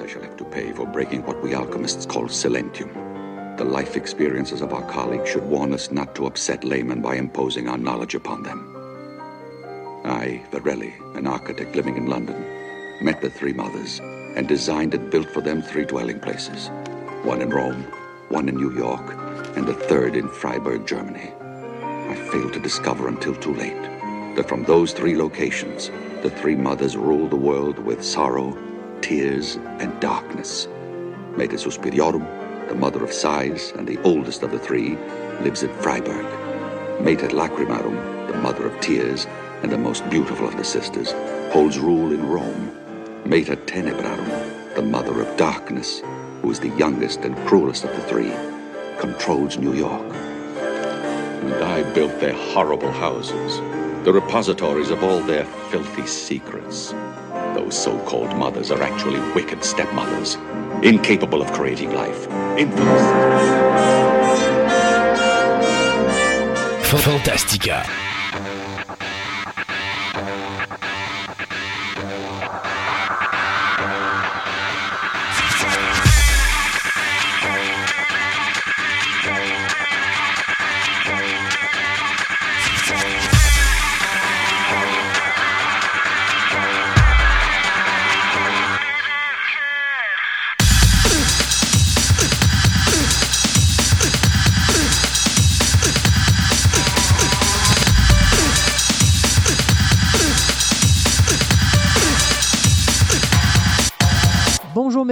price I shall have to pay for breaking what we alchemists call silentium. The life experiences of our colleagues should warn us not to upset laymen by imposing our knowledge upon them. I, Varelli, an architect living in London, met the three mothers and designed and built for them three dwelling places one in Rome, one in New York, and the third in Freiburg, Germany. I failed to discover until too late that from those three locations, the three mothers ruled the world with sorrow, tears, and darkness. Meta Suspiriorum, the mother of sighs and the oldest of the three, lives at Freiburg. Meta Lacrimarum, the mother of tears and the most beautiful of the sisters, holds rule in Rome. Meta Tenebrarum, the mother of darkness, who is the youngest and cruelest of the three, controls New York. And I built their horrible houses, the repositories of all their filthy secrets. Those so-called mothers are actually wicked stepmothers, incapable of creating life, infamous. Fantastica.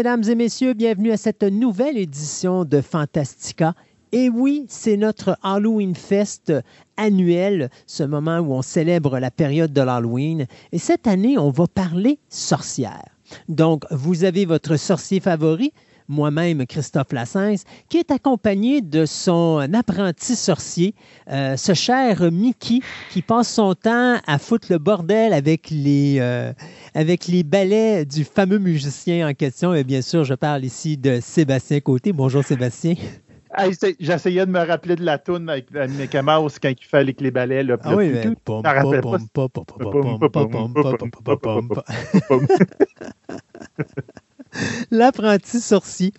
Mesdames et messieurs, bienvenue à cette nouvelle édition de Fantastica. Et oui, c'est notre Halloween Fest annuel, ce moment où on célèbre la période de l'Halloween. Et cette année, on va parler sorcière. Donc, vous avez votre sorcier favori, moi-même, Christophe Lassens, qui est accompagné de son apprenti sorcier, euh, ce cher Mickey, qui passe son temps à foutre le bordel avec les, euh, avec les ballets du fameux musicien en question. Et bien sûr, je parle ici de Sébastien Côté. Bonjour Sébastien. Hey, J'essayais de me rappeler de la toune avec Mickey Mouse quand il fallait avec les balais. Ah oui, mais... L'apprenti sorcier.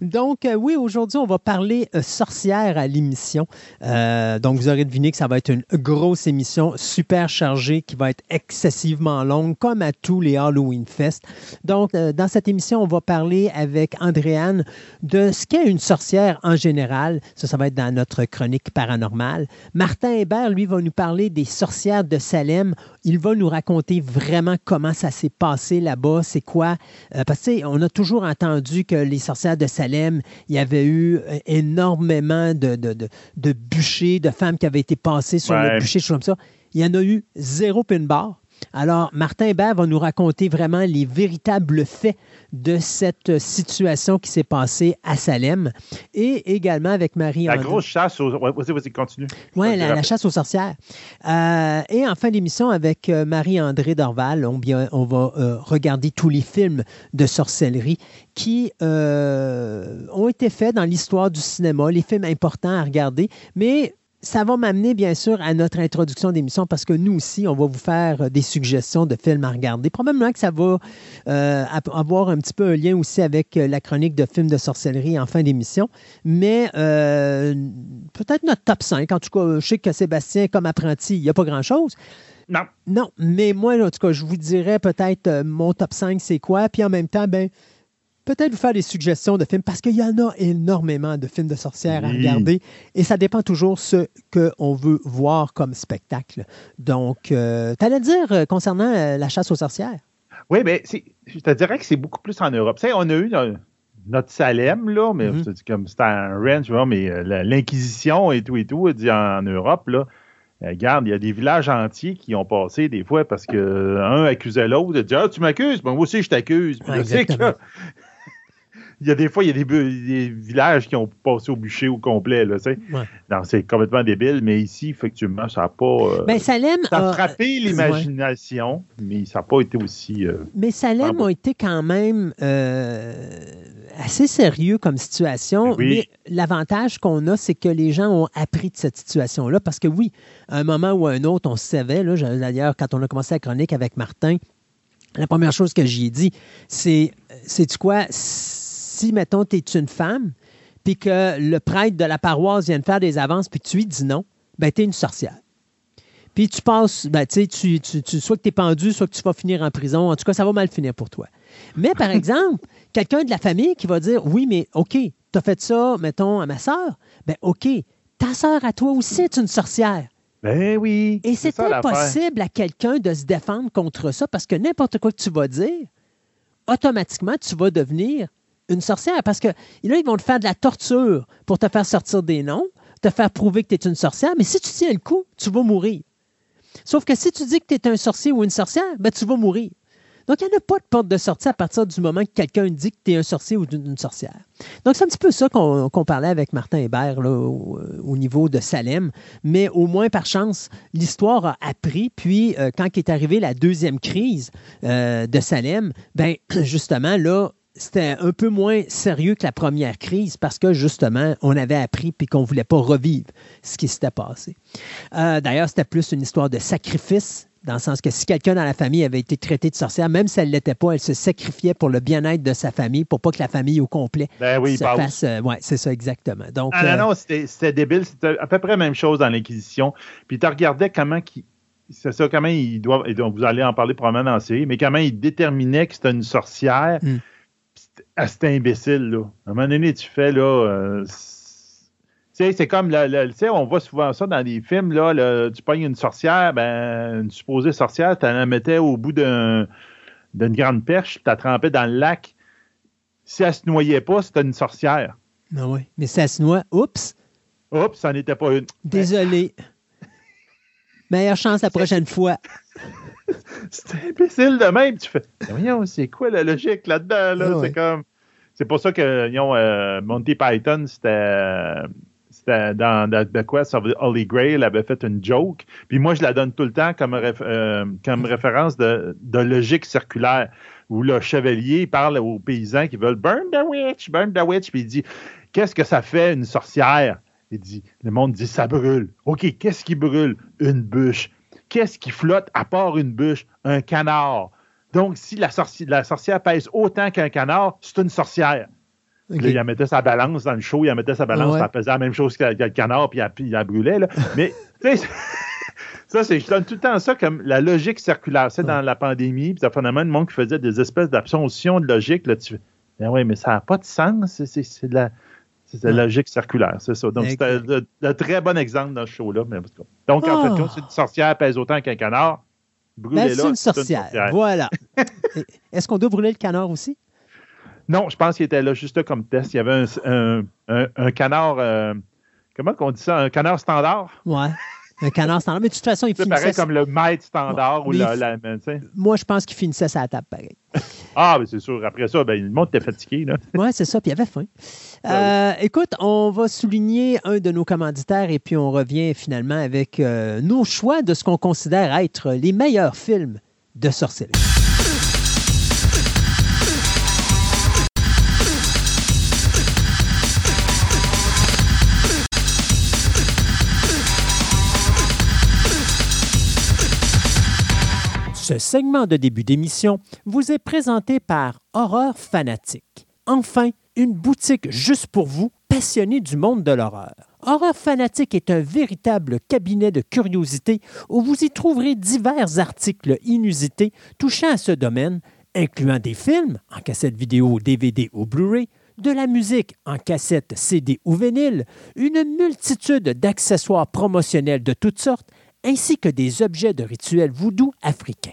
Donc, euh, oui, aujourd'hui, on va parler euh, sorcière à l'émission. Euh, donc, vous aurez deviné que ça va être une grosse émission super chargée qui va être excessivement longue, comme à tous les Halloween Fest. Donc, dans cette émission, on va parler avec Andréane de ce qu'est une sorcière en général. Ça, ça va être dans notre chronique paranormale. Martin Hébert, lui, va nous parler des sorcières de Salem. Il va nous raconter vraiment comment ça s'est passé là-bas, c'est quoi. parce que, on a toujours entendu que les sorcières de Salem, il y avait eu euh, énormément de, de, de, de bûchers, de femmes qui avaient été passées sur le bûcher, choses comme ça. Il y en a eu zéro pin bar. Alors, Martin Hébert va nous raconter vraiment les véritables faits de cette situation qui s'est passée à Salem et également avec Marie La grosse chasse aux. Vas-y, vas-y, continue. oui, la, chasse aux sorcières. Euh, et en fin d'émission, avec euh, Marie-André Dorval, on, bien, on va euh, regarder tous les films de sorcellerie qui euh, ont été faits dans l'histoire du cinéma, les films importants à regarder. Mais ça va m'amener, bien sûr, à notre introduction d'émission parce que nous aussi, on va vous faire euh, des suggestions de films à regarder. Probablement que ça va euh, avoir un petit peu un lien aussi avec euh, la chronique de films de sorcellerie en fin d'émission. Mais euh, peut-être notre top 5. En tout cas, je sais que Sébastien, comme apprenti, il n'y a pas grand-chose. Non. Non, mais moi, en tout cas, je vous dirais peut-être mon top 5, c'est quoi? Puis en même temps, ben, peut-être vous faire des suggestions de films parce qu'il y en a énormément de films de sorcières à regarder et ça dépend toujours ce qu'on veut voir comme spectacle. Donc, tu allais dire euh, concernant euh, la chasse aux sorcières? Oui, mais je te dirais que c'est beaucoup plus en Europe. Tu sais, on a eu no- notre Salem, là, mais Mhm. dis comme c'était un ranch, mais euh, l'Inquisition et tout et tout, en, Europe, là. euh, Regarde, il y a des villages entiers qui ont passé des fois parce que euh, un accusait l'autre de dire Ah, tu m'accuses, ben, moi aussi je t'accuse. Ouais, je sais exactement. que- Il y a des fois, il y a des, villages qui ont passé au bûcher au complet. Là, tu sais. Ouais. Non, c'est complètement débile, mais ici, effectivement, ça n'a pas. euh, Ben, Salem ça a frappé l'imagination, mais ça n'a pas été aussi. euh, Mais Salem a été quand même euh, assez sérieux comme situation. Oui. Mais l'avantage qu'on a, c'est que les gens ont appris de cette situation-là. Parce que oui, à un moment ou à un autre, on savait, d'ailleurs, quand on a commencé la chronique avec Martin, la première chose que j'y ai dit, c'est, c'est quoi, si, mettons, tu es une femme, puis que le prêtre de la paroisse vient de faire des avances, puis tu lui dis non, ben, tu es une sorcière. Puis tu penses, ben, tu, tu, tu, soit que tu es pendu, soit que tu vas finir en prison. En tout cas, ça va mal finir pour toi. Mais par exemple, quelqu'un de la famille qui va dire Oui, mais OK, tu as fait ça, mettons, à ma sœur. Ben OK, ta sœur à toi aussi est une sorcière. Ben oui. Et c'est impossible à quelqu'un de se défendre contre ça parce que n'importe quoi que tu vas dire, automatiquement, tu vas devenir une sorcière. Parce que là, ils vont te faire de la torture pour te faire sortir des noms, te faire prouver que tu es une sorcière. Mais si tu tiens le coup, tu vas mourir. Sauf que si tu dis que tu es un sorcier ou une sorcière, ben, tu vas mourir. Donc, il n'y a pas de porte de sortie à partir du moment que quelqu'un dit que tu es un sorcier ou une sorcière. Donc, c'est un petit peu ça qu'on parlait avec Martin Hébert au, niveau de Salem. Mais au moins, par chance, l'histoire a appris. Puis, euh, quand est arrivée la deuxième crise euh, de Salem, ben justement, là, c'était un peu moins sérieux que la première crise parce que justement, on avait appris puis qu'on ne voulait pas revivre ce qui s'était passé. Euh, d'ailleurs, c'était plus une histoire de sacrifice, dans le sens que si quelqu'un dans la famille avait été traité de sorcière, même si elle ne l'était pas, elle se sacrifiait pour le bien-être de sa famille, pour pas que la famille au complet ben oui, se fasse. Euh, oui, c'est ça, exactement. Donc, ah, non, non, c'était débile. C'était à peu près la même chose dans l'Inquisition. Puis tu regardais comment c'est ça, comment il doit, et donc vous allez en parler probablement dans la série, mais comment il déterminait que c'était une sorcière. Hmm à cet imbécile, là. À un moment donné, tu fais, là. Euh, c'est comme, tu sais, on voit souvent ça dans des films, là, tu pognes une sorcière, ben, une supposée sorcière, tu la mettais au bout d'une grande perche, tu la trempais dans le lac. Si elle se noyait pas, c'était une sorcière. Ah oui, mais si elle se noie, oups. Oups, ça n'était pas une. Désolé. Meilleure chance la prochaine fois. c'est imbécile de même. Tu fais, voyons, c'est quoi la logique là-dedans? Là? C'est comme. C'est pour ça que euh, Monty Python, c'était. C'était dans The Quest of Holy Grail, il avait fait une joke. Puis moi, je la donne tout le temps comme, euh, comme référence de, de, logique circulaire, où le chevalier parle aux paysans qui veulent Burn the witch, burn the witch. Puis il dit Qu'est-ce que ça fait une sorcière? Il dit Le monde dit Ça brûle. OK, qu'est-ce qui brûle? Une bûche qu'est-ce qui flotte à part une bûche? Un canard. Donc, si la, sorcière pèse autant qu'un canard, c'est une sorcière. il a mettait sa balance dans le show, il a mettait sa balance, ça pesait la même chose que, le canard, puis il la brûlait. Là. Mais, tu sais, ça, c'est, je donne tout le temps ça comme la logique circulaire. C'est dans la pandémie, puis ça phénomène, le monde qui faisait des espèces d'absorption de logique. Là, tu ben oui, mais ça n'a pas de sens. C'est, de la. C'est la logique circulaire, c'est ça. Donc, c'est un, très bon exemple dans ce show-là. Donc, en fait, ah. quand une sorcière pèse autant qu'un canard, brûlez-la. Ben, c'est une, sorcière. Voilà. Est-ce qu'on doit brûler le canard aussi? Non, je pense qu'il était là juste comme test. Il y avait un, canard, euh, comment on dit ça? Un canard standard? Ouais. Un canard standard. Mais de toute façon, il finissait. pareil comme le maître standard ou la, la, Moi, je pense qu'il finissait sa table pareil. ah, mais c'est sûr. Après ça, ben, le monde était fatigué. Oui, c'est ça. Puis il avait faim. Euh, écoute, on va souligner un de nos commanditaires et puis on revient finalement avec euh, nos choix de ce qu'on considère être les meilleurs films de sorcellerie. Ce segment de début d'émission vous est présenté par Horreur Fanatique. Enfin, une boutique juste pour vous, passionnés du monde de l'horreur. Horreur Fanatique est un véritable cabinet de curiosité où vous y trouverez divers articles inusités touchant à ce domaine, incluant des films en cassette vidéo, DVD ou Blu-ray, de la musique en cassette CD ou vinyle, une multitude d'accessoires promotionnels de toutes sortes, ainsi que des objets de rituels voodoo africains.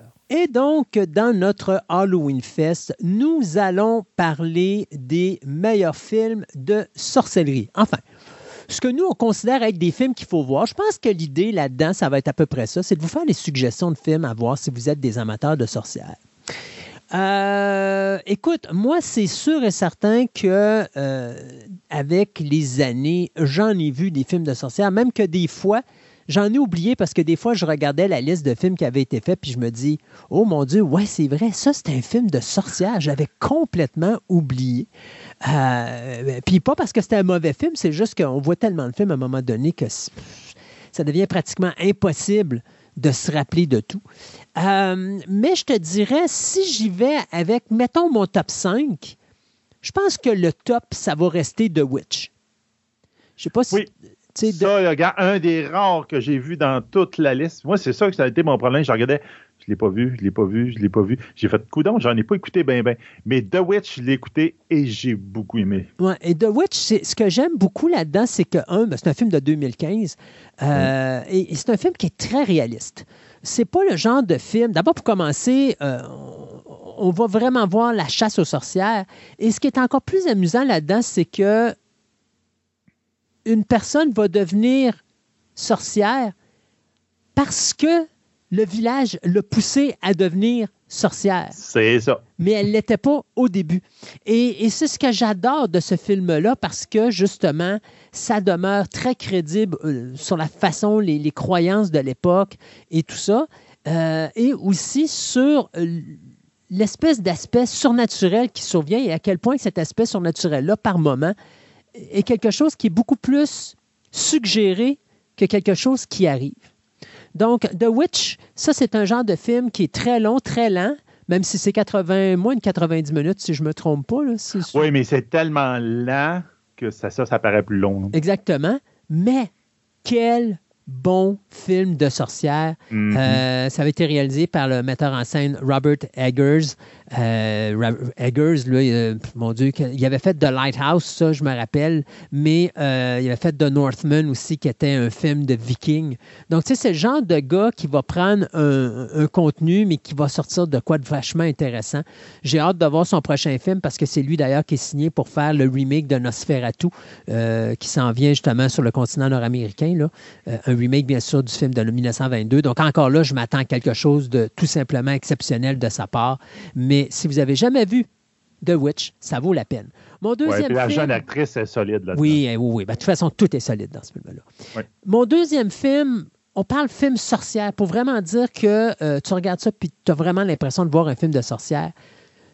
Et donc, dans notre Halloween Fest, nous allons parler des meilleurs films de sorcellerie. Enfin, ce que nous, on considère être des films qu'il faut voir. Je pense que l'idée là-dedans, ça va être à peu près ça, c'est de vous faire des suggestions de films à voir si vous êtes des amateurs de sorcières. Euh, écoute, moi, c'est sûr et certain que euh, avec les années, j'en ai vu des films de sorcières, même que des fois, j'en ai oublié parce que des fois, je regardais la liste de films qui avaient été faits, puis je me dis, oh mon Dieu, ouais, c'est vrai, ça, c'est un film de sorcière. J'avais complètement oublié. Euh, puis pas parce que c'était un mauvais film, c'est juste qu'on voit tellement de films à un moment donné que ça devient pratiquement impossible de se rappeler de tout. Euh, mais je te dirais, si j'y vais avec, mettons, mon top 5, je pense que le top, ça va rester The Witch. Je sais pas si. Ça, regarde, un des rares que j'ai vu dans toute la liste. Moi, c'est ça que ça a été mon problème. Je regardais, je ne l'ai pas vu, je ne l'ai pas vu, je ne l'ai pas vu. J'ai fait coup d'onde, j'en ai pas écouté bien, bien. Mais The Witch, je l'ai écouté et j'ai beaucoup aimé. Ouais, et The Witch, ce que j'aime beaucoup là-dedans, c'est que, un, ben, c'est un film de 2015 euh, et, c'est un film qui est très réaliste. C'est pas le genre de film. D'abord, pour commencer, euh, on va vraiment voir la chasse aux sorcières. Et ce qui est encore plus amusant là-dedans, c'est que une personne va devenir sorcière parce que le village l'a poussée à devenir sorcière. C'est ça. Mais elle ne l'était pas au début. Et, c'est ce que j'adore de ce film-là parce que justement, ça demeure très crédible euh, sur la façon, les, croyances de l'époque et tout ça. Euh, et aussi sur euh, l'espèce d'aspect surnaturel qui survient et à quel point cet aspect surnaturel-là, par moment, est quelque chose qui est beaucoup plus suggéré que quelque chose qui arrive. Donc, The Witch, ça, c'est un genre de film qui est très long, très lent, même si c'est 80, moins de 90 minutes, si je ne me trompe pas. oui, mais c'est tellement lent que ça, ça, ça paraît plus long. Exactement. Mais quel bon film de sorcière. Mm-hmm. Euh, ça avait été réalisé par le metteur en scène Robert Eggers. Euh, Eggers, lui, euh, mon Dieu, il avait fait The Lighthouse, ça, je me rappelle, mais euh, il avait fait The Northman aussi, qui était un film de viking. Donc, tu sais, c'est le genre de gars qui va prendre un, contenu, mais qui va sortir de quoi de vachement intéressant. J'ai hâte de voir son prochain film parce que c'est lui, d'ailleurs, qui est signé pour faire le remake de Nosferatu, qui s'en vient justement sur le continent nord-américain. Là. un remake, bien sûr, du film de 1922. Donc, encore là, je m'attends à quelque chose de tout simplement exceptionnel de sa part. Mais si vous avez jamais vu The Witch, ça vaut la peine. Mon deuxième film... La jeune actrice est solide là-dedans. Oui, oui, oui. Ben, de toute façon, tout est solide dans ce film-là. Mon deuxième film, on parle film sorcière pour vraiment dire que euh, tu regardes ça puis tu as vraiment l'impression de voir un film de sorcière.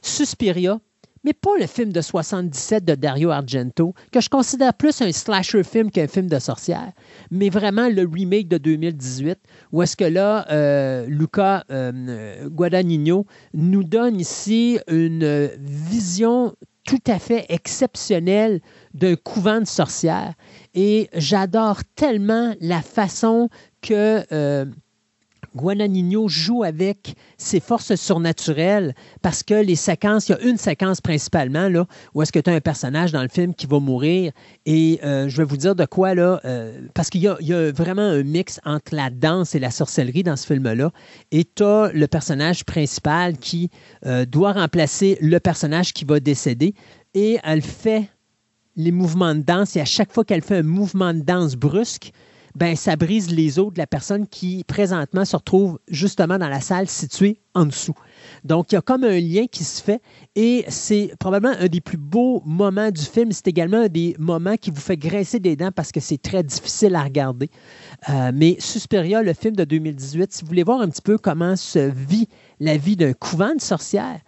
Suspiria, mais pas le film de 77 de Dario Argento, que je considère plus un slasher film qu'un film de sorcière, mais vraiment le remake de 2018, où est-ce que là, euh, Luca euh, Guadagnino nous donne ici une vision tout à fait exceptionnelle d'un couvent de sorcières. Et j'adore tellement la façon que... Euh, Guadagnino joue avec ses forces surnaturelles parce que les séquences, il y a une séquence principalement là, où est-ce que tu as un personnage dans le film qui va mourir et euh, je vais vous dire de quoi là, euh, parce qu'il y, a vraiment un mix entre la danse et la sorcellerie dans ce film-là et tu as le personnage principal qui euh, doit remplacer le personnage qui va décéder et elle fait les mouvements de danse et à chaque fois qu'elle fait un mouvement de danse brusque, ben, ça brise les os de la personne qui, présentement, se retrouve justement dans la salle située en dessous. Donc, il y a comme un lien qui se fait et c'est probablement un des plus beaux moments du film. C'est également un des moments qui vous fait graisser des dents parce que c'est très difficile à regarder. Euh, mais Suspiria, le film de 2018, si vous voulez voir un petit peu comment se vit la vie d'un couvent de sorcières,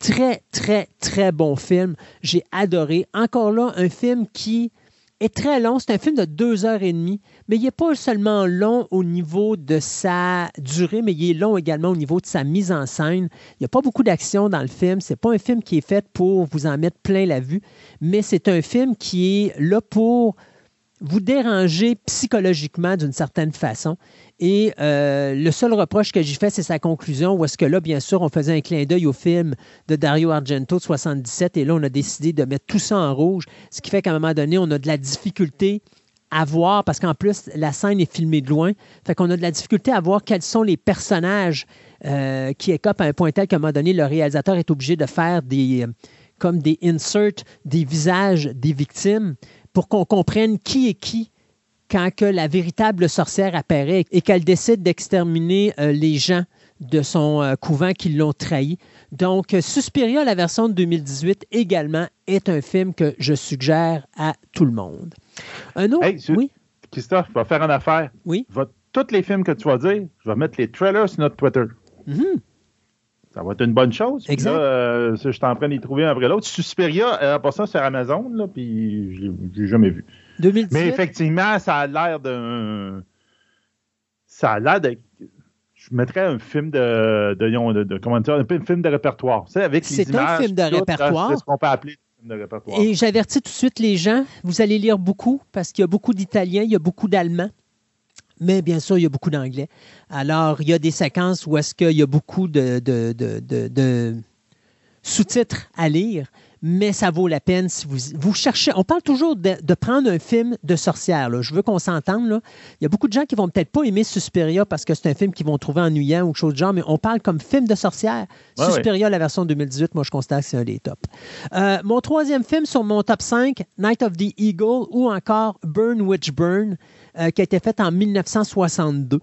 très, très, très bon film. J'ai adoré. Encore là, un film qui est très long. C'est un film de deux heures et demie, mais il n'est pas seulement long au niveau de sa durée, mais il est long également au niveau de sa mise en scène. Il n'y a pas beaucoup d'action dans le film. C'est pas un film qui est fait pour vous en mettre plein la vue, mais c'est un film qui est là pour vous déranger psychologiquement d'une certaine façon. Et euh, le seul reproche que j'ai fait, c'est sa conclusion, où est-ce que là, bien sûr, on faisait un clin d'œil au film de Dario Argento de 77, et là, on a décidé de mettre tout ça en rouge, ce qui fait qu'à un moment donné, on a de la difficulté à voir, parce qu'en plus, la scène est filmée de loin, fait qu'on a de la difficulté à voir quels sont les personnages euh, qui écopent à un point tel qu'à un moment donné, le réalisateur est obligé de faire des euh, comme des inserts des visages des victimes pour qu'on comprenne qui est qui quand que la véritable sorcière apparaît et qu'elle décide d'exterminer euh, les gens de son couvent qui l'ont trahi. Donc, Suspiria, la version de 2018, également, est un film que je suggère à tout le monde. Un autre, Hey, oui, Christophe, vais faire une affaire. oui. Va- tous les films que tu vas dire, je vais mettre les trailers sur notre Twitter. Mhm. Ça va être une bonne chose. Exact. Là, euh, je suis en train d'y trouver un après l'autre. Suspiria, euh, pour ça, sur Amazon, là, puis je l'ai- jamais vu. 2018. Mais effectivement, ça a l'air d'un. Ça a l'air de. Je mettrais un film de. de, de, de- comment dire, un film de répertoire. Sais, avec les C'est un film de tout, répertoire. C'est ce qu'on peut appeler Et j'avertis tout de suite les gens, vous allez lire beaucoup parce qu'il y a beaucoup d'Italiens, il y a beaucoup d'Allemands, mais bien sûr, il y a beaucoup d'Anglais. Alors, il y a des séquences où est-ce qu'il y a beaucoup de sous-titres à lire, mais ça vaut la peine si vous, vous cherchez. On parle toujours de, de prendre un film de sorcière. là. Je veux qu'on s'entende. Il y a beaucoup de gens qui vont peut-être pas aimer Suspiria parce que c'est un film qu'ils vont trouver ennuyant ou quelque chose de genre, mais on parle comme film de sorcière. Ouais, Suspiria, la version 2018, moi, je constate que c'est un des tops. Euh, mon troisième film sur mon top 5, Night of the Eagle, ou encore Burn Witch Burn, euh, qui a été fait en 1962.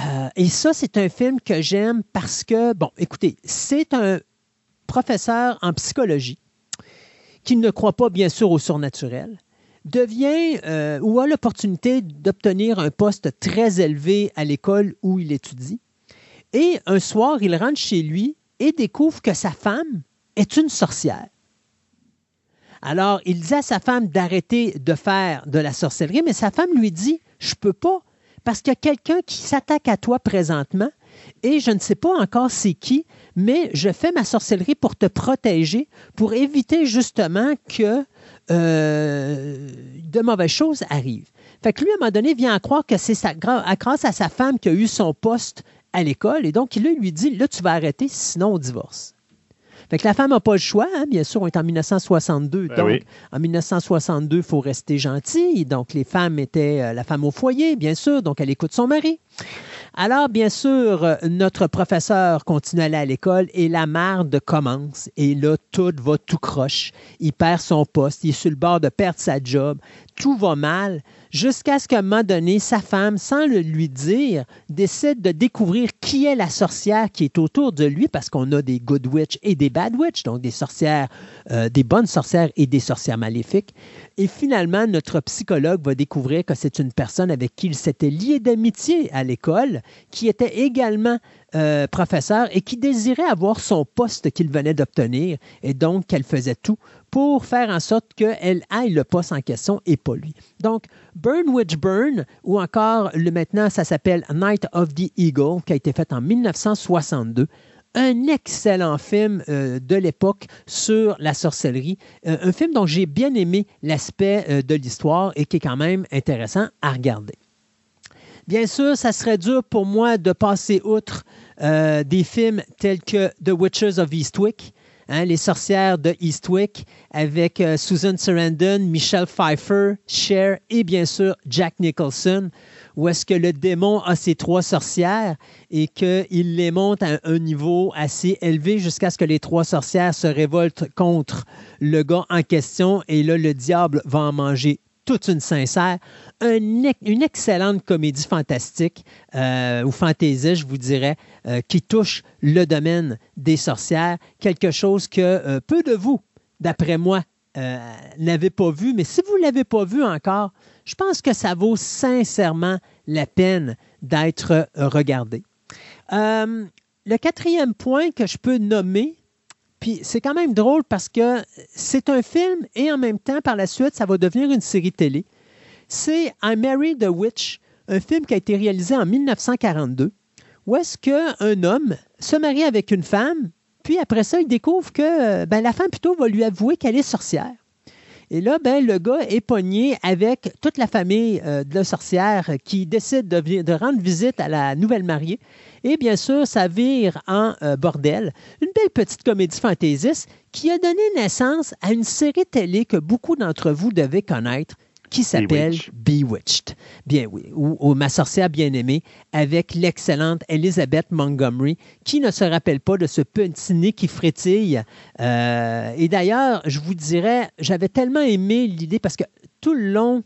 Euh, et ça, c'est un film que j'aime parce que, bon, écoutez, c'est un professeur en psychologie qui ne croit pas, bien sûr, au surnaturel, devient euh, ou a l'opportunité d'obtenir un poste très élevé à l'école où il étudie. Et un soir, il rentre chez lui et découvre que sa femme est une sorcière. Alors, il dit à sa femme d'arrêter de faire de la sorcellerie, mais sa femme lui dit, je peux pas, parce qu'il y a quelqu'un qui s'attaque à toi présentement, et je ne sais pas encore c'est qui, mais je fais ma sorcellerie pour te protéger, pour éviter justement que euh, de mauvaises choses arrivent. Fait que lui, à un moment donné, vient à croire que c'est grâce à sa femme qui a eu son poste à l'école, et donc il lui dit, là, tu vas arrêter, sinon on divorce. Fait que la femme n'a pas le choix, hein, bien sûr, on est en 1962, Ben donc oui. en 1962, il faut rester gentil. Donc, les femmes étaient euh, la femme au foyer, bien sûr, donc elle écoute son mari. Alors, bien sûr, euh, notre professeur continue à aller à l'école et la marde commence. Et là, tout va tout croche. Il perd son poste, il est sur le bord de perdre sa job. Tout va mal jusqu'à ce qu'à un moment donné, sa femme, sans le lui dire, décide de découvrir qui est la sorcière qui est autour de lui parce qu'on a des good witch et des bad witch, donc des sorcières, euh, des bonnes sorcières et des sorcières maléfiques. Et finalement, notre psychologue va découvrir que c'est une personne avec qui il s'était lié d'amitié à l'école, qui était également euh, professeur et qui désirait avoir son poste qu'il venait d'obtenir. Et donc, qu'elle faisait tout pour faire en sorte qu'elle aille le poste en question et pas lui. Donc, Burn Witch Burn, ou encore le maintenant, ça s'appelle Night of the Eagle, qui a été fait en 1962 un excellent film euh, de l'époque sur la sorcellerie. Euh, un film dont j'ai bien aimé l'aspect de l'histoire et qui est quand même intéressant à regarder. Bien sûr, ça serait dur pour moi de passer outre euh, des films tels que The Witches of Eastwick, hein, Les sorcières de Eastwick, avec euh, Susan Sarandon, Michelle Pfeiffer, Cher et bien sûr Jack Nicholson, où est-ce que le démon a ses trois sorcières et qu'il les monte à un niveau assez élevé jusqu'à ce que les trois sorcières se révoltent contre le gars en question et là, le diable va en manger toute une sincère. Une excellente comédie fantastique euh, ou fantaisie, je vous dirais, euh, qui touche le domaine des sorcières. Quelque chose que euh, peu de vous, d'après moi, n'avez pas vu. Mais si vous ne l'avez pas vu encore, je pense que ça vaut sincèrement la peine d'être regardé. Le quatrième point que je peux nommer, puis c'est quand même drôle parce que c'est un film et en même temps, par la suite, ça va devenir une série télé. C'est I Married the Witch, un film qui a été réalisé en 1942, où est-ce qu'un homme se marie avec une femme, puis après ça, il découvre que ben, la femme plutôt va lui avouer qu'elle est sorcière. Et là, ben, le gars est pogné avec toute la famille euh, de sorcières qui décide de rendre visite à la nouvelle mariée. Et bien sûr, ça vire en euh, bordel. Une belle petite comédie fantaisiste qui a donné naissance à une série télé que beaucoup d'entre vous devez connaître qui s'appelle Bewitched. Bien oui, ou, ou Ma sorcière bien-aimée avec l'excellente Elizabeth Montgomery qui ne se rappelle pas de ce petit nez qui frétille. Euh, et d'ailleurs, je vous dirais, j'avais tellement aimé l'idée parce que tout le long,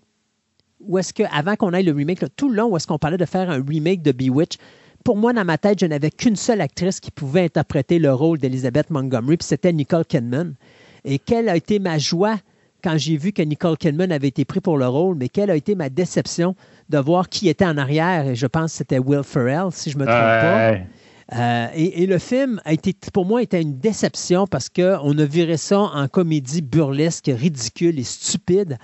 où est-ce que, avant qu'on aille le remake, là, tout le long où est-ce qu'on parlait de faire un remake de Bewitched, pour moi, dans ma tête, je n'avais qu'une seule actrice qui pouvait interpréter le rôle d'Elizabeth Montgomery, puis c'était Nicole Kidman. Et quelle a été ma joie quand j'ai vu que Nicole Kidman avait été pris pour le rôle, mais quelle a été ma déception de voir qui était en arrière. Et je pense que c'était Will Ferrell, si je ne me trompe pas. Euh, et, le film a été, pour moi, était une déception parce qu'on a viré ça en comédie burlesque, ridicule et stupide,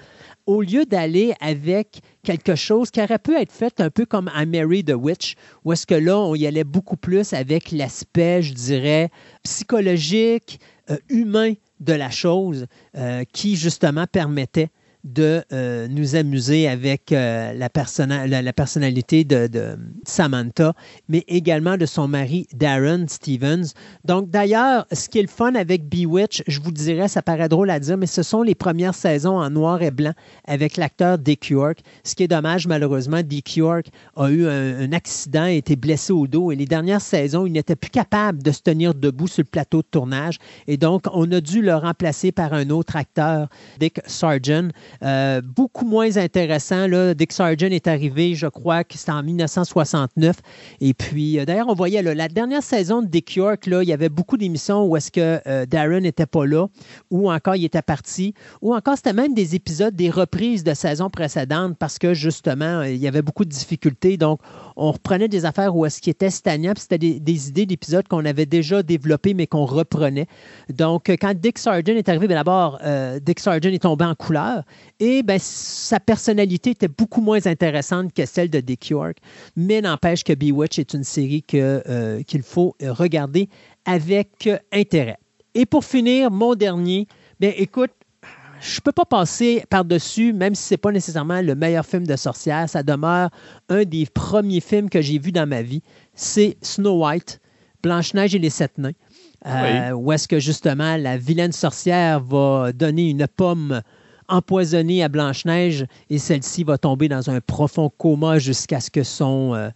au lieu d'aller avec quelque chose qui aurait pu être fait un peu comme I Mary the Witch, où est-ce que là, on y allait beaucoup plus avec l'aspect, je dirais, psychologique, euh, humain de la chose, euh, qui justement permettait de euh, nous amuser avec euh, la, personnalité de, Samantha, mais également de son mari Darren Stevens. Donc d'ailleurs, ce qui est le fun avec Bewitch, je vous dirais, ça paraît drôle à dire, mais ce sont les premières saisons en noir et blanc avec l'acteur Dick York. Ce qui est dommage, malheureusement, Dick York a eu un, un accident, et été blessé au dos et les dernières saisons, il n'était plus capable de se tenir debout sur le plateau de tournage et donc on a dû le remplacer par un autre acteur, Dick Sargent. Euh, beaucoup moins intéressant. Là. Dick Sargent est arrivé, je crois que c'était en 1969. Et puis, euh, d'ailleurs, on voyait la dernière saison de Dick York, il y avait beaucoup d'émissions où est-ce que euh, Darren n'était pas là, ou encore il était parti, ou encore c'était même des épisodes, des reprises de saison précédentes parce que justement, il y avait beaucoup de difficultés. Donc, on reprenait des affaires où est-ce qu'il était stagnant, puis c'était des, idées d'épisodes qu'on avait déjà développées, mais qu'on reprenait. Donc, quand Dick Sargent est arrivé, bien d'abord, Dick Sargent est tombé en couleur et ben, sa personnalité était beaucoup moins intéressante que celle de Dick York. Mais n'empêche que Bewitch est une série euh, qu'il faut regarder avec intérêt. Et pour finir, mon dernier, bien écoute, je ne peux pas passer par-dessus, même si ce n'est pas nécessairement le meilleur film de sorcière, ça demeure un des premiers films que j'ai vu dans ma vie. C'est Snow White, Blanche-Neige et les Sept Nains. Euh, où est-ce que justement la vilaine sorcière va donner une pomme empoisonnée à Blanche-Neige et celle-ci va tomber dans un profond coma jusqu'à ce que son euh,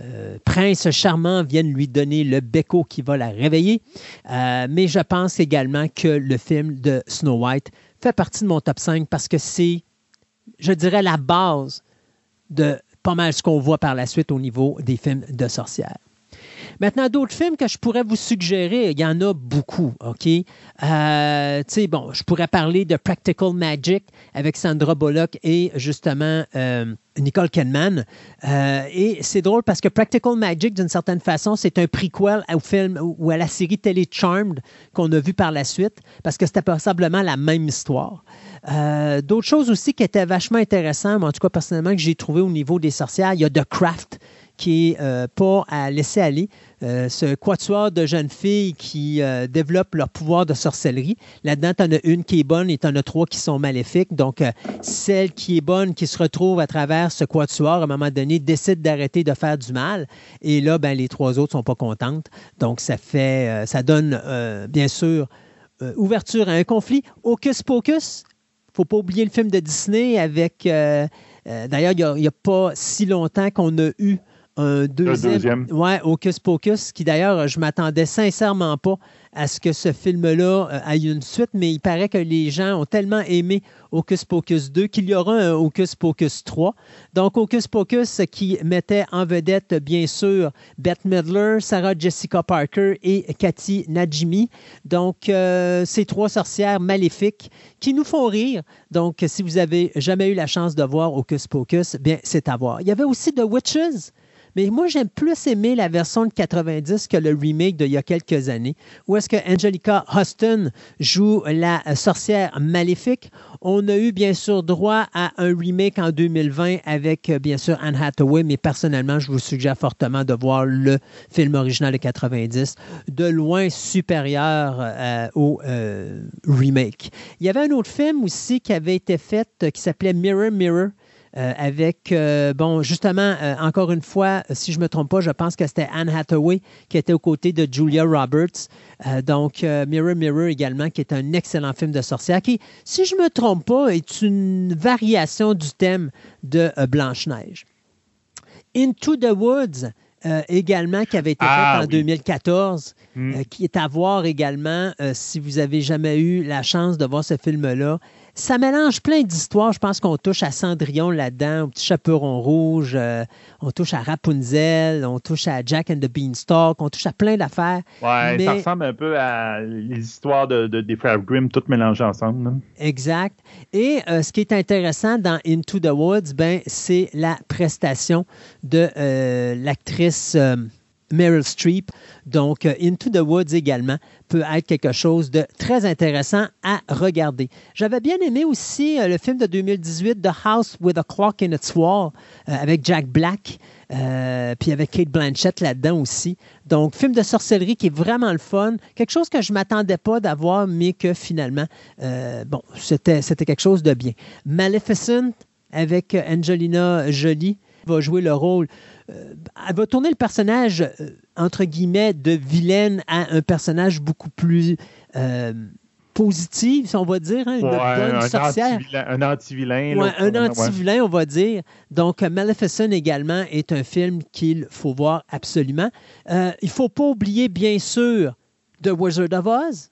euh, prince charmant vienne lui donner le béco qui va la réveiller. Euh, mais je pense également que le film de Snow White fait partie de mon top 5 parce que c'est, je dirais, la base de pas mal ce qu'on voit par la suite au niveau des films de sorcières. Maintenant, d'autres films que je pourrais vous suggérer, il y en a beaucoup, OK? Euh, tu sais, bon, je pourrais parler de Practical Magic avec Sandra Bullock et justement euh, Nicole Kidman. Euh, et c'est drôle parce que Practical Magic, d'une certaine façon, c'est un prequel au film ou à la série télé Charmed qu'on a vu par la suite parce que c'était passablement la même histoire. D'autres choses aussi qui étaient vachement intéressantes, en tout cas personnellement que j'ai trouvé au niveau des sorcières, il y a The Craft qui n'est euh, pas à laisser aller. Euh, ce quatuor de jeunes filles qui euh, développent leur pouvoir de sorcellerie. Là-dedans, tu en as une qui est bonne et tu en as trois qui sont maléfiques. Donc, celle qui est bonne, qui se retrouve à travers ce quatuor, à un moment donné, décide d'arrêter de faire du mal. Et là, ben, les trois autres sont pas contentes. Donc, ça fait, ça donne, bien sûr, ouverture à un conflit. Hocus Pocus, faut pas oublier le film de Disney avec... D'ailleurs, il n'y a, pas si longtemps qu'on a eu un deuxième. Ouais, Hocus Pocus, qui d'ailleurs, je m'attendais sincèrement pas à ce que ce film-là euh, ait une suite, mais il paraît que les gens ont tellement aimé Hocus Pocus 2 qu'il y aura un Hocus Pocus 3. Donc, Hocus Pocus qui mettait en vedette, bien sûr, Bette Midler, Sarah Jessica Parker et Cathy Najimy. Donc, euh, ces trois sorcières maléfiques qui nous font rire. Donc, si vous avez jamais eu la chance de voir Hocus Pocus, bien, c'est à voir. Il y avait aussi The Witches. Mais moi, j'aime plus aimer la version de 90 que le remake d'il y a quelques années, où est-ce que Angelica Huston joue la sorcière maléfique. On a eu bien sûr droit à un remake en 2020 avec bien sûr Anne Hathaway, mais personnellement, je vous suggère fortement de voir le film original de 90, de loin supérieur euh, au euh, remake. Il y avait un autre film aussi qui avait été fait qui s'appelait Mirror Mirror euh, avec, euh, bon, justement, euh, encore une fois, si je ne me trompe pas, je pense que c'était Anne Hathaway qui était aux côtés de Julia Roberts. donc, Mirror Mirror également, qui est un excellent film de sorcière, qui, si je ne me trompe pas, est une variation du thème de Blanche-Neige. Into the Woods, également, qui avait été ah fait en 2014, hmm. qui est à voir également si vous avez jamais eu la chance de voir ce film-là ça mélange plein d'histoires. Je pense qu'on touche à Cendrillon là-dedans, au petit chaperon rouge, euh, on touche à Rapunzel, on touche à Jack and the Beanstalk, on touche à plein d'affaires. Ouais, ça ressemble un peu à les histoires de, des frères Grimm, toutes mélangées ensemble. Exact. Et euh, ce qui est intéressant dans Into the Woods, ben, c'est la prestation de euh, l'actrice. Meryl Streep. Donc, euh, Into the Woods également peut être quelque chose de très intéressant à regarder. J'avais bien aimé aussi euh, le film de 2018, The House with a Clock in its Wall, euh, avec Jack Black. puis avec Kate Blanchett là-dedans aussi. Donc, film de sorcellerie qui est vraiment le fun. Quelque chose que je ne m'attendais pas d'avoir, mais que finalement, bon, c'était quelque chose de bien. Maleficent avec Angelina Jolie va jouer le rôle elle va tourner le personnage, euh, entre guillemets, de vilaine à un personnage beaucoup plus euh, positif, si on va dire, hein, une bonne un sorcière. un anti-vilain. un anti-vilain, on va dire. Donc, Maleficent également est un film qu'il faut voir absolument. il ne faut pas oublier, bien sûr, The Wizard of Oz,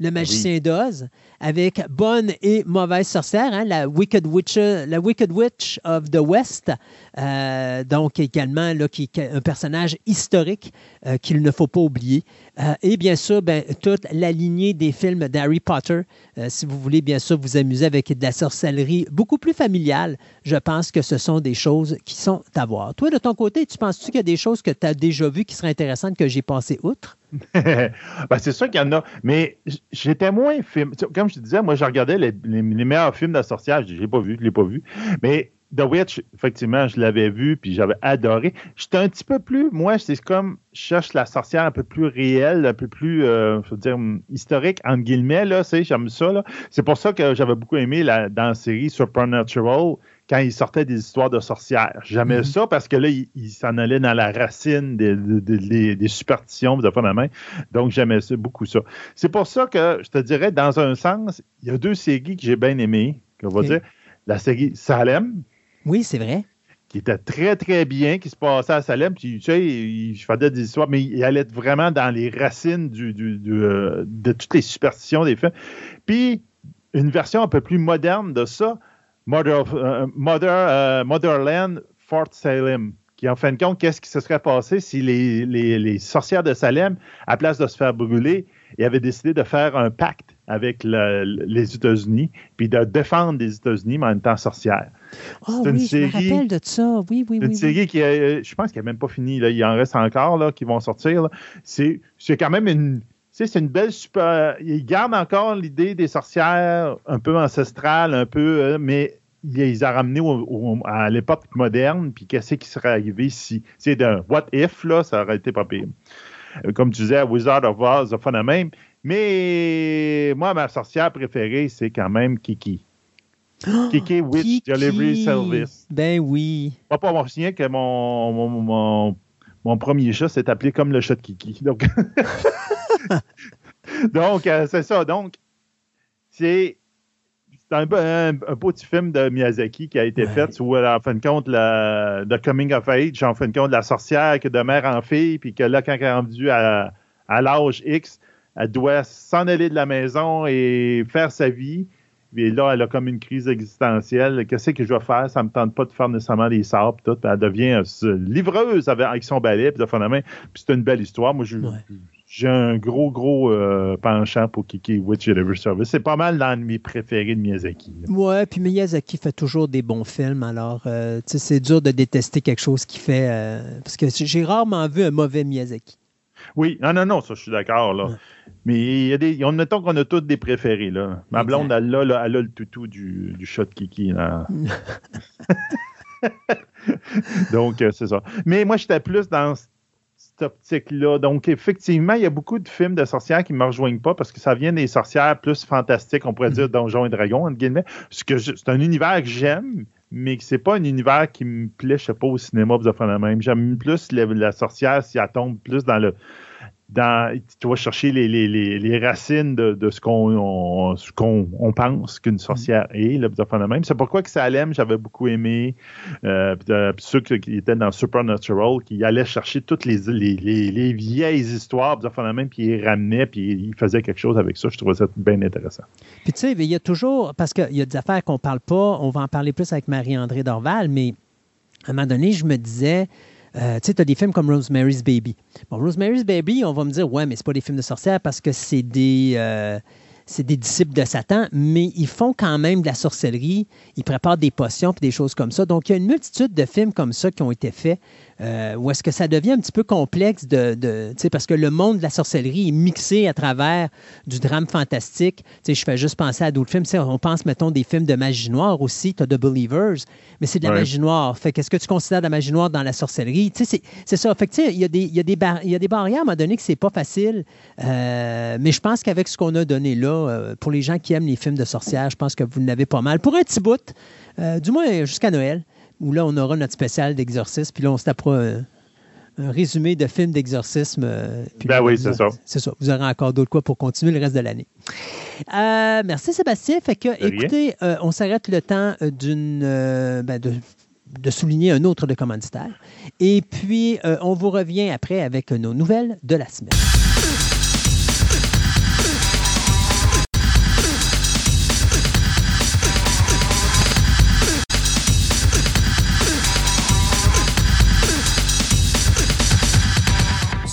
le magicien d'Oz, avec bonne et mauvaise sorcière, hein, la, Wicked Witch, of the West, euh, donc également un personnage historique euh, qu'il ne faut pas oublier. Euh, et bien sûr, ben, toute la lignée des films d'Harry Potter, si vous voulez bien sûr vous amuser avec de la sorcellerie beaucoup plus familiale, je pense que ce sont des choses qui sont à voir. Toi, de ton côté, tu penses-tu qu'il y a des choses que tu as déjà vues qui seraient intéressantes que j'ai passé outre? ben, c'est sûr qu'il y en a, mais j'étais moins film. Comme je te disais, moi, je regardais les, meilleurs films de sorcière. Je l'ai pas vu, je l'ai pas vu. Mais The Witch, effectivement, je l'avais vu, puis j'avais adoré. J'étais un petit peu plus, moi, c'est comme, je cherche la sorcière un peu plus réelle, un peu plus, euh, je veux dire, historique, entre guillemets, là, j'aime ça, C'est pour ça que j'avais beaucoup aimé la, dans la série Supernatural, quand il sortait des histoires de sorcières. J'aimais mm-hmm. ça parce que là, il, s'en allait dans la racine des, des, des superstitions, de la main. Donc, j'aimais ça, beaucoup ça. C'est pour ça que, je te dirais, dans un sens, il y a deux séries que j'ai bien aimées, qu'on va dire. La série Salem, oui, c'est vrai. Qui était très, très bien, qui se passait à Salem. Puis, tu sais, il, faisait des histoires, mais il allait vraiment dans les racines du, euh, de toutes les superstitions des faits. Puis, une version un peu plus moderne de ça, Mother, euh, euh, Motherland Fort Salem, qui en fin de compte, qu'est-ce qui se serait passé si les, les, sorcières de Salem, à place de se faire brûler, avaient décidé de faire un pacte avec les États-Unis, puis de défendre les États-Unis, mais en étant sorcières. Oh oui, je me rappelle de ça. Oui, oui, oui. Une série qui, je pense qu'elle n'est même pas finie. Là. Il en reste encore là, qui vont sortir. C'est quand même une. C'est une belle super. Ils gardent encore l'idée des sorcières un peu ancestrales, un peu, euh, mais ils ont ramené à l'époque moderne, puis qu'est-ce qui serait arrivé si. C'est d'un what if, là, ça aurait été pas pire. Euh, comme tu disais, Wizard of Oz, la même. Mais moi, ma sorcière préférée, c'est quand même Kiki. Kiki Witch Delivery Service. Ben oui. Pas pour mon que mon, mon, mon, premier chat s'est appelé comme le chat de Kiki. Donc, Donc euh, c'est ça. Donc, c'est un, un, beau petit film de Miyazaki qui a été fait où, en fin de compte, le coming of age, en fin de compte, la sorcière qui est de mère en fille, puis que là, quand elle est rendue à, à l'âge X, elle doit s'en aller de la maison et faire sa vie. Et là, elle a comme une crise existentielle. Qu'est-ce que je dois faire? Ça ne me tente pas de faire nécessairement des sables. Tout. Elle devient livreuse avec son balai. Puis, Puis c'est une belle histoire. Moi, j'ai un gros, gros euh, penchant pour Kiki Witch Delivery Service. C'est pas mal l'un de mes préférés de Miyazaki. Ouais, puis Miyazaki fait toujours des bons films. Alors, euh, c'est dur de détester quelque chose qui fait. Euh, parce que j'ai rarement vu un mauvais Miyazaki. Oui, non, non, non, ça, je suis d'accord. là. Mais il y a des. On, mettons qu'on a tous des préférés. Là. Ma blonde, elle, a, elle a le toutou du, du chat de Kiki. Là. Donc, euh, c'est ça. Mais moi, j'étais plus dans cette optique-là. Donc, effectivement, il y a beaucoup de films de sorcières qui ne me rejoignent pas parce que ça vient des sorcières plus fantastiques, on pourrait dire mm-hmm. Donjons et Dragons, entre guillemets. C'est un univers que j'aime, mais c'est pas un univers qui me plaît, je sais pas, au cinéma, vous la même. J'aime plus la, la sorcière si elle tombe plus dans le dans, tu vas chercher les, les, les, racines de, de ce qu'on on, pense qu'une sorcière est, là, même. C'est pourquoi que Salem, j'avais beaucoup aimé. Euh, euh ceux qui étaient dans Supernatural, qui allaient chercher toutes les, les, vieilles histoires, même, puis ils ramenaient, puis ils faisaient quelque chose avec ça. Je trouvais ça bien intéressant. Puis tu sais, il y a toujours, parce qu'il y a des affaires qu'on parle pas, on va en parler plus avec Marie-André Dorval, mais à un moment donné, je me disais, euh, tu sais, tu as des films comme Rosemary's Baby. Bon, Rosemary's Baby, on va me dire, ouais, mais c'est pas des films de sorcières parce que c'est des. Euh, c'est des disciples de Satan, mais ils font quand même de la sorcellerie, ils préparent des potions et des choses comme ça. Donc, il y a une multitude de films comme ça qui ont été faits euh, ou est-ce que ça devient un petit peu complexe de, de parce que le monde de la sorcellerie est mixé à travers du drame fantastique. je fais juste penser à d'autres films. on pense, mettons, des films de magie noire aussi. Tu as The Believers, mais c'est de la magie noire. Fait qu'est-ce que tu considères de la magie noire dans la sorcellerie? C'est ça. Fait il y, a des, y, a des y a des barrières à un moment donné que c'est pas facile. Euh, mais je pense qu'avec ce qu'on a donné là, euh, pour les gens qui aiment les films de sorcières, je pense que vous n'avez pas mal. Pour un petit bout, du moins jusqu'à Noël où là, on aura notre spécial d'exorcisme, puis là, on se tapera un, résumé de films d'exorcisme. Euh, ben oui, c'est ça. C'est ça. Vous aurez encore d'autres quoi pour continuer le reste de l'année. Euh, merci, Sébastien. Fait que, écoutez, euh, on s'arrête le temps d'une. Ben, de, de, souligner un autre de commanditaire. Et puis, on vous revient après avec nos nouvelles de la semaine.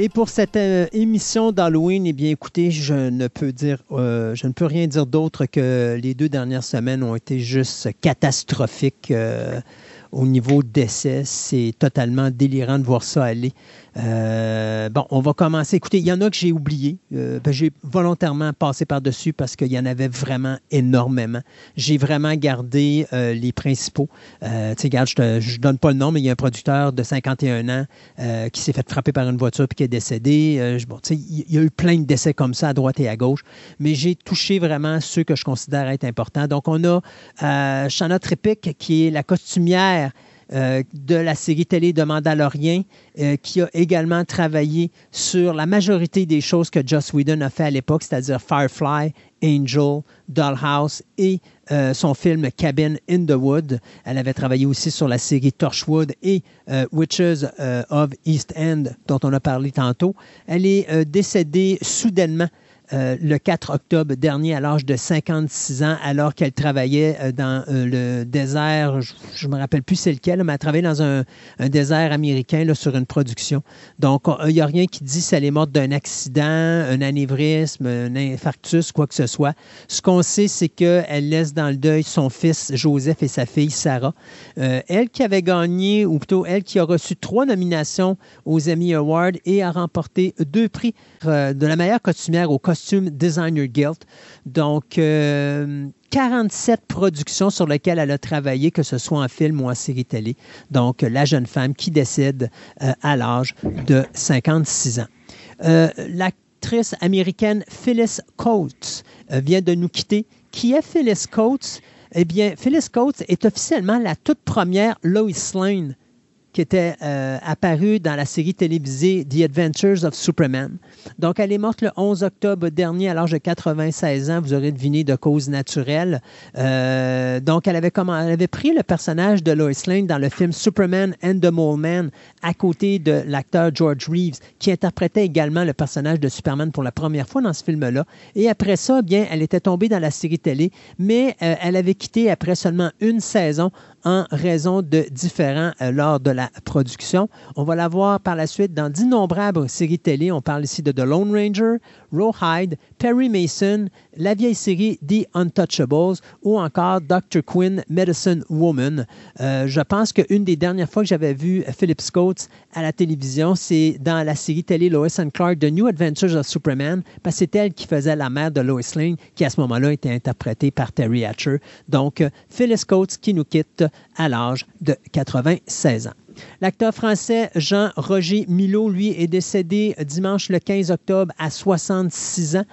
Et pour cette euh, émission d'Halloween, eh bien, écoutez, je ne peux dire, euh, je ne peux rien dire d'autre que les deux dernières semaines ont été juste catastrophiques. Euh, au niveau d'essai. C'est totalement délirant de voir ça aller. Euh, bon, on va commencer. Écoutez, il y en a que j'ai oublié. Euh, ben, j'ai volontairement passé par-dessus parce qu'il y en avait vraiment énormément. J'ai vraiment gardé euh, les principaux. tu sais, regarde, je ne donne pas le nom, mais il y a un producteur de 51 ans qui s'est fait frapper par une voiture et qui est décédé. bon, tu sais, il y a eu plein de décès comme ça à droite et à gauche, mais j'ai touché vraiment ceux que je considère être importants. Donc, on a Shanna Trepic, qui est la costumière euh, de la série télé de Mandalorian, euh, qui a également travaillé sur la majorité des choses que Joss Whedon a fait à l'époque, c'est-à-dire Firefly, Angel, Dollhouse et euh, son film Cabin in the Wood. Elle avait travaillé aussi sur la série Torchwood et Witches of East End, dont on a parlé tantôt. Elle est décédée soudainement euh, le 4 octobre dernier à l'âge de 56 ans, alors qu'elle travaillait euh, dans euh, le désert, je ne me rappelle plus c'est lequel, mais elle travaillait dans un, désert américain là, sur une production. Donc, il n'y a rien qui dit si elle est morte d'un accident, un anévrisme, un infarctus, quoi que ce soit. Ce qu'on sait, c'est qu'elle laisse dans le deuil son fils Joseph et sa fille Sarah. elle qui avait gagné, ou plutôt elle qui a reçu trois nominations aux Emmy Awards et a remporté deux prix de la meilleure costumière au costume Costume Designer Guild. Donc, 47 euh, productions sur lesquelles elle a travaillé, que ce soit en film ou en série télé. Donc, la jeune femme qui décède euh, à l'âge de 56 ans. Euh, l'actrice américaine Phyllis Coates vient de nous quitter. Qui est Phyllis Coates? Eh bien, Phyllis Coates est officiellement la toute première Lois Lane qui était euh, apparue dans la série télévisée The Adventures of Superman. Donc, elle est morte le 11 octobre dernier à l'âge de 96 ans. Vous aurez deviné de cause naturelle. Euh, donc, elle avait, comment, elle avait pris le personnage de Lois Lane dans le film Superman and the Mole Man à côté de l'acteur George Reeves, qui interprétait également le personnage de Superman pour la première fois dans ce film-là. Et après ça, bien, elle était tombée dans la série télé, mais euh, elle avait quitté après seulement une saison en raison de différents euh, lors de la production. On va la voir par la suite dans d'innombrables séries télé. On parle ici de The Lone Ranger, Rawhide, Perry Mason, la vieille série The Untouchables ou encore Dr. Quinn, Medicine Woman. Euh, je pense qu'une des dernières fois que j'avais vu Philip Scott à la télévision, c'est dans la série télé Lois and Clark, The New Adventures of Superman, parce que c'est elle qui faisait la mère de Lois Lane, qui à ce moment-là était interprétée par Terry Hatcher. Donc, euh, Phyllis Coates qui nous quitte à l'âge de 96 ans. L'acteur français Jean-Roger Milot, lui, est décédé dimanche le 15 octobre à 66 ans.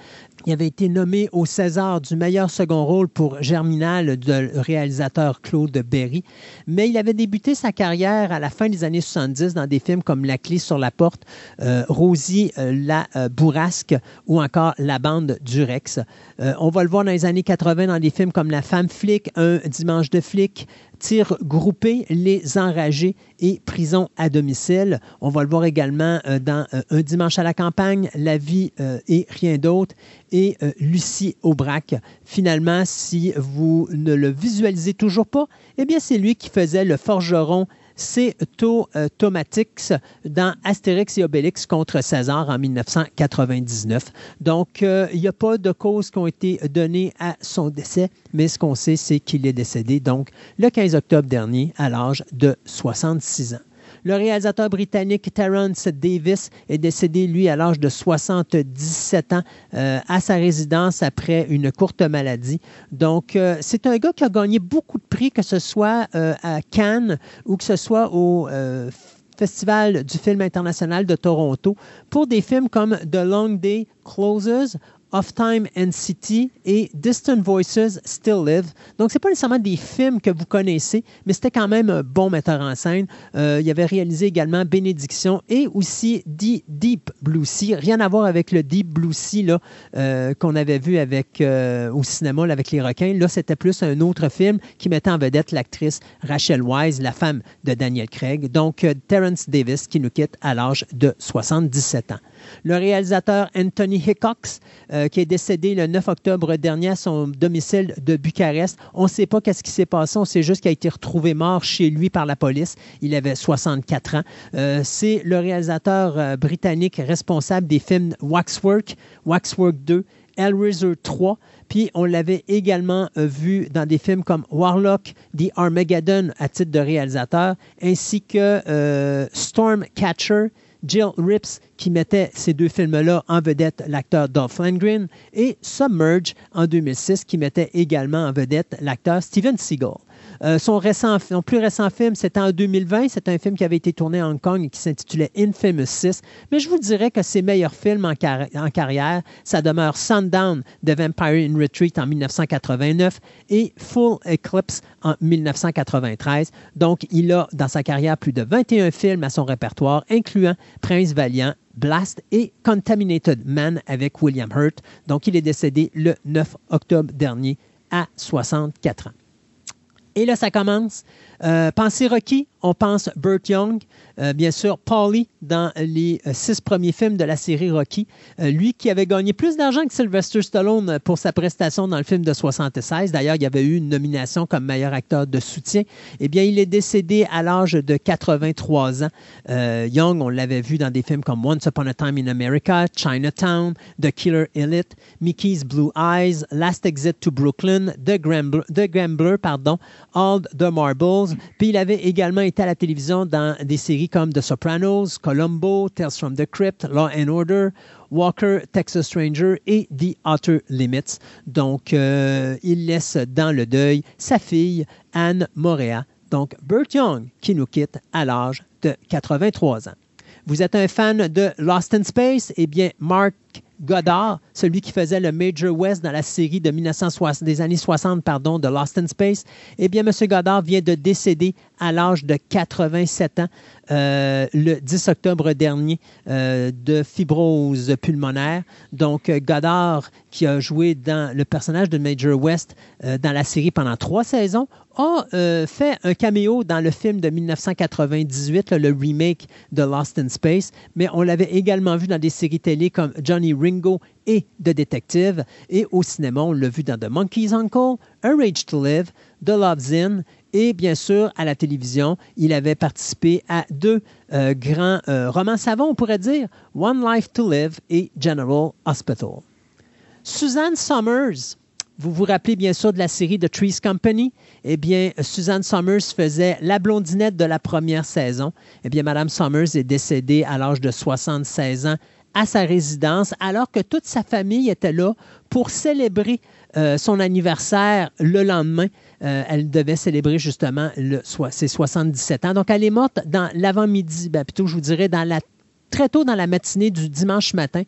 Il avait été nommé au César du meilleur second rôle pour Germinal de réalisateur Claude Berry, mais il avait débuté sa carrière à la fin des années 70 dans des films comme La clé sur la porte, euh, Rosie euh, la euh, bourrasque ou encore La bande du Rex. on va le voir dans les années 80 dans des films comme La femme flic, Un dimanche de flic, Tir groupé, Les Enragés et Prison à domicile. On va le voir également dans Un dimanche à la campagne, La vie et rien d'autre et euh, Lucie Aubrac. Finalement, si vous ne le visualisez toujours pas, eh bien, c'est lui qui faisait le forgeron c'est Tomatix dans Astérix et Obélix contre César en 1999. Donc, euh, il n'y a pas de causes qui ont été données à son décès, mais ce qu'on sait, c'est qu'il est décédé donc le 15 octobre dernier à l'âge de 66 ans. Le réalisateur britannique Terence Davis est décédé, lui, à l'âge de 77 ans euh, à sa résidence après une courte maladie. Donc, euh, c'est un gars qui a gagné beaucoup de prix, que ce soit euh, à Cannes ou que ce soit au Festival du film international de Toronto pour des films comme The Long Day Closes, of Time and City et Distant Voices Still Live. Donc, ce pas nécessairement des films que vous connaissez, mais c'était quand même un bon metteur en scène. Euh, il avait réalisé également Bénédiction et aussi Deep Blue Sea. Rien à voir avec le Deep Blue Sea là, euh, qu'on avait vu avec, euh, au cinéma avec les requins. Là, c'était plus un autre film qui mettait en vedette l'actrice Rachel Wise, la femme de Daniel Craig. Donc, Terence Davis qui nous quitte à l'âge de 77 ans. Le réalisateur Anthony Hickox, euh, qui est décédé le 9 octobre dernier à son domicile de Bucarest. On ne sait pas qu'est-ce qui s'est passé. On sait juste qu'il a été retrouvé mort chez lui par la police. Il avait 64 ans. Euh, c'est le réalisateur euh, britannique responsable des films Waxwork, Waxwork 2, Hellraiser 3. Puis on l'avait également vu dans des films comme Warlock, The Armageddon à titre de réalisateur, ainsi que Stormcatcher Jill Rips qui mettait ces deux films-là en vedette l'acteur Dolph Lundgren et Submerge en 2006 qui mettait également en vedette l'acteur Steven Seagal. Euh, son, plus récent film, c'était en 2020. C'est un film qui avait été tourné à Hong Kong et qui s'intitulait Infamous 6. Mais je vous dirais que ses meilleurs films en, en, carrière, ça demeure Sundown de Vampire in Retreat en 1989 et Full Eclipse en 1993. Donc, il a dans sa carrière plus de 21 films à son répertoire, incluant Prince Valiant, Blast et Contaminated Man avec William Hurt. Donc, il est décédé le 9 octobre dernier à 64 ans. Et là, ça commence. Euh, pensez Rocky, on pense Burt Young, euh, bien sûr Paulie dans les euh, six premiers films de la série Rocky. lui qui avait gagné plus d'argent que Sylvester Stallone pour sa prestation dans le film de 76. D'ailleurs, il y avait eu une nomination comme meilleur acteur de soutien. Eh bien, il est décédé à l'âge de 83 ans. Young, on l'avait vu dans des films comme Once Upon a Time in America, Chinatown, The Killer Elite, Mickey's Blue Eyes, Last Exit to Brooklyn, The Gambler, The pardon, All the Marbles, puis il avait également été à la télévision dans des séries comme The Sopranos, Columbo, Tales from the Crypt, Law and Order, Walker, Texas Stranger et The Outer Limits. Donc, euh, il laisse dans le deuil sa fille, Anne Morea. Donc, Burt Young, qui nous quitte à l'âge de 83 ans. Vous êtes un fan de Lost in Space? Eh bien, Mark Goddard, celui qui faisait le Major West dans la série de 1960, des années 60 pardon, de Lost in Space, eh bien, M. Goddard vient de décéder à l'âge de 87 ans euh, le 10 octobre dernier euh, de fibrose pulmonaire. Donc, Goddard, qui a joué dans le personnage de Major West dans la série pendant trois saisons, a fait un caméo dans le film de 1998, le remake de Lost in Space, mais on l'avait également vu dans des séries télé comme Johnny Ringo et The Detective, et au cinéma, on l'a vu dans The Monkey's Uncle, A Rage to Live, The Love's In et bien sûr, à la télévision, il avait participé à deux euh, grands euh, romans savants, on pourrait dire, One Life to Live et General Hospital. Suzanne Summers, vous vous rappelez bien sûr de la série The Trees Company? Eh bien, Suzanne Summers faisait la blondinette de la première saison. Eh bien, Madame Summers est décédée à l'âge de 76 ans à sa résidence, alors que toute sa famille était là pour célébrer euh, son anniversaire le lendemain. Euh, elle devait célébrer justement ses 77 ans. Donc, elle est morte dans l'avant-midi, ben, plutôt, je vous dirais, dans la, très tôt dans la matinée du dimanche matin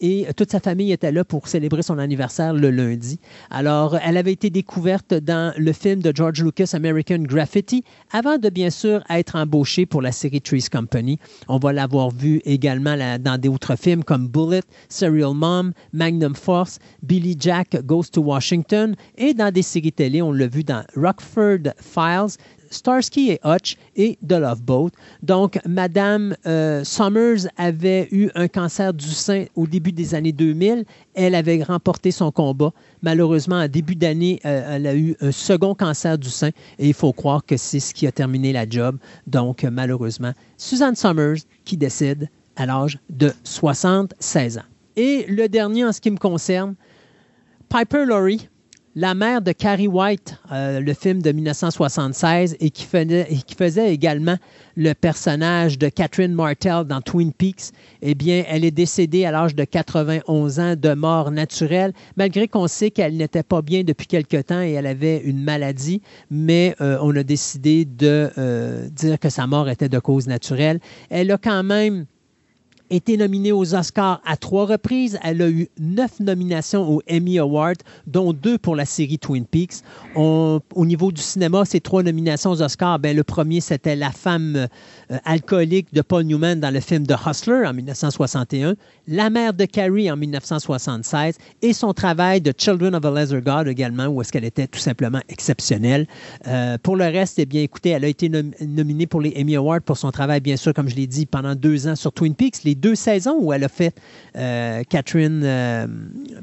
et toute sa famille était là pour célébrer son anniversaire le lundi. Alors, elle avait été découverte dans le film de George Lucas, American Graffiti, avant de bien sûr être embauchée pour la série Trees Company. On va l'avoir vue également dans d'autres films comme Bullet, Serial Mom, Magnum Force, Billy Jack Goes to Washington et dans des séries télé, on l'a vu dans Rockford Files, Starsky et Hutch et The Love Boat. Donc, Madame euh, Summers avait eu un cancer du sein au début des années 2000. Elle avait remporté son combat. Malheureusement, en début d'année, euh, elle a eu un second cancer du sein et il faut croire que c'est ce qui a terminé la job. Donc, malheureusement, Suzanne Summers qui décède à l'âge de 76 ans. Et le dernier en ce qui me concerne, Piper Laurie, la mère de Carrie White, euh, le film de 1976, et qui, faisait, également le personnage de Catherine Martell dans Twin Peaks, eh bien, elle est décédée à l'âge de 91 ans de mort naturelle, malgré qu'on sait qu'elle n'était pas bien depuis quelque temps et elle avait une maladie, mais euh, on a décidé de euh, dire que sa mort était de cause naturelle. Elle a quand même été nominée aux Oscars à trois reprises. Elle a eu neuf nominations aux Emmy Awards, dont deux pour la série Twin Peaks. au niveau du cinéma, ces trois nominations aux Oscars, ben, le premier, c'était La femme euh, alcoolique de Paul Newman dans le film The Hustler en 1961, La mère de Carrie en 1976 et son travail de Children of a Lesser God également, où est-ce qu'elle était tout simplement exceptionnelle. Euh, pour le reste, eh bien, écoutez, elle a été nominée pour les Emmy Awards pour son travail, bien sûr, comme je l'ai dit, pendant deux ans sur Twin Peaks. Deux saisons où elle a fait euh, Catherine euh,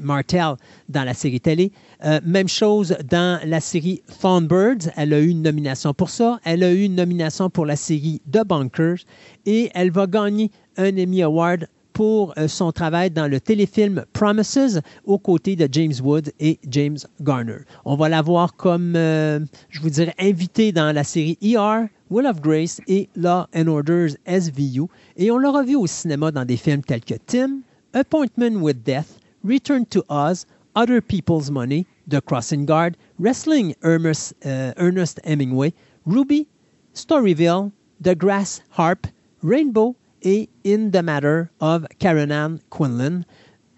Martell dans la série télé. Euh, même chose dans la série Birds. Elle a eu une nomination pour ça. Elle a eu une nomination pour la série The Bunkers et elle va gagner un Emmy Award pour son travail dans le téléfilm Promises aux côtés de James Wood et James Garner. On va la voir comme, je vous dirais, invitée dans la série ER, Will of Grace et Law and Orders SVU, et on l'aura vu au cinéma dans des films tels que Tim, Appointment with Death, Return to Oz, Other People's Money, The Crossing Guard, Wrestling Ernest, uh, Ernest Hemingway, Ruby, Storyville, The Grass Harp, Rainbow et In the Matter of Karen Ann Quinlan.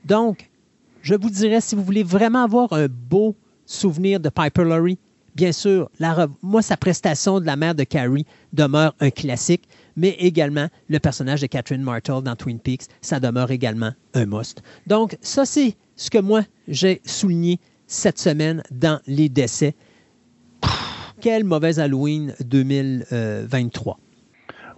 Donc, je vous dirais, si vous voulez vraiment avoir un beau souvenir de Piper Laurie, Bien sûr, moi, sa prestation de la mère de Carrie demeure un classique, mais également le personnage de Catherine Martel dans Twin Peaks, ça demeure également un must. Donc, ça, c'est ce que moi, j'ai souligné cette semaine dans les décès. Quelle mauvaise Halloween 2023.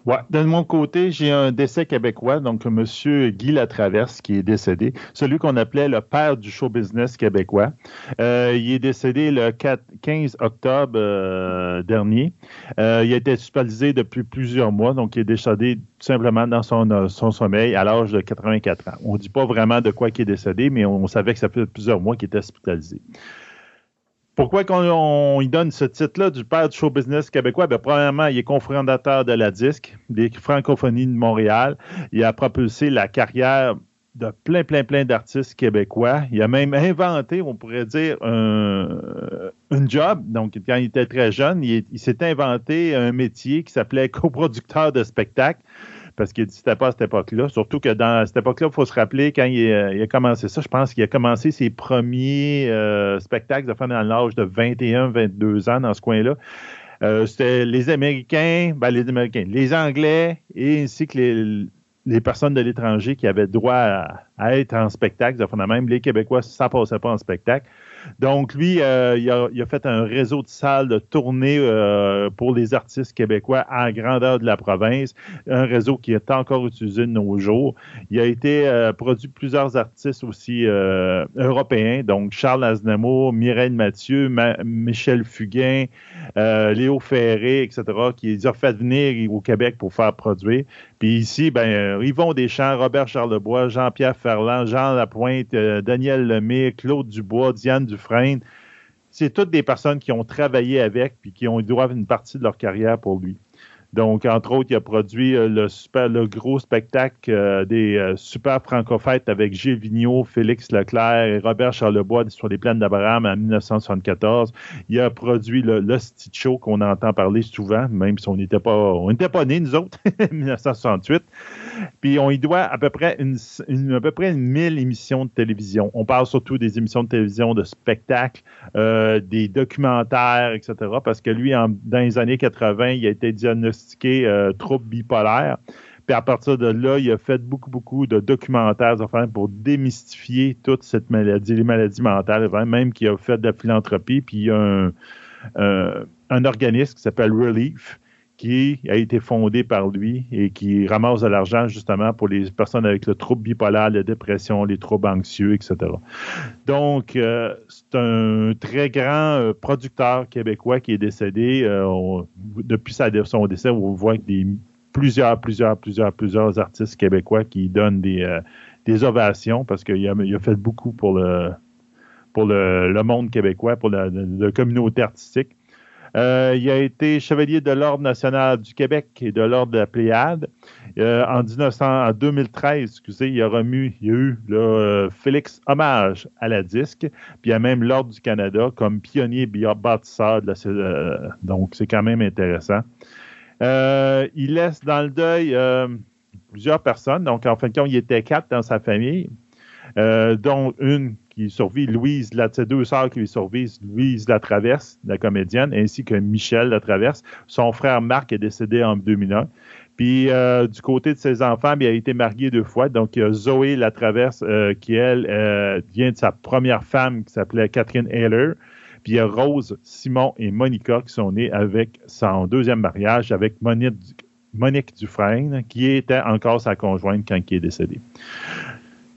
Ouais. De mon côté, j'ai un décès québécois, donc M. Guy Latraverse, qui est décédé, celui qu'on appelait le père du show business québécois. Euh, il est décédé le 15 octobre euh, dernier. Euh, il a été hospitalisé depuis plusieurs mois, donc il est décédé tout simplement dans son, sommeil à l'âge de 84 ans. On ne dit pas vraiment de quoi il est décédé, mais on, savait que ça fait plusieurs mois qu'il était hospitalisé. Pourquoi on, lui donne ce titre-là du père du show business québécois? Bien, premièrement, il est cofondateur de la DISC, des francophonies de Montréal. Il a propulsé la carrière de plein, plein, plein d'artistes québécois. Il a même inventé, on pourrait dire, un, job. Donc, quand il était très jeune, il s'est inventé un métier qui s'appelait coproducteur de spectacle parce qu'il n'existait pas à cette époque-là. Surtout que dans cette époque-là, il faut se rappeler, quand il, a commencé ça, je pense qu'il a commencé ses premiers euh, spectacles de fin dans l'âge de 21, 22 ans dans ce coin-là. C'était les Américains, ben, les Américains, les Anglais et ainsi que les, personnes de l'étranger qui avaient droit à, être en spectacle. De même, les Québécois, ça passait pas en spectacle. Donc, lui, euh, il, a, fait un réseau de salles de tournée euh, pour les artistes québécois à grandeur de la province, un réseau qui est encore utilisé de nos jours. Il a été euh, produit plusieurs artistes aussi européens, donc Charles Aznavour, Mireille Mathieu, Michel Fugain, Léo Ferré, etc., qui les a fait venir au Québec pour faire produire. Puis ici, ben, Yvon Deschamps, Robert Charlebois, Jean-Pierre Ferland, Jean Lapointe, Daniel Lemay, Claude Dubois, Diane Dufresne. C'est toutes des personnes qui ont travaillé avec puis qui ont doivent une partie de leur carrière pour lui. Donc, entre autres, il a produit euh, le, super, le gros spectacle euh, des euh, Super Francofêtes avec Gilles Vigneault, Félix Leclerc et Robert Charlebois sur les plaines d'Abraham en 1974. Il a produit le Lost Show qu'on entend parler souvent, même si on n'était pas, pas nés, nous autres, en 1968. Puis on y doit à peu près une, à peu près une mille émissions de télévision. On parle surtout des émissions de télévision, de spectacles, des documentaires, etc. Parce que lui, en, dans les années 80, il a été diagnostiqué diagnostiqué euh, bipolaire. Puis à partir de là, il a fait beaucoup, beaucoup de documentaires pour démystifier toute cette maladie, les maladies mentales, même qu'il a fait de la philanthropie. Puis il y a un, euh, un organisme qui s'appelle Relief, qui a été fondé par lui et qui ramasse de l'argent justement pour les personnes avec le trouble bipolaire, la dépression, les troubles anxieux, etc. Donc, euh, c'est un très grand euh, producteur québécois qui est décédé. Euh, depuis son décès, on voit des, plusieurs, plusieurs, plusieurs, plusieurs artistes québécois qui donnent des, des ovations parce qu'il a, a, fait beaucoup pour le, pour le, monde québécois, pour la communauté artistique. Euh, il a été chevalier de l'Ordre national du Québec et de l'Ordre de la Pléiade. Euh, en, 1900, 2013, excusez, il a remis, il a eu le euh, Félix Hommage à la disque, puis il y a même l'Ordre du Canada comme pionnier bâtisseur. De la, donc, c'est quand même intéressant. il laisse dans le deuil plusieurs personnes. Donc, en fin de compte, il était quatre dans sa famille, dont une qui survit Louise, ses deux sœurs qui lui survivent, Louise Latraverse, la comédienne, ainsi que Michel Latraverse. Son frère Marc est décédé en 2001. Puis euh, du côté de ses enfants, il a été marié deux fois. Donc, il y a Zoé Latraverse, euh, qui, elle, euh, vient de sa première femme qui s'appelait Catherine Haller. Puis il y a Rose, Simon et Monica qui sont nés avec son deuxième mariage avec Monique, Monique Dufresne, qui était encore sa conjointe quand il est décédé.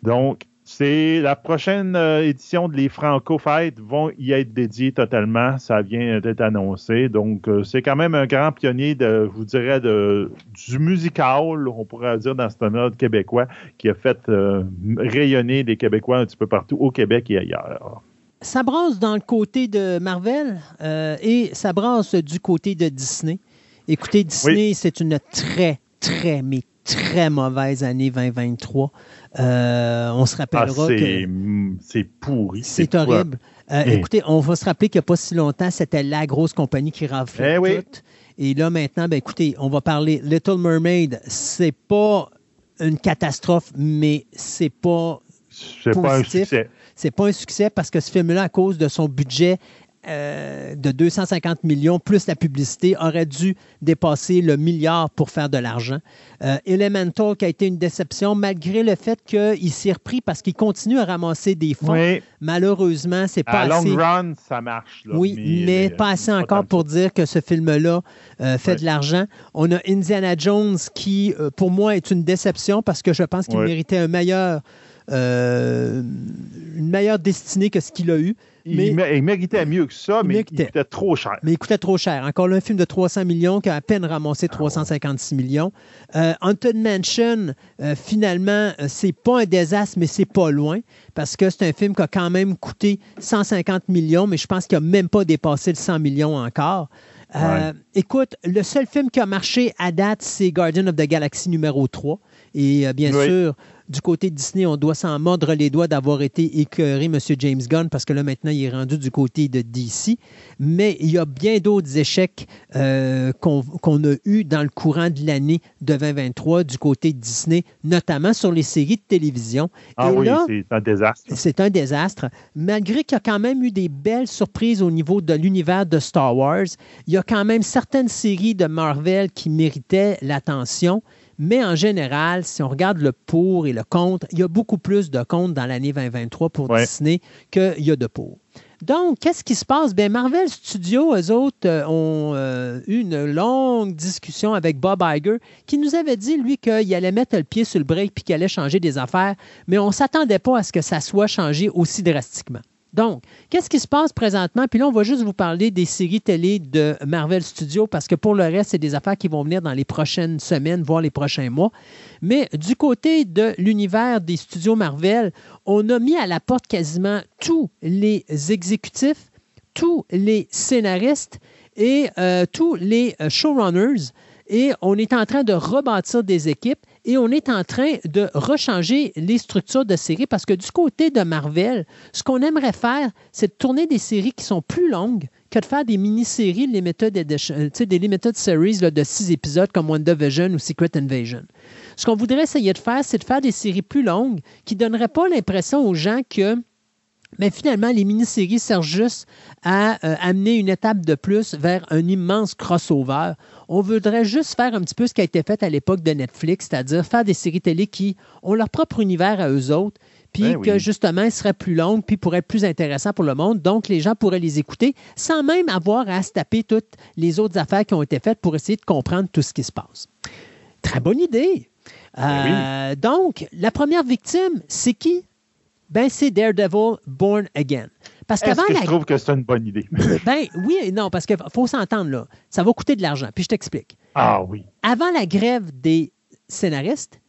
Donc, c'est la prochaine euh, édition de les Franco Fêtes vont y être dédiées totalement. Ça vient d'être annoncé. Donc, euh, c'est quand même un grand pionnier de, je vous dirais, de, du musical, on pourrait dire dans ce mode québécois, qui a fait euh, rayonner les Québécois un petit peu partout au Québec et ailleurs. Ça brasse dans le côté de Marvel et ça brasse du côté de Disney. Écoutez, Disney, c'est une très, très, mais très mauvaise année 2023. Euh, on se rappellera ah, que. C'est pourri. C'est horrible. Euh, eh. Écoutez, on va se rappeler qu'il n'y a pas si longtemps, c'était la grosse compagnie qui raflait eh tout. Et là, maintenant, ben, écoutez, on va parler Little Mermaid. C'est pas une catastrophe, mais c'est pas. C'est pas un succès. C'est pas un succès parce que ce film-là, à cause de son budget euh, de 250 millions plus la publicité aurait dû dépasser le milliard pour faire de l'argent. Euh, Elemental qui a été une déception malgré le fait qu'il s'est repris parce qu'il continue à ramasser des fonds. Malheureusement, c'est pas à assez. long run, ça marche. oui, mais, pas assez encore pour dire que ce film-là euh, fait de l'argent. On a Indiana Jones qui, pour moi, est une déception parce que je pense qu'il méritait un meilleur, une meilleure destinée que ce qu'il a eu. Il, méritait mieux que ça, mais il coûtait trop cher. Mais il coûtait trop cher. Encore là, un film de 300 millions qui a à peine ramassé 356 ah millions. Euh, Haunted Mansion, euh, finalement, euh, c'est pas un désastre, mais c'est pas loin, parce que c'est un film qui a quand même coûté 150 millions, mais je pense qu'il n'a même pas dépassé le 100 millions encore. Écoute, le seul film qui a marché à date, c'est Guardian of the Galaxy numéro 3. Et bien sûr, du côté de Disney, on doit s'en mordre les doigts d'avoir été écœuré, M. James Gunn, parce que là, maintenant, il est rendu du côté de DC. Mais il y a bien d'autres échecs euh, qu'on a eus dans le courant de l'année de 2023 du côté de Disney, notamment sur les séries de télévision. Ah oui, c'est un désastre. C'est un désastre. Malgré qu'il y a quand même eu des belles surprises au niveau de l'univers de Star Wars, il y a quand même certaines séries de Marvel qui méritaient l'attention. Mais en général, si on regarde le pour et le contre, il y a beaucoup plus de contre dans l'année 2023 pour Disney qu'il y a de pour. Donc, qu'est-ce qui se passe? Bien, Marvel Studios, eux autres, euh, ont euh, eu une longue discussion avec Bob Iger qui nous avait dit, lui, qu'il allait mettre le pied sur le break puis qu'il allait changer des affaires, mais on ne s'attendait pas à ce que ça soit changé aussi drastiquement. Donc, qu'est-ce qui se passe présentement? Puis là, on va juste vous parler des séries télé de Marvel Studios parce que pour le reste, c'est des affaires qui vont venir dans les prochaines semaines, voire les prochains mois. Mais du côté de l'univers des studios Marvel, on a mis à la porte quasiment tous les exécutifs, tous les scénaristes et euh, tous les euh, showrunners. Et on est en train de rebâtir des équipes et on est en train de rechanger les structures de séries parce que du côté de Marvel, ce qu'on aimerait faire, c'est de tourner des séries qui sont plus longues que de faire des mini-séries, les méthodes des limited series de six épisodes comme WandaVision ou Secret Invasion. Ce qu'on voudrait essayer de faire, c'est de faire des séries plus longues qui ne donneraient pas l'impression aux gens que mais finalement, les mini-séries servent juste à euh, amener une étape de plus vers un immense crossover. On voudrait juste faire un petit peu ce qui a été fait à l'époque de Netflix, c'est-à-dire faire des séries télé qui ont leur propre univers à eux autres, puis ben que justement, elles seraient plus longues, puis pourraient être plus intéressantes pour le monde. Donc, les gens pourraient les écouter sans même avoir à se taper toutes les autres affaires qui ont été faites pour essayer de comprendre tout ce qui se passe. Très bonne idée. Ben euh, donc, la première victime, c'est qui? ben c'est Daredevil Born Again. Parce Est-ce que je trouve que c'est une bonne idée? ben oui et non, parce qu'il faut s'entendre là. Ça va coûter de l'argent. Puis je t'explique. Ah oui. Avant la grève des scénaristes,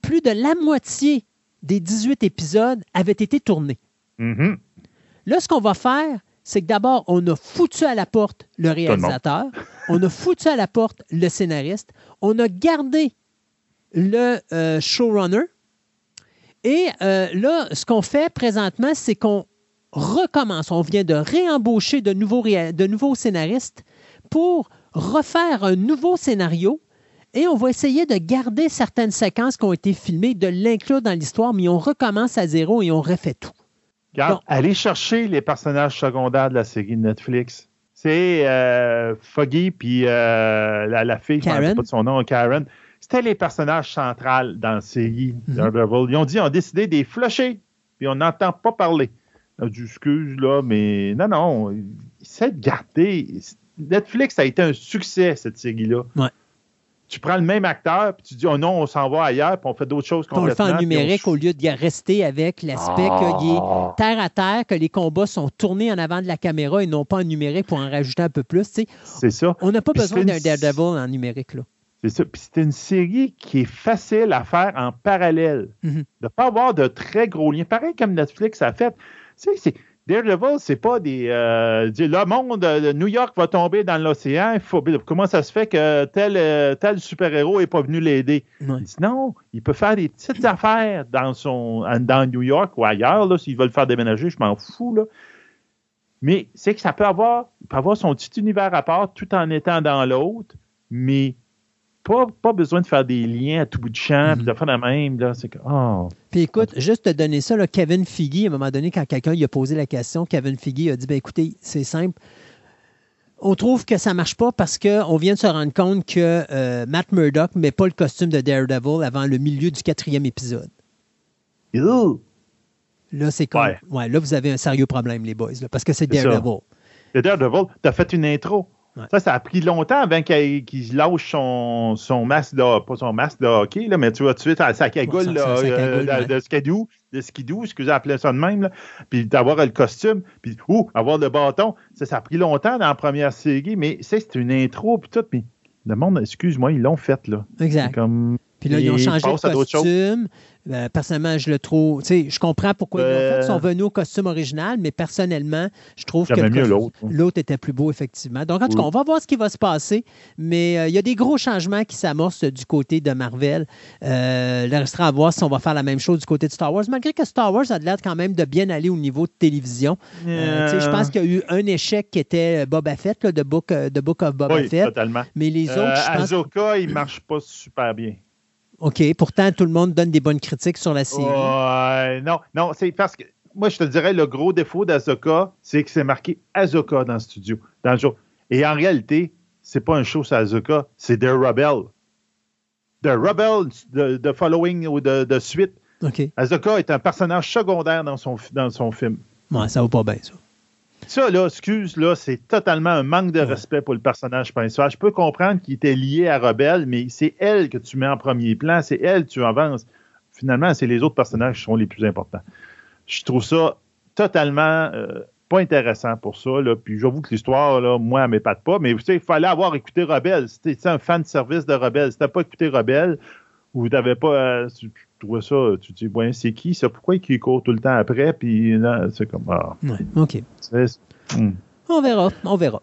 plus de la moitié des 18 épisodes avaient été tournés. Mm-hmm. Là, ce qu'on va faire, c'est que d'abord, on a foutu à la porte le réalisateur, on a foutu à la porte le scénariste, on a gardé le euh, showrunner, et euh, là, ce qu'on fait présentement, c'est qu'on recommence. On vient de réembaucher de nouveaux, de nouveaux scénaristes pour refaire un nouveau scénario et on va essayer de garder certaines séquences qui ont été filmées, de l'inclure dans l'histoire, mais on recommence à zéro et on refait tout. Regarde, allez chercher les personnages secondaires de la série de Netflix. C'est euh, Foggy puis euh, la, fille, je ne sais pas de son nom, Karen. C'était les personnages centraux dans la série. Daredevil. Ils ont dit, on a décidé de les flusher, puis on n'entend pas parler. Du excuse, là, mais non, non, c'est de garder. Netflix a été un succès, cette série-là. Tu prends le même acteur, puis tu dis, oh non, on s'en va ailleurs, puis on fait d'autres choses complètement. On le fait en numérique au lieu de rester avec l'aspect qu'il est ah. terre à terre, que les combats sont tournés en avant de la caméra et non pas en numérique pour en rajouter un peu plus. C'est ça. On n'a pas besoin d'un Daredevil en numérique. Là. C'est ça. Puis c'est une série qui est facile à faire en parallèle. Mhm. De ne pas avoir de très gros liens. Pareil comme Netflix a fait. Tu sais, c'est. Daredevil, c'est pas des. Euh, le monde de New York va tomber dans l'océan. Comment ça se fait que tel, euh, tel super-héros n'est pas venu l'aider? non, il peut faire des petites affaires dans, son, dans New York ou ailleurs. S'il veut le faire déménager, je m'en fous. Là. Mais c'est que ça peut avoir, peut avoir son petit univers à part tout en étant dans l'autre, mais pas, besoin de faire des liens à tout bout de champ, puis de faire la même. Là, c'est oh. Puis écoute, juste te donner ça, là, Kevin Figgy, à un moment donné, quand quelqu'un lui a posé la question, Kevin Figgy a dit ben, écoutez, c'est simple. On trouve que ça ne marche pas parce qu'on vient de se rendre compte que euh, Matt Murdock ne met pas le costume de Daredevil avant le milieu du quatrième épisode. Là, c'est comme. Ouais. là, vous avez un sérieux problème, les boys, parce que c'est Daredevil. C'est Daredevil, tu as fait une intro. Ça, ça a pris longtemps avant qu'il lâche son, son masque de, pas son masque de hockey, là, mais tu vois, tu sais, sa cagoule, euh, de, skidoo, de skidoo, excusez, appeler ça de même, là, puis d'avoir le costume, puis, ou avoir le bâton. Ça, ça a pris longtemps dans la première série, mais c'est une intro, puis tout, puis le monde, excuse-moi, ils l'ont fait, là. Exact. Comme, puis là, ils ont changé de costume. Euh, personnellement, je le trouve. Tu sais, je comprends pourquoi ils l'ont fait. Ils sont Euh. venus au costume original, mais personnellement, je trouve que mieux l'autre. hein. l'autre était plus beau, effectivement. Donc, en tout cas, on va voir ce qui va se passer. Mais euh, il y a des gros changements qui s'amorcent du côté de Marvel. Il restera à voir si on va faire la même chose du côté de Star Wars, malgré que Star Wars a l'air quand même de bien aller au niveau de télévision. Tu sais, je pense qu'il y a eu un échec qui était Boba Fett, là, de Book, Book of Boba Oui, Fett. totalement. Mais les autres, je pense. Ahsoka, il marche pas super bien. OK, pourtant, tout le monde donne des bonnes critiques sur la série. Ouais, non, non, c'est parce que moi, je te dirais, le gros défaut d'Azoka, c'est que c'est marqué Azoka dans le studio, dans le show. Et en réalité, c'est pas un show sur Azoka, c'est The Rebel. The Rebel de, de following ou de, de suite. OK. Azoka est un personnage secondaire dans son, dans son film. Ouais, ça va pas bien, ça. Ça, là, excuse, là, c'est totalement un manque de respect pour le personnage principal. Je peux comprendre qu'il était lié à Rebelle, mais c'est elle que tu mets en premier plan, c'est elle que tu avances. Finalement, c'est les autres personnages qui sont les plus importants. Je trouve ça totalement euh, pas intéressant pour ça. Là. Puis j'avoue que l'histoire, là, moi, elle m'épate pas, mais vous savez, il fallait avoir écouté Rebelle. C'était un fan de service de Rebelle. Si t'as pas écouté Rebelle, ou t'avais pas. euh, trouvais ça, tu te dis, ouais, c'est qui ça? Pourquoi il court tout le temps après? Puis c'est comme. Ah, Ouais, OK. hmm. On verra, on verra.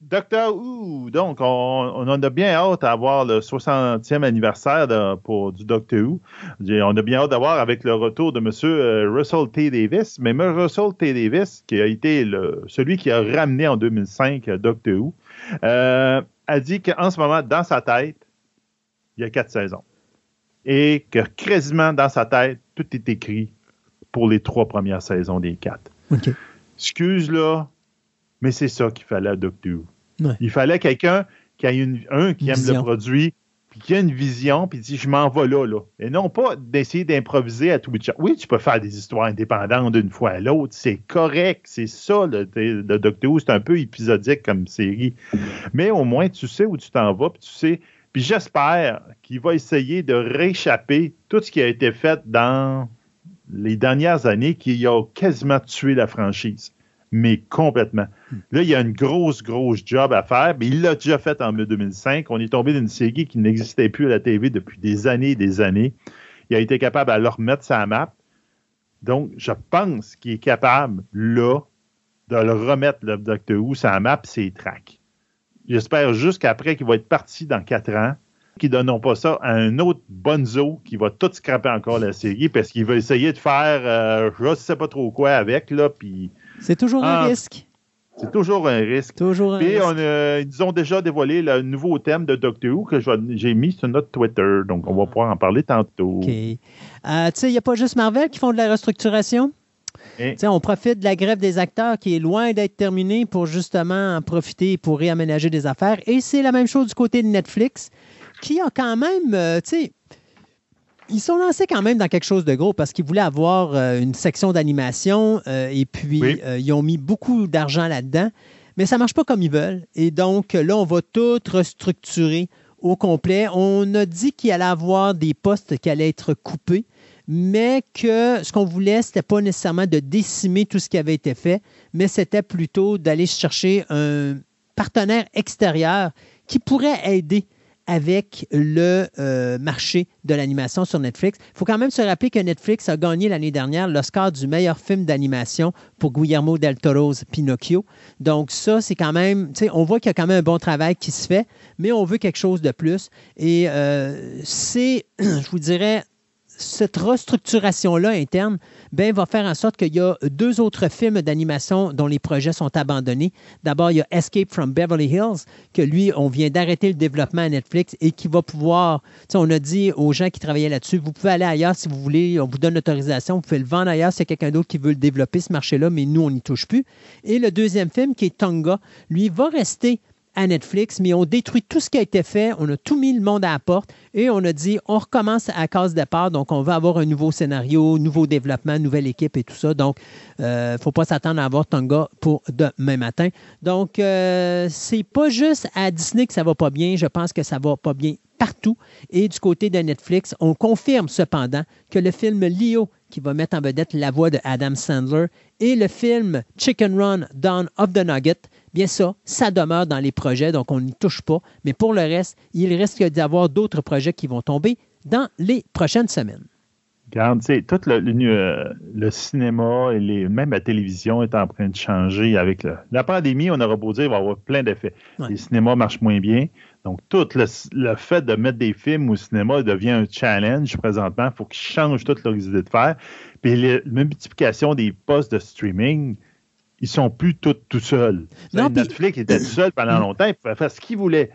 Docteur Who, donc on, on en a bien hâte à avoir le 60e anniversaire de- pour, du Docteur Who. On a bien hâte d'avoir avec le retour de M. Russell T. Davis, mais M. Russell T. Davis, qui a été le, celui qui a ramené en 2005 euh, Doctor Who, euh, a dit qu'en ce moment, dans sa tête, il y a quatre saisons. Et que quasiment dans sa tête, tout est écrit pour les trois premières saisons des quatre. Excuse là, mais c'est ça qu'il fallait à Doctor Who. Ouais. Il fallait quelqu'un qui a une, un qui Une aime vision. le produit, puis qui a une vision, puis dit je m'en vais là, là. Et non pas d'essayer d'improviser à tout bout de champ. Oui, tu peux faire des histoires indépendantes d'une fois à l'autre, c'est correct, c'est ça le, le Doctor Who, c'est un peu épisodique comme série. Mais au moins tu sais où tu t'en vas, puis tu sais. Puis j'espère qu'il va essayer de rééchapper tout ce qui a été fait dans les dernières années qui a quasiment tué la franchise. Mais complètement. Là, il y a une grosse, grosse job à faire. Mais il l'a déjà fait en 2005. On est tombé d'une série qui n'existait plus à la TV depuis des années et des années. Il a été capable à le remettre sa map. Donc, je pense qu'il est capable, là, de le remettre, le Doctor Who, sa map, ses tracks. J'espère juste qu'après qu'il va être parti dans quatre ans, qu'ils ne donneront pas ça à un autre bonzo qui va tout scraper encore la série parce qu'il va essayer de faire euh, je ne sais pas trop quoi avec, là, puis C'est toujours un risque. c'est toujours un risque. Toujours un Puis risque. on a- ils ont déjà dévoilé le nouveau thème de Doctor Who que j'ai mis sur notre Twitter, donc on va pouvoir en parler tantôt. OK. Euh, tu sais, il n'y a pas juste Marvel qui font de la restructuration? Et- on profite de la grève des acteurs qui est loin d'être terminée pour justement en profiter pour réaménager des affaires. Et c'est la même chose du côté de Netflix, qui a quand même, euh, tu sais, ils sont lancés quand même dans quelque chose de gros parce qu'ils voulaient avoir euh, une section d'animation euh, et puis Oui. euh, ils ont mis beaucoup d'argent là-dedans, mais ça ne marche pas comme ils veulent. Et donc là, on va tout restructurer au complet. On a dit qu'il allait avoir des postes qui allaient être coupés, mais que ce qu'on voulait, ce n'était pas nécessairement de décimer tout ce qui avait été fait, mais c'était plutôt d'aller chercher un partenaire extérieur qui pourrait aider avec le euh, marché de l'animation sur Netflix. Il faut quand même se rappeler que Netflix a gagné l'année dernière l'Oscar du meilleur film d'animation pour Guillermo del Toro's Pinocchio. Donc ça, c'est quand même, on voit qu'il y a quand même un bon travail qui se fait, mais on veut quelque chose de plus. Et euh, c'est, je vous dirais, cette restructuration-là interne ben, va faire en sorte qu'il y a deux autres films d'animation dont les projets sont abandonnés. D'abord, il y a Escape from Beverly Hills, que lui, on vient d'arrêter le développement à Netflix et qui va pouvoir, on a dit aux gens qui travaillaient là-dessus, vous pouvez aller ailleurs si vous voulez, on vous donne l'autorisation, vous pouvez le vendre ailleurs s'il quelqu'un d'autre qui veut le développer, ce marché-là, mais nous, on n'y touche plus. Et le deuxième film, qui est Tonga, lui, va rester Netflix, mais on détruit tout ce qui a été fait, on a tout mis le monde à la porte et on a dit on recommence à case départ, donc on va avoir un nouveau scénario, nouveau développement, nouvelle équipe et tout ça. Donc, il ne faut pas s'attendre à avoir Tonga pour demain matin. Donc, euh, c'est pas juste à Disney que ça va pas bien, je pense que ça va pas bien partout. Et du côté de Netflix, on confirme cependant que le film Leo, qui va mettre en vedette la voix de Adam Sandler, et le film Chicken Run Dawn of the Nugget, bien ça, ça demeure dans les projets, donc on n'y touche pas. Mais pour le reste, il risque d'y avoir d'autres projets qui vont tomber dans les prochaines semaines. Regarde, tu sais, tout le, le, le, cinéma et les, même la télévision est en train de changer avec le, la pandémie. On aura beau dire, il va y avoir plein d'effets. Ouais. Les cinémas marchent moins bien. Donc, tout le, le, fait de mettre des films au cinéma devient un challenge présentement. Il faut qu'ils changent toutes leurs idées de faire. Puis, la multiplication des postes de streaming, ils sont plus tous tout seuls. Non, Netflix était tout seul pendant longtemps. Il pouvait faire ce qu'il voulait.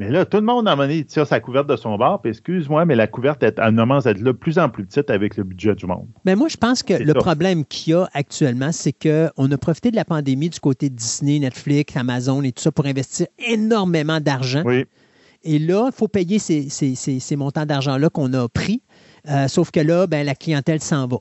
Mais là, tout le monde, à un moment donné, tire sa couverte de son bord. Puis, excuse-moi, mais la couverte, est, elle commence à être de plus en plus petite avec le budget du monde. Mais moi, je pense que le ça. problème qu'il y a actuellement, c'est qu'on a profité de la pandémie du côté de Disney, Netflix, Amazon et tout ça pour investir énormément d'argent. Oui. Et là, il faut payer ces, ces, ces, ces montants d'argent-là qu'on a pris. Euh, sauf que là, ben, la clientèle s'en va.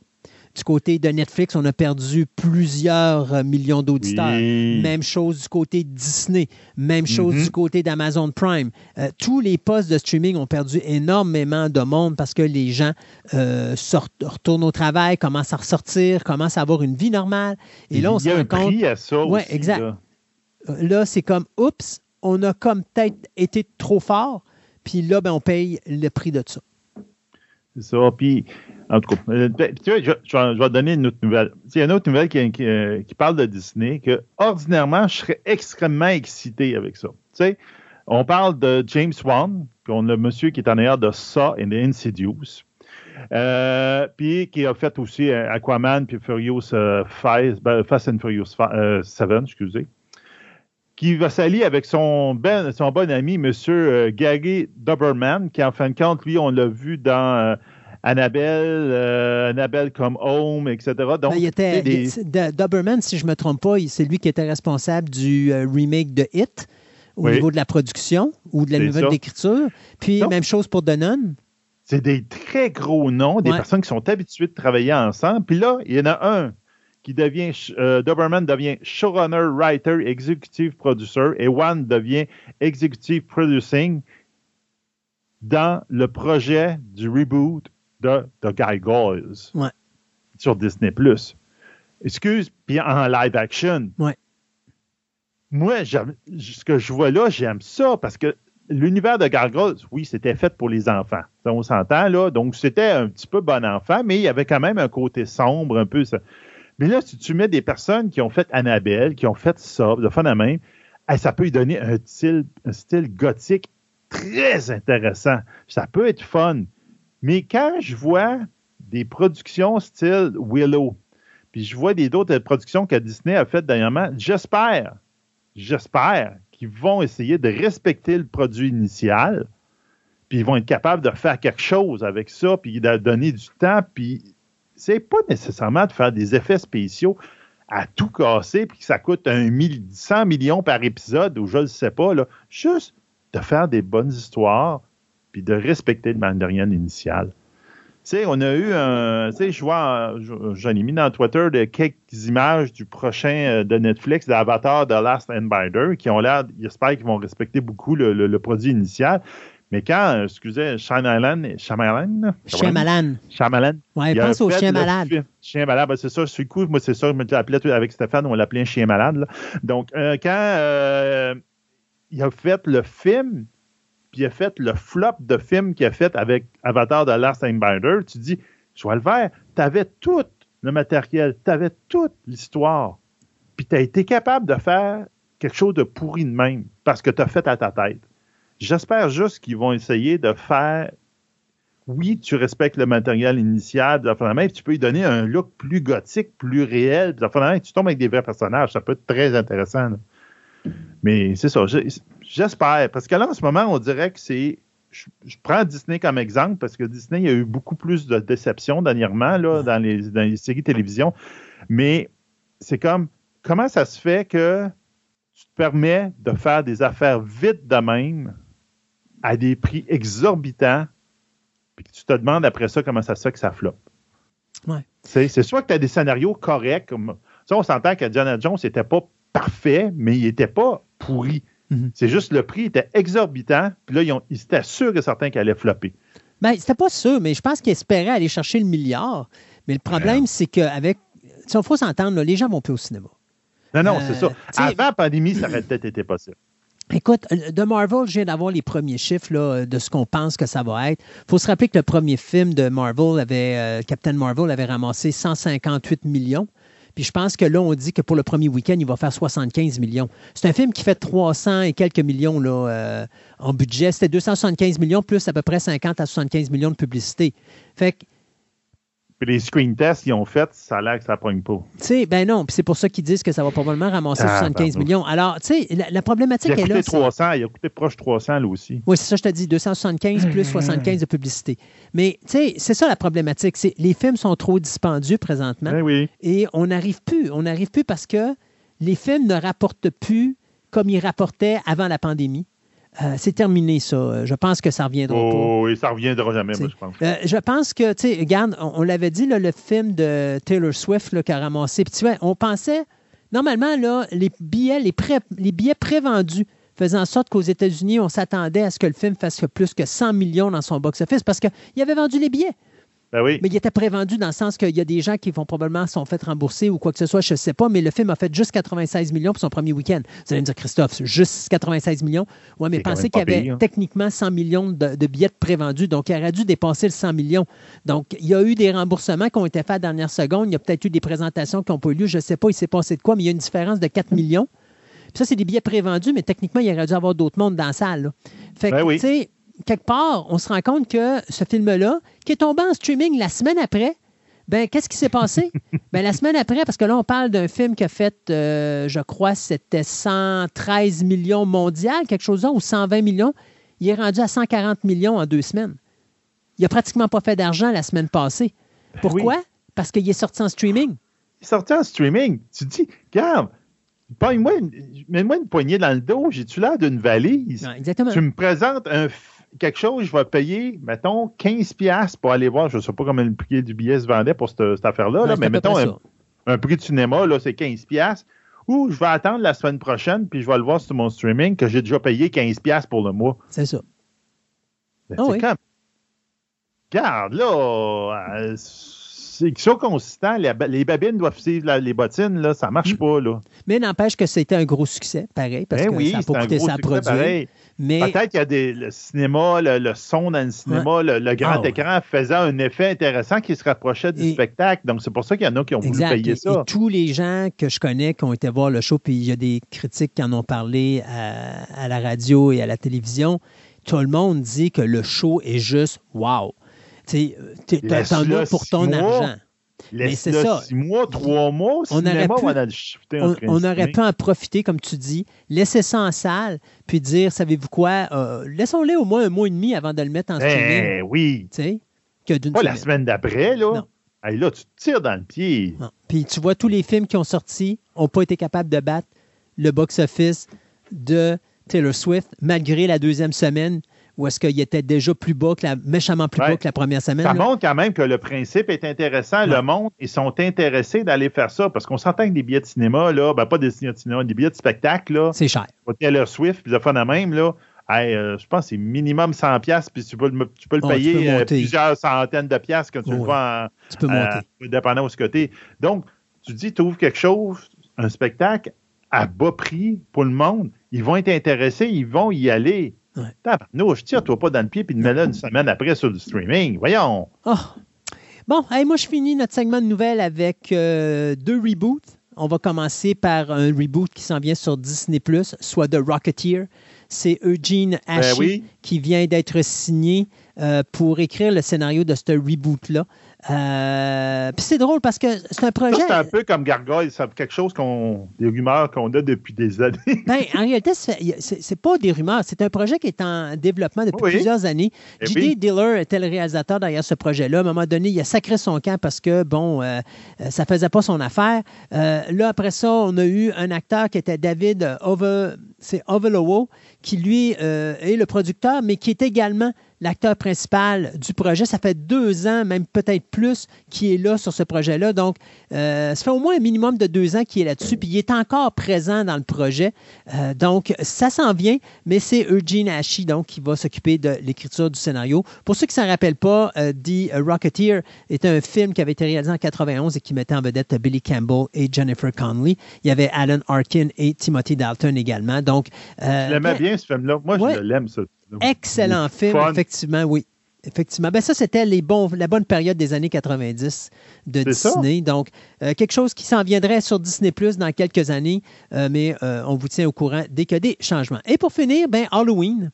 Du côté de Netflix, on a perdu plusieurs millions d'auditeurs. Oui. Même chose du côté de Disney. Même chose Mm-hmm. mm -hmm. du côté d'Amazon Prime. Euh, tous les postes de streaming ont perdu énormément de monde parce que les gens euh, sortent, retournent au travail, commencent à ressortir, commencent à avoir une vie normale. Et là, on Il y a se un rend compte. prix à ça ouais, aussi, exact. Là, là c'est comme, oups, on a comme peut-être été trop fort. Puis là, ben, on paye le prix de ça. C'est ça. Puis, en tout cas, euh, tu vois, je, vais donner une autre nouvelle. Il y a une autre nouvelle euh, qui, parle de Disney que, ordinairement, je serais extrêmement excité avec ça. On parle de James Wan, puis on a le monsieur qui est en arrière de ça et de Insidious. Euh, puis qui a fait aussi Aquaman puis Furious euh, Fast, ben, Fast and Furious 7, excusez qui va s'allier avec son, ben, son bon ami, M. Euh, Gary Doberman, qui en fin de compte, lui, on l'a vu dans euh, Annabelle, euh, Annabelle comme Home, etc. Donc, ben, il était, des... Doberman, si je ne me trompe pas, c'est lui qui était responsable du euh, remake de Hit au oui. niveau de la production ou de la nouvelle d'écriture. Puis, Donc, même chose pour The Nun. C'est des très gros noms, des ouais. personnes qui sont habituées de travailler ensemble. Puis là, il y en a un qui devient, euh, Doberman devient showrunner, writer, executive producer et One devient executive producing dans le projet du reboot de The Gargoyles ouais. sur Disney+. Excuse, puis en live action. Ouais. Moi, ce que je vois là, j'aime ça parce que l'univers de Gargoyles, oui, c'était fait pour les enfants. On s'entend, là. Donc, c'était un petit peu bon enfant, mais il y avait quand même un côté sombre, un peu. Ça. Mais là, si tu mets des personnes qui ont fait Annabelle, qui ont fait ça, de fun à même, ça peut y donner un style, un style gothique très intéressant. Ça peut être fun. Mais quand je vois des productions style Willow, puis je vois des d'autres productions que Disney a faites dernièrement, j'espère, j'espère qu'ils vont essayer de respecter le produit initial, puis ils vont être capables de faire quelque chose avec ça, puis de donner du temps, puis c'est pas nécessairement de faire des effets spéciaux à tout casser puis que ça coûte un mille, 100 millions par épisode ou je ne sais pas. Juste de faire des bonnes histoires puis de respecter le Mandalorian initial. Tu sais, on a eu un. Tu sais, je vois, j'en ai mis dans Twitter de quelques images du prochain de Netflix, d'Avatar The Last Endbiter, qui ont l'air, j'espère qu'ils vont respecter beaucoup le, le, le produit initial. Mais quand, excusez, Shyamalan, Shyamalan, Shyamalan, Shyamalan, ouais, pense au chien malade. Chien malade, ben c'est ça, je suis cool. Moi, c'est ça, je me l'appelais avec Stéphane, on l'appelait un chien malade. Là. Donc, euh, quand euh, il a fait le film, puis a fait le flop de film qu'il a fait avec Avatar de Last Airbender, tu dis, je vais le faire. Tu avais tout le matériel, tu avais toute l'histoire, puis tu été capable de faire quelque chose de pourri de même parce que tu as fait à ta tête. J'espère juste qu'ils vont essayer de faire. Oui, tu respectes le matériel initial, puis tu peux lui donner un look plus gothique, plus réel. Puis tu tombes avec des vrais personnages, ça peut être très intéressant. Mais c'est ça, j'espère. Parce que là, en ce moment, on dirait que c'est. Je, je, prends Disney comme exemple parce que Disney, il y a eu beaucoup plus de déceptions dernièrement là, dans, les, dans les séries télévision. Mais c'est comme comment ça se fait que tu te permets de faire des affaires vite de même à des prix exorbitants, puis que tu te demandes après ça comment ça se fait que ça floppe? Ouais. C'est soit que tu as des scénarios corrects, comme ça, on s'entend que Diana Jones n'était pas parfait, mais il n'était pas pourri. -hmm. C'est juste le prix était exorbitant, puis là, ils, ont, ils étaient sûrs que certains qu'elle allait flopper. Ben, c'était pas sûr, mais je pense qu'ils espéraient aller chercher le milliard. Mais le problème, c'est qu'avec. Il faut s'entendre, les gens vont plus au cinéma. Non, non, euh, c'est ça. Avant la pandémie, ça aurait peut-être été possible. Écoute, de Marvel, je viens d'avoir les premiers chiffres là, de ce qu'on pense que ça va être. Il faut se rappeler que le premier film de Marvel avait, euh, Captain Marvel avait ramassé 158 millions. Puis je pense que là, on dit que pour le premier week-end, il va faire 75 millions. C'est un film qui fait 300 et quelques millions là, euh, en budget. C'était 275 millions plus à peu près 50 à 75 millions de publicité. Fait que puis les screen tests qu'ils ont fait, ça a l'air que ça pogne pas. Tu sais, ben non. Puis c'est pour ça qu'ils disent que ça va probablement ramasser 75 millions. Alors, tu sais, la, problématique il a est là. 300, il a coûté proche 300 là aussi. Oui, c'est ça, je te dis, 275 plus 75 de publicité. Mais, tu sais, c'est ça la problématique. C'est les films sont trop dispendieux présentement. Ben oui. Et on n'arrive plus. On n'arrive plus parce que les films ne rapportent plus comme ils rapportaient avant la pandémie. Euh, c'est terminé, ça. Je pense que ça reviendra oh, pas. Oui, ça reviendra jamais, moi, je pense. Euh, je pense que, tu sais, regarde, on, l'avait dit, le film de Taylor Swift là, qui a ramassé. Puis, tu vois, on pensait, normalement, là, les billets, les, pré, les billets prévendus faisaient en sorte qu'aux États-Unis, on s'attendait à ce que le film fasse plus que 100 millions dans son box-office parce qu'il avait vendu les billets. Ben mais il était prévendu dans le sens qu'il y a des gens qui vont probablement sont fait rembourser ou quoi que ce soit, je ne sais pas, mais le film a fait juste 96 millions pour son premier week-end. Vous allez me dire, Christophe, juste 96 millions? Oui, mais pensez qu'il y avait hein. techniquement 100 millions de, billets prévendus, donc il aurait dû dépasser le 100 millions. Donc, il y a eu des remboursements qui ont été faits à la dernière seconde. Il y a peut-être eu des présentations qui n'ont pas eu lieu. Je ne sais pas, il s'est passé de quoi, mais il y a une différence de 4 millions. Puis ça, c'est des billets prévendus, mais techniquement, il aurait dû avoir d'autres mondes dans la salle. Fait ben que, tu sais, quelque part, on se rend compte que ce film-là, qui est tombé en streaming la semaine après, ben, qu'est-ce qui s'est passé? ben, la semaine après, parce que là, on parle d'un film qui a fait, euh, je crois, c'était 113 millions mondial, quelque chose là, ou 120 millions. Il est rendu à 140 millions en deux semaines. Il n'a pratiquement pas fait d'argent la semaine passée. Ben Pourquoi? Parce qu'il est sorti en streaming. Il est sorti en streaming. Tu te dis, regarde, mets-moi une poignée dans le dos, j'ai-tu l'air d'une valise? exactement. Tu me présentes un quelque chose, je vais payer, mettons, 15$ pour aller voir, je ne sais pas comment le prix du billet se vendait pour cette, affaire-là, mais mettons, un, prix de cinéma, là, c'est 15$. Ou je vais attendre la semaine prochaine, puis je vais le voir sur mon streaming, que j'ai déjà payé 15$ pour le mois. C'est ça. Ben, oh c'est comme. Regarde, là, euh, c'est qu'ils consistant. Les, babines doivent suivre les bottines, là, ça marche mm. pas. Là. Mais n'empêche que c'était un gros succès, pareil, parce ben que ça n'a pas coûté ça à produire. Mais... Peut-être qu'il y a des, le cinéma, le, son dans le cinéma, le, grand ah, écran faisait un effet intéressant qui se rapprochait du spectacle. Donc, c'est pour ça qu'il y en a qui ont voulu payer ça. Et tous les gens que je connais qui ont été voir le show, puis il y a des critiques qui en ont parlé à, à la radio et à la télévision, tout le monde dit que le show est juste wow. Tu as pour ton argent. Mais c'est ça. Six mois, trois mois, on aurait pu, on, on, aurait pu en profiter, comme tu dis, laisser ça en salle, puis dire, savez-vous quoi, euh, laissons-les au moins un mois et demi avant de le mettre en ben streaming. oui. Tu sais, que d'une Pas la semaine d'après, là. Non. là, tu te tires dans le pied. Puis tu vois, tous les films qui ont sorti n'ont pas été capables de battre le box-office de Taylor Swift, malgré la deuxième semaine ou est-ce qu'il était déjà plus bas que la, méchamment plus bas que la première semaine? Ça montre quand même que le principe est intéressant. Le monde, ils sont intéressés d'aller faire ça parce qu'on s'entend que des billets de cinéma, là, ben pas des billets de cinéma, des billets de spectacle, là. C'est cher. Taylor Swift, puis de fun à même, là. Euh, je pense que c'est minimum 100 pièces puis tu peux le, tu peux le oh, payer euh, plusieurs centaines de pièces quand tu le vois en, tu peux monter. Euh, dépendant où ce côté. Donc, tu dis, tu ouvres quelque chose, un spectacle à bas prix pour le monde, ils vont être intéressés, ils vont y aller. Non, je tire-toi pas dans le pied puis de mettre une semaine après sur le streaming. Voyons. Oh. Bon, moi, je finis notre segment de nouvelles avec euh, deux reboots. On va commencer par un reboot qui s'en vient sur Disney, soit The Rocketeer. C'est Eugene ben Ashe qui vient d'être signé euh, pour écrire le scénario de ce reboot-là. Euh, puis c'est drôle parce que c'est un projet. C'est un peu comme Gargoyle, c'est quelque chose qu'on. des rumeurs qu'on a depuis des années. ben, en réalité, c'est pas des rumeurs, c'est un projet qui est en développement depuis plusieurs années. Eh J.D. Diller était le réalisateur derrière ce projet-là. À un moment donné, il a sacré son camp parce que, bon, euh, euh, ça faisait pas son affaire. là, après ça, on a eu un acteur qui était David Over, c'est Overlowo, qui lui est le producteur, mais qui est également l'acteur principal du projet. Ça fait deux ans, même peut-être plus, qu'il est là sur ce projet-là. Donc, euh, ça fait au moins un minimum de deux ans qu'il est là-dessus, puis il est encore présent dans le projet. Euh, donc, ça s'en vient, mais c'est Eugene Ashy donc, qui va s'occuper de l'écriture du scénario. Pour ceux qui ne s'en rappellent pas, euh, The Rocketeer est un film qui avait été réalisé en 91 et qui mettait en vedette Billy Campbell et Jennifer Connelly. Il y avait Alan Arkin et Timothy Dalton également. Donc, je l'aimais bien, ce film-là. Moi, je l'aime, ça. Excellent film, effectivement, oui. Effectivement. Ben ça, c'était les bons, la bonne période des années 90 de Disney. Donc, euh, quelque chose qui s'en viendrait sur Disney Plus dans quelques années, euh, mais euh, on vous tient au courant dès qu'il y a des changements. Et pour finir, ben, Halloween.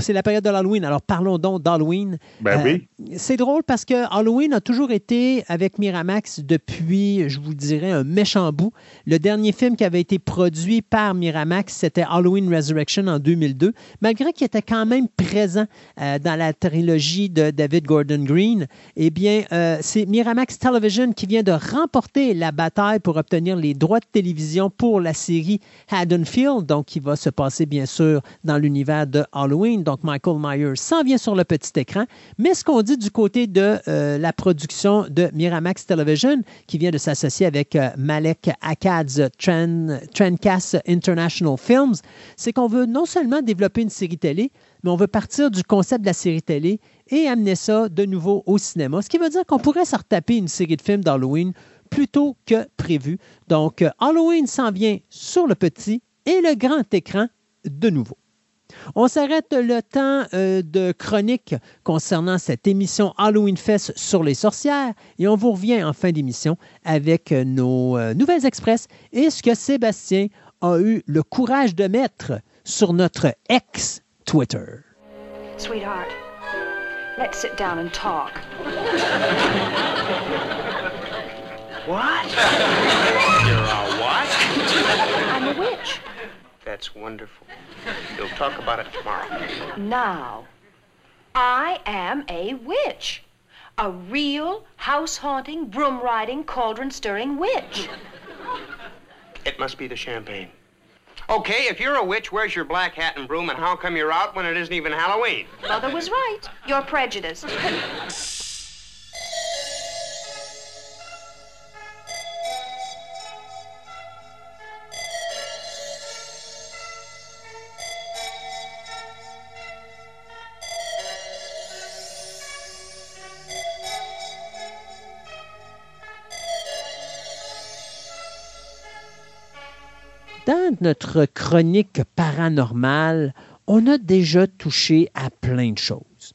c'est la période de l'Halloween. Alors, parlons donc d'Halloween. Ben oui. C'est drôle parce que Halloween a toujours été avec Miramax depuis, je vous dirais, un méchant bout. Le dernier film qui avait été produit par Miramax, c'était Halloween Resurrection en 2002, malgré qu'il était quand même présent dans la trilogie de David Gordon Green, eh bien, euh, c'est Miramax Television qui vient de remporter la bataille pour obtenir les droits de télévision pour la série Haddonfield, donc qui va se passer bien sûr dans l'univers de Halloween. Donc, Michael Myers s'en vient sur le petit écran. Mais ce qu'on dit du côté de euh, la production de Miramax Television, qui vient de s'associer avec euh, Malek Akkad's Trendcast International Films, c'est qu'on veut non seulement développer une série télé, mais on veut partir du concept de la série télé et amener ça de nouveau au cinéma. Ce qui veut dire qu'on pourrait se retaper une série de films d'Halloween plus tôt que prévu. Donc, euh, Halloween s'en vient sur le petit et le grand écran de nouveau. On s'arrête le temps euh, de chronique concernant cette émission Halloween Fest sur les sorcières et on vous revient en fin d'émission avec nos euh, nouvelles express et ce que Sébastien a eu le courage de mettre sur notre ex-Twitter. Sweetheart. Let's sit down and talk. what? You're a what? I'm a witch. That's wonderful. We'll talk about it tomorrow. Now, I am a witch. A real house haunting, broom riding, cauldron stirring witch. It must be the champagne. Okay, if you're a witch, where's your black hat and broom, and how come you're out when it isn't even Halloween? Mother was right. You're prejudiced. notre chronique paranormale, on a déjà touché à plein de choses.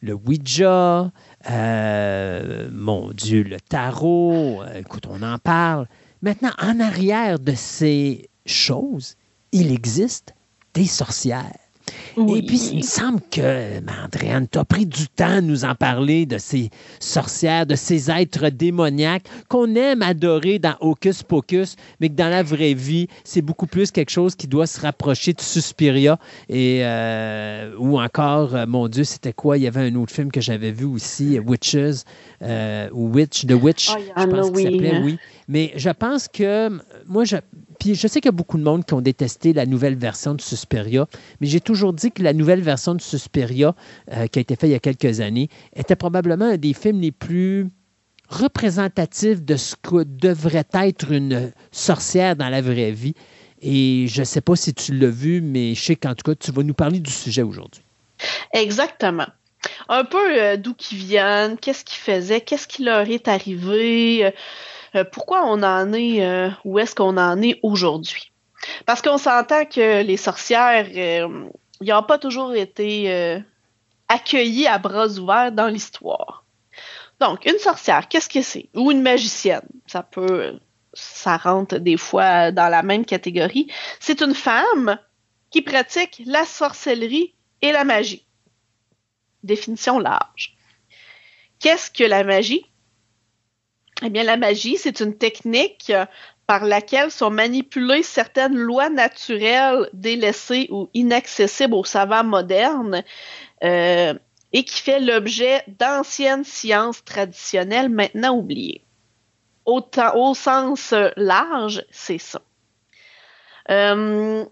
Le Ouija, euh, mon Dieu, le tarot, euh, écoute, on en parle. Maintenant, en arrière de ces choses, il existe des sorcières. Et puis, il me semble que, Andréane, tu as pris du temps à nous en parler de ces sorcières, de ces êtres démoniaques qu'on aime adorer dans Hocus Pocus, mais que dans la vraie vie, c'est beaucoup plus quelque chose qui doit se rapprocher de Suspiria. Et, euh, ou encore, euh, mon Dieu, c'était quoi? Il y avait un autre film que j'avais vu aussi, Witches, euh, ou Witch, The Witch, ah, je pense qu'il s'appelait, oui. Mais je pense que, moi, je, puis je sais qu'il y a beaucoup de monde qui ont détesté la nouvelle version de Suspiria, mais j'ai toujours dit que la nouvelle version de Suspiria, euh, qui a été faite il y a quelques années, était probablement un des films les plus représentatifs de ce que devrait être une sorcière dans la vraie vie. Et je ne sais pas si tu l'as vu, mais je sais qu'en tout cas, tu vas nous parler du sujet aujourd'hui. Exactement. Un peu euh, d'où qu'ils viennent, qu'est-ce qu'ils faisaient, qu'est-ce qui leur est arrivé. Euh, euh, pourquoi on en est euh, où est-ce qu'on en est aujourd'hui? Parce qu'on s'entend que les sorcières, euh, ils n'ont pas toujours été accueillis à bras ouverts dans l'histoire. Donc, une sorcière, qu'est-ce que c'est? Ou une magicienne, ça peut, ça rentre des fois dans la même catégorie. C'est une femme qui pratique la sorcellerie et la magie. Définition large. Qu'est-ce que la magie? Eh bien, la magie, c'est une technique par laquelle sont manipulées certaines lois naturelles délaissées ou inaccessibles aux savants modernes euh, et qui fait l'objet d'anciennes sciences traditionnelles maintenant oubliées. Au, au sens large, c'est ça. Euh,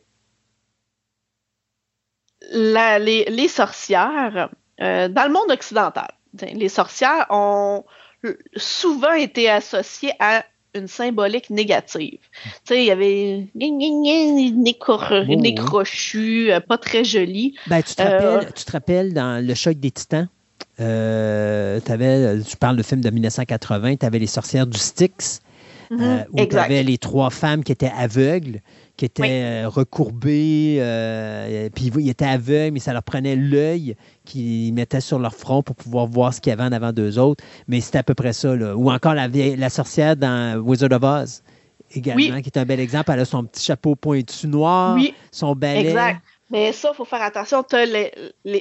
les, sorcières, euh, dans le monde occidental, les sorcières ont souvent été associé à une symbolique négative. Tu sais, il y avait une crochu, euh, pas très joli. Ben, tu, te rappelles, euh, tu te rappelles dans Le choc des titans? Euh, avais, tu parles du film de 1980, tu avais les sorcières du Styx. Mhm, euh, où tu avais les trois femmes qui étaient aveugles, qui étaient Oui. euh, recourbées, euh, puis ils étaient aveugles, mais ça leur prenait l'œil qu'ils mettaient sur leur front pour pouvoir voir ce qu'il y avait en avant d'eux autres. Mais c'était à peu près ça. Là. Ou encore la, vieille- la sorcière dans Wizard of Oz, également, Oui. qui est un bel exemple. Elle a son petit chapeau pointu noir, Oui, son balai. exact. Mais ça, il faut faire attention. Tu as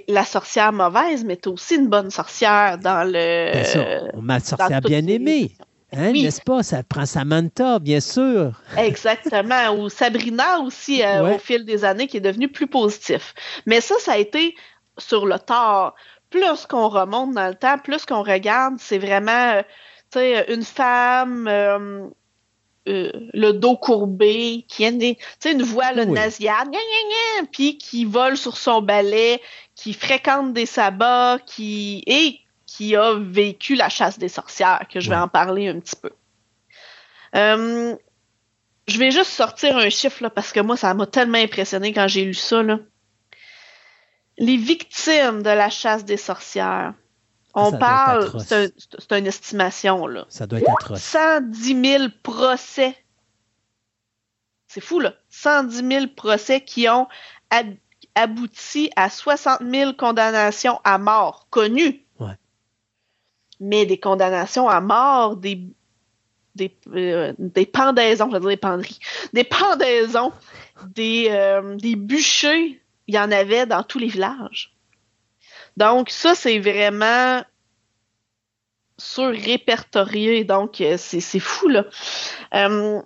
la sorcière mauvaise, mais tu as aussi une bonne sorcière dans le. Bien sûr, on met la sorcière bien aimée. Hein, Oui. N'est-ce pas? Ça prend Samantha, bien sûr. Exactement. Ou Sabrina aussi, euh, Ouais. au fil des années, qui est devenu plus positif. Mais ça, ça a été sur le tard. Plus qu'on remonte dans le temps, plus qu'on regarde, c'est vraiment, euh, tu sais, une femme, euh, euh, le dos courbé, qui a sais, une voix Oui. puis qui vole sur son balai, qui fréquente des sabbats, qui et qui a vécu la chasse des sorcières, que je vais en parler un petit peu. Euh, je vais juste sortir un chiffre là, parce que moi, ça m'a tellement impressionné quand j'ai lu ça. Là. Les victimes de la chasse des sorcières. On Ça parle, c'est un- c'est une estimation, là. Ça doit être atroce. 110 000 procès. C'est fou, là. 110 000 procès qui ont ab- abouti à 60 000 condamnations à mort connues. Mais des condamnations à mort, des, des, euh, des pendaisons, je veux dire des penderies, des pendaisons, des, euh, des bûchers, il y en avait dans tous les villages. Donc, ça, c'est vraiment sur-répertorié. Donc, euh, c'est c'est fou, là. Euh,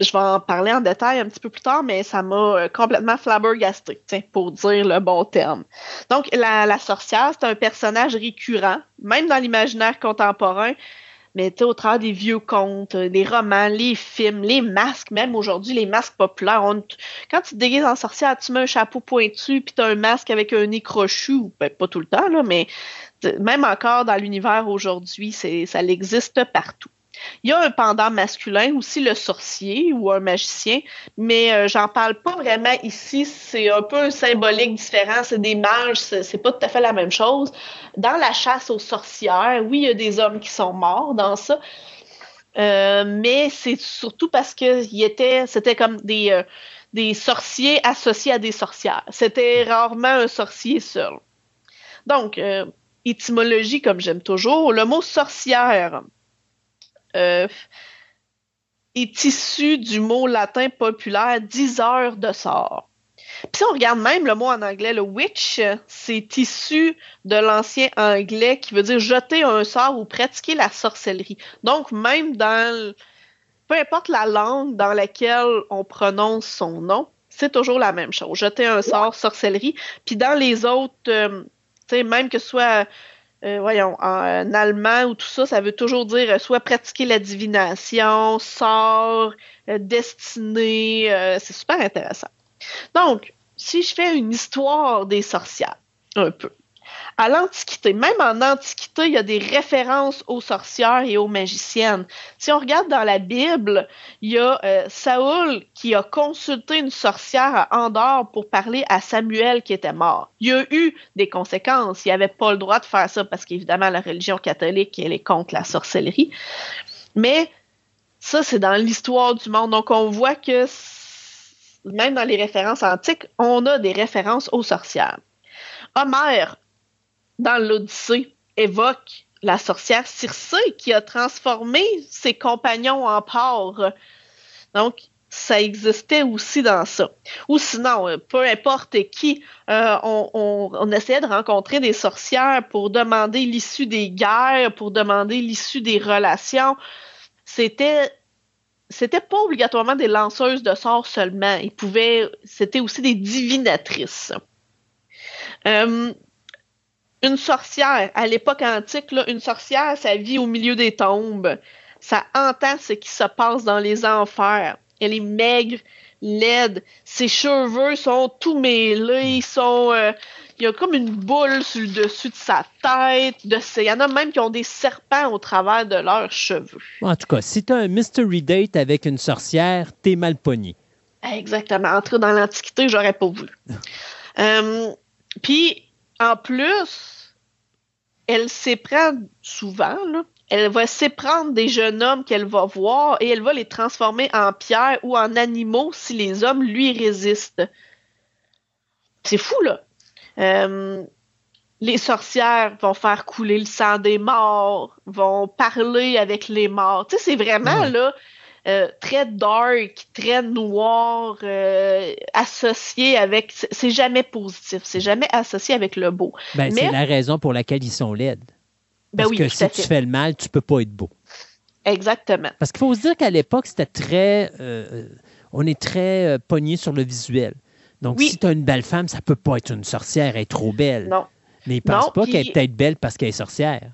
je vais en parler en détail un petit peu plus tard, mais ça m'a euh, complètement flabbergasté, pour dire le bon terme. Donc, la, la sorcière, c'est un personnage récurrent, même dans l'imaginaire contemporain, mais au travers des vieux contes, des romans, les films, les masques, même aujourd'hui, les masques populaires. quand tu te déguises en sorcière, tu mets un chapeau pointu, puis tu as un masque avec un nez crochu, ben, pas tout le temps, là, mais même encore dans l'univers aujourd'hui, ça existe partout. Il y a un pendant masculin aussi, le sorcier ou un magicien, mais euh, j'en parle pas vraiment ici. C'est un peu symbolique différent. C'est des mages, c'est pas tout à fait la même chose. Dans la chasse aux sorcières, oui, il y a des hommes qui sont morts dans ça, Euh, mais c'est surtout parce que c'était comme des, euh, des sorciers associés à des sorcières. C'était rarement un sorcier seul. Donc, étymologie, comme j'aime toujours, le mot sorcière euh, est issu du mot latin populaire 10 heures de sort. Puis si on regarde même le mot en anglais, le witch, c'est issu de l'ancien anglais qui veut dire jeter un sort ou pratiquer la sorcellerie. Donc même dans peu importe la langue dans laquelle on prononce son nom, c'est toujours la même chose. Jeter un sort, sorcellerie. Puis dans les autres, euh, tu sais, même que ce soit euh, voyons, en, allemand ou tout ça, ça veut toujours dire euh, soit pratiquer la divination, sort, euh, destinée. c'est super intéressant. Donc, si je fais une histoire des sorcières, un peu. À l'Antiquité, même en Antiquité, il y a des références aux sorcières et aux magiciennes. Si on regarde dans la Bible, il y a euh, Saül qui a consulté une sorcière à Andorre pour parler à Samuel qui était mort. Il y a eu des conséquences. Il n'avait pas le droit de faire ça parce qu'évidemment, la religion catholique, elle est contre la sorcellerie. Mais ça, c'est dans l'histoire du monde. Donc, on voit que même dans les références antiques, on a des références aux sorcières. Homère, dans l'Odyssée, évoque la sorcière Circé qui a transformé ses compagnons en porcs. Donc, ça existait aussi dans ça. Ou sinon, euh, peu importe qui, euh, on essayait de rencontrer des sorcières pour demander l'issue des guerres, pour demander l'issue des relations. C'était c'était pas obligatoirement des lanceuses de sorts seulement. Ils pouvaient, c'était aussi des divinatrices. Euh, une sorcière, à l'époque antique, là, une sorcière, ça vit au milieu des tombes. Ça entend ce qui se passe dans les enfers. Elle est maigre, laide. Ses cheveux sont tout mêlés. Ils sont, euh, il y a comme une boule sur le dessus de sa tête. De ses- Il y en a même qui ont des serpents au travers de leurs cheveux. En tout cas, si tu as un mystery date avec une sorcière, t'es mal pogné. Exactement. Entrer dans l'Antiquité, j'aurais pas voulu. Euh, Puis, en plus, elle s'éprend souvent là, elle va s'éprendre des jeunes hommes qu'elle va voir et elle va les transformer en pierre ou en animaux si les hommes lui résistent. C'est fou, là. Euh, les sorcières vont faire couler le sang des morts, vont parler avec les morts. Tu sais, c'est vraiment, Ouais. là, euh, très dark, très noir, euh, associé avec... c'est- jamais positif, c'est jamais associé avec le beau. Ben, Mais- C'est la raison pour laquelle ils sont laides. Ben Parce oui, que si tu fais le mal, tu peux pas être beau. Exactement. Parce qu'il faut se dire qu'à l'époque, c'était très. euh, on est très pogné sur le visuel. Donc, Oui. si tu as une belle femme, ça peut pas être une sorcière, elle est trop belle. Non. Mais ils pensent Non, pas qu'elle est peut-être belle parce qu'elle est sorcière.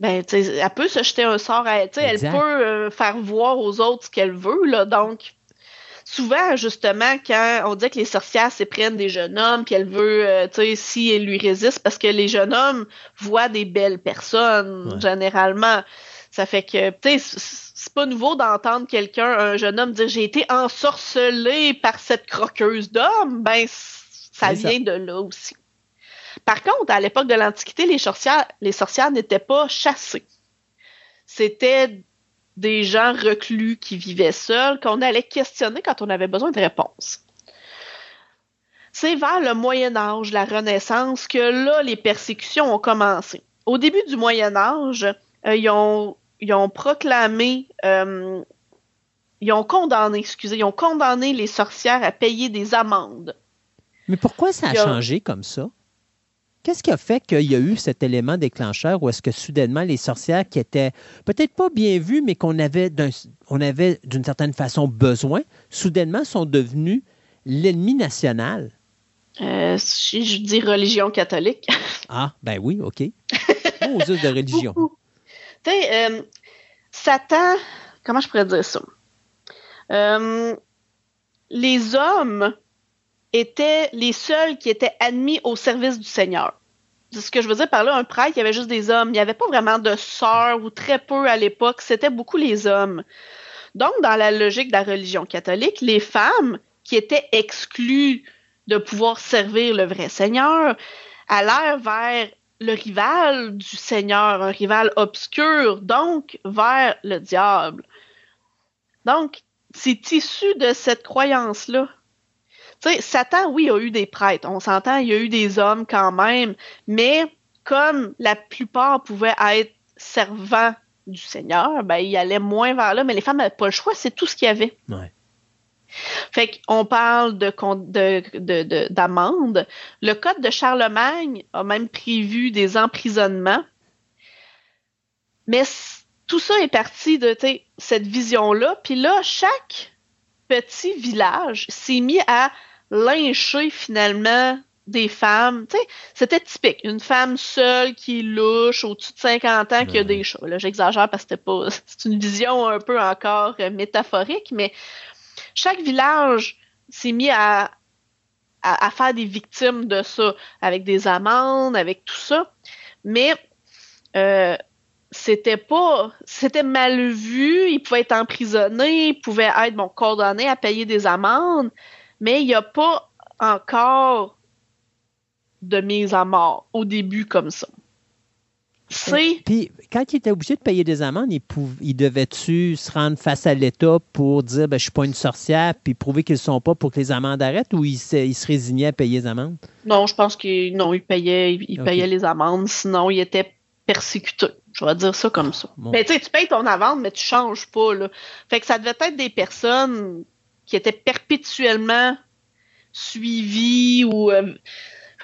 Ben, elle peut se jeter un sort à elle. Elle peut euh, faire voir aux autres ce qu'elle veut, là. Donc, souvent, justement, quand on dit que les sorcières s'éprennent des jeunes hommes, puis elle veut, euh, tu sais, si elle lui résiste, parce que les jeunes hommes voient des belles personnes, Ouais. généralement. Ça fait que, tu sais, c'est pas nouveau d'entendre quelqu'un, un jeune homme, dire j'ai été ensorcelé par cette croqueuse d'hommes. Ben, ça. vient de là aussi. Par contre, à l'époque de l'Antiquité, les sorcières, les sorcières n'étaient pas chassées. C'était des gens reclus qui vivaient seuls qu'on allait questionner quand on avait besoin de réponses. C'est vers le Moyen Âge, la Renaissance, que là, les persécutions ont commencé. Au début du Moyen Âge, euh, ils, ont, ils ont proclamé, euh, ils ont condamné, excusez, ils ont condamné les sorcières à payer des amendes. Mais pourquoi ça a- changé comme ça? Qu'est-ce qui a fait qu'il y a eu cet élément déclencheur ou est-ce que soudainement les sorcières qui étaient peut-être pas bien vues, mais qu'on avait on avait d'une certaine façon besoin, soudainement sont devenues l'ennemi national? Euh, si je dis religion catholique. Ah, ben oui, OK. Aux us de religion. Tu sais, euh, Satan, comment je pourrais dire ça? Euh, les hommes étaient les seuls qui étaient admis au service du Seigneur. C'est ce que je veux dire par là, un prêtre, il y avait juste des hommes. Il n'y avait pas vraiment de sœurs ou très peu à l'époque. C'était beaucoup les hommes. Donc, dans la logique de la religion catholique, les femmes qui étaient exclues de pouvoir servir le vrai Seigneur allèrent vers le rival du Seigneur, un rival obscur, donc vers le diable. Donc, c'est issu de cette croyance-là. Tu sais, Satan, oui, a eu des prêtres, on s'entend, il y a eu des hommes quand même, mais comme la plupart pouvaient être servants du Seigneur, ben, il allait moins vers là, mais les femmes n'avaient pas le choix, c'est tout ce qu'il y avait. Ouais. Fait qu'on parle de, d'amende. Le code de Charlemagne a même prévu des emprisonnements. Mais tout ça est parti de cette vision-là. Puis là, chaque petit village s'est mis à lyncher finalement des femmes. Tu sais, c'était typique. Une femme seule qui est louche, au-dessus de 50 ans, qui a des chats. Là, j'exagère parce que c'était pas. C'est une vision un peu encore euh, métaphorique, mais chaque village s'est mis à, à, à faire des victimes de ça, avec des amendes, avec tout ça. Mais euh, c'était pas. C'était mal vu, ils pouvaient être emprisonnés, ils pouvaient être bon, condamnés à payer des amendes, mais il n'y a pas encore de mise à mort au début comme ça. C'est. Puis, quand il était obligé de payer des amendes, il, devait-tu se rendre face à l'État pour dire ben, je suis pas une sorcière, puis prouver qu'ils ne sont pas pour que les amendes arrêtent, ou il se, il se résignait à payer les amendes? Non, je pense qu'il non, il payait, il payait les amendes, sinon il était persécuté. Je vais dire ça comme ça. Bon. Mais tu sais, tu payes ton amende, mais tu changes pas, là. Fait que ça devait être des personnes qui étaient perpétuellement suivies ou euh,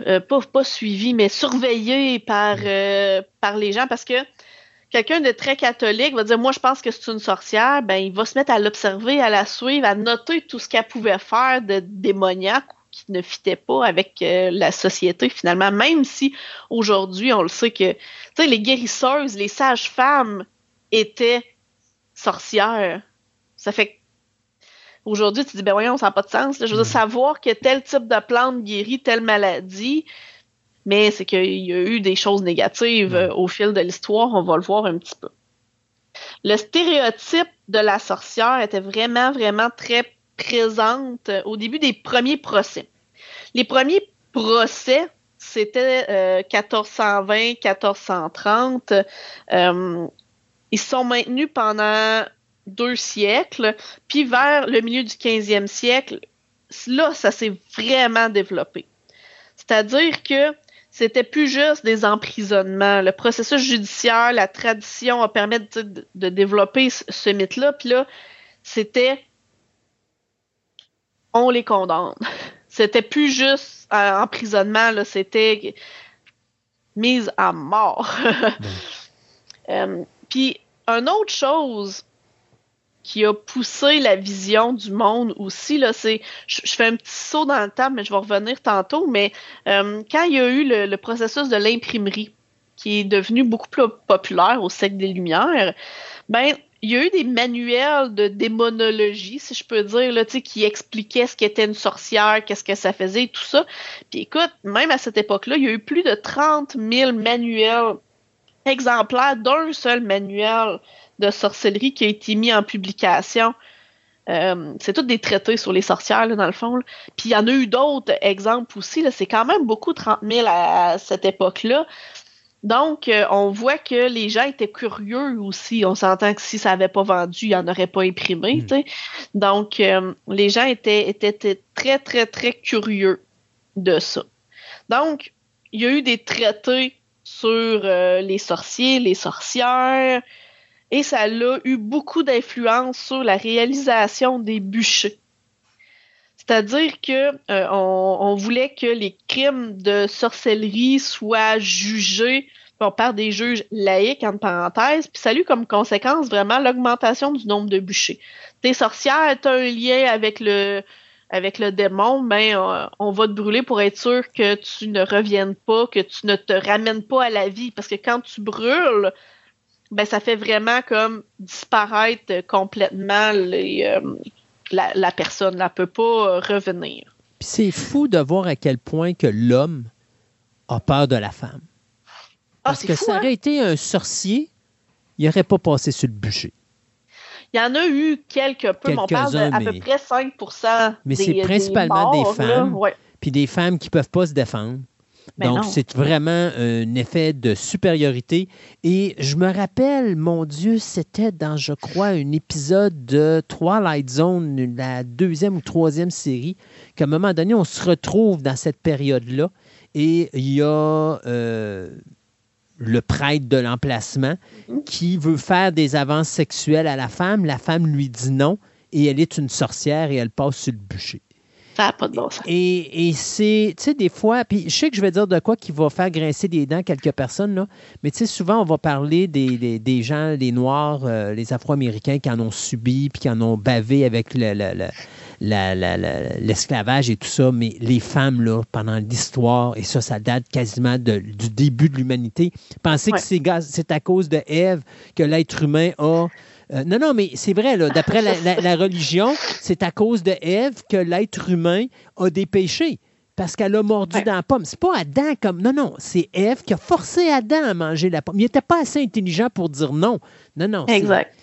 euh, pas, pas suivies, mais surveillées par, euh, par les gens. Parce que quelqu'un de très catholique va dire Moi, je pense que c'est une sorcière, ben il va se mettre à l'observer, à la suivre, à noter tout ce qu'elle pouvait faire de démoniaque ou qui ne fitait pas avec euh, la société finalement, même si aujourd'hui on le sait que les guérisseuses, les sages-femmes étaient sorcières. Ça fait que aujourd'hui, tu dis, ben voyons, ça n'a pas de sens. là. Je veux dire, savoir que tel type de plante guérit telle maladie, mais c'est qu'il y a eu des choses négatives euh, au fil de l'histoire, on va le voir un petit peu. Le stéréotype de la sorcière était vraiment, vraiment très présente euh, au début des premiers procès. Les premiers procès, c'était euh, 1420, 1430. euh, ils se sont maintenus pendant deux siècles, puis vers le milieu du 15e siècle, là, ça s'est vraiment développé. C'est-à-dire que c'était plus juste des emprisonnements. Le processus judiciaire, la tradition a permis de, de développer ce mythe-là, puis là, c'était on les condamne. C'était plus juste un emprisonnement, là, c'était mise à mort. Euh, puis, une autre chose qui a poussé la vision du monde aussi, là, c'est, je, fais un petit saut dans le temps, mais je vais revenir tantôt, mais euh, quand il y a eu le, processus de l'imprimerie, qui est devenu beaucoup plus populaire au siècle des Lumières, ben, il y a eu des manuels de démonologie, si je peux dire, là, qui expliquaient ce qu'était une sorcière, qu'est-ce que ça faisait, tout ça. Puis écoute, même à cette époque-là, il y a eu plus de 30 000 manuels exemplaires d'un seul manuel de sorcellerie qui a été mis en publication. Euh, c'est tous des traités sur les sorcières, dans le fond. Puis il y en a eu d'autres exemples aussi. C'est quand même beaucoup 30 000 à cette époque-là. Donc, euh, on voit que les gens étaient curieux aussi. On s'entend que si ça n'avait pas vendu, il n'y en aurait pas imprimé. Hmm. Donc, euh, les gens étaient, étaient, très, très, très curieux de ça. Donc, il y a eu des traités sur les sorciers, les sorcières, et ça a eu beaucoup d'influence sur la réalisation des bûchers. C'est-à-dire que euh, on, voulait que les crimes de sorcellerie soient jugés par des juges laïcs, en parenthèse, puis ça a eu comme conséquence vraiment l'augmentation du nombre de bûchers. Tes sorcières, tu un lien avec le avec le démon, ben euh, on va te brûler pour être sûr que tu ne reviennes pas, que tu ne te ramènes pas à la vie, parce que quand tu brûles, ben ça fait vraiment comme disparaître complètement les, euh, la, personne ne peut pas euh, revenir. c'est fou de voir à quel point que l'homme a peur de la femme. Ah, Parce que ça aurait hein? été un sorcier, il n'aurait pas passé sur le bûcher. Il y en a eu quelques peu, mais on parle d'à peu près 5% Mais c'est principalement des, femmes. Puis des femmes qui ne peuvent pas se défendre. Ben Donc, c'est vraiment un effet de supériorité. Et je me rappelle, mon Dieu, c'était dans, je crois, un épisode de Twilight Zone, la deuxième ou troisième série, qu'à un moment donné, on se retrouve dans cette période-là. Et il y a euh, le prêtre de l'emplacement mm-hmm. qui veut faire des avances sexuelles à la femme. La femme lui dit non et elle est une sorcière et elle passe sur le bûcher. Et, c'est, tu sais, des fois, puis je sais que je vais dire de quoi qui va faire grincer des dents quelques personnes, là, mais tu sais, souvent, on va parler des, des, gens, les Noirs, euh, les Afro-Américains qui en ont subi, puis qui en ont bavé avec l'esclavage et tout ça, mais les femmes, là, pendant l'histoire, et ça, ça date quasiment du début de l'humanité, pensez que c'est à cause de Ève que l'être humain a euh, non, non, mais c'est vrai, d'après la, religion, c'est à cause de Ève que l'être humain a des péchés. Parce qu'elle a mordu dans la pomme. C'est pas Adam comme. Non, non, c'est Ève qui a forcé Adam à manger la pomme. Il n'était pas assez intelligent pour dire non. Non, non. Exact.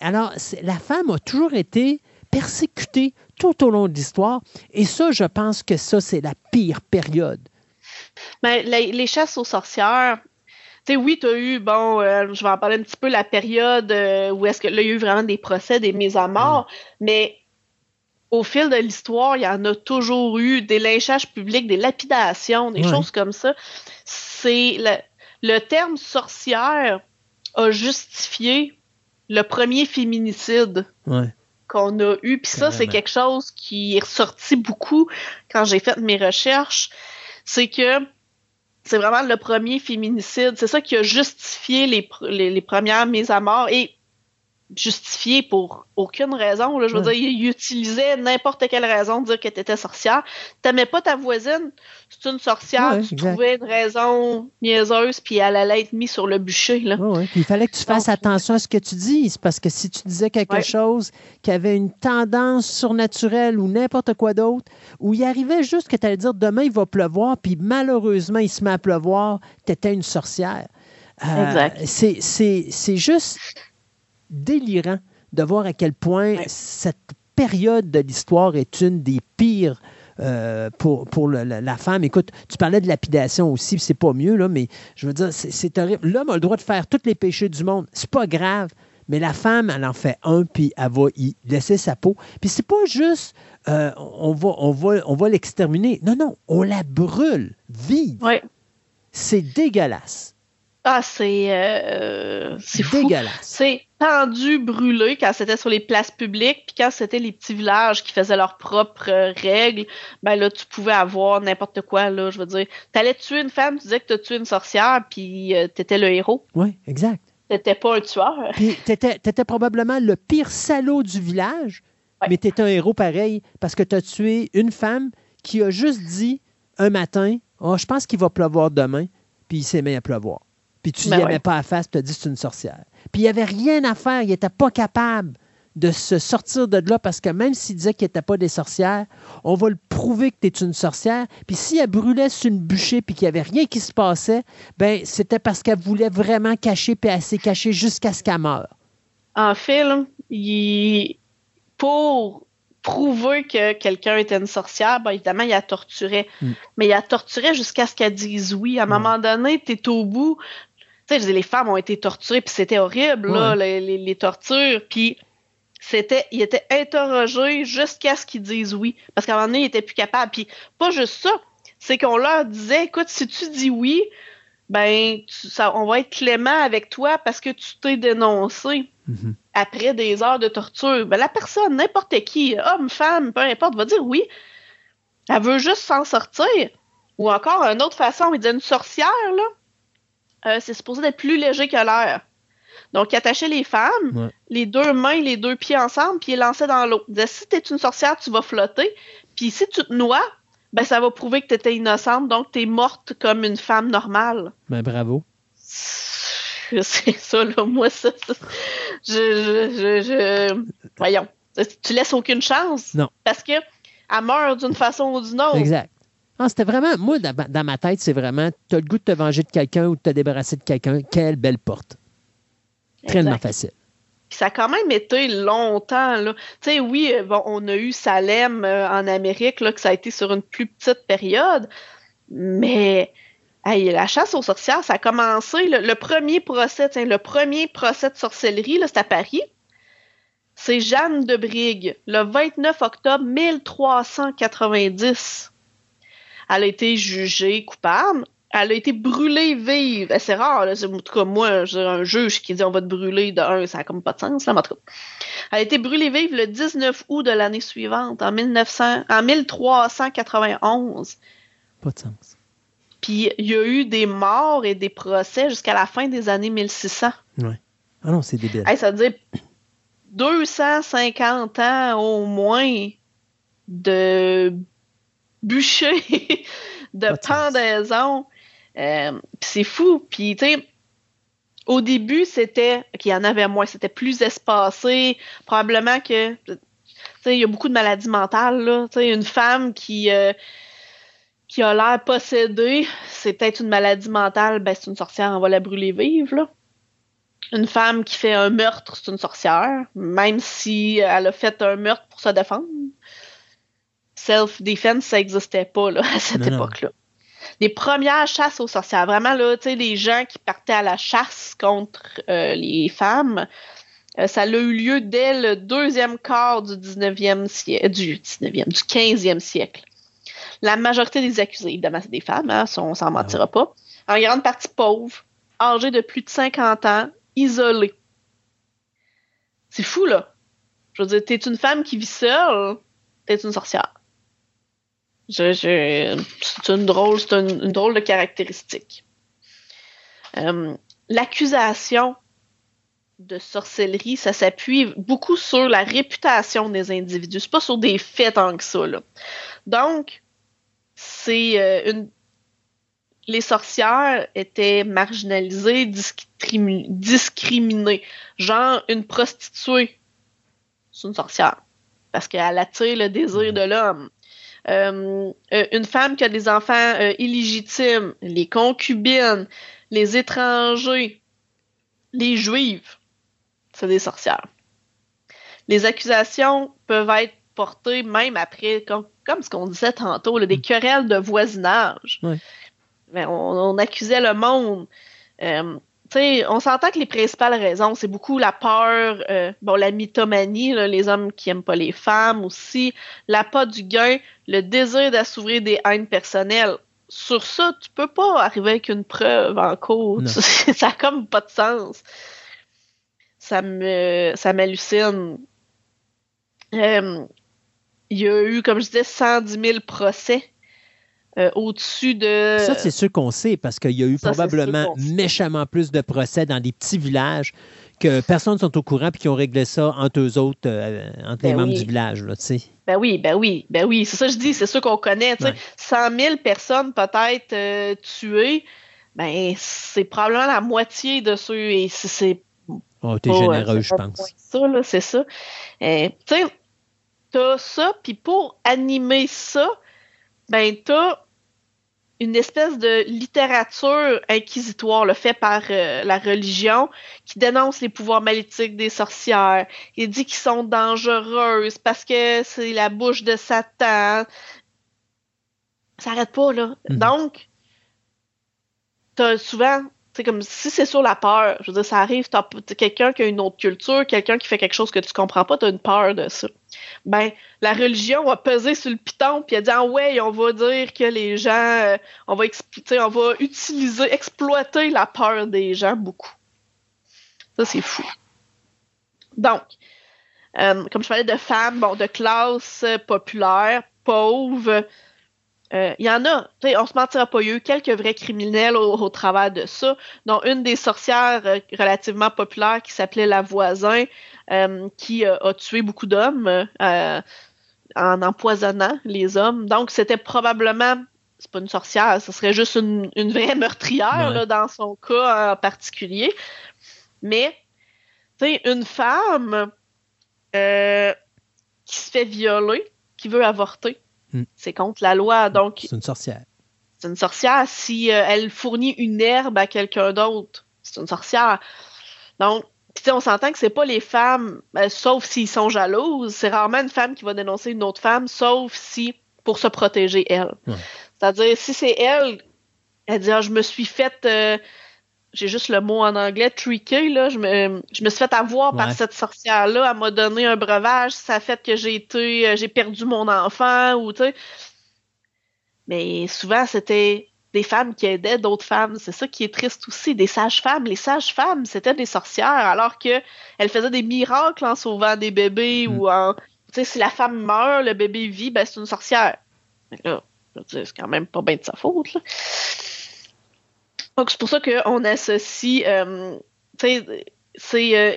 Alors, la femme a toujours été persécutée tout au long de l'histoire. Et ça, je pense que ça, c'est la pire période. Mais les chasses aux sorcières, sais, oui, tu as eu, bon, euh, je vais en parler un petit peu, la période euh, où est-ce que là, il y a eu vraiment des procès, des mises à mort, mm. mais au fil de l'histoire, il y en a toujours eu des lynchages publics, des lapidations, des choses comme ça. C'est le, terme sorcière a justifié le premier féminicide qu'on a eu. Puis ça, c'est quelque chose qui est ressorti beaucoup quand j'ai fait mes recherches. C'est que c'est vraiment le premier féminicide. C'est ça qui a justifié les, les, premières mises à mort. Et justifié pour aucune raison. Là. Je veux dire, il utilisait n'importe quelle raison de dire que tu étais sorcière. T'aimais pas ta voisine, c'est une sorcière, tu trouvais une raison niaiseuse, puis elle allait être mise sur le bûcher. Là. il fallait que tu fasses attention à ce que tu dises, parce que si tu disais quelque chose qui avait une tendance surnaturelle ou n'importe quoi d'autre, où il arrivait juste que tu allais dire demain il va pleuvoir, puis malheureusement il se met à pleuvoir, tu étais une sorcière. Euh, c'est juste délirant de voir à quel point cette période de l'histoire est une des pires euh, pour, pour le- la, la femme. Écoute, tu parlais de lapidation aussi, c'est pas mieux, là, mais je veux dire, c'est- horrible. L'homme a le droit de faire tous les péchés du monde. C'est pas grave. Mais la femme, elle en fait un, puis elle va y laisser sa peau. Puis c'est pas juste, euh, on va, on va, on va l'exterminer. Non, non, on la brûle vive. Ouais. C'est dégueulasse. Ah, c'est euh, c'est fou. Dégueulasse. C'est pendu, brûlé quand c'était sur les places publiques, puis quand c'était les petits villages qui faisaient leurs propres euh, règles, ben là, tu pouvais avoir n'importe quoi, là, je veux dire. T'allais tuer une femme, tu disais que t'as tué une sorcière, puis euh, t'étais le héros. Oui, exact. T'étais pas un tueur. Puis t'étais, t'étais probablement le pire salaud du village, Ouais. mais t'étais un héros pareil parce que t'as tué une femme qui a juste dit un matin Oh, je pense qu'il va pleuvoir demain, puis il s'est mis à pleuvoir. Puis tu Ben n'y ouais. avais pas à face, tu as dit c'est une sorcière. Puis il n'y avait rien à faire, il n'était pas capable de se sortir de là parce que même s'il disait qu'il n'était pas des sorcières, on va le prouver que tu es une sorcière. Puis si elle brûlait sur une bûcher puis qu'il n'y avait rien qui se passait, ben c'était parce qu'elle voulait vraiment cacher puis elle s'est cachée jusqu'à ce qu'elle meure. En fait, là, il- pour prouver que quelqu'un était une sorcière, ben évidemment, il la torturait. Mm. Mais il la torturait jusqu'à ce qu'elle dise oui. À un moment donné, t'es au bout. Sais, je les femmes ont été torturées, puis c'était horrible, là, les, les- les tortures. Puis c'était, il était interrogé jusqu'à ce qu'ils disent oui. Parce qu'à un moment donné, il était plus capable. Puis pas juste ça, c'est qu'on leur disait, écoute, si tu dis oui, ben, tu- ça, on va être clément avec toi parce que tu t'es dénoncé Mhm. après des heures de torture, ben la personne, n'importe qui, homme, femme, peu importe, va dire oui. Elle veut juste s'en sortir. Ou encore, une autre façon, il dit une sorcière, là, euh, c'est supposé être plus léger que l'air. Donc, il attachait les femmes, Ouais. les deux mains, les deux pieds ensemble, puis il lançait dans l'eau. Il disait, si t'es une sorcière, tu vas flotter. Puis si tu te noies, ben ça va prouver que t'étais innocente, donc t'es morte comme une femme normale. Ben bravo. C'est ça, là. Moi, ça. ça- je, je, je, je- Voyons. Tu laisses aucune chance? Non. Parce que elle meurt d'une façon ou d'une autre. Exact. Ah, c'était vraiment, moi, dans, ma- tête, c'est vraiment, tu as le goût de te venger de quelqu'un ou de te débarrasser de quelqu'un. Quelle belle porte. Tellement facile. Puis ça a quand même été longtemps, là. Tu sais, oui, euh, bon, on a eu Salem euh, en Amérique, là, que ça a été sur une plus petite période. Mais. hey, la chasse aux sorcières, ça a commencé. Le, le premier procès, tiens, le premier procès de sorcellerie, c'est à Paris. C'est Jeanne de Brigue, le 29 octobre 1390. Elle a été jugée coupable. Elle a été brûlée vive. Eh, C'est rare, là. En tout cas, moi, j'ai un juge qui dit on va te brûler de un, ça n'a comme pas de sens, là, mais en tout cas. Elle a été brûlée vive le 19 août de l'année suivante, en, 1900, en 1391. Pas de sens. Puis il y a eu des morts et des procès jusqu'à la fin des années 1600. Ah non, c'est débile. Hey, ça veut dire 250 ans au moins de bûcher, de pendaison. Euh, c'est fou. Puis, tu sais, au début, c'était qu'il y en avait moins, c'était plus espacé. Probablement que, tu sais, il y a beaucoup de maladies mentales, là. Tu sais, une femme qui, euh, qui a l'air possédée, c'est peut-être une maladie mentale, ben c'est une sorcière, on va la brûler vive, là. Une femme qui fait un meurtre, c'est une sorcière, même si elle a fait un meurtre pour se défendre. Self-defense, ça n'existait pas là, à cette époque-là. Les premières chasses aux sorcières, vraiment, là, les gens qui partaient à la chasse contre euh, les femmes, euh, ça a eu lieu dès le deuxième quart du 19e siècle, du 19e, du 15e siècle. La majorité des accusés, évidemment, c'est des femmes, hein, ça, on s'en mentira pas. En grande partie pauvres, âgées de plus de 50 ans, isolées. C'est fou, là. Je veux dire, t'es une femme qui vit seule, t'es une sorcière. C'est une drôle, de caractéristique. Euh, L'accusation de sorcellerie, ça s'appuie beaucoup sur la réputation des individus. C'est pas sur des faits tant que ça. Donc, c'est euh, une. Les sorcières étaient marginalisées, discrimi- discriminées. Genre, une prostituée, c'est une sorcière. Parce qu'elle attire le désir de l'homme. Euh, euh, une femme qui a des enfants euh, illégitimes, les concubines, les étrangers, les juives, c'est des sorcières. Les accusations peuvent être portées même après, comme ce qu'on disait tantôt, là, des querelles de voisinage. Ben, on, on accusait le monde. Euh, on s'entend que les principales raisons, c'est beaucoup la peur, euh, bon, la mythomanie, là, les hommes qui aiment pas les femmes aussi, l'appât du gain, le désir d'assouvir des haines personnelles. Sur ça, tu peux pas arriver avec une preuve en cours. Ça a comme pas de sens. Ça me, ça m'hallucine. Euh, il y a eu, comme je disais, 110 000 procès euh, au-dessus de. Ça, c'est sûr qu'on sait parce qu'il y a eu Ça, probablement méchamment plus de procès dans des petits villages que personne ne sont au courant puis qui ont réglé ça entre eux autres, euh, entre les Ben membres oui. du village. Là, tu sais. Ben oui, ben oui, ben oui. C'est ça que je dis, c'est sûr qu'on connaît. tu sais. Ouais. 100 000 personnes peut-être euh, tuées, ben c'est probablement la moitié de ceux. Et c'est- c'est Oh, t'es généreux, je pense. Ça, là, c'est ça. Tu sais, t'as ça, puis pour animer ça, ben t'as une espèce de littérature inquisitoire, le fait par euh, la religion, qui dénonce les pouvoirs maléfiques des sorcières. Il dit qu'ils sont dangereuses parce que c'est la bouche de Satan. Ça arrête pas, là. Mhm. Donc, t'as souvent, c'est comme si c'est sur la peur. Je veux dire, ça arrive, t'as quelqu'un qui a une autre culture, quelqu'un qui fait quelque chose que tu comprends pas, t'as une peur de ça. Ben, la religion a pesé sur le piton puis a dit ah ouais, on va dire que les gens, euh, on va on va utiliser, exploiter la peur des gens beaucoup. Ça c'est fou. Donc, euh, comme je parlais de femmes, bon, de classe populaire, pauvre, euh, il y en a, on se mentira pas, il y a eu quelques vrais criminels au, au travers de ça, dont une des sorcières euh, relativement populaires qui s'appelait La Voisin, euh, qui euh, a tué beaucoup d'hommes euh, en empoisonnant les hommes. Donc, c'était probablement, c'est pas une sorcière, ce serait juste une, une vraie meurtrière Ouais. là, dans son cas en particulier. Mais, tu sais, une femme euh, qui se fait violer, qui veut avorter, Hmm. c'est contre la loi. Donc, C'est une sorcière. c'est une sorcière. Si euh, elle fournit une herbe à quelqu'un d'autre, c'est une sorcière. Donc, on s'entend que c'est pas les femmes, ben, sauf s'ils sont jalouses, c'est rarement une femme qui va dénoncer une autre femme, sauf si pour se protéger elle. Ouais. C'est-à-dire, si c'est elle, elle dit ah, je me suis faite, euh, j'ai juste le mot en anglais, tricker, là, je me, je me suis fait avoir par cette sorcière-là, elle m'a donné un breuvage, ça a fait que j'ai été, euh, j'ai perdu mon enfant, ou tu sais. Mais souvent, c'était des femmes qui aidaient d'autres femmes. C'est ça qui est triste aussi. Des sages-femmes. Les sages-femmes, c'était des sorcières, alors que elles faisaient des miracles en sauvant des bébés Mm. ou en. Tu sais, si la femme meurt, le bébé vit, ben c'est une sorcière. Mais là, je veux dire, c'est quand même pas bien de sa faute. Là. Donc, c'est pour ça qu'on associe. euh, c'est. euh,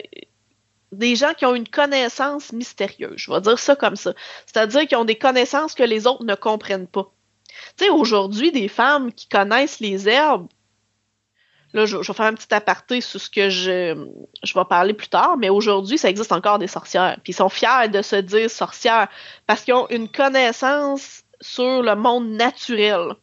des gens qui ont une connaissance mystérieuse, je vais dire ça comme ça. C'est-à-dire qui ont des connaissances que les autres ne comprennent pas. Tu sais, aujourd'hui, des femmes qui connaissent les herbes, là, je, je vais faire un petit aparté sur ce que je, je vais parler plus tard, mais aujourd'hui, ça existe encore des sorcières. Puis ils sont fiers de se dire sorcières parce qu'ils ont une connaissance sur le monde naturel.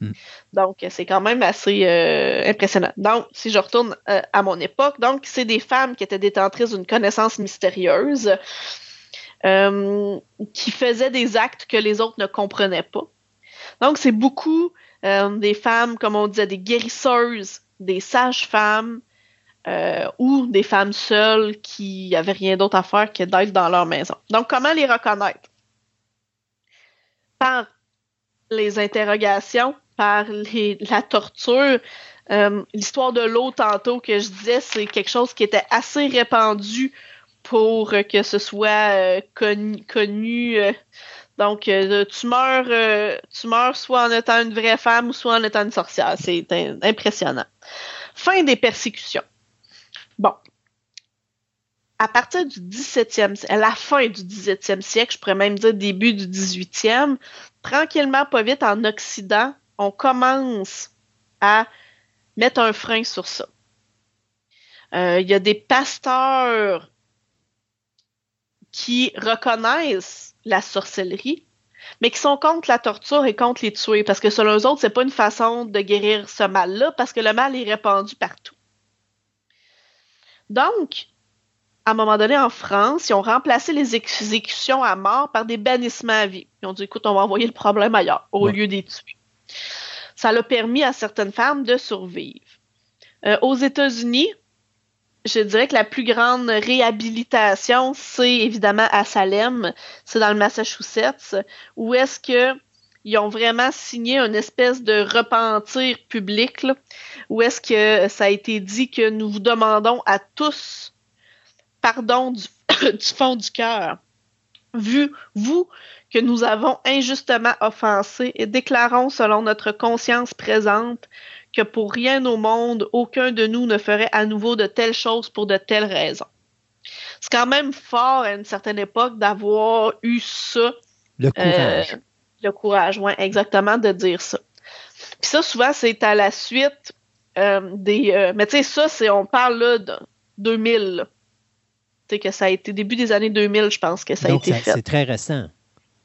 Hmm. Donc, c'est quand même assez euh, impressionnant. Donc, si je retourne euh, à mon époque, donc, c'est des femmes qui étaient détentrices d'une connaissance mystérieuse, euh, qui faisaient des actes que les autres ne comprenaient pas. Donc, c'est beaucoup des femmes, comme on disait, des guérisseuses, des sages-femmes ou des femmes seules qui avaient rien d'autre à faire que d'être dans leur maison. Donc, comment les reconnaître? Par les interrogations, par la torture. Euh, L'histoire de l'eau, tantôt, que je disais, c'est quelque chose qui était assez répandu pour que ce soit euh, connu. euh, donc, tu meurs, tu meurs soit en étant une vraie femme ou soit en étant une sorcière. C'est impressionnant. Fin des persécutions. Bon. À partir du 17e, si- à la fin du 17e siècle, je pourrais même dire début du 18e, tranquillement, pas vite, en Occident, on commence à mettre un frein sur ça. Euh, Il y a des pasteurs qui reconnaissent la sorcellerie, mais qui sont contre la torture et contre les tuer, parce que selon eux autres, c'est pas une façon de guérir ce mal-là, parce que le mal est répandu partout. Donc, à un moment donné, en France, ils ont remplacé les exécutions à mort par des bannissements à vie. Ils ont dit, écoute, on va envoyer le problème ailleurs, au Ouais. lieu des tuer. Ça a permis à certaines femmes de survivre. Euh, aux États-Unis, je dirais que la plus grande réhabilitation, c'est évidemment à Salem, c'est dans le Massachusetts, où est-ce que ils ont vraiment signé une espèce de repentir public, où est-ce que ça a été dit que nous vous demandons à tous pardon du fond du cœur, vu vous que nous avons injustement offensé et déclarons selon notre conscience présente que pour rien au monde, aucun de nous ne ferait à nouveau de telles choses pour de telles raisons. C'est quand même fort à une certaine époque d'avoir eu ça Le courage. euh, le courage, oui, exactement, de dire ça. Puis ça, souvent, c'est à la suite euh, des. euh, mais tu sais, ça, c'est on parle là de 2000. là. Que ça a été début des années 2000, je pense que ça Donc, a été ça- fait. c'est très récent.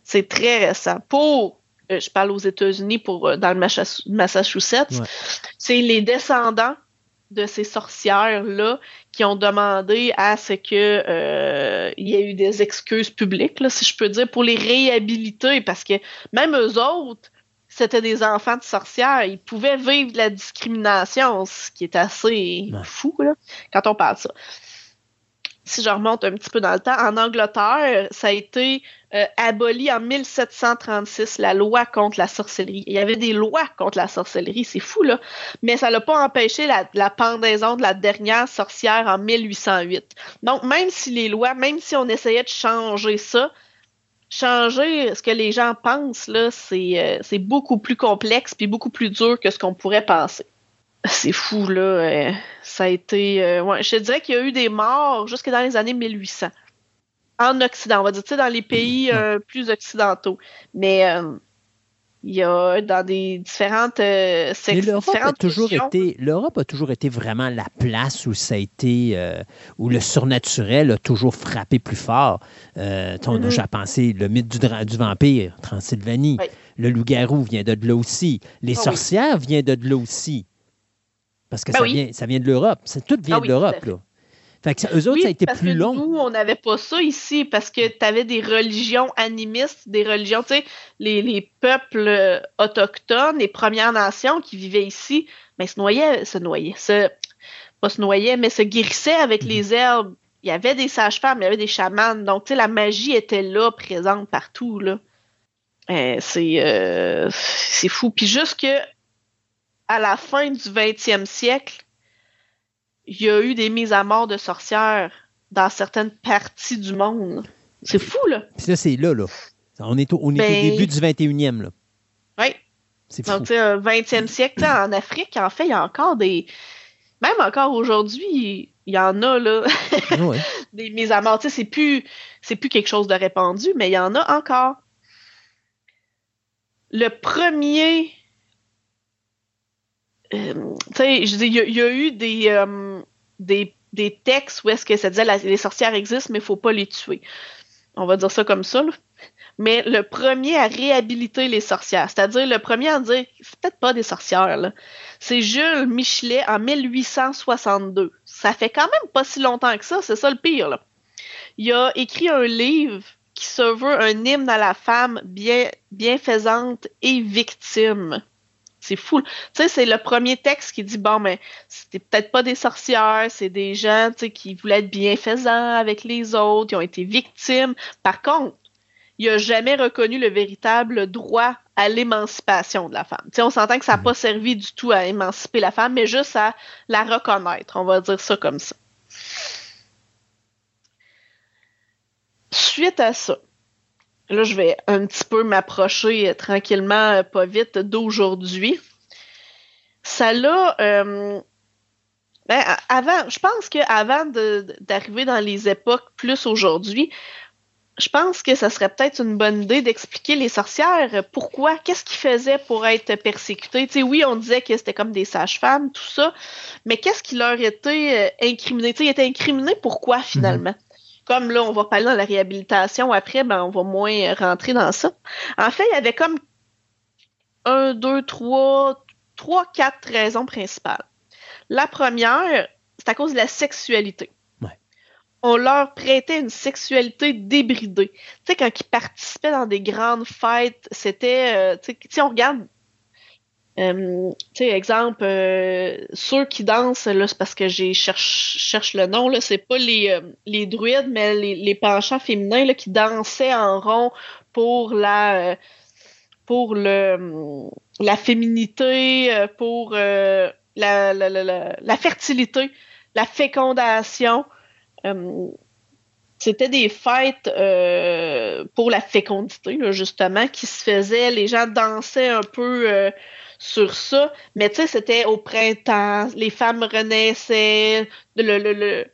C'est très récent. Pour, euh, je parle aux États-Unis, pour euh, dans le Massachusetts, Ouais. c'est les descendants de ces sorcières-là qui ont demandé à ce que euh, il y ait eu des excuses publiques, là, si je peux dire, pour les réhabiliter, parce que même eux autres, c'était des enfants de sorcières, ils pouvaient vivre de la discrimination, ce qui est assez Ouais. fou là, quand on parle de ça. Si je remonte un petit peu dans le temps, en Angleterre, ça a été euh, aboli en 1736, la loi contre la sorcellerie. Il y avait des lois contre la sorcellerie, c'est fou, là. Mais ça n'a pas empêché la, la pendaison de la dernière sorcière en 1808. Donc, même si les lois, même si on essayait de changer ça, changer ce que les gens pensent, là, c'est euh, beaucoup plus complexe puis beaucoup plus dur que ce qu'on pourrait penser. C'est fou, là. euh, ça a été. euh, ouais, je te dirais qu'il y a eu des morts jusque dans les années 1800. En Occident, on va dire, tu sais, dans les pays euh, plus occidentaux. Mais il y a dans des différentes sections. l'Europe a toujours été, l'Europe a toujours été vraiment la place où ça a été, où le surnaturel a toujours frappé plus fort. On a Mhm. déjà pensé le mythe du, vampire, Transylvanie. Oui. Le loup-garou vient de là aussi. Les Ah oui. sorcières viennent de là aussi. Parce que Ben ça, oui. vient, ça vient de l'Europe. Tout vient Ah de oui, l'Europe. fait. là. Fait que ça- eux autres, Oui, ça a été parce plus que long. Nous, on n'avait pas ça ici parce que tu avais des religions animistes, des religions, tu sais, les, les peuples euh, autochtones, les Premières Nations qui vivaient ici, mais se noyaient, se noyaient, se, pas se noyaient, mais se guérissaient avec Mhm. les herbes. Il y avait des sages-femmes, il y avait des chamans, donc tu sais, la magie était là, présente partout, là. Euh, c'est euh, c'est fou. Puis jusque à la fin du 20e siècle, il y a eu des mises à mort de sorcières dans certaines parties du monde. C'est fou, là. Puis là, c'est là, là. On est au, on est Ben- au début du 21e, là. Oui. C'est fou. Donc, tu sais, un 20e siècle, en Afrique, en fait, il y a encore des. Même encore aujourd'hui, il y en a, là, Ouais. des mises à mort. Tu sais, c'est plus, c'est plus quelque chose de répandu, mais il y en a encore. Le premier. Euh, tu sais, il y, a- eu des, euh, des, des textes où est-ce que ça disait la- les sorcières existent, mais il faut pas les tuer. On va dire ça comme ça. Mais le premier à réhabiliter les sorcières, c'est-à-dire le premier à dire peut-être pas des sorcières. C'est Jules Michelet en 1862. Ça fait quand même pas si longtemps que ça, c'est ça le pire. Il a écrit un livre qui se veut un hymne à la femme bien, bienfaisante et victime. C'est fou. Tu sais, c'est le premier texte qui dit bon, mais c'était peut-être pas des sorcières, c'est des gens tu sais, qui voulaient être bienfaisants avec les autres, qui ont été victimes. Par contre, il a jamais reconnu le véritable droit à l'émancipation de la femme. Tu sais, on s'entend que ça n'a pas servi du tout à émanciper la femme, mais juste à la reconnaître. On va dire ça comme ça. Suite à ça, là, je vais un petit peu m'approcher euh, tranquillement, euh, pas vite, d'aujourd'hui. Ça l'a. euh, ben, avant, je pense qu'avant d'arriver dans les époques plus aujourd'hui, je pense que ça serait peut-être une bonne idée d'expliquer les sorcières pourquoi, qu'est-ce qu'ils faisaient pour être persécutées. Tu sais, oui, on disait que c'était comme des sages-femmes, tout ça, mais qu'est-ce qui leur était incriminé? Tu sais, ils étaient incriminés pourquoi finalement? Comme là, on va parler dans la réhabilitation après, ben, on va moins rentrer dans ça. En fait, il y avait comme un, deux, trois, trois, quatre raisons principales. La première, c'est à cause de la sexualité. Ouais. on leur prêtait une sexualité débridée. Tu sais, quand ils participaient dans des grandes fêtes, c'était, euh, tu sais, si on regarde, euh, tu sais, exemple, euh, ceux qui dansent, là, c'est parce que j'ai cherche, cherche le nom, là, c'est pas les, euh, les druides, mais les, les penchants féminins, là, qui dansaient en rond pour la, euh, pour le, la féminité, pour la, la, la, la, fertilité, la fécondation. C'était des fêtes pour la fécondité, là, justement, qui se faisaient. Les gens dansaient un peu sur ça. Mais tu sais, c'était au printemps. Les femmes renaissaient. Le,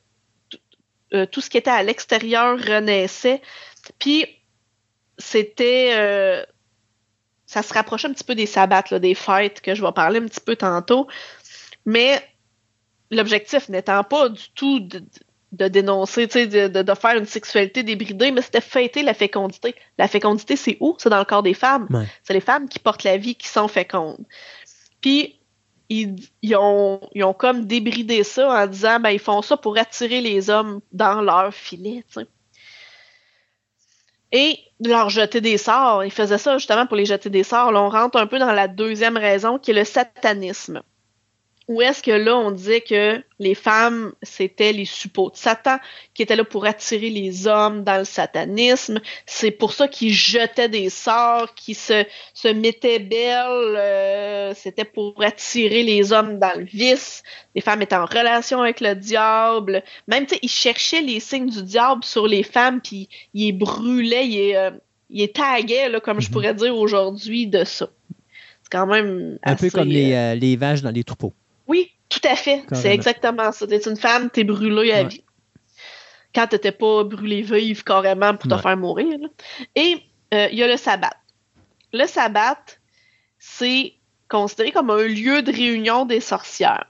euh, tout ce qui était à l'extérieur renaissait. Puis, c'était... euh, ça se rapprochait un petit peu des sabbats, des fêtes que je vais parler un petit peu tantôt. Mais l'objectif n'étant pas du tout de, de dénoncer, tu sais, de, de, de faire une sexualité débridée, mais c'était fêter la fécondité. La fécondité, c'est où? C'est dans le corps des femmes. Ouais. C'est les femmes qui portent la vie qui sont fécondes. Puis, ils, ils ont, ils ont comme débridé ça en disant, ben, ils font ça pour attirer les hommes dans leur filet, tu sais. Et leur jeter des sorts. Ils faisaient ça justement pour les jeter des sorts. Là, on rentre un peu dans la deuxième raison qui est le satanisme. Où est-ce que là, on disait que les femmes, c'était les suppôts de Satan qui étaient là pour attirer les hommes dans le satanisme. C'est pour ça qu'ils jetaient des sorts, qui se, se mettaient belles. euh, c'était pour attirer les hommes dans le vice. Les femmes étaient en relation avec le diable. Même, tu sais, ils cherchaient les signes du diable sur les femmes, puis ils les brûlaient, ils les, euh, ils les taguaient, là, comme je Mhm. pourrais dire aujourd'hui, de ça. C'est quand même Un peu assez, comme les, euh, les vaches dans les troupeaux. Oui, tout à fait. C'est exactement ça. T'es une femme, t'es brûlée à Ouais. vie. Quand t'étais pas brûlée vive carrément pour te Ouais. faire mourir. là. Et euh, il y a le sabbat. Le sabbat, c'est considéré comme un lieu de réunion des sorcières.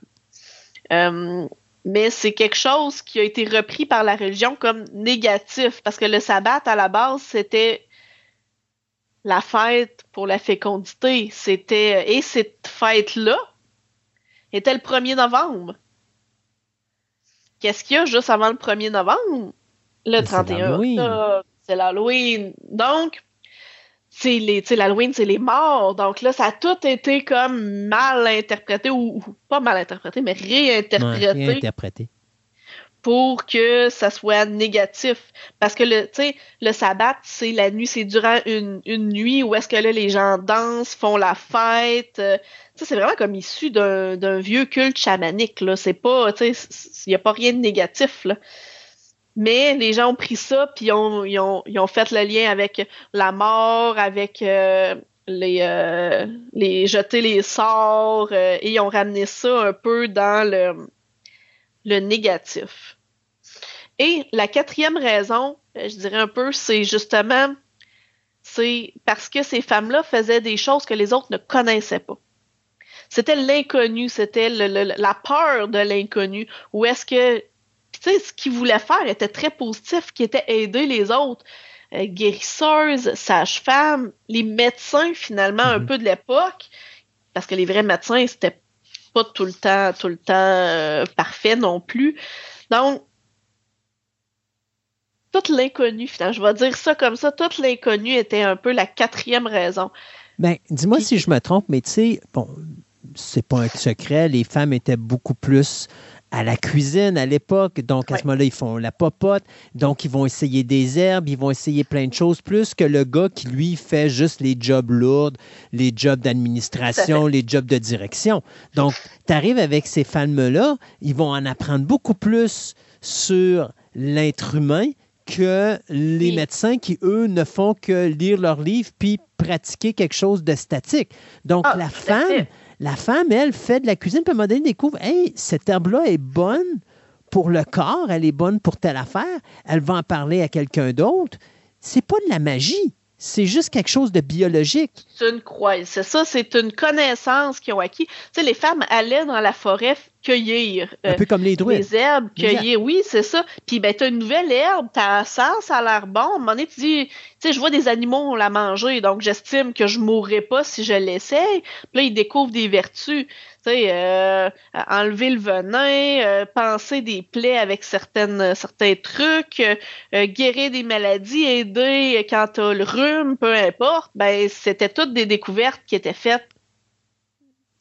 Euh, mais c'est quelque chose qui a été repris par la religion comme négatif, parce que le sabbat, à la base, c'était la fête pour la fécondité. C'était et cette fête-là était le 1er novembre. Qu'est-ce qu'il y a juste avant le 1er novembre? Le Mais c'est 31 l'Halloween. octobre. C'est l'Halloween. Donc, c'est les, l'Halloween, c'est les morts. Donc là, ça a tout été comme mal interprété, ou, ou pas mal interprété, mais réinterprété Ouais, réinterprété. Pour que ça soit négatif. Parce que le, le sabbat, c'est la nuit, c'est durant une, une nuit où est-ce que là, les gens dansent, font la fête. euh, c'est vraiment comme issu d'un vieux culte chamanique, là. C'est pas, il n'y a pas rien de négatif, là. Mais les gens ont pris ça, puis ils ont, ils ont, ils ont fait le lien avec la mort, avec euh, les, euh, les jeter les sorts, euh, et ils ont ramené ça un peu dans le, le négatif. Et la quatrième raison, euh, je dirais un peu, c'est justement, c'est parce que ces femmes-là faisaient des choses que les autres ne connaissaient pas. C'était l'inconnu, c'était la peur de l'inconnu. Ou est-ce que, tu sais, ce qu'ils voulaient faire était très positif, qui était aider les autres. Euh, guérisseuses, sages-femmes, les médecins finalement un Mhm. peu de l'époque, parce que les vrais médecins, c'était pas tout le temps, tout le temps euh, parfait non plus. Donc, toute l'inconnu, finalement, je vais dire ça comme ça, toute l'inconnu était un peu la quatrième raison. Ben, dis-moi si je me trompe, mais tu sais, bon, c'est pas un secret, les femmes étaient beaucoup plus à la cuisine à l'époque, donc à ce moment-là, ils font la popote, donc ils vont essayer des herbes, ils vont essayer plein de choses, plus que le gars qui, lui, fait juste les jobs lourds, les jobs d'administration, les jobs de direction. Donc, tu arrives avec ces femmes-là, ils vont en apprendre beaucoup plus sur l'être humain que les Oui. médecins qui, eux, ne font que lire leurs livres puis pratiquer quelque chose de statique. Donc, Ah, la femme. La femme, elle, fait de la cuisine, puis à un moment donné, découvre, hey, cette herbe-là est bonne pour le corps, elle est bonne pour telle affaire, elle va en parler à quelqu'un d'autre. C'est pas de la magie, c'est juste quelque chose de biologique. C'est une croyance. C'est ça, c'est une connaissance qu'ils ont acquis. Tu sais, les femmes allaient dans la forêt cueillir Un euh, peu comme les druides. Les herbes. cueillir. Oui, c'est ça. Puis, ben, t'as une nouvelle herbe, t'as ça, ça a l'air bon. À un moment donné, tu dis, tu sais, je vois des animaux la manger, donc j'estime que je mourrais pas si je l'essaye. Puis là, ils découvrent des vertus. Euh, enlever le venin, euh, penser des plaies avec certaines, certains trucs, euh, guérir des maladies, aider quand t'as le rhume, peu importe, ben c'était toutes des découvertes qui étaient faites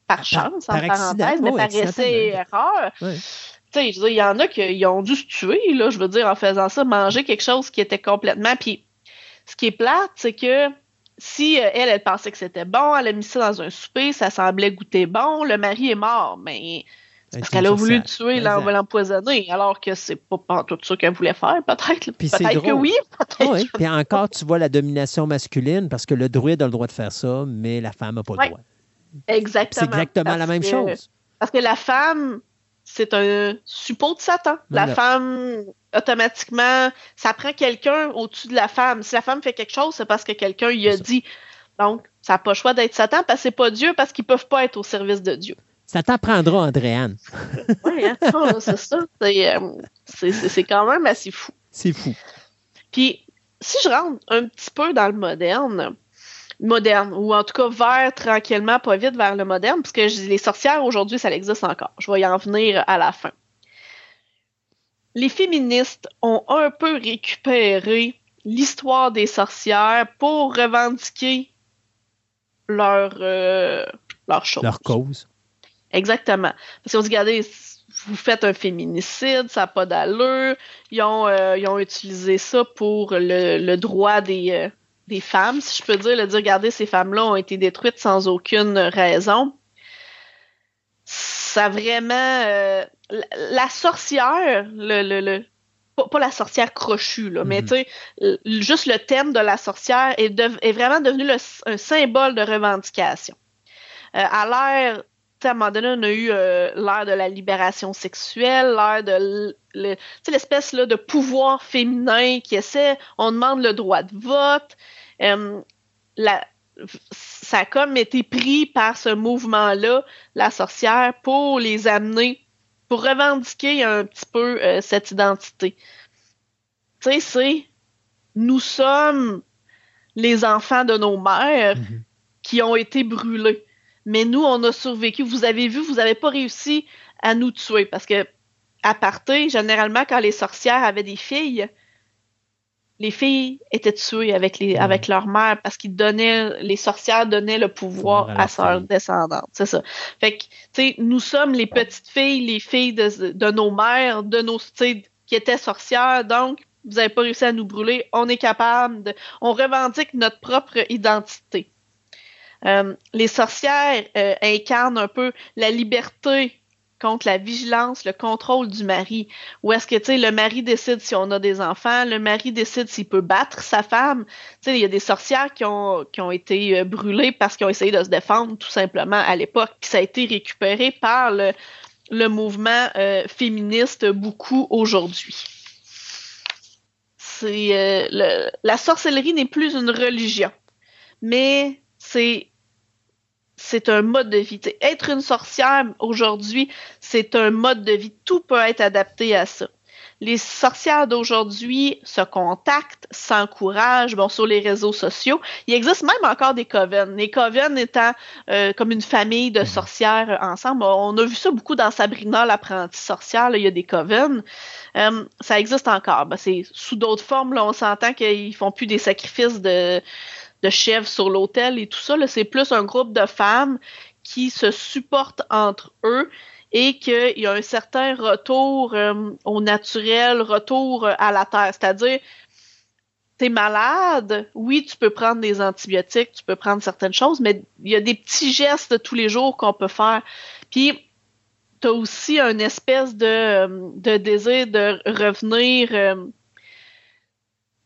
par chance, par en parenthèse, accident. mais par essai et erreur. Ouais. Tu sais, je veux dire, il y en a qui ont dû se tuer, là, je veux dire, en faisant ça, manger quelque chose qui était complètement. Puis, ce qui est plate, c'est que si euh, elle, elle pensait que c'était bon, elle a mis ça dans un souper, ça semblait goûter bon, le mari est mort, mais c'est parce qu'elle a voulu le tuer, l'empoisonner, alors que c'est pas, pas tout ça qu'elle voulait faire, peut-être. Peut-être que drôle. oui, peut-être Oui, puis encore, tu vois la domination masculine parce que le druide a le droit de faire ça, mais la femme n'a pas le droit. Exactement. C'est exactement la même que- chose. Parce que la femme, c'est un suppôt de Satan. La Voilà. femme, automatiquement, ça prend quelqu'un au-dessus de la femme. Si la femme fait quelque chose, c'est parce que quelqu'un lui a dit. Donc, ça n'a pas le choix d'être Satan parce que c'est pas Dieu, parce qu'ils peuvent pas être au service de Dieu. Ça t'apprendra, Andréane. Oui, hein? C'est ça. C'est, euh, c'est quand même assez fou. C'est fou. Puis, si je rentre un petit peu dans le moderne, moderne, ou en tout cas vers tranquillement, pas vite vers le moderne, que dis, les sorcières aujourd'hui, ça existe encore. Je vais y en venir à la fin. Les féministes ont un peu récupéré l'histoire des sorcières pour revendiquer leur, euh, leur chose. Leur cause. Exactement. Parce qu'on dit, regardez, vous faites un féminicide, ça n'a pas d'allure. Ils ont, euh, ils ont utilisé ça pour le, le droit des, euh, des femmes, si je peux dire. Le dire, regardez, ces femmes-là ont été détruites sans aucune raison. Ça vraiment. euh, la, la sorcière, le, le, le- pas, pas la sorcière crochue, là, mais Mhm. tu sais, l- juste le thème de la sorcière est, vraiment devenu le- un symbole de revendication. Euh, à l'ère à un moment donné, on a eu euh, l'ère de la libération sexuelle, l'ère de le- l'espèce là, de pouvoir féminin qui essaie, on demande le droit de vote. Euh, la- ça a comme été pris par ce mouvement-là, la sorcière, pour les amener, pour revendiquer un petit peu euh, cette identité. Tu sais, c'est nous sommes les enfants de nos mères Mhm. qui ont été brûlés. Mais nous, on a survécu. Vous avez vu, vous n'avez pas réussi à nous tuer. Parce que, à partir, généralement, quand les sorcières avaient des filles, les filles étaient tuées avec, les, Mhm. avec leur mère parce qu'ils donnaient, les sorcières donnaient le pouvoir à à, leur leurs descendantes. C'est ça. Fait que, tu sais, nous sommes les petites filles, les filles de, de nos mères, de nos, qui étaient sorcières. Donc, vous n'avez pas réussi à nous brûler. On est capable de, on revendique notre propre identité. Euh, les sorcières euh, incarnent un peu la liberté contre la vigilance, le contrôle du mari. Où est-ce que, tu sais, le mari décide si on a des enfants, le mari décide s'il peut battre sa femme. Tu sais, il y a des sorcières qui ont, qui ont été euh, brûlées parce qu'ils ont essayé de se défendre, tout simplement, à l'époque. Puis ça a été récupéré par le, le mouvement euh, féministe beaucoup aujourd'hui. C'est euh, la sorcellerie n'est plus une religion, mais c'est c'est un mode de vie. Être une sorcière aujourd'hui, c'est un mode de vie. Tout peut être adapté à ça. Les sorcières d'aujourd'hui se contactent, s'encouragent, bon, sur les réseaux sociaux. Il existe même encore des coven. Les coven étant euh, comme une famille de sorcières ensemble. On a vu ça beaucoup dans Sabrina, l'apprentie sorcière. là, il y a des coven. Euh, ça existe encore. Ben, c'est sous d'autres formes. On s'entend qu'ils font plus des sacrifices de, de chèvres sur l'autel et tout ça. C'est plus un groupe de femmes qui se supportent entre eux et qu'il y a un certain retour euh, au naturel, retour euh, à la terre. C'est-à-dire, t'es malade, oui, tu peux prendre des antibiotiques, tu peux prendre certaines choses, mais il y a des petits gestes de tous les jours qu'on peut faire. Puis, tu as aussi une espèce de, euh, de désir de revenir.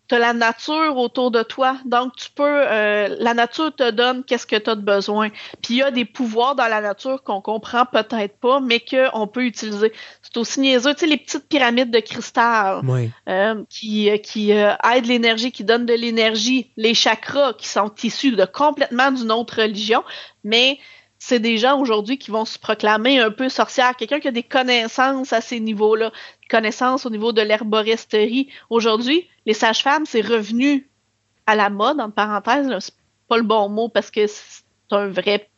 Tu as la nature autour de toi, donc tu peux. Euh, la nature te donne qu'est-ce que tu as de besoin. Puis il y a des pouvoirs dans la nature qu'on comprend peut-être pas, mais qu'on peut utiliser. C'est aussi niaiseux. Tu sais, les petites pyramides de cristal Oui. euh, qui, euh, qui euh, aident l'énergie, qui donnent de l'énergie, les chakras qui sont issus de complètement d'une autre religion, mais c'est des gens aujourd'hui qui vont se proclamer un peu sorcières, quelqu'un qui a des connaissances à ces niveaux-là, connaissances au niveau de l'herboristerie. Aujourd'hui, les sages-femmes, c'est revenu à la mode, en parenthèse, c'est pas le bon mot parce que c'est un vrai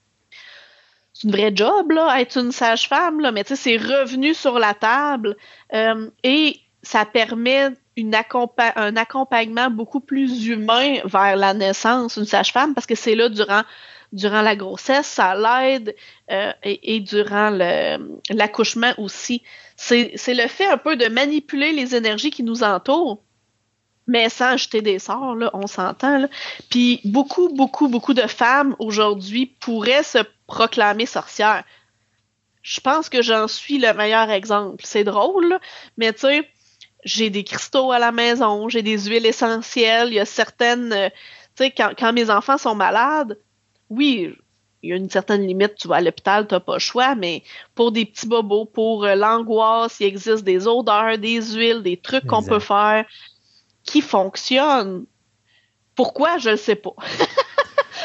c'est une vraie job, là, être une sage-femme, là, mais tu sais, c'est revenu sur la table euh, et ça permet un accompagnement beaucoup plus humain vers la naissance, une sage-femme, parce que c'est là durant durant la grossesse, ça l'aide euh, et, et, durant l'accouchement aussi. C'est le fait un peu de manipuler les énergies qui nous entourent mais sans jeter des sorts, là, on s'entend. Puis beaucoup, beaucoup, beaucoup de femmes aujourd'hui pourraient se proclamer sorcières. Je pense que j'en suis le meilleur exemple. C'est drôle, mais tu sais, j'ai des cristaux à la maison, j'ai des huiles essentielles, il y a certaines... Euh, tu sais, quand, quand, mes enfants sont malades, oui, il y a une certaine limite, tu vas à l'hôpital, tu n'as pas le choix, mais pour des petits bobos, pour euh, l'angoisse, il existe des odeurs, des huiles, des trucs qu'on peut faire qui fonctionne. Pourquoi, je ne sais pas.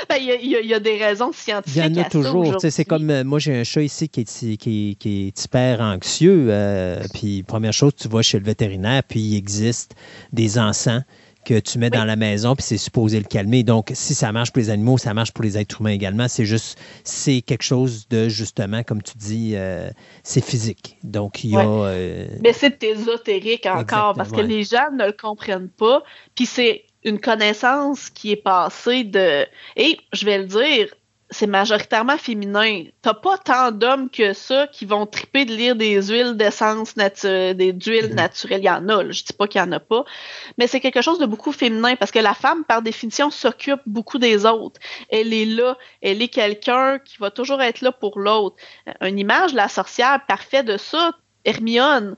Ben, il y, a des raisons scientifiques. Il y en a toujours. C'est comme euh, moi, j'ai un chat ici qui est, qui, qui est hyper anxieux. Euh, puis, première chose, tu vas chez le vétérinaire, puis il existe des encens que tu mets dans la maison, puis c'est supposé le calmer. Donc, si ça marche pour les animaux, ça marche pour les êtres humains également. C'est juste, c'est quelque chose de, justement, comme tu dis, euh, c'est physique. Donc, il y a... Euh, Mais c'est ésotérique encore, parce que les gens ne le comprennent pas. Puis c'est une connaissance qui est passée de... Et, je vais le dire, c'est majoritairement féminin. T'as pas tant d'hommes que ça qui vont triper de lire des huiles d'essence naturelles, des huiles mhm. naturelles. Il y en a, je dis pas qu'il y en a pas. Mais c'est quelque chose de beaucoup féminin parce que la femme, par définition, s'occupe beaucoup des autres. Elle est là. Elle est quelqu'un qui va toujours être là pour l'autre. Une image, la sorcière parfaite de ça, Hermione.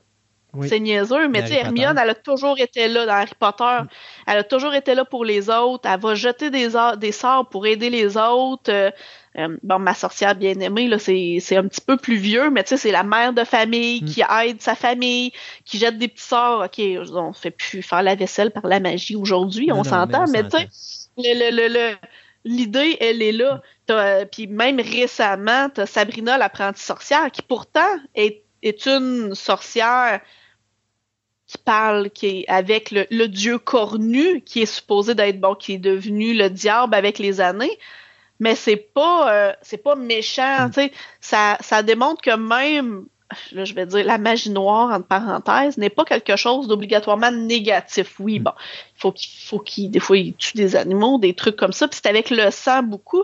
C'est niaiseux, mais tu sais, Hermione, elle a toujours été là dans Harry Potter. Mm. Elle a toujours été là pour les autres. Elle va jeter des, des sorts pour aider les autres. Euh, euh, bon, ma sorcière bien-aimée, là, c'est, un petit peu plus vieux, mais tu sais, c'est la mère de famille mm. qui aide sa famille, qui jette des petits sorts. OK, on ne fait plus faire la vaisselle par la magie aujourd'hui, on s'entend, mais, tu sais, le, l'idée, elle est là. Euh, puis même récemment, tu as Sabrina, l'apprentie sorcière, qui pourtant est, est une sorcière qui parle qui est avec le, dieu cornu qui est supposé d'être bon qui est devenu le diable avec les années mais c'est pas euh, c'est pas méchant mm. tu sais ça, ça démontre que même là, je vais dire la magie noire entre parenthèses n'est pas quelque chose d'obligatoirement négatif oui mm. bon il faut qu'il faut qu'il des fois il tue des animaux des trucs comme ça puis c'est avec le sang beaucoup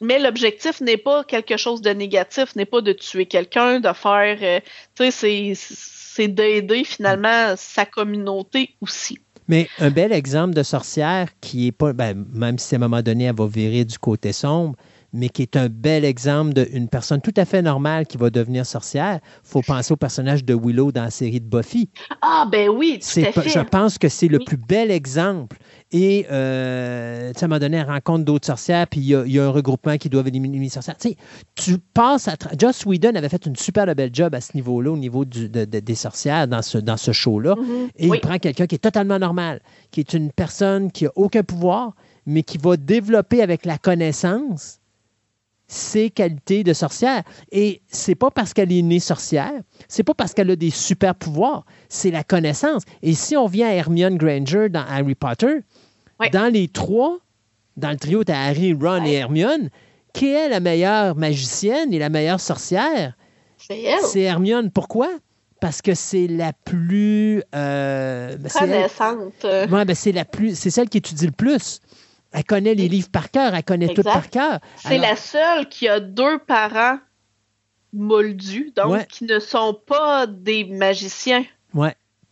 mais l'objectif n'est pas quelque chose de négatif, n'est pas de tuer quelqu'un, de faire, euh, tu sais, c'est c'est d'aider finalement sa communauté aussi. Mais un bel exemple de sorcière qui est pas, ben, même si à un moment donné elle va virer du côté sombre, mais qui est un bel exemple d'une personne tout à fait normale qui va devenir sorcière. Il faut penser au personnage de Willow dans la série de Buffy. Ah, ben oui, tout à fait. Je pense que c'est le plus bel exemple. Et, euh, à un moment donné, elle rencontre d'autres sorcières, puis il y, a un regroupement qui doivent éliminer les sorcières. Tu sais, tu passes à... Joss Whedon avait fait une super belle job à ce niveau-là, au niveau du, des sorcières, dans ce, dans ce show-là. Mm-hmm. Et il prend quelqu'un qui est totalement normal, qui est une personne qui n'a aucun pouvoir, mais qui va développer avec la connaissance ses qualités de sorcière. Et c'est pas parce qu'elle est née sorcière, c'est pas parce qu'elle a des super pouvoirs, c'est la connaissance. Et si on vient à Hermione Granger dans Harry Potter, dans les trois, dans le trio, tu as Harry, Ron et Hermione, qui est la meilleure magicienne et la meilleure sorcière? C'est Hermione. Pourquoi? Parce que c'est la plus euh, ben, connaissante. Ouais, ben, c'est la plus, c'est celle qui étudie le plus. Elle connaît les livres par cœur, elle connaît tout par cœur. C'est la seule qui a deux parents moldus, donc qui ne sont pas des magiciens. Oui.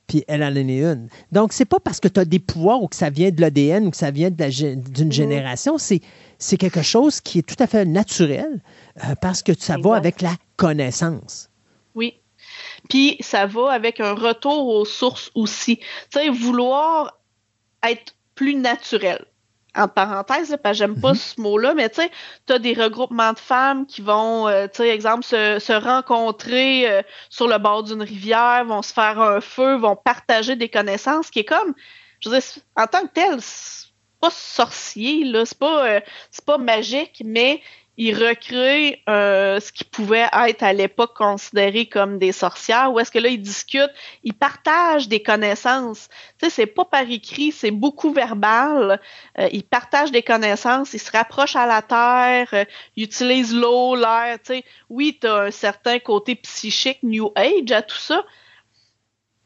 Puis elle en est une. Donc, c'est pas parce que tu as des pouvoirs ou que ça vient de l'ADN ou que ça vient d'une mhm. génération, c'est quelque chose qui est tout à fait naturel euh, parce que ça va avec la connaissance. Oui. Puis ça va avec un retour aux sources aussi. Tu sais, vouloir être plus naturel en parenthèse, parce que j'aime pas mhm. ce mot-là, mais tu sais, tu as des regroupements de femmes qui vont, euh, tu sais, exemple, se, rencontrer euh, sur le bord d'une rivière, vont se faire un feu, vont partager des connaissances, qui est comme, je veux dire, en tant que tel, c'est pas sorcier, là, c'est pas, euh, c'est pas magique, mais ils recréent euh, ce qui pouvait être à l'époque considéré comme des sorcières, ou est-ce que là, ils discutent, ils partagent des connaissances. Tu sais, c'est pas par écrit, c'est beaucoup verbal. Euh, ils partagent des connaissances, ils se rapprochent à la Terre, euh, ils utilisent l'eau, l'air, tu sais. Oui, tu as un certain côté psychique, New Age à tout ça,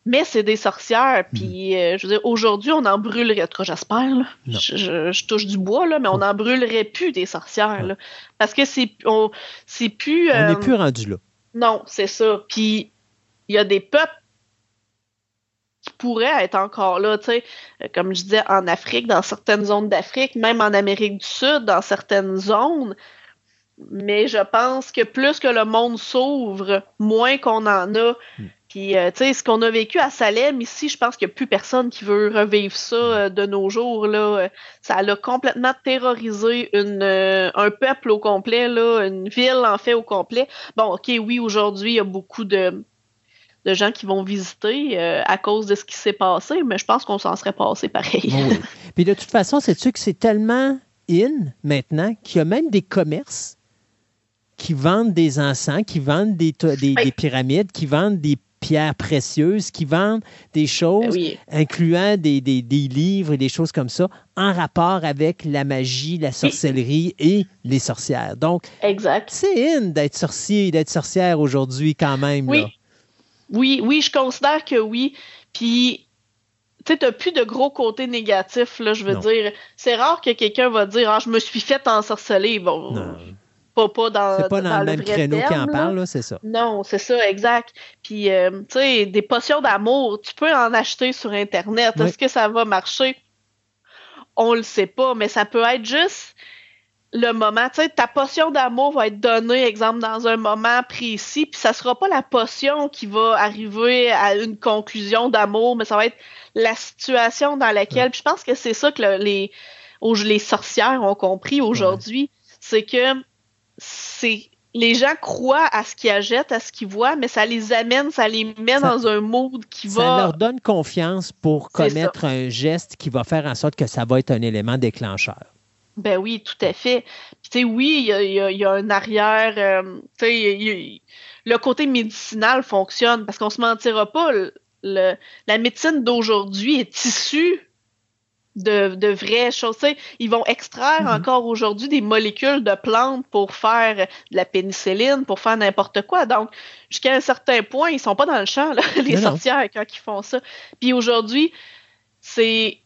mais c'est des sorcières. Puis, euh, je veux dire, aujourd'hui, on en brûlerait, en tout cas, j'espère. Je, je- je touche du bois, là, mais on en brûlerait plus des sorcières, là. Parce que c'est on- c'est plus. On euh, n'est plus rendu là. Non, c'est ça. Puis, il y a des peuples qui pourraient être encore là, tu sais, euh, comme je disais, en Afrique, dans certaines zones d'Afrique, même en Amérique du Sud, dans certaines zones. Mais je pense que plus que le monde s'ouvre, moins qu'on en a. Puis, euh, tu sais, ce qu'on a vécu à Salem, ici, je pense qu'il n'y a plus personne qui veut revivre ça euh, de nos jours. Là. Ça l'a complètement terrorisé une, euh, un peuple au complet, là, une ville, en fait, au complet. Bon, OK, oui, aujourd'hui, il y a beaucoup de, de gens qui vont visiter à cause de ce qui s'est passé, mais je pense qu'on s'en serait passé pareil. Oh oui. Puis de toute façon, c'est-tu que c'est tellement in maintenant qu'il y a même des commerces qui vendent des encens, qui vendent des, Oui. des pyramides, qui vendent des pierres précieuses, qui vendent des choses, oui. incluant des, des- des livres et des choses comme ça, en rapport avec la magie, la sorcellerie et les sorcières. Donc, c'est in d'être sorcier, d'être sorcière aujourd'hui quand même. Oui. là. Oui, oui, je considère que oui. Puis, tu sais, t'as plus de gros côtés négatifs, là, je veux Non. dire. C'est rare que quelqu'un va dire, ah, je me suis fait ensorceler. Bon, Non. Pas, pas dans, C'est pas dans, le même créneau qui en parle, là, c'est ça. Non, c'est ça, exact. Puis, euh, tu sais, des potions d'amour, tu peux en acheter sur Internet. Oui. Est-ce que ça va marcher? On le sait pas, mais ça peut être juste le moment. Tu sais, ta potion d'amour va être donnée, exemple, dans un moment précis, puis ça sera pas la potion qui va arriver à une conclusion d'amour, mais ça va être la situation dans laquelle. Puis je pense que c'est ça que le- les, les sorcières ont compris aujourd'hui, c'est que c'est les gens croient à ce qu'ils achètent, à ce qu'ils voient, mais ça les amène, ça les met Ça- dans un mood qui Ça va. leur donne confiance pour commettre un geste qui va faire en sorte que ça va être un élément déclencheur. Ben oui, tout à fait. Puis, tu sais, oui, il y a, il y a- il y a un arrière. euh, tu sais, le côté médicinal fonctionne parce qu'on se mentira pas. le- le- la médecine d'aujourd'hui est issue de, de vraies choses. Ils vont extraire Mhm. encore aujourd'hui des molécules de plantes pour faire de la pénicilline, pour faire n'importe quoi. Donc, jusqu'à un certain point, ils sont pas dans le champ, là, les sorcières, quand ils font ça. Puis aujourd'hui, c'est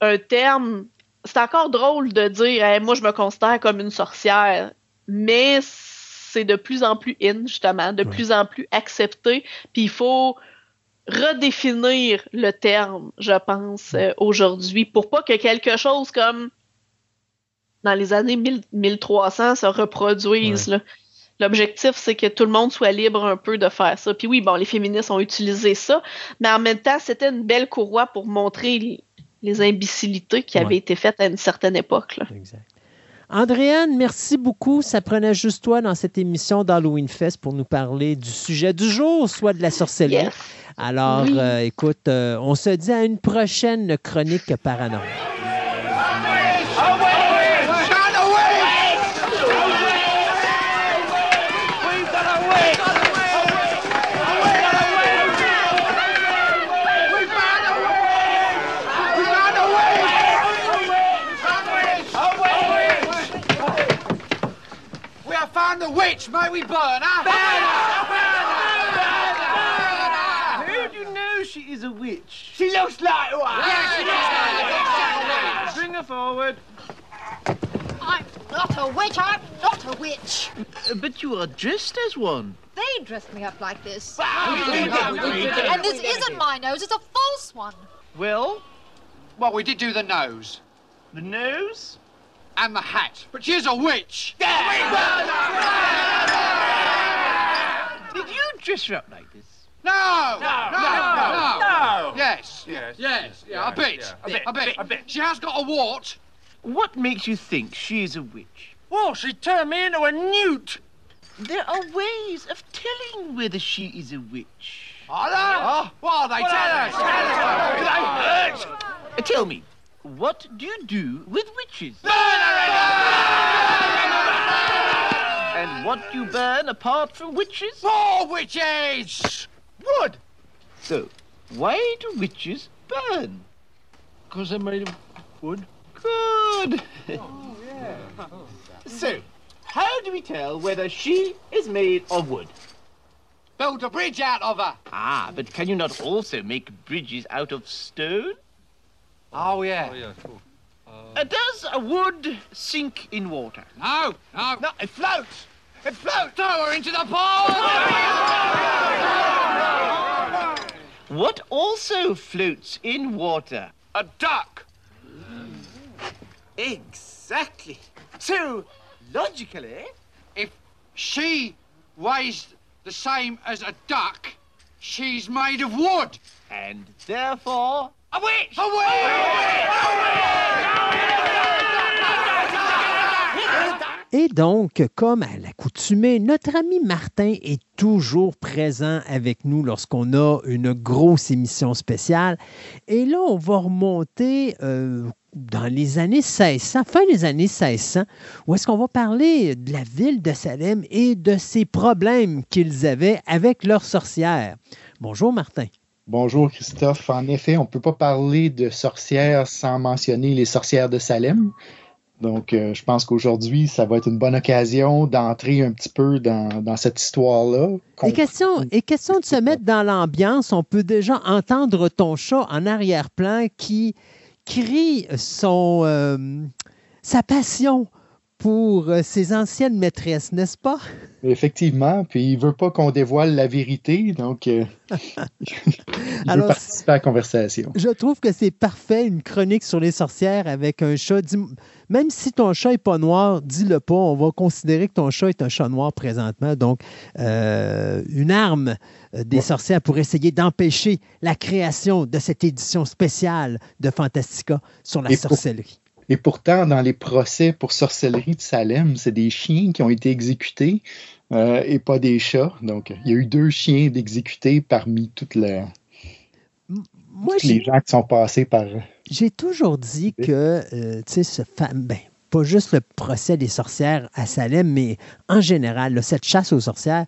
un terme. C'est encore drôle de dire Hey, moi je me considère comme une sorcière, mais c'est de plus en plus in, justement, de Ouais. plus en plus accepté. Puis il faut redéfinir le terme, je pense, euh, aujourd'hui, pour pas que quelque chose comme dans les années 1000 1300 se reproduise. L'objectif, c'est que tout le monde soit libre un peu de faire ça. Puis oui, bon, les féministes ont utilisé ça, mais en même temps, c'était une belle courroie pour montrer les, les imbécilités qui Ouais. avaient été faites à une certaine époque. là. Exact. Andréane, merci beaucoup. Ça prenait juste toi dans cette émission d'Halloween Fest pour nous parler du sujet du jour, soit de la sorcellerie. Yes. Alors, Oui. euh, écoute, euh, on se dit à une prochaine chronique paranormale. The witch. May we burn her? Burn her! How do you know she is a witch? She looks like one. Bring her forward. I'm not a witch. I'm not a witch. Uh, But you are dressed as one. They dressed me up like this. And this isn't my nose. It's a false one. Well, Well, we did do the nose the nose. And the hat, but she's a witch. Did you dress her up like this? No. No. No. No. Yes. Yes. Yes. Yeah. A bit. a bit, A bit. a bit. She has got a wart. What makes you think she is a witch? Well, she turned me into a newt. There are ways of telling whether she is a witch. Are there? Oh. What are they? Tell us. Tell us. Do they hurt? Tell me, what do you do with witches? And what do you burn apart from witches? More witches! Wood! So, why do witches burn? Because they're made of wood. Good! Oh, yeah. so, how do we tell whether she is made of wood? Build a bridge out of her. Ah, but can you not also make bridges out of stone? Oh, yeah. Uh, does a wood sink in water? No, no. No, it floats! It floats! Throw her into the pond! What also floats in water? a duck. Exactly. So, logically, If she weighs the same as a duck, she's made of wood. and therefore, A witch! A witch! Et donc, comme à l'accoutumée, notre ami Martin est toujours présent avec nous lorsqu'on a une grosse émission spéciale. Et là, on va remonter euh, dans les années 1600, fin des années 1600, où est-ce qu'on va parler de la ville de Salem et de ses problèmes qu'ils avaient avec leurs sorcières. Bonjour Martin. Bonjour Christophe. En effet, on ne peut pas parler de sorcières sans mentionner les sorcières de Salem. Donc, euh, je pense qu'aujourd'hui, ça va être une bonne occasion d'entrer un petit peu dans, dans cette histoire-là. Et question, et question de se mettre dans l'ambiance, on peut déjà entendre ton chat en arrière-plan qui crie son, euh, sa passion pour euh, ses anciennes maîtresses, n'est-ce pas? Effectivement, puis il veut pas qu'on dévoile la vérité, donc euh, il Alors, veut participer à la conversation. Je trouve que c'est parfait, une chronique sur les sorcières avec un chat. Dis- même si ton chat n'est pas noir, dis-le pas. On va considérer que ton chat est un chat noir présentement. Donc, euh, une arme des Ouais. sorcières pour essayer d'empêcher la création de cette édition spéciale de Fantastica sur la Et pour- sorcellerie. Et pourtant, dans les procès pour sorcellerie de Salem, c'est des chiens qui ont été exécutés euh, et pas des chats. Donc, il y a eu deux chiens d'exécutés parmi toutes les, Moi, gens qui sont passés par. J'ai toujours dit que, euh, tu sais, ce fam- ben, pas juste le procès des sorcières à Salem, mais en général, là, cette chasse aux sorcières,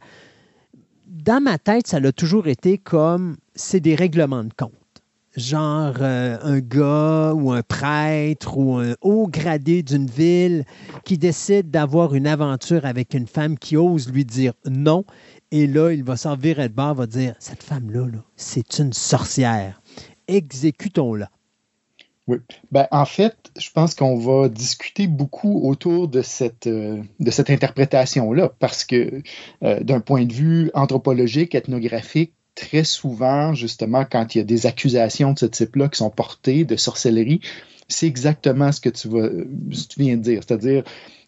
dans ma tête, ça a toujours été comme c'est des règlements de compte. Genre euh, un gars ou un prêtre ou un haut gradé d'une ville qui décide d'avoir une aventure avec une femme qui ose lui dire non. Et là, il va s'en virer de va dire Cette femme-là, là, c'est une sorcière. Exécutons-la. Oui. Ben, en fait, je pense qu'on va discuter beaucoup autour de cette, euh, interprétation-là, parce que euh, d'un point de vue anthropologique, ethnographique, très souvent, justement, quand il y a des accusations de ce type-là qui sont portées de sorcellerie, c'est exactement ce que tu, vas, ce que tu viens de dire, c'est-à-dire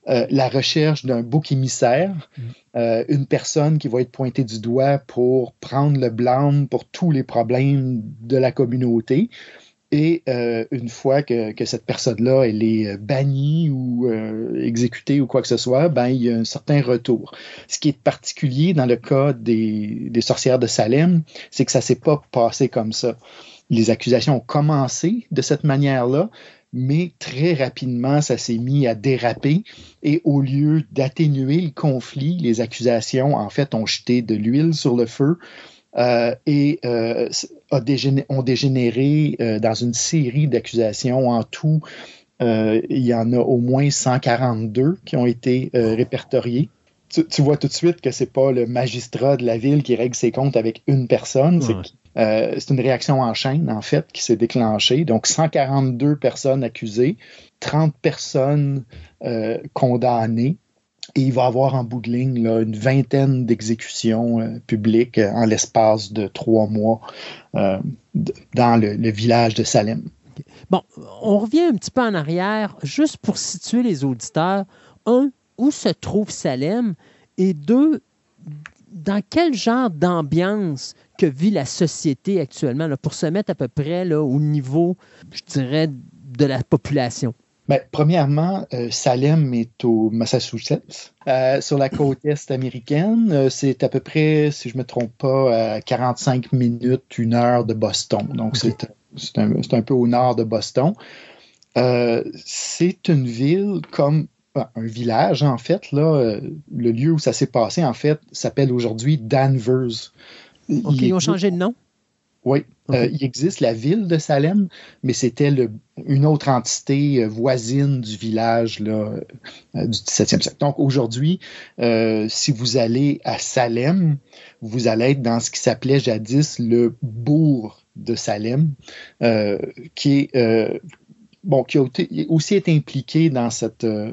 euh, la recherche d'un bouc émissaire, euh, une personne qui va être pointée du doigt pour prendre le blâme pour tous les problèmes de la communauté. Et euh, une fois que, que cette personne-là, elle est euh, bannie ou euh, exécutée ou quoi que ce soit, ben, il y a un certain retour. Ce qui est particulier dans le cas des, des sorcières de Salem, c'est que ça s'est pas passé comme ça. Les accusations ont commencé de cette manière-là, mais très rapidement, ça s'est mis à déraper et au lieu d'atténuer le conflit, les accusations, en fait, ont jeté de l'huile sur le feu euh, et euh, a dégéné- ont dégénéré euh, dans une série d'accusations. En tout, il y en a au moins 142 qui ont été répertoriées. Tu, tu vois tout de suite que c'est pas le magistrat de la ville qui règle ses comptes avec une personne. C'est Ouais. c'est une réaction en chaîne, en fait, qui s'est déclenchée. Donc, 142 personnes accusées, 30 personnes condamnées. Et il va avoir en bout de ligne une vingtaine d'exécutions euh, publiques euh, en l'espace de trois mois euh, dans le, village de Salem. Bon, on revient un petit peu en arrière, juste pour situer les auditeurs. Un, où se trouve Salem? Et deux, dans quel genre d'ambiance que vit la société actuellement, pour se mettre à peu près au niveau, je dirais, de la population? Ben, premièrement, euh, Salem est au Massachusetts, euh, sur la côte est américaine. Euh, c'est à peu près, si je ne me trompe pas, à 45 minutes, une heure de Boston. Donc, c'est c'est un, c'est un peu au nord de Boston. C'est une ville comme un village, en fait, là, le lieu où ça s'est passé, en fait, s'appelle aujourd'hui Danvers. OK, ils ont changé de nom? Oui, euh, il existe la ville de Salem, mais c'était une autre entité euh, voisine du village là, du 17e siècle. Donc aujourd'hui, si vous allez à Salem, vous allez être dans ce qui s'appelait jadis le bourg de Salem, qui est bon, qui a aussi été impliqué dans cette, euh,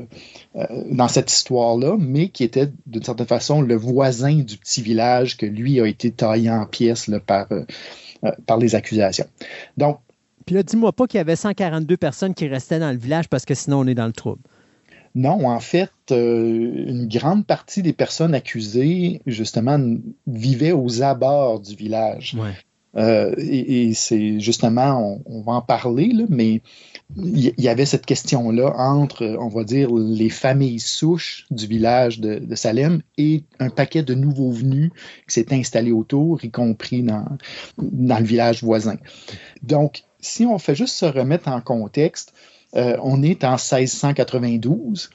euh, dans cette histoire-là, mais qui était d'une certaine façon le voisin du petit village que lui a été taillé en pièces par, euh, par les accusations. Donc, puis là, dis-moi pas qu'il y avait 142 personnes qui restaient dans le village parce que sinon on est dans le trouble. Non, en fait, une grande partie des personnes accusées, justement, vivaient aux abords du village. et, c'est justement, on, va en parler, là, mais il y avait cette question-là entre, on va dire, les familles souches du village de, Salem et un paquet de nouveaux venus qui s'est installé autour, y compris dans, dans le village voisin. Donc, si on fait juste se remettre en contexte, euh, on est en 1692.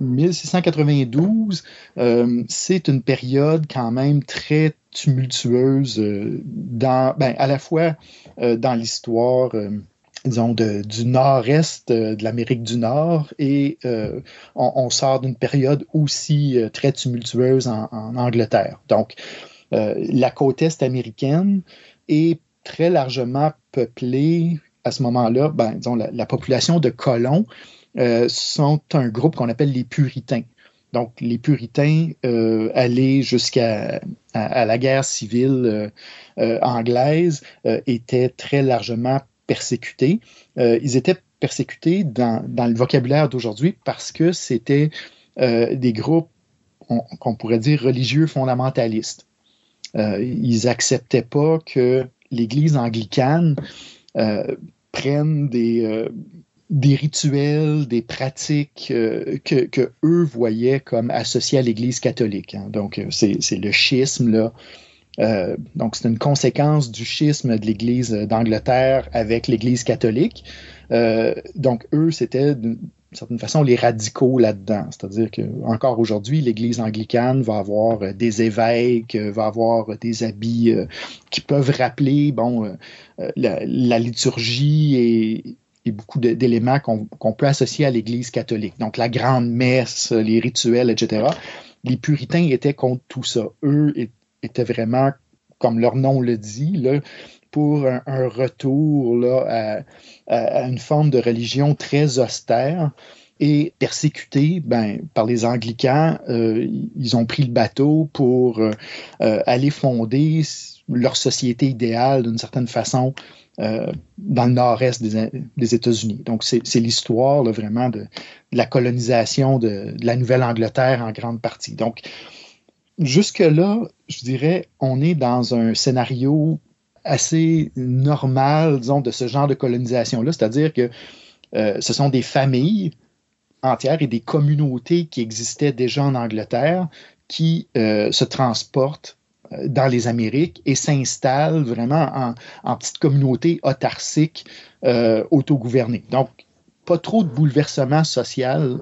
1692, euh, euh, c'est une période quand même très tumultueuse dans, ben, à la fois dans l'histoire disons, du nord-est euh, de l'Amérique du Nord et euh, on, sort d'une période aussi euh, très tumultueuse en, Angleterre. Donc, la côte est américaine est très largement peuplée à ce moment-là, ben, disons, la, population de colons sont un groupe qu'on appelle les puritains. Donc, les puritains allaient jusqu'à à, la guerre civile anglaise étaient très largement persécutés. Euh, ils étaient persécutés dans, le vocabulaire d'aujourd'hui parce que c'était euh, des groupes qu'on pourrait dire religieux fondamentalistes. Euh, ils n'acceptaient pas que l'Église anglicane prenne des, rituels, des pratiques que, eux voyaient comme associés à l'Église catholique. Hein. Donc, c'est le schisme, là, euh, donc, c'est une conséquence du schisme de l'Église d'Angleterre avec l'Église catholique. Euh, donc, eux, c'était d'une certaine façon les radicaux là-dedans. C'est-à-dire qu'encore aujourd'hui, l'Église anglicane va avoir euh, des évêques, va avoir des habits qui peuvent rappeler bon, la, liturgie et, beaucoup d'éléments qu'on peut associer à l'Église catholique. Donc, la grande messe, les rituels, etc. Les puritains étaient contre tout ça. Eux était vraiment, comme leur nom le dit, là, pour un, retour là, à, une forme de religion très austère et persécutés ben, par les anglicans. Euh, ils ont pris le bateau pour euh, euh, aller fonder leur société idéale d'une certaine façon dans le nord-est des, États-Unis. Donc, c'est l'histoire vraiment de, la colonisation de, de la Nouvelle-Angleterre en grande partie. Donc, jusque-là, je dirais, on est dans un scénario assez normal, disons, de ce genre de colonisation-là, c'est-à-dire que euh, ce sont des familles entières et des communautés qui existaient déjà en Angleterre qui euh, se transportent euh, dans les Amériques et s'installent vraiment en, petites communautés autarciques autogouvernées. Donc, pas trop de bouleversement social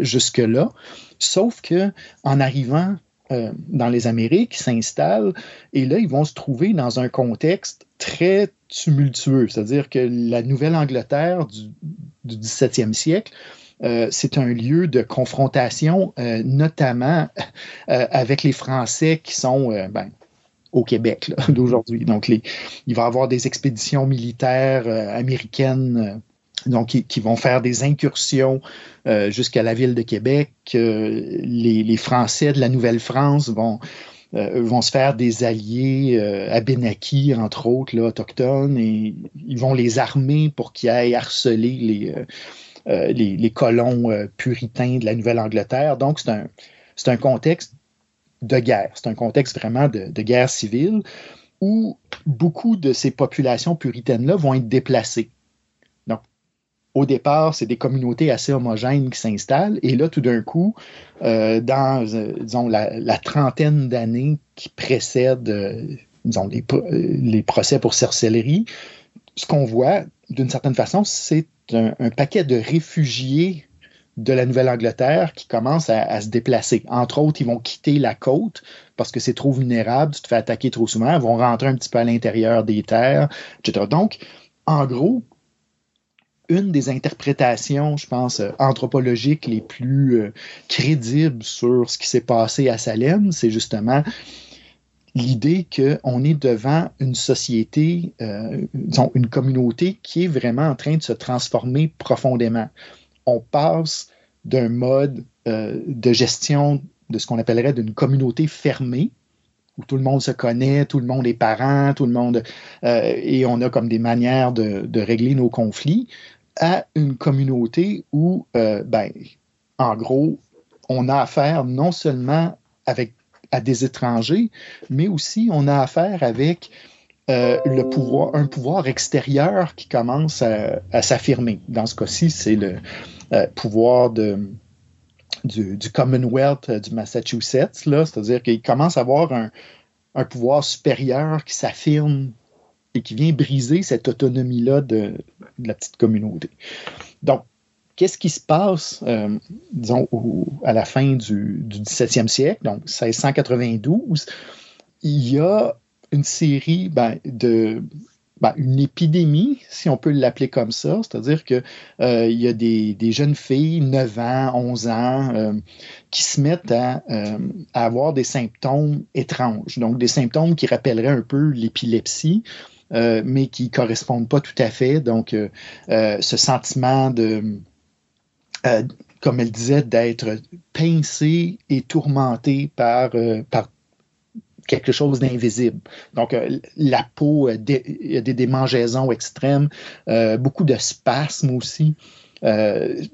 jusque-là, sauf que en arrivant euh, dans les Amériques, s'installent, et là, ils vont se trouver dans un contexte très tumultueux, c'est-à-dire que la Nouvelle-Angleterre du, du 17e siècle, euh, c'est un lieu de confrontation, euh, notamment avec les Français qui sont ben, au Québec d'aujourd'hui. Donc, il va y avoir des expéditions militaires américaines donc qui, vont faire des incursions euh, jusqu'à la ville de Québec. Euh, les, Français de la Nouvelle-France vont, euh, vont se faire des alliés à Benaki, entre autres, autochtones, et ils vont les armer pour qu'ils aillent harceler les, les, colons puritains de la Nouvelle-Angleterre. Donc, c'est un, un contexte de guerre. C'est un contexte vraiment de guerre civile où beaucoup de ces populations puritaines-là vont être déplacées au départ, c'est des communautés assez homogènes qui s'installent. Et là, tout d'un coup, euh, dans, euh, la, trentaine d'années qui précèdent, euh, les, procès pour sorcellerie, ce qu'on voit, d'une certaine façon, c'est un, paquet de réfugiés de la Nouvelle-Angleterre qui commencent à, se déplacer. Entre autres, ils vont quitter la côte parce que c'est trop vulnérable, tu te fais attaquer trop souvent, ils vont rentrer un petit peu à l'intérieur des terres, etc. Donc, en gros, une des interprétations, je pense, euh, anthropologiques les plus euh, crédibles sur ce qui s'est passé à Salem, c'est justement l'idée qu'on est devant une société, euh, disons, une communauté qui est vraiment en train de se transformer profondément. On passe d'un mode de gestion de ce qu'on appellerait d'une communauté fermée, où tout le monde se connaît, tout le monde est parent, tout le monde, et on a comme des manières de, régler nos conflits, à une communauté où, euh, ben, en gros, on a affaire non seulement avec, à des étrangers, mais aussi on a affaire avec le pouvoir, un pouvoir extérieur qui commence à s'affirmer. Dans ce cas-ci, c'est le, euh, pouvoir de, du, Commonwealth euh, du Massachusetts, c'est-à-dire qu'il commence à avoir un, pouvoir supérieur qui s'affirme et qui vient briser cette autonomie-là de, la petite communauté. Donc, qu'est-ce qui se passe, euh, disons, à la fin du, du 17e siècle, donc 1692? Il y a une série ben, de, ben, une épidémie, si on peut l'appeler comme ça, c'est-à-dire qu'il euh, y a des, jeunes filles, 9 ans, 11 ans, euh, qui se mettent à, avoir des symptômes étranges, donc des symptômes qui rappelleraient un peu l'épilepsie, mais qui ne correspondent pas tout à fait. Donc, ce sentiment de, comme elle disait, d'être pincé et tourmenté par, par quelque chose d'invisible. Donc, euh, la peau, euh, il y a des démangeaisons extrêmes, euh, beaucoup de spasmes aussi.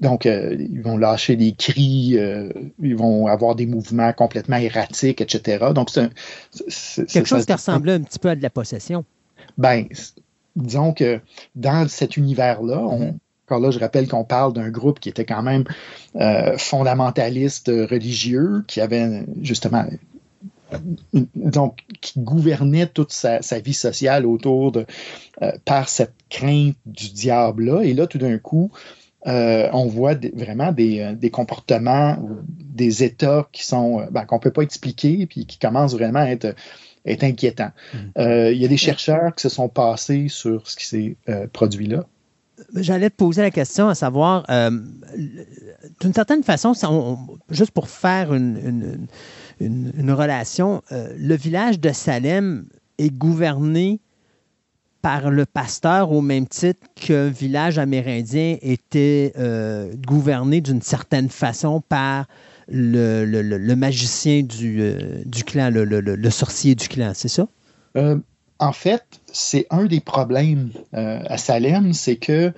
donc, ils vont lâcher des cris, ils vont avoir des mouvements complètement erratiques, etc. Donc, c'est quelque chose qui ressemblait un petit peu à de la possession. Ben, disons que dans cet univers-là, mm-hmm. encore là, je rappelle qu'on parle d'un groupe qui était quand même fondamentaliste religieux, qui avait justement donc, qui gouvernait toute sa, vie sociale autour de, euh, par cette crainte du diable-là. Et là, tout d'un coup, euh, on voit vraiment euh, des, comportements, des états qui sont ben, qu'on ne peut pas expliquer, puis qui commencent vraiment à être, inquiétants. Mm-hmm. Il y a des chercheurs qui se sont passés sur ce qui s'est produit là. J'allais te poser la question à savoir, d'une certaine façon, juste pour faire une une, relation. Euh, le village de Salem est gouverné par le pasteur au même titre qu'un village amérindien était euh, gouverné d'une certaine façon par le, magicien du, euh, du clan, le, sorcier du clan, c'est ça? en fait, c'est un des problèmes à Salem, c'est que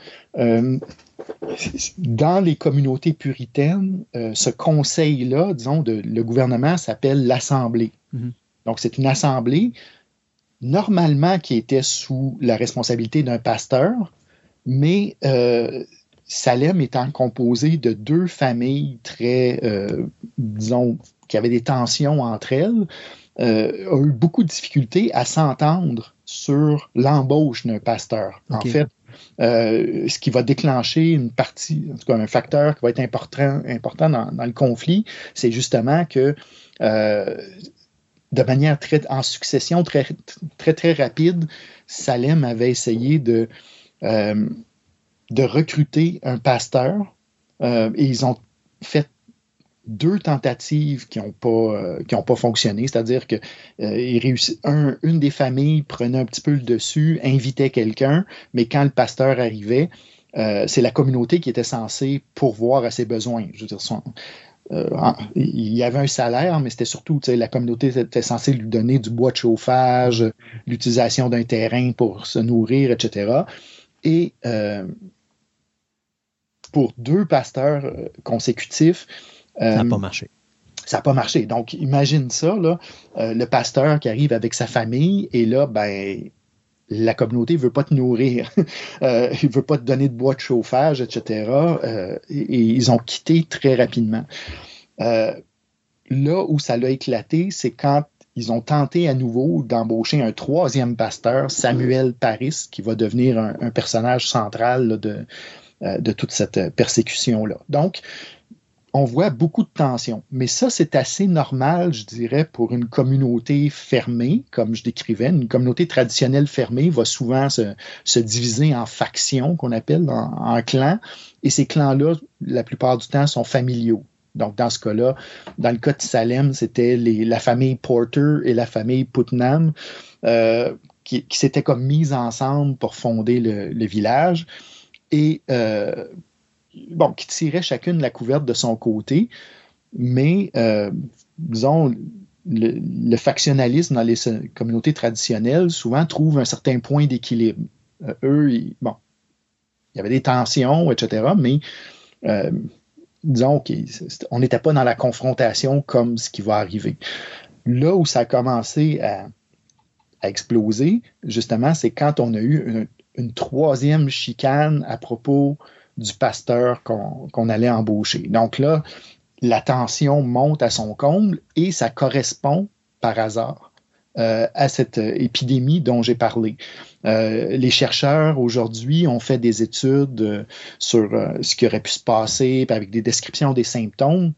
dans les communautés puritaines, euh, ce conseil-là, disons, de, le gouvernement s'appelle l'Assemblée. Mhm. Donc, c'est une assemblée, normalement, qui était sous la responsabilité d'un pasteur, mais euh, Salem étant composé de deux familles très, euh, disons, qui avaient des tensions entre elles, a eu beaucoup de difficultés à s'entendre sur l'embauche d'un pasteur. En fait, euh, ce qui va déclencher une partie, en tout cas un facteur qui va être important, important dans, le conflit, c'est justement que euh, de manière très en succession très très très rapide, Salem avait essayé de euh, de recruter un pasteur et ils ont fait deux tentatives qui n'ont pas, euh, pas fonctionné, c'est-à-dire que euh, une des familles prenait un petit peu le dessus, invitait quelqu'un, mais quand le pasteur arrivait, euh, c'est la communauté qui était censée pourvoir à ses besoins. Je veux dire, il y avait un salaire, mais c'était surtout, la communauté était censée lui donner du bois de chauffage, l'utilisation d'un terrain pour se nourrir, etc. Et pour deux pasteurs consécutifs, ça n'a pas euh, marché. Ça n'a pas marché. Donc, imagine ça, là, euh, le pasteur qui arrive avec sa famille et là, ben, la communauté ne veut pas te nourrir, euh, il ne veut pas te donner de bois de chauffage, etc. et, ils ont quitté très rapidement. là où ça l'a éclaté, c'est quand ils ont tenté à nouveau d'embaucher un troisième pasteur, Samuel Paris, qui va devenir un, personnage central de, de toute cette persécution-là. Donc, on voit beaucoup de tensions. Mais ça, c'est assez normal, je dirais, pour une communauté fermée, comme je décrivais. Une communauté traditionnelle fermée va souvent se, se diviser en factions, qu'on appelle, en, clans. Et ces clans-là, la plupart du temps, sont familiaux. Donc, dans ce cas-là, dans le cas de Salem, c'était la famille Porter et la famille Putnam euh, qui, qui s'étaient comme mises ensemble pour fonder le village. Et euh, bon, qui tiraient chacune la couverte de son côté, mais euh, disons, le, factionnalisme dans les communautés traditionnelles souvent trouve un certain point d'équilibre. Euh, eux, bon, il y avait des tensions, etc., mais disons qu'on n'était pas dans la confrontation comme ce qui va arriver. Là où ça a commencé à, à exploser, justement, c'est quand on a eu une, troisième chicane à propos du pasteur qu'on qu allait embaucher. Donc là, la tension monte à son comble et ça correspond par hasard euh, à cette épidémie dont j'ai parlé. Euh, les chercheurs aujourd'hui ont fait des études euh, sur ce qui aurait pu se passer avec des descriptions des symptômes.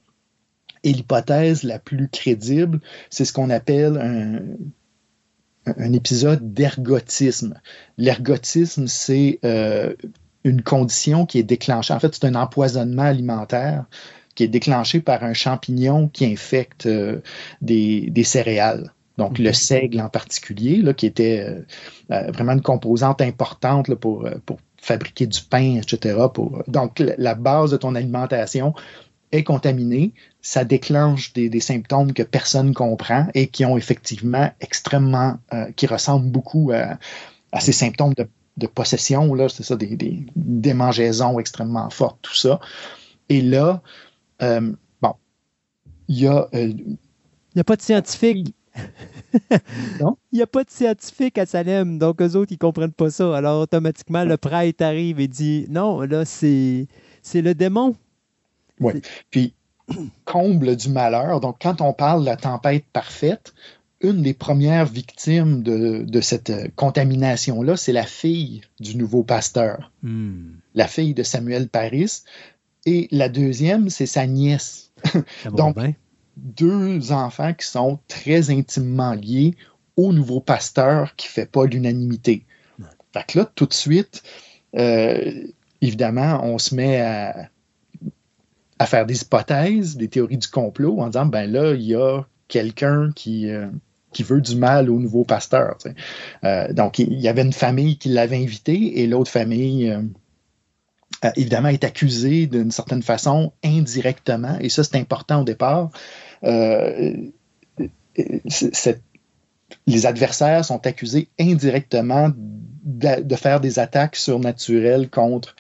Et l'hypothèse la plus crédible, c'est ce qu'on appelle un, un épisode d'ergotisme. L'ergotisme, c'est euh, une condition qui est déclenchée. En fait, c'est un empoisonnement alimentaire qui est déclenché par un champignon qui infecte euh, des, des, céréales. Donc, le seigle en particulier, là, qui était euh, vraiment une composante importante là, pour, pour fabriquer du pain, etc. Pour, donc, la base de ton alimentation est contaminée, ça déclenche des, des, symptômes que personne comprend et qui ont effectivement extrêmement, euh, qui ressemblent beaucoup à, à ces symptômes de de possession, là, c'est ça, des, des, démangeaisons extrêmement fortes, tout ça. Et là, euh, bon, il y a. Euh, il n'y a pas de scientifique. non? Il n'y a pas de scientifique à Salem, donc eux autres, ils ne comprennent pas ça. Alors, automatiquement, le prêtre arrive et dit Non, là, c'est le démon. Oui. Puis, comble du malheur. Donc, quand on parle de la tempête parfaite, une des premières victimes de, de cette contamination-là, c'est la fille du nouveau pasteur, mm. la fille de Samuel Paris. Et la deuxième, c'est sa nièce. Donc, bien? deux enfants qui sont très intimement liés au nouveau pasteur qui ne fait pas l'unanimité. Fait que là, tout de suite, euh, évidemment, on se met à, à, faire des hypothèses, des théories du complot en disant, ben là, il y a quelqu'un qui, euh, qui veut du mal au nouveau pasteur. Euh, donc, il y avait une famille qui l'avait invité et l'autre famille, euh, évidemment, est accusée d'une certaine façon indirectement. Et ça, c'est important au départ. les adversaires sont accusés indirectement de, faire des attaques surnaturelles contre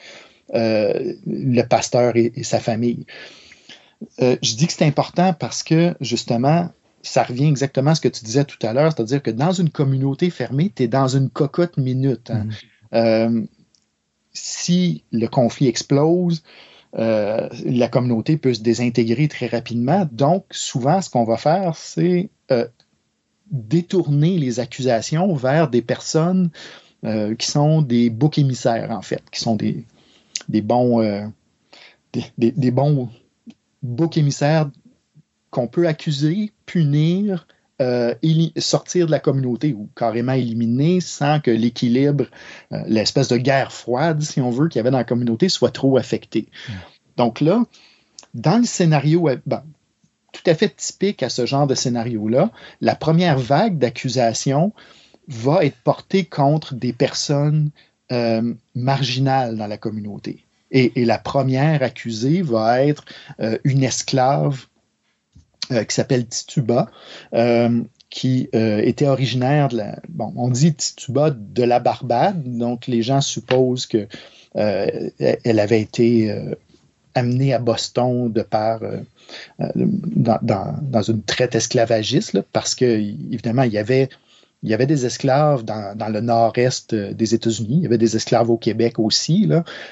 le pasteur et, et sa famille. je dis que c'est important parce que, justement, ça revient exactement à ce que tu disais tout à l'heure, c'est-à-dire que dans une communauté fermée, tu es dans une cocotte minute. Hein. Mm. Euh, si le conflit explose, euh, la communauté peut se désintégrer très rapidement. Donc, souvent, ce qu'on va faire, c'est euh, détourner les accusations vers des personnes euh, qui sont des boucs émissaires, en fait, qui sont des, des bons, euh, des, des, des bons boucs émissaires qu'on peut accuser, punir, euh, sortir de la communauté ou carrément éliminer sans que l'équilibre, euh, l'espèce de guerre froide, si on veut, qu'il y avait dans la communauté soit trop affecté. Mm. Donc là, dans le scénario, ben, tout à fait typique à ce genre de scénario-là, la première vague d'accusations va être portée contre des personnes euh, marginales dans la communauté. Et, la première accusée va être euh, une esclave euh, qui s'appelle Tituba, euh, qui était originaire de la. Bon, on dit Tituba de la Barbade, donc les gens supposent que euh, elle avait été amenée à Boston de par dans, dans, dans, une traite esclavagiste, là, parce que évidemment il y avait il y avait des esclaves dans, dans le nord-est des États-Unis, il y avait des esclaves au Québec aussi.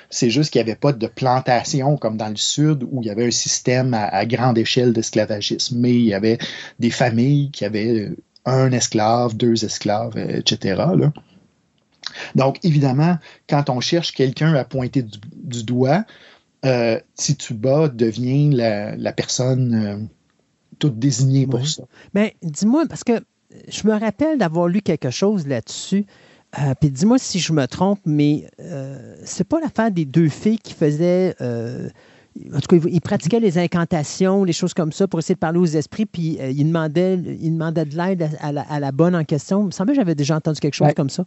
C'est juste qu'il n'y avait pas de plantation comme dans le sud où il y avait un système à, à grande échelle d'esclavagisme, mais il y avait des familles qui avaient un esclave, deux esclaves, etc. Là. Donc, évidemment, quand on cherche quelqu'un à pointer du, du doigt, euh, Tituba devient la, la personne euh, toute désignée pour Oui. ça. Mais dis-moi, parce que je me rappelle d'avoir lu quelque chose là-dessus. Euh, Puis dis-moi si je me trompe, mais euh, c'est pas l'affaire des deux filles qui faisaient. euh, en tout cas, ils, pratiquaient les incantations, les choses comme ça pour essayer de parler aux esprits, puis ils, demandaient, ils demandaient de l'aide à, à la, à la bonne en question. Il me semblait que j'avais déjà entendu quelque chose Ouais. comme ça.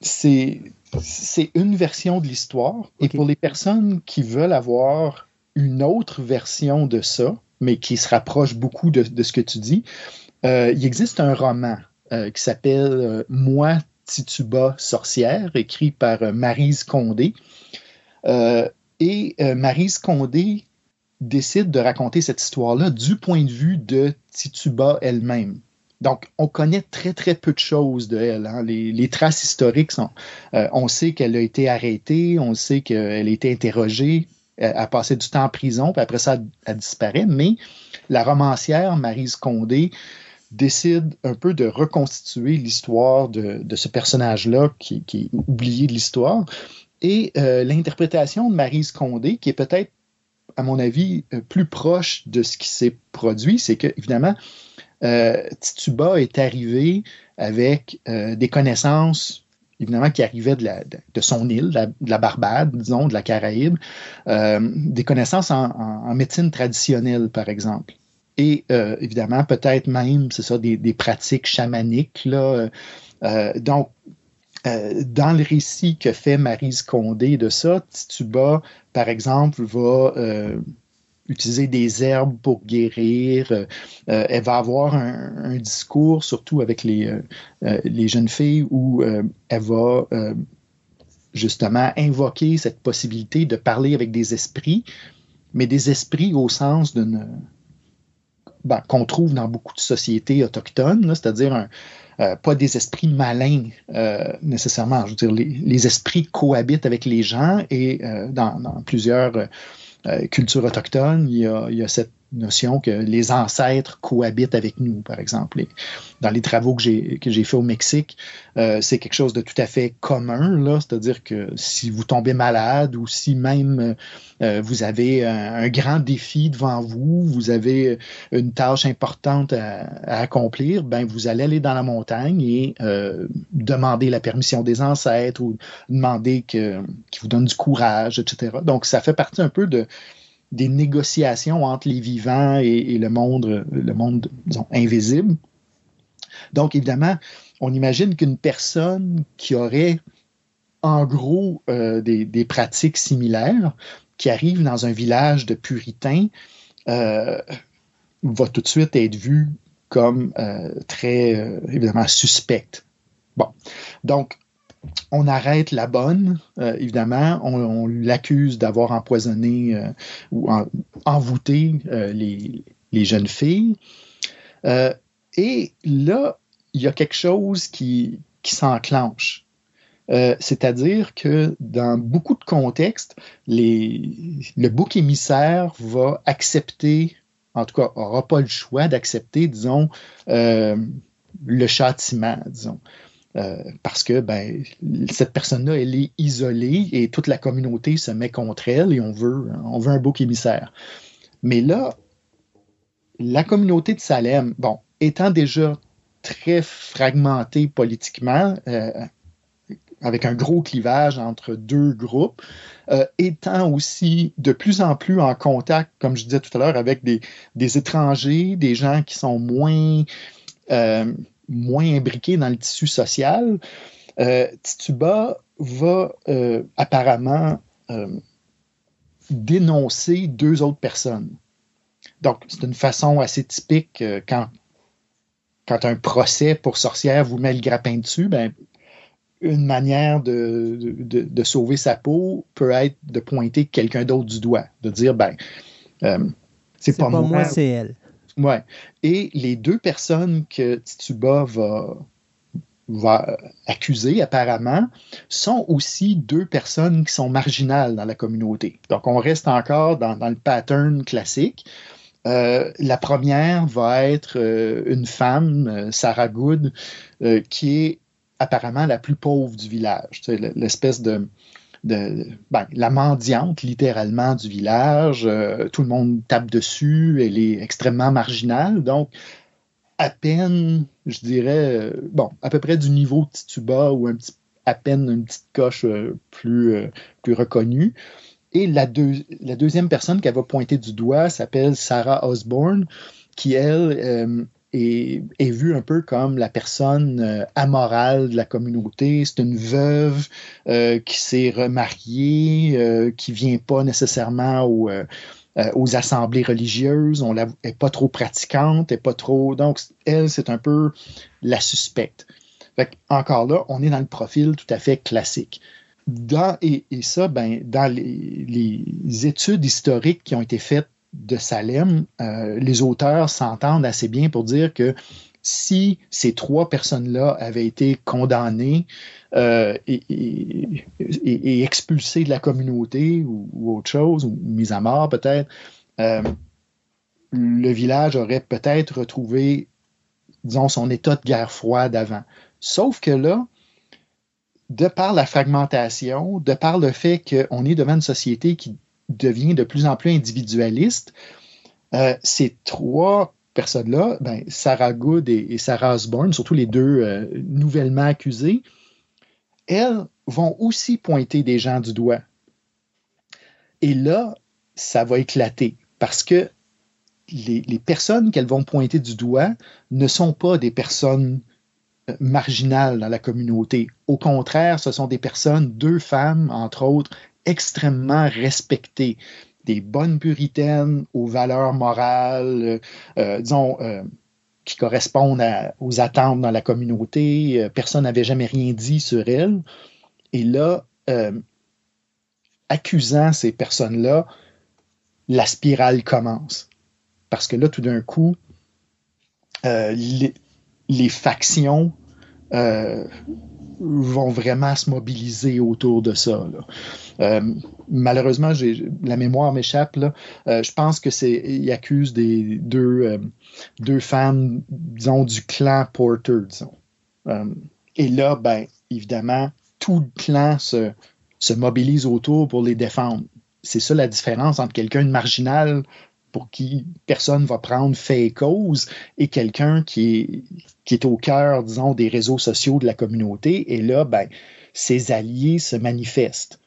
c'est c'est une version de l'histoire. Et pour les personnes qui veulent avoir une autre version de ça, mais qui se rapproche beaucoup de, de ce que tu dis, euh, il existe un roman euh, qui s'appelle euh, Moi, Tituba, sorcière, écrit par Maryse Condé. Et Maryse Condé décide de raconter cette histoire-là du point de vue de Tituba elle-même. Donc, on connaît très, très peu de choses de elle. hein. Les, traces historiques sont. on sait qu'elle a été arrêtée, on sait qu'elle a été interrogée, elle a passé du temps en prison, puis après ça, elle, elle disparaît. Mais la romancière Maryse Condé décide un peu de reconstituer l'histoire de, ce personnage-là qui, qui est oublié de l'histoire. Et euh, l'interprétation de Maryse Condé, qui est peut-être, à mon avis, euh, plus proche de ce qui s'est produit, c'est que, évidemment, euh, Tituba est arrivé avec des connaissances, évidemment, qui arrivaient de, de- son île, de la, de la Barbade, disons, de la Caraïbe, des connaissances en médecine traditionnelle, par exemple. Et euh, évidemment, peut-être même, c'est ça, des, des pratiques chamaniques. Là, Euh, donc, euh, dans le récit que fait Maryse Condé de ça, Tituba, par exemple, va utiliser des herbes pour guérir. Elle va avoir un, discours, surtout avec les, les jeunes filles, où elle va justement invoquer cette possibilité de parler avec des esprits, mais des esprits au sens d'une ben, qu'on trouve dans beaucoup de sociétés autochtones, c'est-à-dire euh, pas des esprits malins euh, nécessairement. Je veux dire, les, les esprits cohabitent avec les gens et euh, dans, dans plusieurs euh, cultures autochtones, il y, a, il y a cette notion que les ancêtres cohabitent avec nous, par exemple. Dans les travaux que j'ai que fait au Mexique, euh, c'est quelque chose de tout à fait commun, c'est-à-dire que si vous tombez malade ou si même euh, vous avez un, grand défi devant vous, vous avez une tâche importante à, accomplir, ben vous allez aller dans la montagne et euh, demander la permission des ancêtres ou demander qu'ils vous donnent du courage, etc. Donc, ça fait partie un peu de, des négociations entre les vivants et, le monde, le monde invisible. Donc, évidemment, on imagine qu'une personne qui aurait en gros euh, des, pratiques similaires, qui arrive dans un village de puritains, euh, va tout de suite être vue comme euh, très, évidemment, suspecte. Bon, donc, on arrête la bonne, euh, évidemment, on, l'accuse d'avoir empoisonné euh, ou en- envoûté euh, les, jeunes filles. Et là, il y a quelque chose qui, s'enclenche. C'est-à-dire que dans beaucoup de contextes, le bouc émissaire va accepter, en tout cas, n'aura pas le choix d'accepter, disons, le châtiment, disons. Euh, parce que ben, cette personne-là, elle est isolée et toute la communauté se met contre elle et on veut, on veut un bouc émissaire. Mais là, la communauté de Salem, bon, étant déjà très fragmentée politiquement, euh, avec un gros clivage entre deux groupes, euh, étant aussi de plus en plus en contact, comme je disais tout à l'heure, avec des, étrangers, des gens qui sont moins, moins imbriqués dans le tissu social, euh, Tituba va euh, apparemment euh, dénoncer deux autres personnes. Donc, c'est une façon assez typique quand, quand un procès pour sorcière vous met le grappin dessus, ben, une manière de, de, de sauver sa peau peut être de pointer quelqu'un d'autre du doigt, de dire, ben, c'est pas, moi, c'est elle. Ouais. Et les deux personnes que Tituba va, va accuser apparemment sont aussi deux personnes qui sont marginales dans la communauté. Donc on reste encore dans, dans le pattern classique. Euh, la première va être euh, une femme, euh, Sarah Good, euh, qui est apparemment la plus pauvre du village. Sais, L'espèce de, ben, la mendiante littéralement du village. Euh, tout le monde tape dessus. Elle est extrêmement marginale. Donc, à peine, je dirais, euh, bon, à peu près du niveau de Tituba ou un petit, à peine une petite coche euh, plus, plus reconnue. Et la, la deuxième personne qu'elle va pointer du doigt s'appelle Sarah Osborne, qui, elle, est, vue un peu comme la personne euh, amorale de la communauté. C'est une veuve euh, qui s'est remariée, euh, qui vient pas nécessairement aux assemblées religieuses. On n'est pas trop pratiquante, est pas trop. Donc, elle, c'est un peu la suspecte. encore là, on est dans le profil tout à fait classique. Dans, et, ça, ben, dans les études historiques qui ont été faites de Salem, euh, les auteurs s'entendent assez bien pour dire que si ces trois personnes-là avaient été condamnées euh, et, expulsées de la communauté ou, autre chose, ou mises à mort peut-être, euh, le village aurait peut-être retrouvé, disons, son état de guerre froide avant. Sauf que là, de par la fragmentation, de par le fait qu'on est devant une société qui devient de plus en plus individualiste. Euh, ces trois personnes-là, ben, Sarah Good et, Sarah Osborne, surtout les deux euh, nouvellement accusées, elles vont aussi pointer des gens du doigt. Et là, ça va éclater parce que les, les personnes qu'elles vont pointer du doigt ne sont pas des personnes euh, marginales dans la communauté. Au contraire, ce sont des personnes, deux femmes, entre autres, extrêmement respectées, des bonnes puritaines aux valeurs morales, euh, euh, disons, euh, qui correspondent aux attentes dans la communauté. personne n'avait jamais rien dit sur elles. Et là, accusant ces personnes-là, la spirale commence. Parce que là, tout d'un coup, les, factions vont vraiment se mobiliser autour de ça. Euh, malheureusement, la mémoire m'échappe. Euh, je pense que c'est il accuse des deux, euh, deux femmes, disons, du clan Porter, disons. et là, ben, évidemment, tout le clan se, se mobilise autour pour les défendre. C'est ça la différence entre quelqu'un de marginal pour qui personne va prendre fait cause, et quelqu'un qui est, qui est au cœur, disons, des réseaux sociaux de la communauté. Et là, ben, ses alliés se manifestent.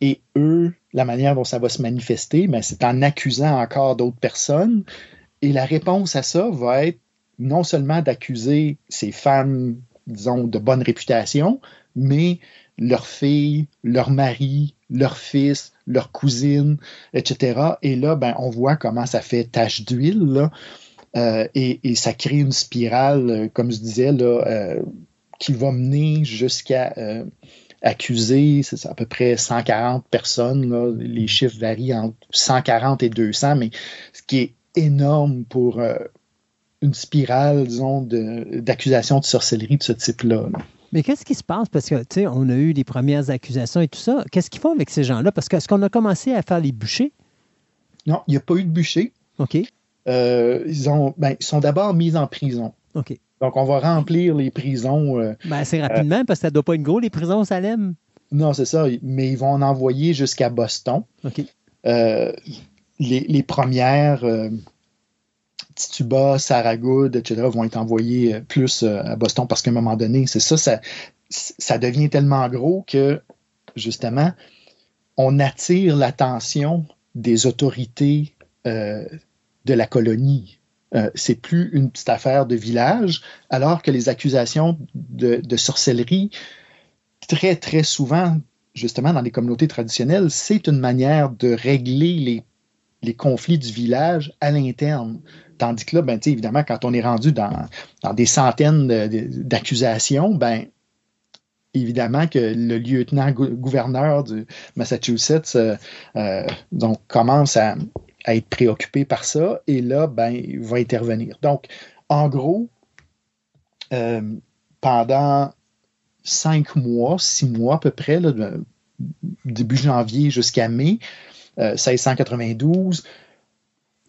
Et eux, la manière dont ça va se manifester, ben, c'est en accusant encore d'autres personnes. Et la réponse à ça va être non seulement d'accuser ces femmes, disons, de bonne réputation, mais leurs filles, leurs maris, leurs fils, leurs cousines, etc. Et là, ben, on voit comment ça fait tache d'huile, euh, et, ça crée une spirale, euh, comme je disais, euh, qui va mener jusqu'à accuser, à peu près 140 personnes. Les chiffres varient entre 140 et 200, mais ce qui est énorme pour une spirale, disons, d'accusations de, sorcellerie de ce type-là. là mais qu'est-ce qui se passe? Parce que, tu sais, on a eu les premières accusations et tout ça. Qu'est-ce qu'ils font avec ces gens-là? Parce que, est-ce qu'on a commencé à faire les bûchers? Non, il n'y a pas eu de bûchers. OK. Euh, ils, ont, ben, ils sont d'abord mis en prison. OK. Donc, on va remplir les prisons. Euh, ben, assez rapidement, parce que ça ne doit pas être gros, les prisons au Salem. Non, c'est ça. Mais ils vont en envoyer jusqu'à Boston. OK. Euh, les, les, premières Tituba, Saragoud, etc., vont être envoyés euh, plus euh, à Boston parce qu'à un moment donné, c'est ça, ça, devient tellement gros que, justement, on attire l'attention des autorités euh, de la colonie. c'est plus une petite affaire de village, alors que les accusations de, sorcellerie, très, très souvent, justement, dans les communautés traditionnelles, c'est une manière de régler les, les conflits du village à l'interne. Tandis que là, ben, évidemment, quand on est rendu dans, des centaines d'accusations, ben, évidemment que le lieutenant-gouverneur du Massachusetts euh, euh, donc, commence à, être préoccupé par ça et là, ben, il va intervenir. Donc, en gros, euh, pendant cinq mois, six mois à peu près, début janvier jusqu'à mai 1692,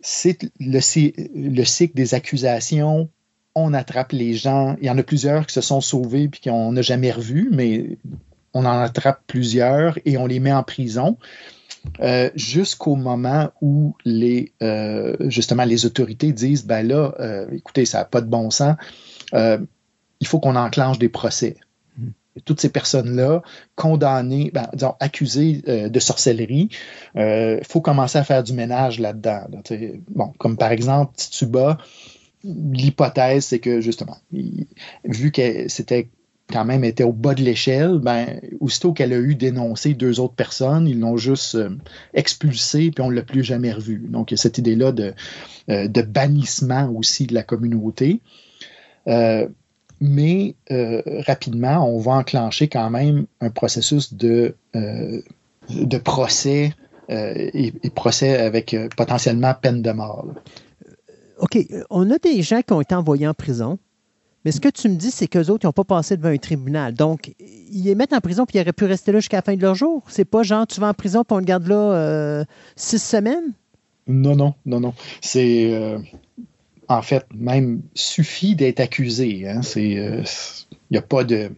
c'est le, cycle des accusations. On attrape les gens. Il y en a plusieurs qui se sont sauvés puis qu'on n'a jamais revu, mais on en attrape plusieurs et on les met en prison. Euh, jusqu'au moment où les euh, justement les autorités disent ben là, euh, écoutez, ça n'a pas de bon sens, il faut qu'on enclenche des procès. Toutes ces personnes-là, condamnées, ben, disons, accusées de sorcellerie, il faut commencer à faire du ménage là-dedans. bon, comme par exemple, Tituba, l'hypothèse, c'est que justement, vu que c'était quand même était au bas de l'échelle, ben, aussitôt qu'elle a eu dénoncé deux autres personnes, ils l'ont juste euh, expulsé, puis on ne l'a plus jamais revu. Donc, il y a cette idée-là de, euh, bannissement aussi de la communauté. Euh, mais rapidement, on va enclencher quand même un processus de, de procès et, et, procès avec potentiellement peine de mort. OK, on a des gens qui ont été envoyés en prison mais ce que tu me dis, c'est qu'eux autres, ils n'ont pas passé devant un tribunal. Donc, ils les mettent en prison puis ils auraient pu rester là jusqu'à la fin de leur jour. C'est pas genre, tu vas en prison puis on le garde là euh, six semaines? Non, non, non, non. C'est. Euh, en fait, même suffit d'être accusé. Hein. C'est. Il euh, n'y a pas de.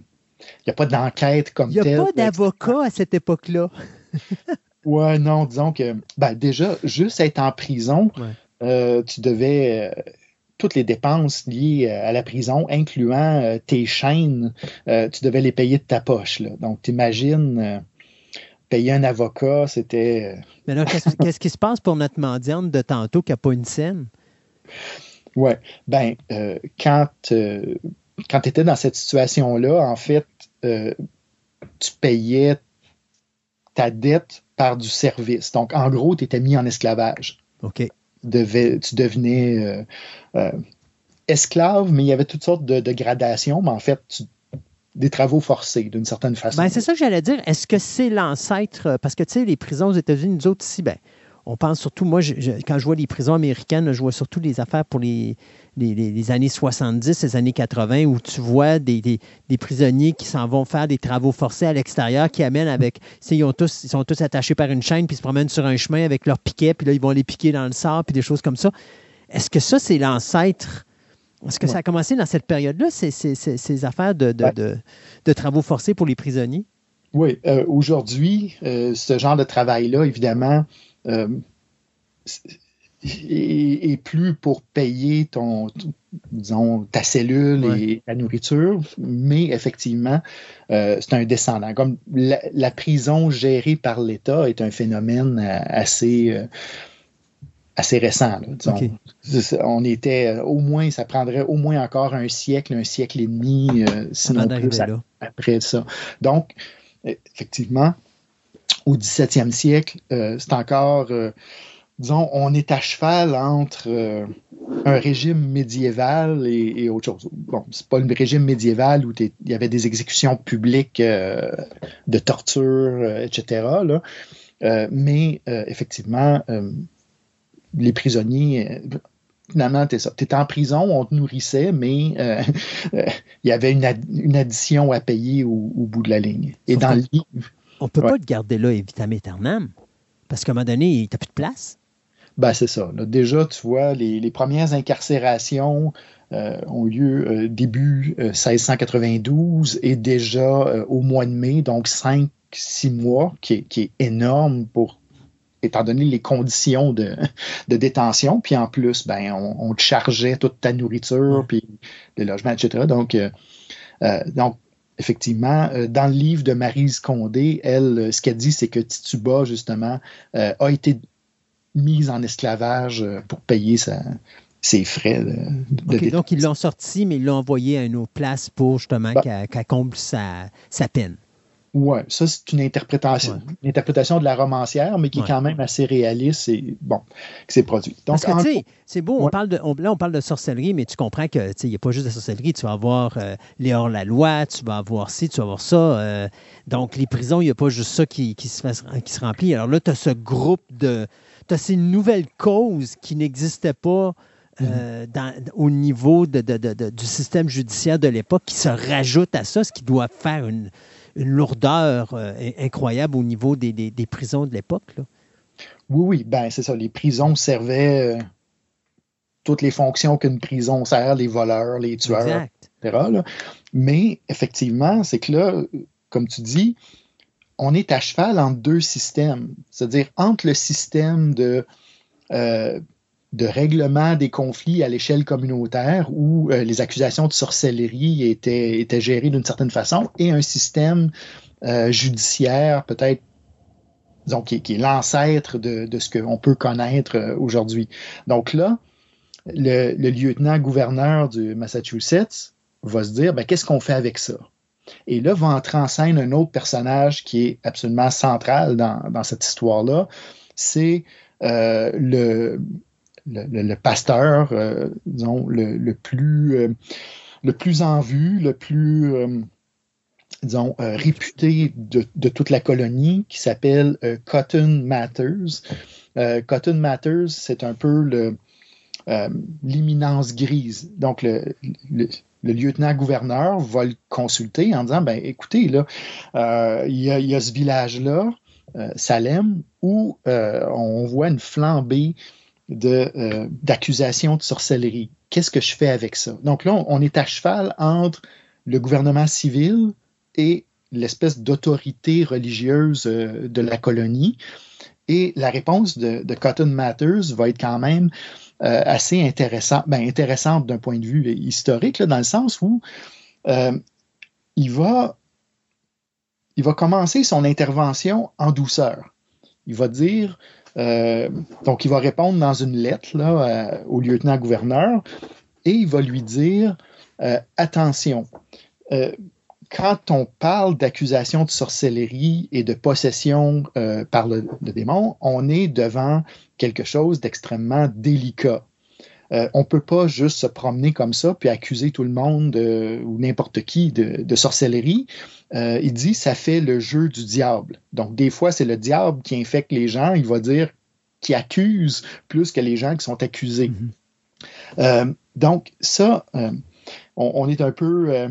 Il a pas d'enquête comme telle. Il n'y a pas d'avocat à cette époque-là. ouais, non, disons que. Ben, déjà, juste être en prison, tu devais toutes les dépenses liées euh, à la prison, incluant euh, tes chaînes, euh, tu devais les payer de ta poche. Là. Donc, t'imagines payer un avocat, c'était. Mais là, qu'est-ce qui se passe pour notre mendiante de tantôt qui n'a pas une scène? Oui. Ben, quand, quand tu étais dans cette situation-là, en fait, tu payais ta dette par du service. Donc, en gros, tu étais mis en esclavage. OK tu devenais euh, euh, esclave, mais il y avait toutes sortes de, gradations, mais en fait, des travaux forcés d'une certaine façon. Ben, c'est ça que j'allais dire. Est-ce que c'est l'ancêtre? Euh, parce que, tu sais, les prisons aux États-Unis, nous autres ici, ben, on pense surtout, moi, quand je vois les prisons américaines, je vois surtout les affaires pour les, les, années 70, les années 80, où tu vois des, prisonniers qui s'en vont faire des travaux forcés à l'extérieur, qui amènent avec. Ils, ont tous, ils sont tous attachés par une chaîne, puis ils se promènent sur un chemin avec leurs piquets, puis là, ils vont les piquer dans le sable, puis des choses comme ça. Est-ce que ça, c'est l'ancêtre? Est-ce que ça a commencé dans cette période-là, ces, affaires de, de, travaux forcés pour les prisonniers? Oui. Euh, aujourd'hui, euh, ce genre de travail-là, évidemment, euh, et, plus pour payer ton, disons, ta cellule et ta nourriture, mais effectivement, euh, c'est un descendant. Comme la, prison gérée par l'État est un phénomène euh, assez, euh, assez récent. On était au moins, ça prendrait au moins encore un siècle, un siècle et demi, sinon plus après ça. Donc, effectivement, au 17e siècle, c'est encore disons, on est à cheval entre euh, un régime médiéval et, autre chose. Bon, c'est pas un régime médiéval où il y avait des exécutions publiques euh, de torture, euh, etc. mais effectivement, les prisonniers finalement, tu es en prison, on te nourrissait, mais il y avait une, addition à payer au, bout de la ligne. Et dans le livre. On ne peut pas te garder là, évidemment, éternellement, parce qu'à un moment donné, tu n'as plus de place. Ben, c'est ça. déjà, tu vois, les, premières incarcérations euh, ont lieu euh, début 1692 euh, et déjà au mois de mai, donc 5-6 mois, qui est, énorme pour étant donné les conditions de, détention. Puis en plus, ben, on, te chargeait toute ta nourriture, puis le logement, etc. Donc, donc effectivement, dans le livre de Marise Condé, elle, ce qu'elle dit, c'est que Tituba, justement, a été mise en esclavage euh, pour payer ses frais de, Donc, ils l'ont sorti, mais ils l'ont envoyé à une autre place pour justement bah. qu'elle comble sa, peine. Oui, ça, c'est une interprétation, interprétation de la romancière, mais qui est quand même assez réaliste et bon, que c'est produit. Donc, tu c'est beau, on parle de, là, on parle de sorcellerie, mais tu comprends que, il n'y a pas juste de sorcellerie. Tu vas avoir euh, les hors-la-loi, tu vas avoir ci, tu vas avoir ça. Euh, donc, les prisons, il n'y a pas juste ça qui, qui, se, qui se remplit. Alors là, tu as ce groupe de, c'est une nouvelle cause qui n'existait pas euh, mhm. au niveau du système judiciaire de l'époque qui se rajoute à ça, ce qui doit faire une, lourdeur euh, incroyable au niveau des, prisons de l'époque. Oui, oui, ben c'est ça. Les prisons servaient euh, toutes les fonctions qu'une prison sert, les voleurs, les tueurs, etc. Mais effectivement, c'est que là, comme tu dis, on est à cheval entre deux systèmes, c'est-à-dire entre le système de, euh, de règlement des conflits à l'échelle communautaire où euh, les accusations de sorcellerie étaient, étaient gérées d'une certaine façon et un système euh, judiciaire peut-être donc qui, est l'ancêtre de, de, ce qu'on peut connaître euh, aujourd'hui. Donc là, le, le lieutenant-gouverneur du Massachusetts va se dire, ben, qu'est-ce qu'on fait avec ça? Et là va entrer en scène un autre personnage qui est absolument central dans, dans cette histoire-là. C'est euh, le, pasteur, euh, disons, le, le plus, euh, le plus en vue, le plus, euh, disons, réputé de, toute la colonie, qui s'appelle Cotton Matters. Cotton Matters, c'est un peu l'imminence grise. Donc, le, lieutenant-gouverneur va le consulter en disant, ben écoutez, il, y y a, ce village-là, Salem, où on voit une flambée d'accusations de, de, sorcellerie. Qu'est-ce que je fais avec ça? Donc là, on, est à cheval entre le gouvernement civil et l'espèce d'autorité religieuse de la colonie. Et la réponse de, Cotton Matters va être quand même euh, assez intéressant, ben, intéressante d'un point de vue historique, dans le sens où euh, il, va, il va commencer son intervention en douceur. Il va dire, euh, donc il va répondre dans une lettre là, au lieutenant-gouverneur et il va lui dire, attention, quand on parle d'accusation de sorcellerie et de possession euh, par le, démon, on est devant quelque chose d'extrêmement délicat. Euh, on ne peut pas juste se promener comme ça puis accuser tout le monde euh, ou n'importe qui de, de sorcellerie. Euh, il dit ça fait le jeu du diable. Donc des fois c'est le diable qui infecte les gens. Il va dire qui accuse plus que les gens qui sont accusés. Mm-hmm. donc ça, on, on, est un peu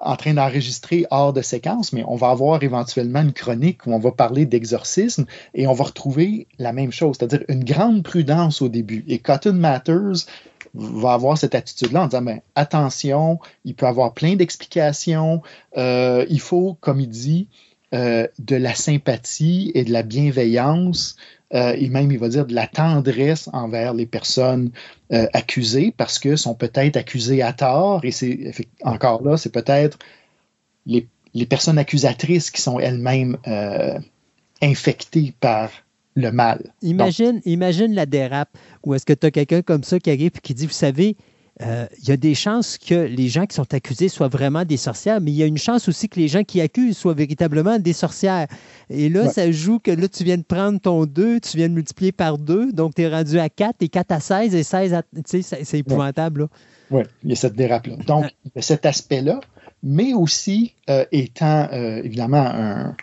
en train d'enregistrer hors de séquence, mais on va avoir éventuellement une chronique où on va parler d'exorcisme et on va retrouver la même chose, c'est-à-dire une grande prudence au début. Et Cotton Matters va avoir cette attitude-là en disant, ben, attention, il peut avoir plein d'explications, euh, il faut, comme il dit, euh, de la sympathie et de la bienveillance euh, et même, il va dire de la tendresse envers les personnes euh, accusées parce que sont peut-être accusées à tort. Et c'est encore là, c'est peut-être les, les, personnes accusatrices qui sont elles-mêmes euh, infectées par le mal. Imagine, Donc, imagine la dérape où est-ce que tu as quelqu'un comme ça qui arrive et qui dit, vous savez, il euh, y a des chances que les gens qui sont accusés soient vraiment des sorcières, mais il y a une chance aussi que les gens qui accusent soient véritablement des sorcières. Et là, ouais. ça joue que là, tu viens de prendre ton 2, tu viens de multiplier par 2, donc tu es rendu à 4, et 4 à 16, et 16 à... Tu sais, c'est épouvantable. Oui, ouais, il y a cette dérape-là. Donc, il y a cet aspect-là, mais aussi euh, étant euh, évidemment un,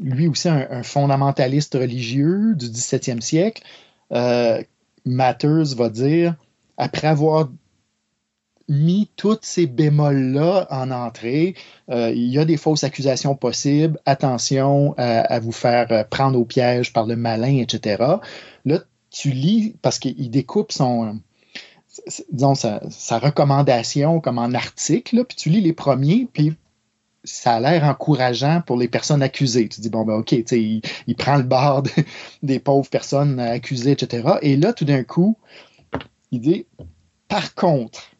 lui aussi un, un, fondamentaliste religieux du 17e siècle, Matters va dire, après avoir mis tous ces bémols-là en entrée. Euh, il y a des fausses accusations possibles. Attention à, vous faire prendre au piège par le malin, etc. Là, tu lis, parce qu'il découpe son, disons, sa, recommandation comme en article, là, puis tu lis les premiers, puis ça a l'air encourageant pour les personnes accusées. Tu dis, bon, ben, OK, il, il prend le bord de, des pauvres personnes accusées, etc. Et là, tout d'un coup, il dit, par contre,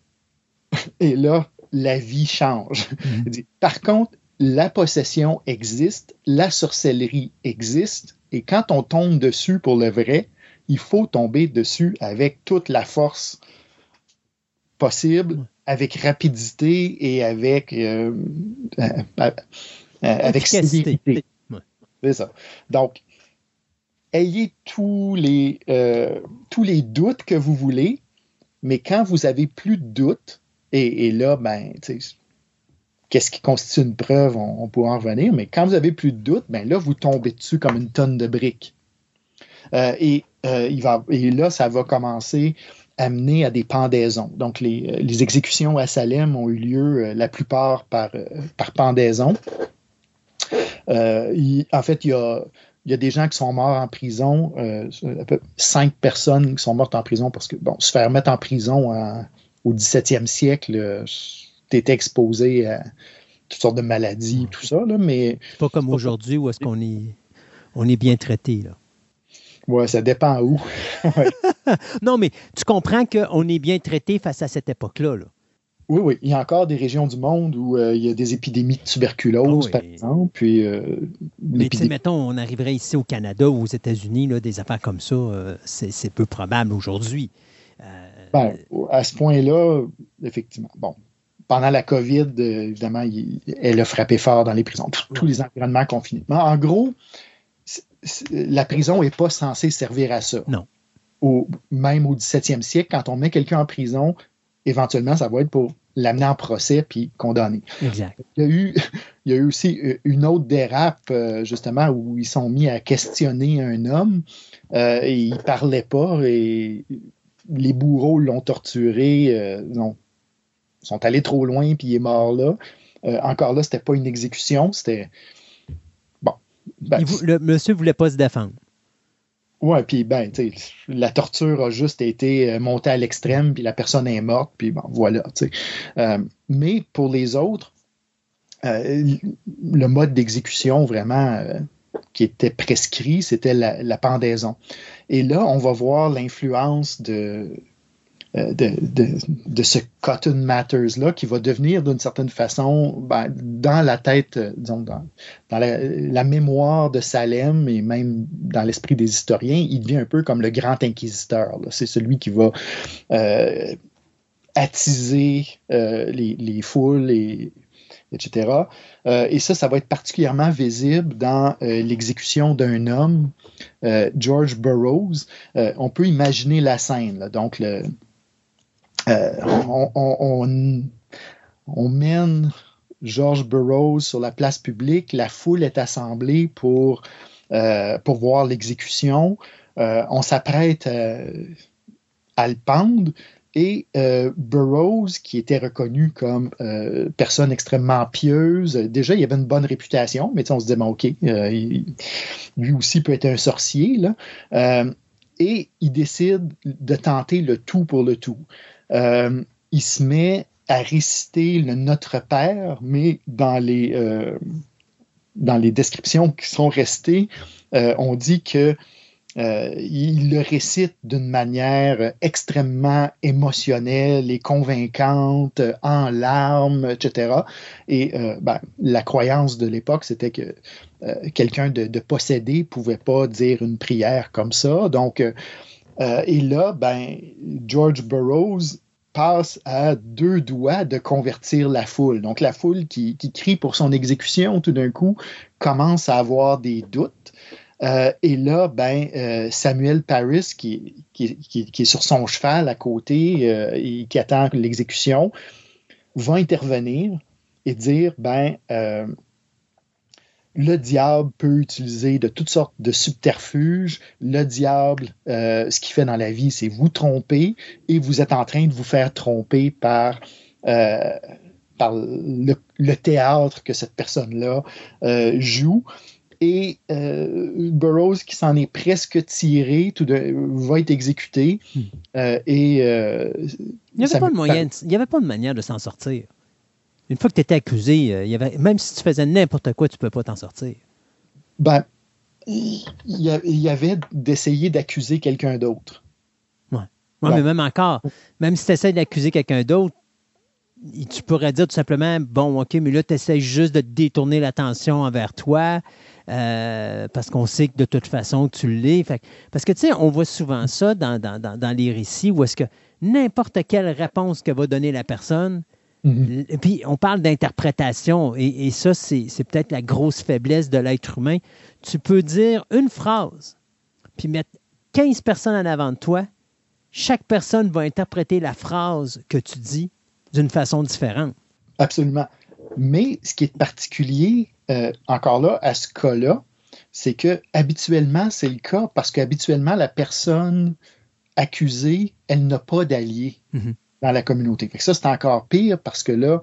et là, la vie change. -hmm. Par contre, la possession existe, la sorcellerie existe, et quand on tombe dessus pour le vrai, il faut tomber dessus avec toute la force possible, mmh. avec rapidité et avec, euh, euh, euh, avec sévérité. Ouais. C'est ça. Donc, ayez tous les, euh, tous les doutes que vous voulez, mais quand vous avez plus de doutes, et, et là, ben, qu'est-ce qui constitue une preuve, on, on, pourra en revenir, mais quand vous avez plus de doutes, ben là, vous tombez dessus comme une tonne de briques. Euh, et, euh, il va, et là, ça va commencer à mener à des pendaisons. Donc, les, les exécutions à Salem ont eu lieu euh, la plupart par, euh, pendaison. Euh, en fait, il y a, des gens qui sont morts en prison, euh, cinq personnes qui sont mortes en prison parce que, bon, se faire mettre en prison en, au 17e siècle, tu étais exposé à, toutes sortes de maladies, tout ça, là, mais... Pas comme aujourd'hui où est-ce qu'on est, on est bien traité, là. Ouais, ça dépend où. Ouais. non, mais tu comprends qu'on est bien traité face à cette époque-là. Là. Oui, oui. Il y a encore des régions du monde où euh, il y a des épidémies de tuberculose, Ah oui. par exemple. Puis, euh, Mais tu sais, mettons, on arriverait ici au Canada ou aux États-Unis, là, des affaires comme ça, euh, c'est peu probable aujourd'hui. Ben, à ce point-là, effectivement. Bon, pendant la COVID, euh, évidemment, il- elle a frappé fort dans les prisons, tous tous les environnements confinés. Mais en gros, la prison n'est pas censée servir à ça. Non. Au, même au 17e siècle, quand on met quelqu'un en prison, éventuellement, ça va être pour l'amener en procès puis condamner. exact. Il y a eu, il y a eu aussi euh, une autre dérape, euh, justement, où ils sont mis à questionner un homme euh, et il parlait pas et les bourreaux l'ont torturé, euh, non, sont allés trop loin puis il est mort là. Euh, encore là, c'était pas une exécution, c'était. Bon. Ben, Il vou- le monsieur ne voulait pas se défendre. Ouais, puis ben, tu sais, la torture a juste été euh, montée à l'extrême, puis la personne est morte, puis bon, voilà. Euh, mais pour les autres, euh, le mode d'exécution vraiment qui était prescrit, c'était la, la pendaison. Et là, on va voir l'influence de, euh, de, de, de ce Cotton Matters-là qui va devenir d'une certaine façon ben, dans la tête, euh, disons, dans, la, mémoire de Salem et même dans l'esprit des historiens, il devient un peu comme le grand inquisiteur. C'est celui qui va euh, attiser les, les foules, et, etc. Euh, et ça, ça va être particulièrement visible dans euh, l'exécution d'un homme, euh, George Burroughs. On peut imaginer la scène. Donc, on, mène George Burroughs sur la place publique. La foule est assemblée pour, pour voir l'exécution. On s'apprête à le pendre. Et euh, Burroughs, qui était reconnu comme euh, personne extrêmement pieuse, déjà il avait une bonne réputation, mais on se disait, bon, OK, euh, lui aussi peut être un sorcier. Là. Et il décide de tenter le tout pour le tout. Il se met à réciter le Notre Père, mais dans les, dans les descriptions qui sont restées, on dit que euh, il le récite d'une manière extrêmement émotionnelle et convaincante, euh, en larmes, etc. Et euh, ben, la croyance de l'époque, c'était que euh, quelqu'un de, possédé pouvait pas dire une prière comme ça. Donc, euh, euh, et là, ben, George Burroughs passe à deux doigts de convertir la foule. Donc, la foule qui crie pour son exécution, tout d'un coup, commence à avoir des doutes. Euh, et là, ben, euh, Samuel Paris, qui, est sur son cheval à côté euh, et qui attend l'exécution, va intervenir et dire, ben, le diable peut utiliser de toutes sortes de subterfuges. Le diable, ce qu'il fait dans la vie, c'est vous tromper et vous êtes en train de vous faire tromper par, le, théâtre que cette personne-là joue. Et euh, Burroughs, qui s'en est presque tiré, tout de- va être exécuté. Euh, et euh, Il n'y avait, pas de moyen, il y avait pas de manière de s'en sortir. Une fois que tu étais accusé, il y avait, même si tu faisais n'importe quoi, tu ne peux pas t'en sortir. Ben, il y, avait d'essayer d'accuser quelqu'un d'autre. Ouais, Ouais. mais même encore, même si tu essaies d'accuser quelqu'un d'autre, tu pourrais dire tout simplement Bon, OK, mais là, tu essaies juste de détourner l'attention envers toi euh, parce qu'on sait que de toute façon, tu l'es. Fait parce que, tu sais, on voit souvent ça dans, dans- dans- dans les récits où est-ce que n'importe quelle réponse que va donner la personne, Mhm. et puis, on parle d'interprétation, et, et ça, c'est c'est peut-être la grosse faiblesse de l'être humain. Tu peux dire une phrase, puis mettre 15 personnes en avant de toi. Chaque personne va interpréter la phrase que tu dis d'une façon différente. Absolument. Mais ce qui est particulier, euh, encore là, à ce cas-là, c'est que habituellement, c'est le cas parce qu'habituellement, la personne accusée, elle n'a pas d'alliés Mhm. dans la communauté. Fait que ça, c'est encore pire parce que là,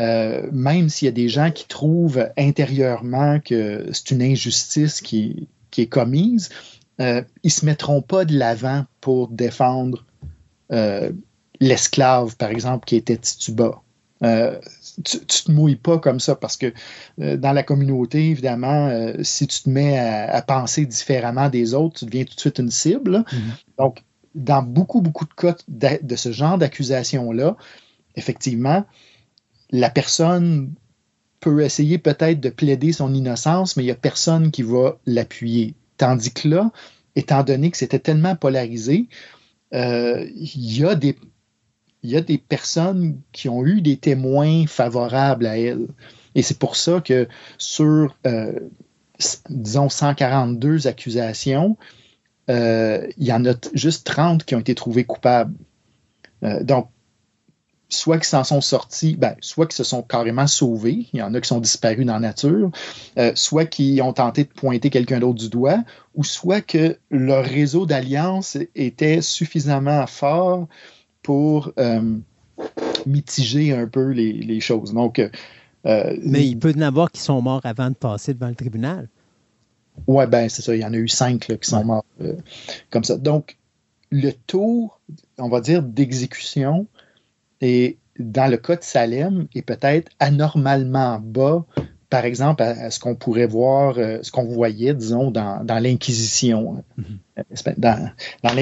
euh, même s'il y a des gens qui trouvent intérieurement que c'est une injustice qui, qui est commise, euh, ils ne se mettront pas de l'avant pour défendre euh, l'esclave, par exemple, qui était Tituba. Tu, ne te mouilles pas comme ça parce que euh, dans la communauté, évidemment, euh, si tu te mets à, penser différemment des autres, tu deviens tout de suite une cible. Mm-hmm. Donc, dans beaucoup, beaucoup de cas de, ce genre d'accusation-là, effectivement, la personne peut essayer peut-être de plaider son innocence, mais il n'y a personne qui va l'appuyer. Tandis que là, étant donné que c'était tellement polarisé, euh, il y a des il y a des personnes qui ont eu des témoins favorables à elle. Et c'est pour ça que sur, euh, disons, 142 accusations, euh, il y en a juste 30 qui ont été trouvés coupables. Euh, donc, soit qu'ils s'en sont sortis, ben, soit qu'ils se sont carrément sauvés, il y en a qui sont disparus dans la nature, soit qu'ils ont tenté de pointer quelqu'un d'autre du doigt, ou soit que leur réseau d'alliance était suffisamment fort pour euh, mitiger un peu les, choses. Donc, euh, Mais il peut y en avoir qui sont morts avant de passer devant le tribunal. Oui, ben c'est ça. Il y en a eu cinq qui sont morts euh, comme ça. Donc, le taux, on va dire, d'exécution est, dans le cas de Salem, est peut-être anormalement bas, par exemple, à, ce qu'on pourrait voir, ce qu'on voyait, disons, dans, l'Inquisition. Mm-hmm. Dans, dans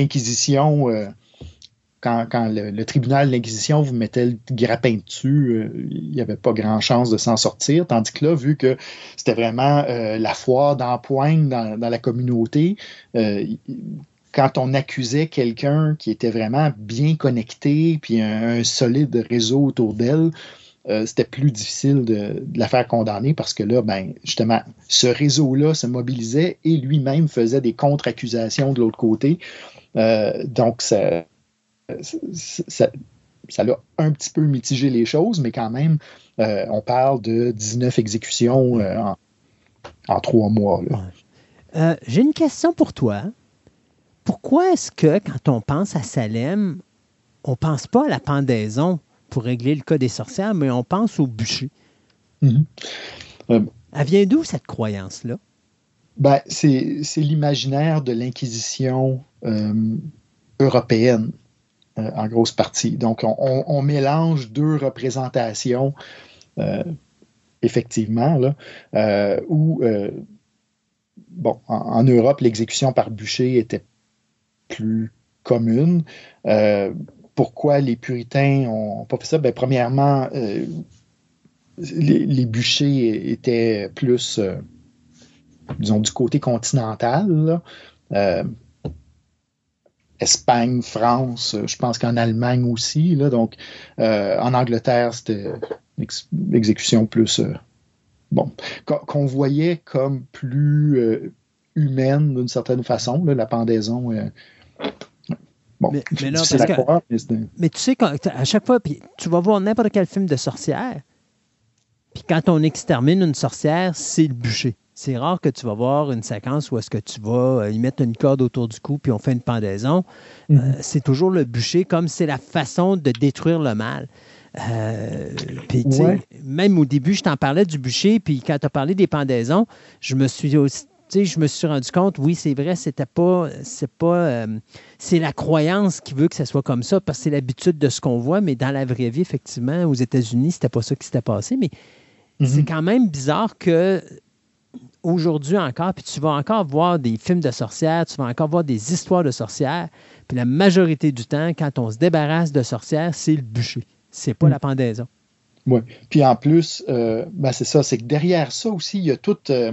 l'Inquisition, quand, le, tribunal de l'Inquisition vous mettait le grappin dessus, euh, il n'y avait pas grand chance de s'en sortir. Tandis que là, vu que c'était vraiment euh, la foire d'empoigne dans, dans, la communauté, euh, quand on accusait quelqu'un qui était vraiment bien connecté, puis un, solide réseau autour d'elle, c'était plus difficile de, de, la faire condamner parce que là, ben, justement, ce réseau-là se mobilisait et lui-même faisait des contre-accusations de l'autre côté. donc, ça, ça, ça a un petit peu mitigé les choses, mais quand même, euh, on parle de 19 exécutions euh, en, trois mois. Euh, j'ai une question pour toi. Pourquoi est-ce que quand on pense à Salem, on ne pense pas à la pendaison pour régler le cas des sorcières, mais on pense au bûcher? Mm-hmm. Elle vient d'où cette croyance-là? Ben, c'est l'imaginaire de l'Inquisition européenne. Euh, en grosse partie. Donc, on, mélange deux représentations, euh, effectivement, là, euh, où, bon, en, Europe, l'exécution par bûcher était plus commune. pourquoi les puritains ont pas fait ça? Ben, premièrement, les, bûchers étaient plus, disons, du côté continental. Espagne, France, je pense qu'en Allemagne aussi. Là, donc, euh, en Angleterre, c'était l'exécution plus. Euh, bon, qu'on voyait comme plus euh, humaine d'une certaine façon, la pendaison. bon, mais, mais, mais, tu sais, à chaque fois, tu vas voir n'importe quel film de sorcière, puis quand on extermine une sorcière, c'est le bûcher c'est rare que tu vas voir une séquence où est-ce que tu vas euh, y mettre une corde autour du cou puis on fait une pendaison. Euh, mhm. c'est toujours le bûcher comme c'est la façon de détruire le mal. Euh, même au début, je t'en parlais du bûcher, puis quand tu as parlé des pendaisons, je me suis aussi, je me suis rendu compte, oui, c'est vrai, c'était pas, c'est pas, c'est la croyance qui veut que ça soit comme ça, parce que c'est l'habitude de ce qu'on voit, mais dans la vraie vie, effectivement, aux États-Unis, c'était pas ça qui s'était passé, mais mhm. c'est quand même bizarre que aujourd'hui encore, puis tu vas encore voir des films de sorcières, tu vas encore voir des histoires de sorcières, puis la majorité du temps, quand on se débarrasse de sorcières, c'est le bûcher. C'est pas hmm. la pendaison. Oui. Puis en plus, euh, ben c'est ça, c'est que derrière ça aussi, il y a toute, euh,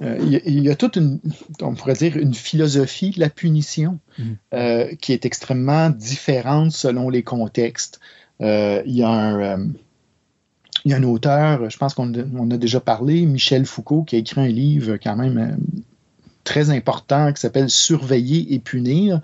euh, il, y a, toute une, on pourrait dire, une philosophie de la punition hmm. qui est extrêmement différente selon les contextes. il y a un il y a un auteur, je pense qu'on a déjà parlé, Michel Foucault, qui a écrit un livre quand même euh, très important qui s'appelle Surveiller et punir,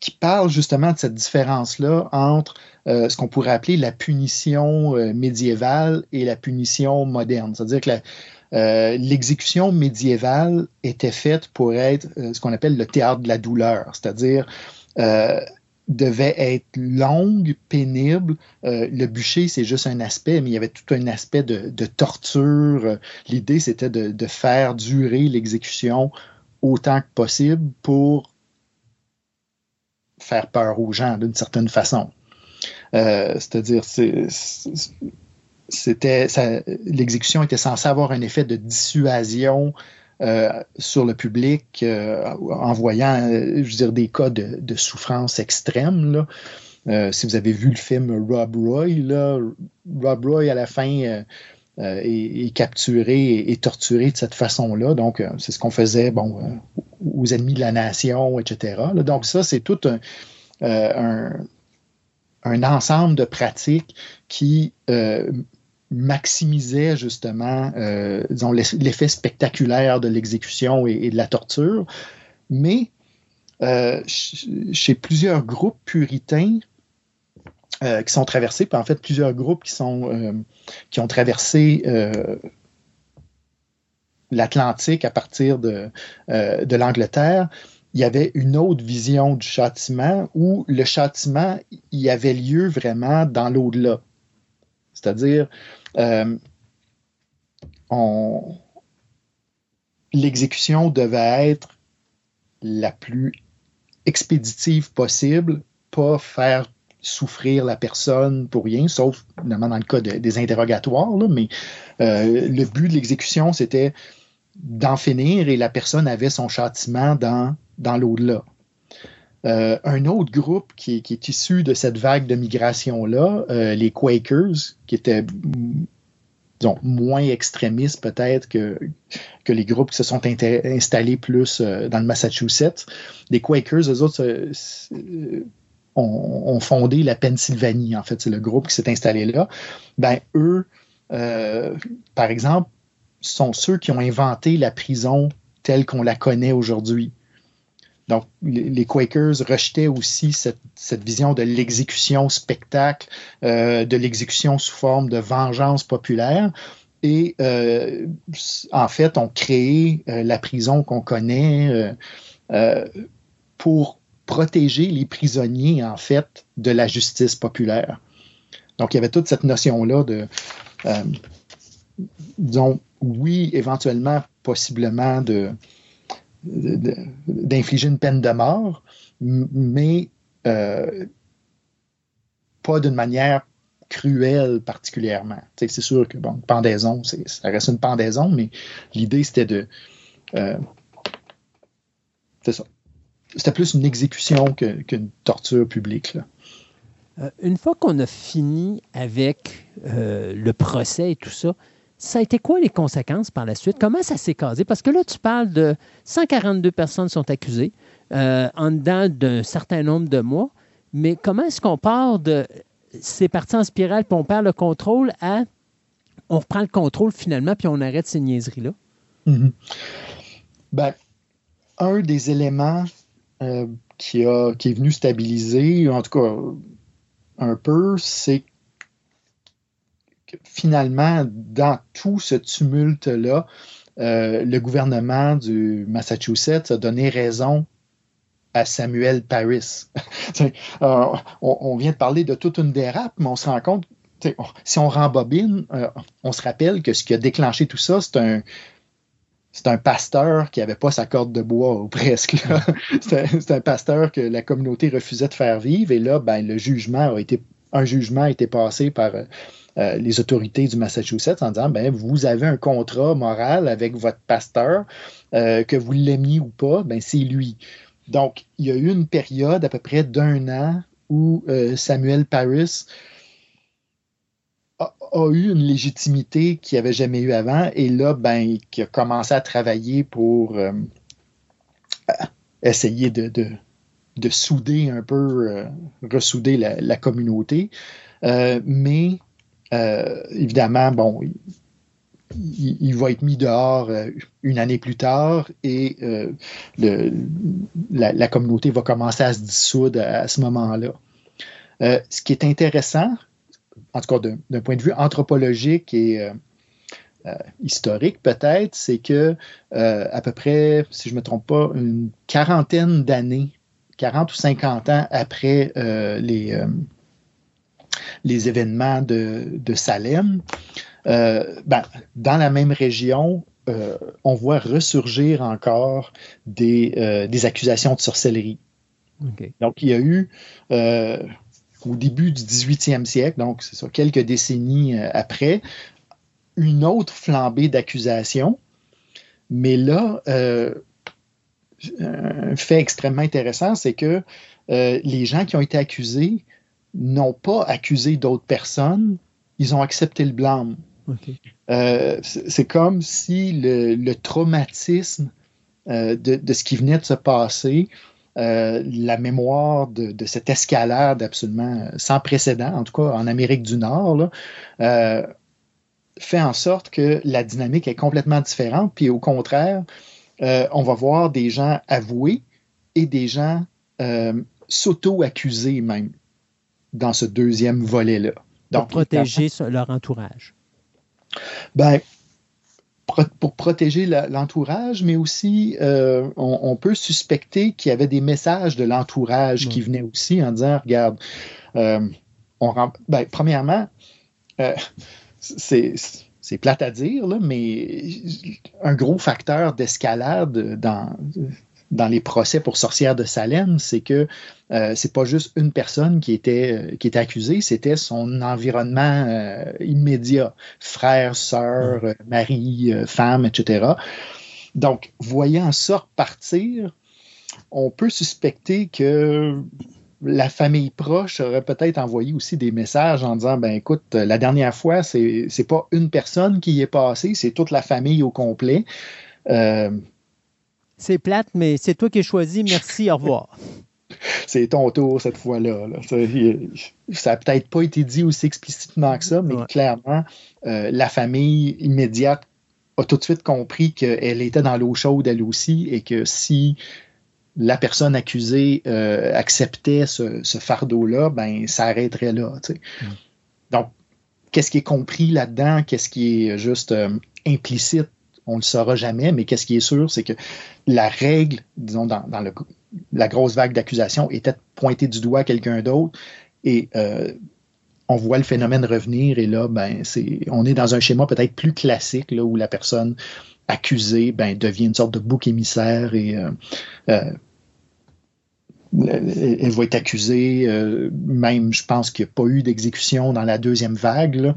qui parle justement de cette différence-là entre euh, ce qu'on pourrait appeler la punition euh, médiévale et la punition moderne. C'est-à-dire que l'exécution médiévale était faite pour être ce qu'on appelle le théâtre de la douleur, c'est-à-dire devait être longue, pénible. Euh, le bûcher, c'est juste un aspect, mais il y avait tout un aspect de, torture. L'idée, c'était de, faire durer l'exécution autant que possible pour faire peur aux gens d'une certaine façon. Euh, c'est-à-dire, c'était l'exécution était censée avoir un effet de dissuasion sur le public en voyant, je veux dire, des cas de, souffrance extrême. si vous avez vu le film Rob Roy, là, Rob Roy à la fin est, capturé et, torturé de cette façon-là. Donc, c'est ce qu'on faisait bon, aux ennemis de la nation, etc. donc, ça, c'est tout un, ensemble de pratiques qui euh, maximisait justement, euh, l'effet spectaculaire de l'exécution et, de la torture. Mais euh, chez plusieurs groupes puritains qui sont traversés, puis en fait plusieurs groupes qui ont traversé l'Atlantique à partir de, de l'Angleterre, il y avait une autre vision du châtiment où le châtiment y avait lieu vraiment dans l'au-delà. C'est-à-dire, euh, l'exécution devait être la plus expéditive possible, pas faire souffrir la personne pour rien, sauf évidemment dans le cas des interrogatoires, mais euh, le but de l'exécution, c'était d'en finir et la personne avait son châtiment dans l'au-delà. Euh, un autre groupe qui, est issu de cette vague de migration-là, euh, les Quakers, qui étaient moins extrémistes peut-être que, que les groupes qui se sont installés plus euh, dans le Massachusetts. Les Quakers, eux autres, ont, fondé la Pennsylvanie, en fait, c'est le groupe qui s'est installé là. Ben, eux, par exemple, sont ceux qui ont inventé la prison telle qu'on la connaît aujourd'hui. Donc, les Quakers rejetaient aussi cette, vision de l'exécution spectacle, euh, de l'exécution sous forme de vengeance populaire. Et euh, en fait, ont créé euh, la prison qu'on connaît pour protéger les prisonniers, en fait, de la justice populaire. Donc, il y avait toute cette notion-là de, disons, oui, éventuellement, possiblement de, d'infliger une peine de mort, mais euh, pas d'une manière cruelle particulièrement. c'est sûr que, bon, pendaison, ça reste une pendaison, mais l'idée, c'était de... Euh, c'est ça. C'était plus une exécution qu'une torture publique. Euh, une fois qu'on a fini avec le procès et tout ça, ça a été quoi les conséquences par la suite? Comment ça s'est casé? Parce que là, tu parles de 142 personnes sont accusées euh, en dedans d'un certain nombre de mois, mais comment est-ce qu'on part de c'est parti en spirale puis on perd le contrôle à on reprend le contrôle finalement puis on arrête ces niaiseries-là? Mm-hmm. ben, un des éléments euh, qui, a, qui est venu stabiliser, en tout cas un peu, c'est finalement, dans tout ce tumulte-là, euh, le gouvernement du Massachusetts a donné raison à Samuel Paris. Euh, on, vient de parler de toute une dérape, mais on se rend compte, si on rembobine, euh, on se rappelle que ce qui a déclenché tout ça, c'est un, c'est un pasteur qui n'avait pas sa corde de bois, ou presque. c'est un, pasteur que la communauté refusait de faire vivre, et là, ben, le jugement a été, un jugement a été passé par euh, les autorités du Massachusetts en disant ben, vous avez un contrat moral avec votre pasteur, euh, que vous l'aimiez ou pas, ben, c'est lui. Donc, il y a eu une période à peu près d'un an où euh, Samuel Paris a, eu une légitimité qu'il n'avait jamais eu avant et là, ben, a commencé à travailler pour essayer de, de, souder un peu, ressouder la, la communauté. mais euh, évidemment, bon, il, va être mis dehors euh, une année plus tard et euh, la, communauté va commencer à se dissoudre à, ce moment-là. ce qui est intéressant, en tout cas d'un point de vue anthropologique et historique peut-être, c'est que à peu près, si je ne me trompe pas, une quarantaine d'années, 40 ou 50 ans après les les événements de, Salem, euh, ben, dans la même région, euh, on voit ressurgir encore des, euh, accusations de sorcellerie. Donc, il y a eu au début du 18e siècle, donc c'est ça, quelques décennies après, une autre flambée d'accusations. Mais là, un fait extrêmement intéressant, c'est que euh, les gens qui ont été accusés n'ont pas accusé d'autres personnes, ils ont accepté le blâme. Euh, c'est comme si le, traumatisme euh, de, ce qui venait de se passer, la mémoire de, cette escalade absolument sans précédent, en tout cas en Amérique du Nord, fait en sorte que la dynamique est complètement différente. Puis au contraire, on va voir des gens avouer et des gens s'auto-accuser même dans ce deuxième volet-là. Pour protéger leur entourage. Ben, pour protéger l'entourage, mais aussi euh, on, peut suspecter qu'il y avait des messages de l'entourage qui venaient aussi en disant regarde, euh, on ben, premièrement, euh, c'est plate à dire, là, mais un gros facteur d'escalade dans, dans les procès pour sorcières de Salem, c'est que euh, c'est pas juste une personne qui était, euh, qui était accusée, c'était son environnement euh, immédiat, frère, sœur, euh, mari, femme, etc. Donc, voyant ça partir, on peut suspecter que la famille proche aurait peut-être envoyé aussi des messages en disant ben écoute, la dernière fois, c'est, c'est pas une personne qui y est passée, c'est toute la famille au complet. Euh, c'est plate, mais c'est toi qui as choisi. Merci, au revoir. c'est ton tour cette fois-là. Ça n'a peut-être pas été dit aussi explicitement que ça, mais clairement, euh, la famille immédiate a tout de suite compris qu'elle était dans l'eau chaude elle aussi et que si la personne accusée euh, acceptait ce, fardeau-là, ben ça arrêterait là. Mm. Donc, qu'est-ce qui est compris là-dedans? Qu'est-ce qui est juste euh, implicite? On ne le saura jamais, mais qu'est-ce qui est sûr, c'est que la règle, disons, dans, la grosse vague d'accusation, était de pointer du doigt quelqu'un d'autre et euh, on voit le phénomène revenir et là, ben, c'est, on est dans un schéma peut-être plus classique là, où la personne accusée ben, devient une sorte de bouc émissaire et euh, euh, elle va être accusée, même je pense qu'il n'y a pas eu d'exécution dans la deuxième vague.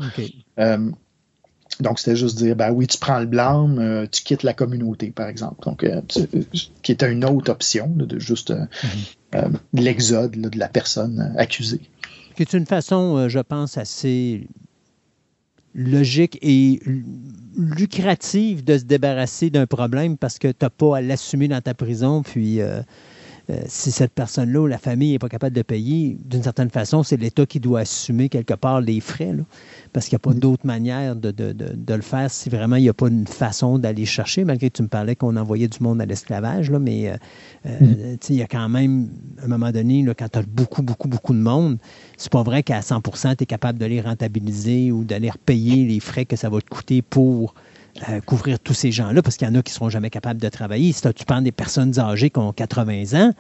Donc, c'était juste dire, ben oui, tu prends le blâme, euh, tu quittes la communauté, par exemple. Donc, euh, qui était une autre option, de juste euh, mhm. l'exode de la personne accusée. C'est une façon, je pense, assez logique et lucrative de se débarrasser d'un problème parce que tu n'as pas à l'assumer dans ta prison, puis euh, si cette personne-là ou la famille n'est pas capable de payer, d'une certaine façon, c'est l'État qui doit assumer quelque part les frais, parce qu'il n'y a pas mm. d'autre manière de, le faire si vraiment il n'y a pas une façon d'aller chercher, malgré que tu me parlais qu'on envoyait du monde à l'esclavage, mais euh, euh, mm. il y a quand même, à un moment donné, quand tu as beaucoup, beaucoup, beaucoup de monde, c'est pas vrai qu'à 100% tu es capable de les rentabiliser ou d'aller payer les frais que ça va te coûter pour euh, couvrir tous ces gens-là, parce qu'il y en a qui ne seront jamais capables de travailler. Si tu prends des personnes âgées qui ont 80 ans,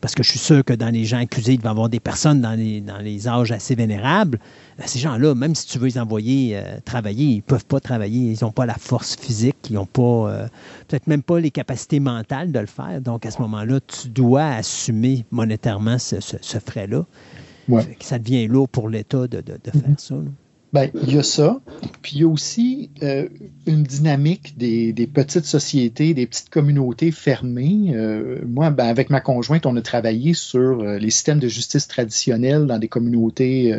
parce que je suis sûr que dans les gens accusés, il va y avoir des personnes dans les, dans les âges assez vénérables. Ben, ces gens-là, même si tu veux les envoyer euh, travailler, ils ne peuvent pas travailler. Ils n'ont pas la force physique, ils n'ont pas, euh, peut-être même pas les capacités mentales de le faire. Donc, à ce moment-là, tu dois assumer monétairement ce, frais-là. Ça devient lourd pour l'État de, faire mm-hmm. ça. Ben, il y a ça. Puis il y a aussi euh, une dynamique des, petites sociétés, des petites communautés fermées. Euh, moi, ben, avec ma conjointe, on a travaillé sur euh, les systèmes de justice traditionnels dans des communautés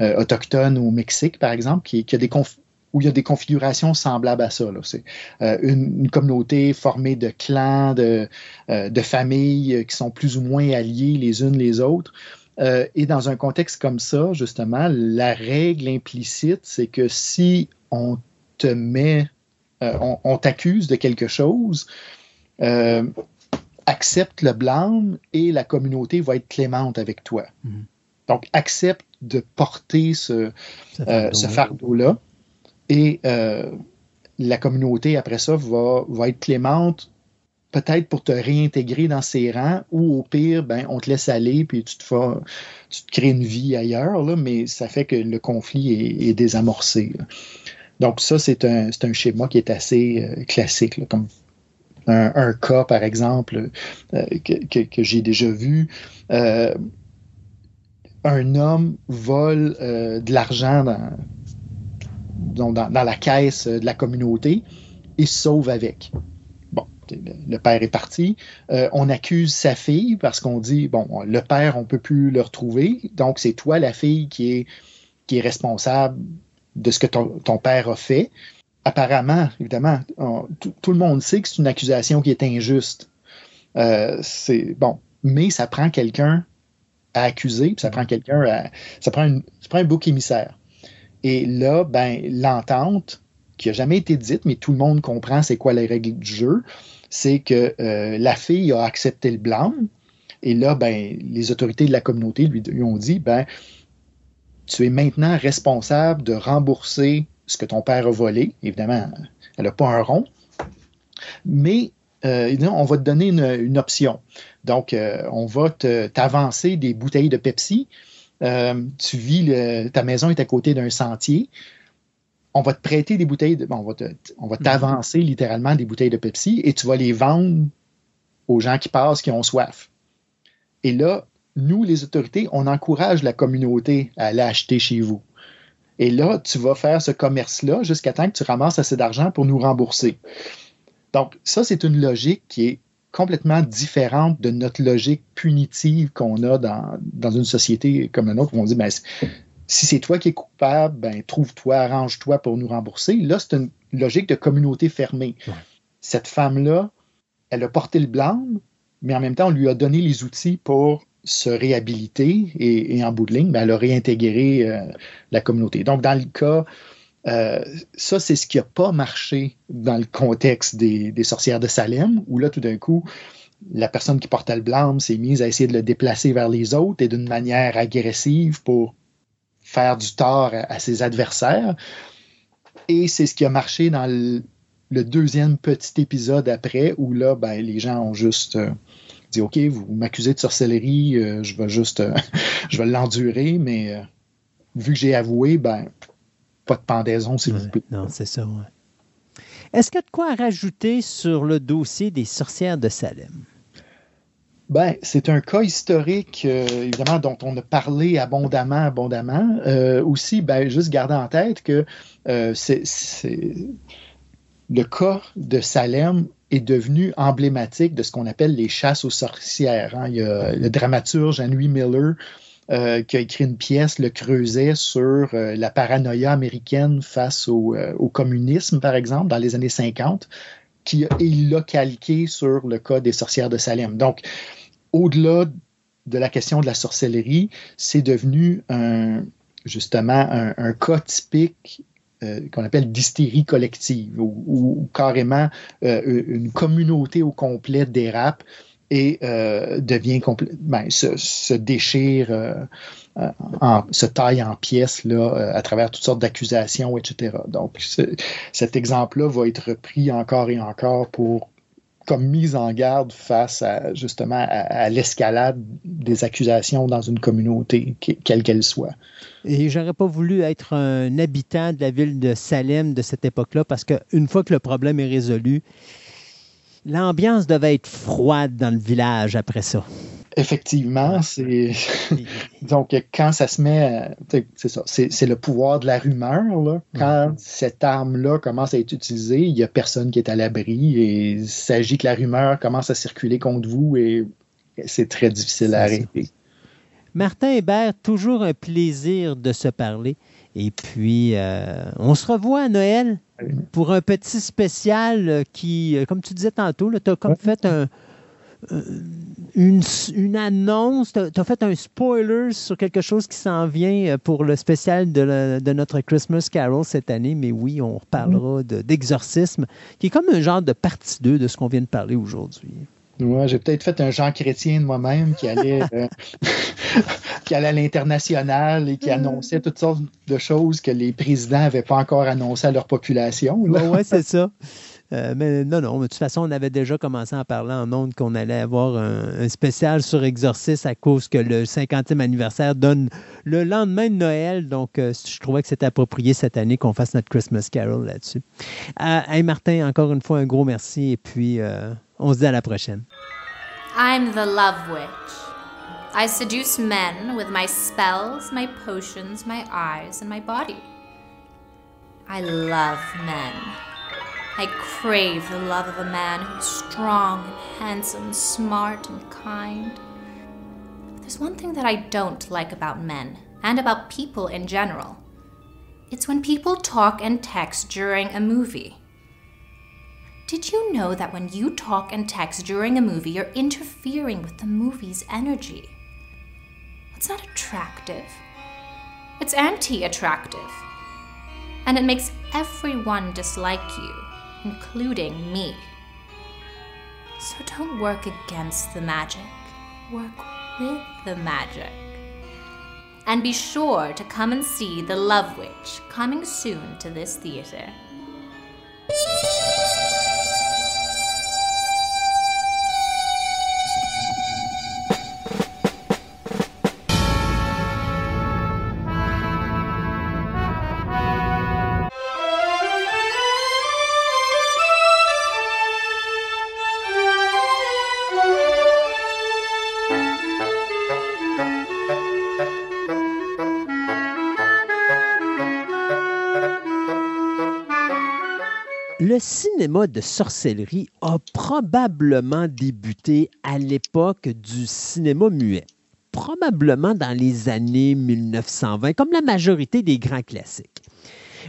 autochtones au Mexique, par exemple, qui, a des où il y a des configurations semblables à ça. C'est une, une, communauté formée de clans, de, de familles qui sont plus ou moins alliées les unes les autres. Euh, et dans un contexte comme ça, justement, la règle implicite, c'est que si on te met, euh, on, t'accuse de quelque chose, euh, accepte le blâme et la communauté va être clémente avec toi. Mhm. Donc, accepte de porter ce, fardeau-là et la communauté, après ça, va, va être clémente peut-être pour te réintégrer dans ses rangs, ou au pire, ben, on te laisse aller, puis tu te, fais, tu te crées une vie ailleurs, là, mais ça fait que le conflit est, désamorcé. Donc ça, c'est un, un, schéma qui est assez euh, classique, comme un, cas, par exemple, euh, que, j'ai déjà vu. Euh, un homme vole de l'argent dans, dans, dans, la caisse de la communauté et sauve avec. Le père est parti. Euh, on accuse sa fille parce qu'on dit, bon, le père, on ne peut plus le retrouver. Donc, c'est toi, la fille, qui est, responsable de ce que ton, père a fait. Apparemment, évidemment, tout, le monde sait que c'est une accusation qui est injuste. Euh, bon, mais ça prend quelqu'un à accuser, puis ça prend quelqu'un à. Ça prend, une, ça prend un bouc émissaire. Et là, ben, l'entente, qui n'a jamais été dite, mais tout le monde comprend c'est quoi les règles du jeu, c'est que euh, la fille a accepté le blâme. Et là, ben, les autorités de la communauté lui, ont dit ben, tu es maintenant responsable de rembourser ce que ton père a volé. Évidemment, elle n'a pas un rond. Mais euh, on va te donner une, option. Donc, euh, on va t'avancer des bouteilles de Pepsi. Tu vis, ta maison est à côté d'un sentier. On va te prêter des bouteilles, de, on va mhm. t'avancer littéralement des bouteilles de Pepsi et tu vas les vendre aux gens qui passent, qui ont soif. Et là, nous, les autorités, on encourage la communauté à aller acheter chez vous. Et là, tu vas faire ce commerce-là jusqu'à temps que tu ramasses assez d'argent pour nous rembourser. Donc, ça, c'est une logique qui est complètement différente de notre logique punitive qu'on a dans, une société comme la nôtre où on dit, ben, si c'est toi qui es coupable, ben, trouve-toi, arrange-toi pour nous rembourser. Là, c'est une logique de communauté fermée. Cette femme-là, elle a porté le blâme, mais en même temps, on lui a donné les outils pour se réhabiliter et, en bout de ligne, ben, elle a réintégré euh, la communauté. Donc, dans le cas, euh, ça, c'est ce qui n'a pas marché dans le contexte des, sorcières de Salem, où là, tout d'un coup, la personne qui portait le blâme s'est mise à essayer de le déplacer vers les autres et d'une manière agressive pour faire du tort à, ses adversaires. Et c'est ce qui a marché dans le, deuxième petit épisode après, où là, ben, les gens ont juste... Euh, dit OK, vous m'accusez de sorcellerie, euh, je vais juste euh, je vais l'endurer, mais vu que j'ai avoué, ben pas de pendaison, s'il vous plaît. Non, c'est ça, ouais. Est-ce qu'il y a de quoi rajouter sur le dossier des sorcières de Salem? Ben, c'est un cas historique, évidemment, dont on a parlé abondamment, abondamment. aussi, ben, juste garder en tête que c'est le cas de Salem est devenu emblématique de ce qu'on appelle les chasses aux sorcières. Hein. Il y a le dramaturge Henry Miller euh, qui a écrit une pièce, Le Creuset, sur euh, la paranoïa américaine face au, euh, au, communisme, par exemple, dans les années 50, qui, et il l'a calqué sur le cas des sorcières de Salem. Donc, au-delà de la question de la sorcellerie, c'est devenu justement un, un, cas typique euh, qu'on appelle d'hystérie collective, où, carrément euh, une communauté au complet dérape et euh, devient ben, se, déchire, se taille en pièces là, à travers toutes sortes d'accusations, etc. Donc, cet exemple-là va être repris encore et encore pour comme mise en garde face à justement à, l'escalade des accusations dans une communauté, quelle qu'elle soit. Et j'aurais pas voulu être un habitant de la ville de Salem de cette époque-là parce qu'une fois que le problème est résolu, l'ambiance devait être froide dans le village après ça. Effectivement, c'est. Donc, quand ça se met. C'est ça. C'est le pouvoir de la rumeur. Là. Quand cette arme-là commence à être utilisée, il n'y a personne qui est à l'abri et il s'agit que la rumeur commence à circuler contre vous et c'est très difficile à arrêter. Martin Hébert, toujours un plaisir de se parler. Et puis, euh, on se revoit à Noël pour un petit spécial qui, euh, comme tu disais tantôt, tu as comme fait un euh, une, une, annonce, tu as, fait un spoiler sur quelque chose qui s'en vient euh, pour le spécial de, de, notre Christmas Carol cette année, mais oui, on reparlera d'exorcisme, qui est comme un genre de partie 2 de ce qu'on vient de parler aujourd'hui. Ouais, j'ai peut-être fait un genre chrétien de moi-même qui allait, euh, qui allait à l'international et qui annonçait toutes sortes de choses que les présidents n'avaient pas encore annoncées à leur population. Oui, c'est ça. Euh, mais non, non, de toute façon, on avait déjà commencé à parler en ondes qu'on allait avoir un, spécial sur Exorcist à cause que le 50e anniversaire donne le lendemain de Noël. Donc, euh, je trouvais que c'était approprié cette année qu'on fasse notre Christmas Carol là-dessus. Euh, hey Martin, encore une fois, un gros merci et puis on se dit à la prochaine. I'm the Love Witch. I seduce men with my spells, my potions, my eyes, and my body. I love men. I crave the love of a man who is strong and handsome, smart and kind. But there's one thing that I don't like about men, and about people in general. It's when people talk and text during a movie. Did you know that when you talk and text during a movie, you're interfering with the movie's energy? It's not attractive. It's anti attractive. And it makes everyone dislike you, including me. So don't work against the magic, work with the magic. And be sure to come and see The Love Witch coming soon to this theater. Le cinéma de sorcellerie a probablement débuté à l'époque du cinéma muet, probablement dans les années 1920, comme la majorité des grands classiques.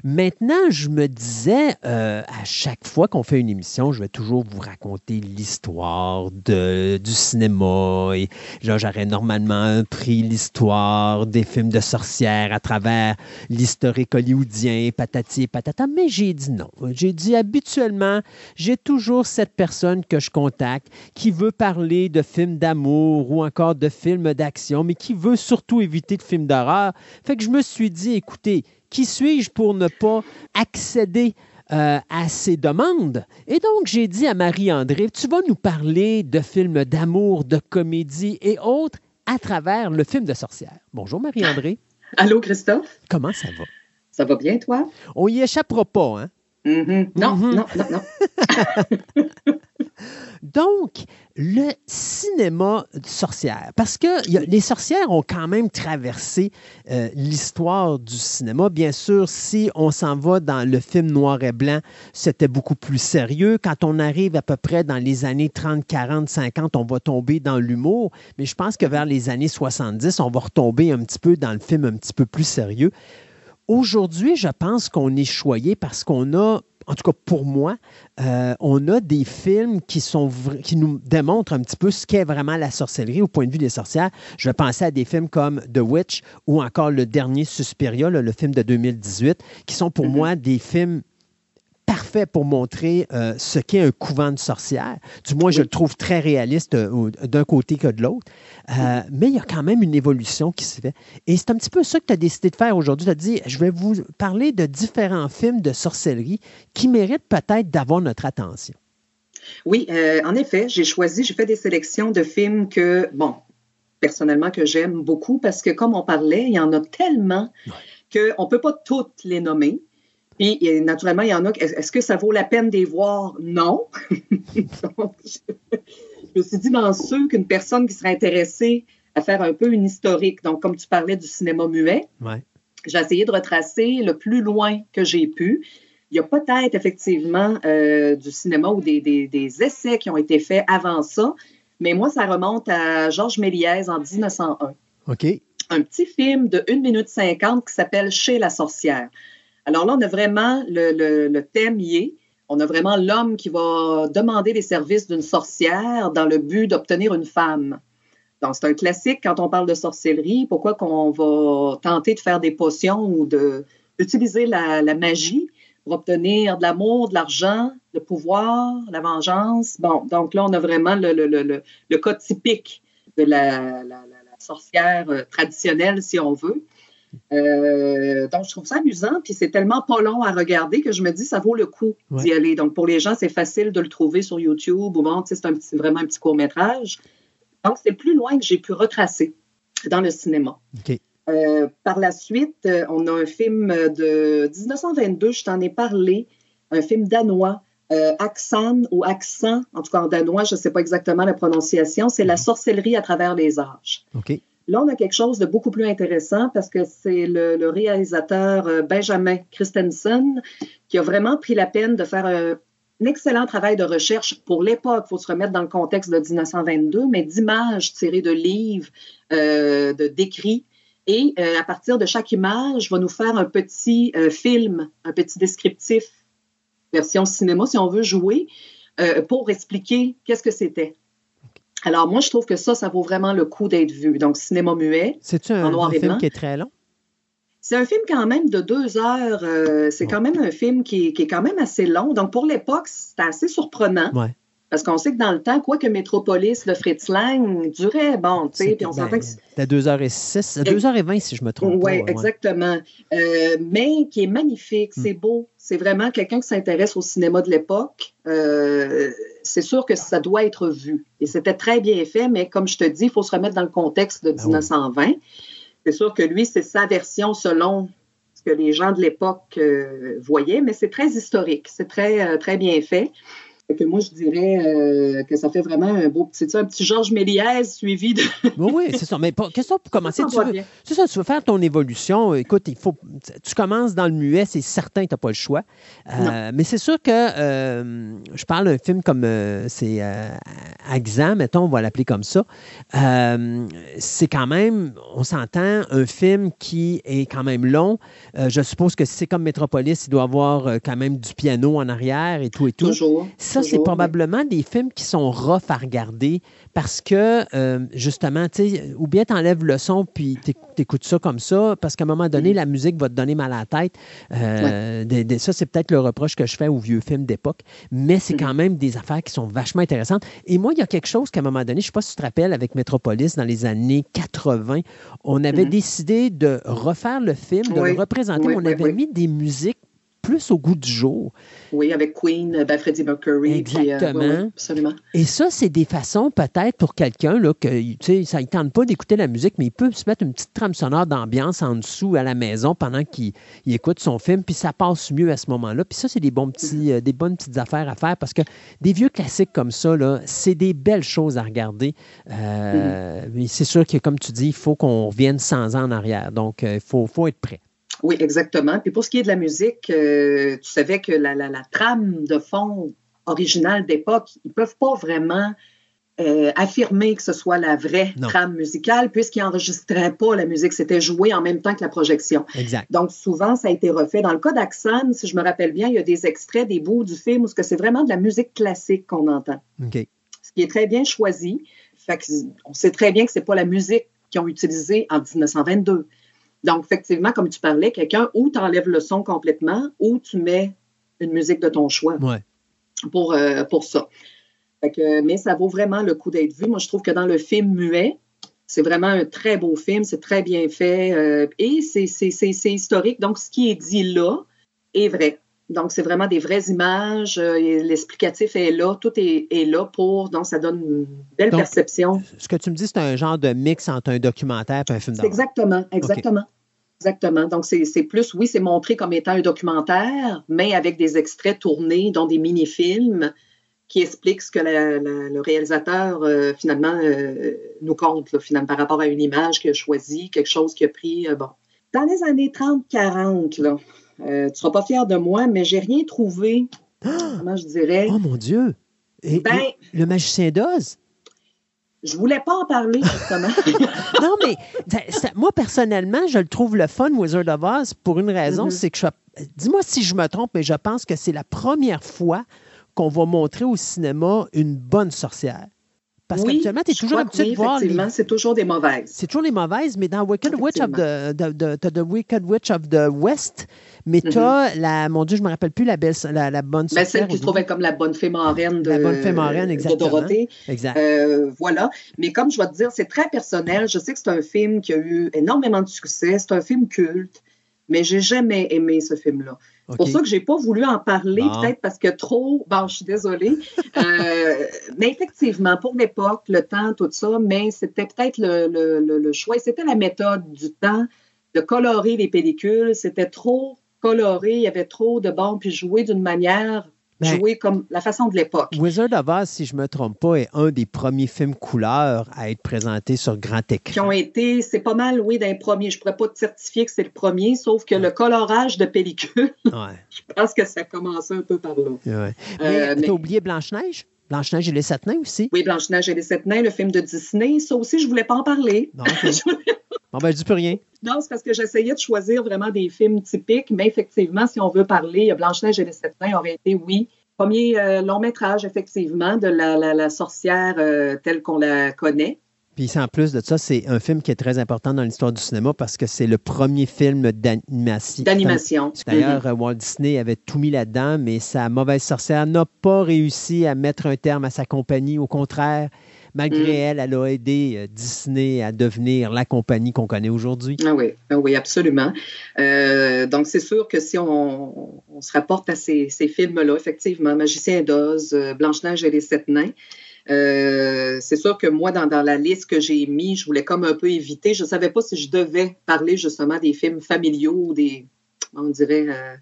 Maintenant, je me disais, euh, à chaque fois qu'on fait une émission, je vais toujours vous raconter l'histoire du cinéma. Et j'aurais normalement pris l'histoire des films de sorcières à travers l'historique hollywoodien, patati et patata, mais j'ai dit non. J'ai dit habituellement, j'ai toujours cette personne que je contacte qui veut parler de films d'amour ou encore de films d'action, mais qui veut surtout éviter de films d'horreur. Fait que je me suis dit, écoutez, qui suis-je pour ne pas accéder euh, à ces demandes? Et donc, j'ai dit à Marie-André, tu vas nous parler de films d'amour, de comédie et autres à travers le film de sorcière. Bonjour Marie-André. Allô Christophe? Comment ça va? Ça va bien, toi? On y échappera pas, hein? Mm-hmm. Non, Mhm. non, non, non. Donc, le cinéma de sorcières, parce que les sorcières ont quand même traversé euh, l'histoire du cinéma. Bien sûr, si on s'en va dans le film noir et blanc, c'était beaucoup plus sérieux. Quand on arrive à peu près dans les années 30, 40, 50, on va tomber dans l'humour. Mais je pense que vers les années 70, on va retomber un petit peu dans le film un petit peu plus sérieux. Aujourd'hui, je pense qu'on est choyé parce qu'on a, en tout cas pour moi, euh, on a des films qui, sont qui nous démontrent un petit peu ce qu'est vraiment la sorcellerie au point de vue des sorcières. Je vais penser à des films comme The Witch ou encore Le Dernier Suspiria, là, le film de 2018, qui sont pour moi des films parfaits pour montrer euh, ce qu'est un couvent de sorcières. Du moins, je le trouve très réaliste euh, d'un côté que de l'autre. Euh, mais il y a quand même une évolution qui se fait. Et c'est un petit peu ça que tu as décidé de faire aujourd'hui. Tu as dit, je vais vous parler de différents films de sorcellerie qui méritent peut-être d'avoir notre attention. Oui, en effet, j'ai choisi, j'ai fait des sélections de films que, bon, personnellement, que j'aime beaucoup parce que, comme on parlait, il y en a tellement qu'on ne peut pas toutes les nommer. Puis, et naturellement, il y en a. Est- Est-ce que ça vaut la peine de les voir? Non. Donc, je, je me suis dit, dans ceux qu'une personne qui serait intéressée à faire un peu une historique, donc comme tu parlais du cinéma muet, Ouais. j'ai essayé de retracer le plus loin que j'ai pu. Il y a peut-être effectivement euh, du cinéma ou des, des- des essais qui ont été faits avant ça, mais moi, ça remonte à Georges Méliès en 1901 OK? un petit film de 1 minute 50 qui s'appelle Chez la sorcière. Alors là, on a vraiment le, thème y est. On a vraiment l'homme qui va demander les services d'une sorcière dans le but d'obtenir une femme. Donc, c'est un classique quand on parle de sorcellerie. Pourquoi qu'on va tenter de faire des potions ou d'utiliser la, la magie pour obtenir de l'amour, de l'argent, le pouvoir, la vengeance? Bon, donc là, on a vraiment le, le- cas typique de la sorcière euh, traditionnelle, si on veut. Euh, donc, je trouve ça amusant, puis c'est tellement pas long à regarder que je me dis ça vaut le coup Ouais. d'y aller. Donc, pour les gens, c'est facile de le trouver sur YouTube ou bon, tu sais, c'est un petit- vraiment un petit court-métrage. Donc, c'est le plus loin que j'ai pu retracer dans le cinéma. Euh, par la suite, euh, on a un film de 1922, je t'en ai parlé, un film danois, euh, Aksan ou Accent, en tout cas en danois, je ne sais pas exactement la prononciation, c'est la sorcellerie à travers les âges. Là, on a quelque chose de beaucoup plus intéressant parce que c'est le, réalisateur euh, Benjamin Christensen qui a vraiment pris la peine de faire un, excellent travail de recherche pour l'époque. Il faut se remettre dans le contexte de 1922, mais d'images tirées de livres, euh, de d'écrits. Et euh, à partir de chaque image, va nous faire un petit film, un petit descriptif, version cinéma, si on veut jouer, pour expliquer qu'est-ce que c'était. Alors, moi, je trouve que ça, ça vaut vraiment le coup d'être vu. Donc, cinéma muet, C'est-tu un, en noir un et film qui est très long? C'est un film quand même de deux heures. euh, c'est quand même un film qui, est- qui est quand même assez long. Donc, pour l'époque, c'était assez surprenant. Ouais. Parce qu'on sait que dans le temps, quoi que Métropolis, le Fritz Lang durait, bon, tu sais, puis on s'entend que c'est- C'était 2h06, 2h20 si je me trompe oui, ouais. exactement. Euh, mais qui est magnifique, Mm. c'est beau. C'est vraiment quelqu'un qui s'intéresse au cinéma de l'époque. Euh, c'est sûr que ça doit être vu. Et c'était très bien fait, mais comme je te dis, il faut se remettre dans le contexte Ben de 1920. C'est sûr que lui, c'est sa version selon ce que les gens de l'époque euh, voyaient, mais c'est très historique. C'est très, euh, très bien fait. Que moi, je dirais euh, que ça fait vraiment un beau petit, un petit Georges Méliès suivi de. Oui, oui, c'est ça. Mais question pour commencer, c'est ça, tu veux faire ton évolution. Écoute, il faut, tu commences dans le muet, c'est certain, tu n'as pas le choix. Euh, mais c'est sûr que euh, je parle d'un film comme c'est Axan, mettons, on va l'appeler comme ça. C'est quand même, on s'entend, un film qui est quand même long. Je suppose que si c'est comme Metropolis, il doit avoir quand même du piano en arrière et tout et tout. Toujours. Ça, c'est toujours, probablement des films qui sont rough à regarder parce que, euh, justement, tu sais, ou bien tu enlèves le son puis tu écoutes ça comme ça parce qu'à un moment Mm. donné, la musique va te donner mal à la tête. Euh, des- des- ça, c'est peut-être le reproche que je fais aux vieux films d'époque, mais Mm. c'est quand même des affaires qui sont vachement intéressantes. Et moi, il y a quelque chose qu'à un moment donné, je ne sais pas si tu te rappelles, avec Metropolis dans les années 80, on avait Mhm. décidé de refaire le film, de Oui. le représenter, Oui, on oui, avait mis des musiques plus au goût du jour. Oui, avec Queen, euh, ben Freddie Mercury. puis, euh, Exactement. absolument. Et ça, c'est des façons peut-être pour quelqu'un là, que ça ne tente pas d'écouter la musique, mais il peut se mettre une petite trame sonore d'ambiance en dessous à la maison pendant qu'il il écoute son film, puis ça passe mieux à ce moment-là. Puis ça, c'est des, bons petits, euh, des bonnes petites affaires à faire parce que des vieux classiques comme ça, là, c'est des belles choses à regarder. Euh, Mais c'est sûr que, comme tu dis, il faut qu'on revienne 100 ans en arrière. Donc, il faut, faut être prêt. Oui, exactement. Puis pour ce qui est de la musique, euh, tu savais que la, la- la trame de fond originale d'époque, ils ne peuvent pas vraiment euh, affirmer que ce soit la vraie Non. trame musicale, puisqu'ils n'enregistraient pas la musique. C'était joué en même temps que la projection. Exact. Donc, souvent, ça a été refait. Dans le cas d'Axan, si je me rappelle bien, il y a des extraits, des bouts du film où ce que c'est vraiment de la musique classique qu'on entend. OK. ce qui est très bien choisi. Fait on sait très bien que ce n'est pas la musique qu'ils ont utilisée en 1922. Donc, effectivement, comme tu parlais, quelqu'un, ou tu enlèves le son complètement, ou tu mets une musique de ton choix Ouais. pour, euh, pour ça. Fait que, mais ça vaut vraiment le coup d'être vu. Moi, je trouve que dans le film muet, c'est vraiment un très beau film, c'est très bien fait euh, et c'est historique. Donc, ce qui est dit là est vrai. Donc, c'est vraiment des vraies images. euh, L'explicatif est là, tout est, est là pour. Donc, ça donne une belle Donc, perception. Ce que tu me dis, c'est un genre de mix entre un documentaire et un film d'horreur. Exactement, exactement. Exactement. Donc, c'est c'est plus, oui, c'est montré comme étant un documentaire, mais avec des extraits tournés, dont des mini-films qui expliquent ce que la- la- le réalisateur, euh, finalement, euh, nous compte, là, finalement, par rapport à une image qu'il a choisie, quelque chose qu'il a pris. euh, bon. Dans les années 30-40, là, euh, tu ne seras pas fier de moi, mais j'ai rien trouvé, comment je dirais? Oh mon Dieu! Et Ben- le, le magicien d'Oz? Je voulais pas en parler, justement. non, mais ça- ça- moi, personnellement, je le trouve le fun, Wizard of Oz, pour une raison, Mhm. c'est que je. Dis-moi si je me trompe, mais je pense que c'est la première fois qu'on va montrer au cinéma une bonne sorcière. Parce Oui, qu'habituellement, tu es toujours habitué oui, de voir. les- effectivement, c'est toujours des mauvaises. C'est toujours les mauvaises, mais dans Wicked Witch of the, the- the Wicked Witch of the West, mais tu as la, mon Dieu, je me rappelle plus la belle, la, la bonne sorcière. celle qui se trouvait comme la bonne fée marraine de, La bonne fée marraine, de exactement. Dorothée. Exact. Euh, voilà. Mais comme je vais te dire, c'est très personnel. Je sais que c'est un film qui a eu énormément de succès. C'est un film culte, mais j'ai jamais aimé ce film-là. C'est pour ça que j'ai pas voulu en parler, Bon. peut-être parce que trop. Bon, je suis désolée. Euh, mais effectivement, pour l'époque, le temps, tout ça, mais c'était peut-être le, le- le- le choix. C'était la méthode du temps de colorer les pellicules. C'était trop coloré. Il y avait trop de bon, puis joué d'une manière Ben- joué comme la façon de l'époque. Wizard of Oz, si je ne me trompe pas, est un des premiers films couleurs à être présenté sur grand Qui écran. ont été, c'est pas mal, oui, d'un premier. Je pourrais pas te certifier que c'est le premier, sauf que le colorage de pellicule, Ouais, je pense que ça a commencé un peu par là. ouais. Mais Euh, tu as oublié Blanche-Neige? Blanche-Neige et les sept nains aussi? Oui, Blanche-Neige et les Sept Nains, le film de Disney, ça aussi, je voulais pas en parler. Non. Bon, ben, je dis plus rien. Non, c'est parce que j'essayais de choisir vraiment des films typiques, mais effectivement, si on veut parler, Blanche-Neige et les Sept Nains aurait été, oui, premier euh, long métrage, effectivement, de la, la- la sorcière euh, telle qu'on la connaît. Puis en plus de ça, c'est un film qui est très important dans l'histoire du cinéma parce que c'est le premier film d'animation. D'animation. D'ailleurs, euh, Walt Disney avait tout mis là-dedans, mais sa mauvaise sorcière n'a pas réussi à mettre un terme à sa compagnie. Au contraire, malgré Mm. elle, elle a aidé euh, Disney à devenir la compagnie qu'on connaît aujourd'hui. Ah oui, ah oui, absolument. Euh, donc, c'est sûr que si on, on se rapporte à ces, ces films-là, effectivement, Magicien d'Oz, Blanche-Neige et les Sept Nains, euh, c'est sûr que moi, dans, dans la liste que j'ai mis, je voulais comme un peu éviter. Je ne savais pas si je devais parler justement des films familiaux ou des, on dirait, euh,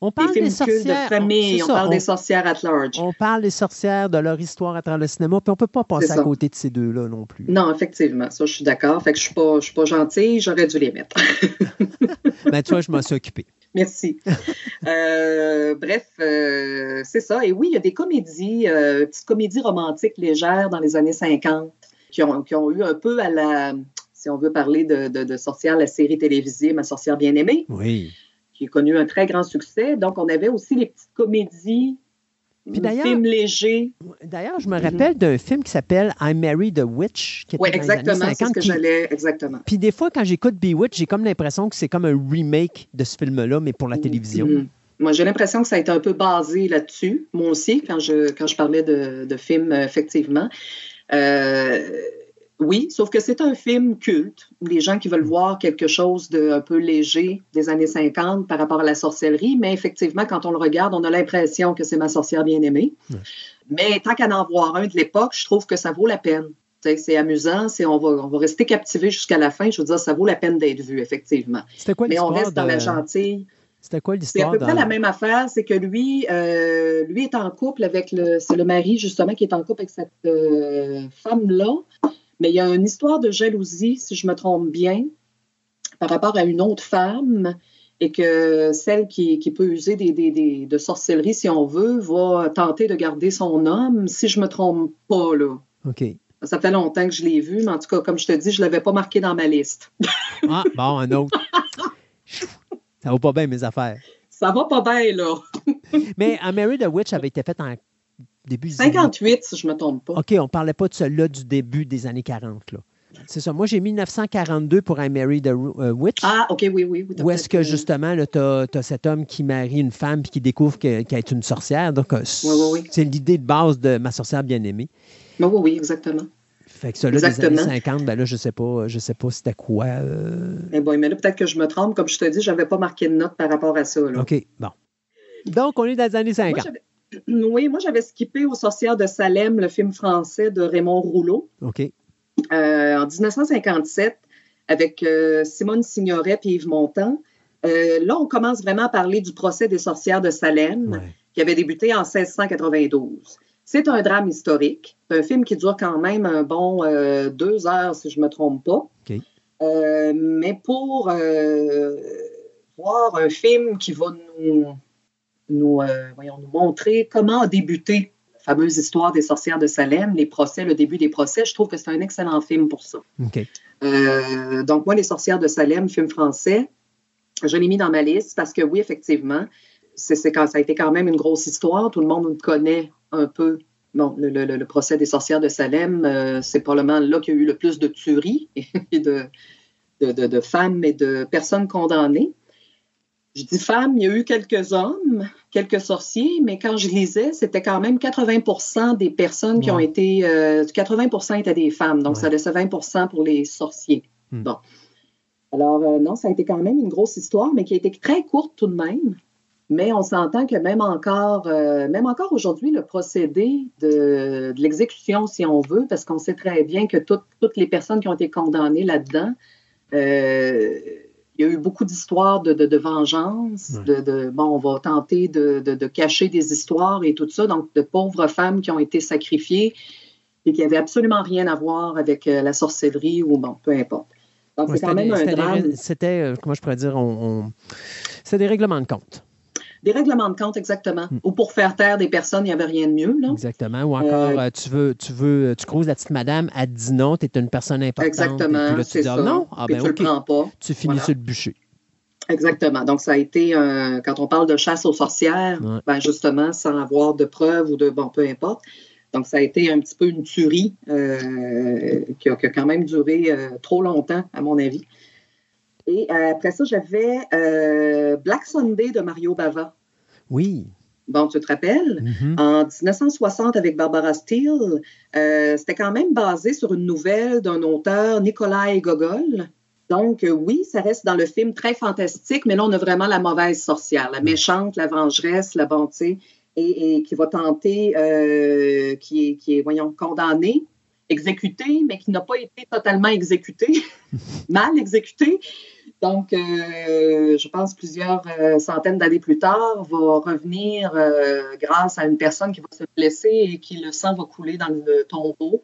On des parle films des de sorcières. famille. c'est On, ça, parle on- des sorcières at large. On parle des sorcières, de leur histoire à travers le cinéma, puis on ne peut pas passer à côté de ces deux-là non plus. Non, effectivement, ça, je suis d'accord. Fait que je suis pas, je suis pas gentille, j'aurais dû les mettre. Ben, tu vois, je m'en suis occupé. Merci. Euh, bref, euh, c'est ça. Et oui, il y a des comédies, euh, petites comédies romantiques légères dans les années 50 qui ont, qui ont eu un peu à la, si on veut parler de, de, de sorcière, la série télévisée Ma sorcière bien-aimée, Oui. qui a connu un très grand succès. Donc, on avait aussi les petites comédies, Puis d'ailleurs- films légers. D'ailleurs, je me rappelle d'un film qui s'appelle I Married a Witch, qui était Oui, dans les années exactement, c'est ce 50, que qui- j'allais, exactement. Puis des fois, quand j'écoute Bewitch, j'ai comme l'impression que c'est comme un remake de ce film-là, mais pour la télévision. Mhm. Moi, j'ai l'impression que ça a été un peu basé là-dessus, moi aussi, quand je, quand je parlais de, de films, effectivement. Euh, oui, sauf que c'est un film culte. Les gens qui veulent voir quelque chose de un peu léger des années 50 par rapport à la sorcellerie, mais effectivement, quand on le regarde, on a l'impression que c'est ma sorcière bien-aimée. Mais tant qu'à en voir un de l'époque, je trouve que ça vaut la peine. C'est amusant, c'est, on, va, on va rester captivé jusqu'à la fin. Je veux dire, ça vaut la peine d'être vu, effectivement. C'était quoi Mais on l'histoire reste dans la gentille. C'était quoi C'est à l'histoire peu près dans- la même affaire, c'est que lui, euh, lui est en couple avec le, c'est le mari justement qui est en couple avec cette euh, femme-là, mais il y a une histoire de jalousie, si je me trompe bien, par rapport à une autre femme, et que celle qui, qui peut user des, des- des- de sorcellerie, si on veut, va tenter de garder son homme, si je me trompe pas là. OK. Ça fait longtemps que je l'ai vu, mais en tout cas, comme je te dis, je ne l'avais pas marqué dans ma liste. Ah, bon, un autre. Ça va pas bien, mes affaires. Ça va pas bien, là. Mais Married a Witch avait été faite en début des 58, si je me trompe pas. OK, on parlait pas de celui-là du début des années 40. Là. C'est ça. Moi, j'ai mis 1942 pour I Married a euh, Witch. Ah, OK, oui, oui. oui, Où est-ce que euh, justement, tu as, cet homme qui marie une femme puis qui découvre que- qu'elle est une sorcière. Donc, euh, Oui, oui, oui. c'est l'idée de base de ma sorcière bien-aimée. Oui, oui, oui, exactement. Fait que celui des années Exactement. 50, ben là, je sais pas, je sais pas c'était quoi. euh, Mais bon, mais là, peut-être que je me trompe. Comme je te dis, je n'avais pas marqué de note par rapport à ça. Là. OK, bon. Donc, on est dans les années Moi, 50. j'avais- oui, moi, j'avais skippé aux sorcières de Salem, le film français de Raymond Rouleau, OK. euh, en 1957, avec euh, Simone Signoret et Yves Montand. Euh, là, on commence vraiment à parler du procès des sorcières de Salem, qui avait débuté en 1692. C'est un drame historique. Un film qui dure quand même un bon deux heures, si je ne me trompe pas. Mais pour voir un film qui va nous, nous, euh, voyons, nous montrer comment a débuté la fameuse histoire des sorcières de Salem, les procès, le début des procès, je trouve que c'est un excellent film pour ça. Euh, donc, moi, Les sorcières de Salem, film français, je l'ai mis dans ma liste parce que oui, effectivement, c'est c'est quand ça a été quand même une grosse histoire. Tout le monde connaît un peu bon, le, le- le procès des sorcières de Salem. euh, c'est probablement là qu'il y a eu le plus de tueries et de, de, de- de femmes et de personnes condamnées. Je dis femmes, il y a eu quelques hommes, quelques sorciers, mais quand je lisais, c'était quand même 80% des personnes qui ont été. euh, 80% étaient des femmes, donc ça laissait 20% pour les sorciers. Hmm. Bon. Alors, euh, non, ça a été quand même une grosse histoire, mais qui a été très courte tout de même. Mais on s'entend que même encore, euh, même encore aujourd'hui, le procédé de, de l'exécution, si on veut, parce qu'on sait très bien que toutes- toutes les personnes qui ont été condamnées là-dedans, euh, il y a eu beaucoup d'histoires de, de, de vengeance, de, de, bon, on va tenter de, cacher des histoires et tout ça, donc de pauvres femmes qui ont été sacrifiées et qui n'avaient absolument rien à voir avec euh, la sorcellerie ou bon, peu importe. Donc c'est quand même un drame. C'était, euh, comment je pourrais dire, on, on- c'était des règlements de compte. Des règlements de compte, exactement. Ou pour faire taire des personnes, il n'y avait rien de mieux. Là. Exactement. Ou encore, Euh, euh, tu veux, tu veux, tu croises la petite madame, elle te dit non, tu es une personne importante. Exactement, c'est ah, ça. non, ah, ben tu le prends pas. Tu finis Voilà. sur le bûcher. Exactement. Donc, ça a été, quand on parle de chasse aux sorcières, Ouais. ben justement, sans avoir de preuves ou de, bon, peu importe. Donc, ça a été un petit peu une tuerie euh, qui, a, qui a quand même duré euh, trop longtemps, à mon avis. Et euh, après ça, j'avais euh, Black Sunday de Mario Bava. Oui. Bon, tu te rappelles? Mhm. En 1960, avec Barbara Steele, euh, c'était quand même basé sur une nouvelle d'un auteur, Nikolai Gogol. Donc, euh, oui, ça reste dans le film très fantastique, mais là, on a vraiment la mauvaise sorcière, la méchante, la vengeresse, la bonté, et, et qui va tenter, euh, qui, est, qui est, voyons, condamnée, exécutée, mais qui n'a pas été totalement exécutée, mal exécutée. Donc, euh, je pense plusieurs euh, centaines d'années plus tard, va revenir euh, grâce à une personne qui va se blesser et qui le sang va couler dans le tombeau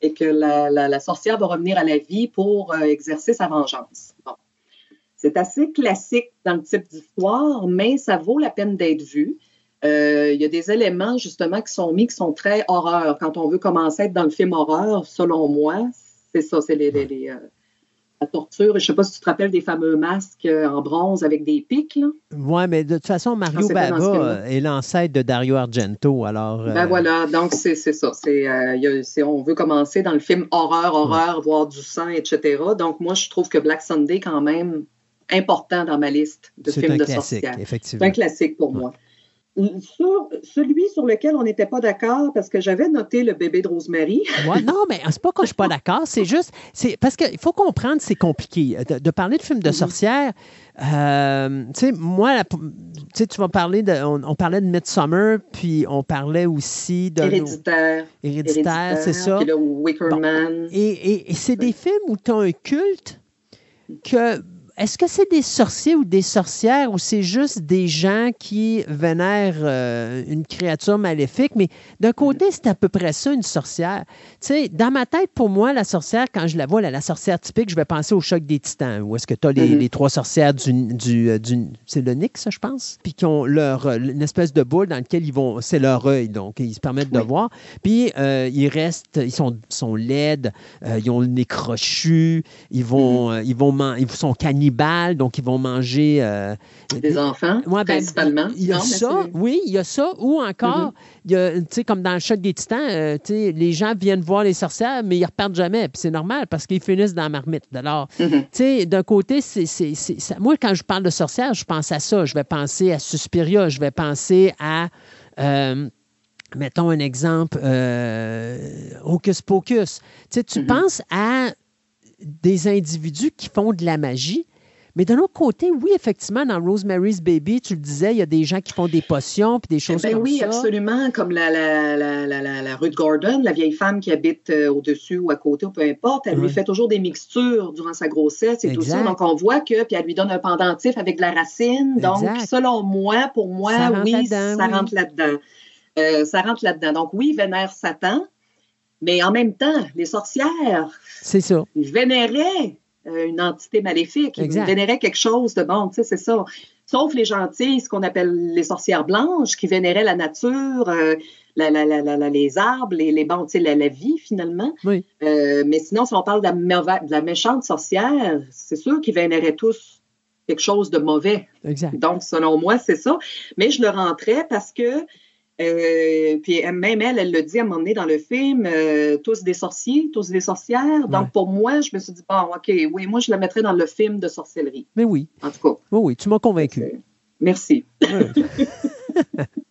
et que la, sorcière va revenir à la vie pour exercer sa vengeance. C'est assez classique dans le type d'histoire, mais ça vaut la peine d'être vu. Il y a des éléments justement qui sont mis qui sont très horreur. Quand on veut commencer à être dans le film horreur, selon moi, c'est ça, c'est les, la torture. Je ne sais pas si tu te rappelles des fameux masques euh, en bronze avec des pics. Ouais, mais de toute façon, Mario Bava est l'ancêtre de Dario Argento. Alors, euh, Ben voilà, donc c'est c'est ça. C'est, euh, a- on veut commencer dans le film horreur, horreur, voir du sang, etc. Donc moi, je trouve que Black Sunday, quand même, important dans ma liste de films de sorcières. C'est effectivement. un classique pour moi. Sur celui sur lequel on n'était pas d'accord, parce que j'avais noté le bébé de Rosemary. Ouais, non, mais c'est pas que je suis pas d'accord. C'est juste, c'est parce qu'il faut comprendre, c'est compliqué. De, de parler de films Mhm. de sorcières, euh, tu sais, moi, la- tu sais, tu vas parler de, on, on parlait de Midsummer, puis on parlait aussi de Héréditaire. Héréditaire, c'est ça. Puis le Wicker Man. Et, et- et c'est des films où tu as un culte que. Est-ce que c'est des sorciers ou des sorcières ou c'est juste des gens qui vénèrent euh, une créature maléfique? Mais d'un côté, c'est à peu près ça, une sorcière. Tu sais, dans ma tête, pour moi, la sorcière, quand je la vois, la, la sorcière typique, je vais penser au choc des titans, où est-ce que tu as les, Mhm. les trois sorcières du. du, euh, du- c'est le Nyx, ça, je pense? Puis qui ont leur, euh, une espèce de boule dans lequel ils vont. C'est leur œil, donc ils se permettent de voir. Puis euh, ils restent, ils sont, sont laides, euh, ils ont le nez crochu, ils vont, Mhm. euh, ils vont ils sont cannibales, donc ils vont manger. euh, Des enfants, Ouais, ben, principalement. Il y a Non, ça, oui, il y a ça. Ou encore, Mhm. a, tu sais, comme dans le choc des titans, euh, tu sais, les gens viennent voir les sorcières, mais ils repartent jamais. Puis c'est normal parce qu'ils finissent dans la marmite. Alors, Mhm. tu sais, d'un côté, c'est, moi, quand je parle de sorcières, je pense à ça. Je vais penser à Suspiria, je vais penser à. euh, mettons un exemple, euh, Hocus Pocus. Tu sais, tu Mhm. penses à des individus qui font de la magie, mais d'un autre côté, oui, effectivement, dans Rosemary's Baby, tu le disais, il y a des gens qui font des potions puis des choses Ben comme oui, ça. absolument. Comme la, la, la, la, la, la Ruth Gordon, la vieille femme qui habite euh, au-dessus ou à côté, ou peu importe, elle lui fait toujours des mixtures durant sa grossesse et tout ça. Donc, on voit que, puis elle lui donne un pendentif avec de la racine. Donc, selon moi, pour moi, Ça oui, ça oui. rentre là-dedans. Euh, ça rentre là-dedans. Donc, oui, vénère Satan, mais en même temps, les sorcières C'est ça. vénéraient une entité maléfique. Ils Exact. vénéraient quelque chose de bon, tu sais, c'est ça. Sauf les gentilles, ce qu'on appelle les sorcières blanches, qui vénéraient la nature, euh, la- la- la- la- la- les arbres, les, les bon, tu sais, la, la vie, finalement. Oui. Euh, mais sinon, si on parle de la, mauva- de la méchante sorcière, c'est sûr qu'ils vénéraient tous quelque chose de mauvais. Exact. Donc, selon moi, c'est ça. Mais je le rentrais parce que, euh, puis même elle, elle le dit à un moment donné dans le film, euh, tous des sorciers, tous des sorcières. Donc, Ouais. pour moi, je me suis dit, bon, OK, oui, moi, je la mettrais dans le film de sorcellerie. Mais oui, En tout cas, oui, oui, tu m'as convaincu. merci. Ouais.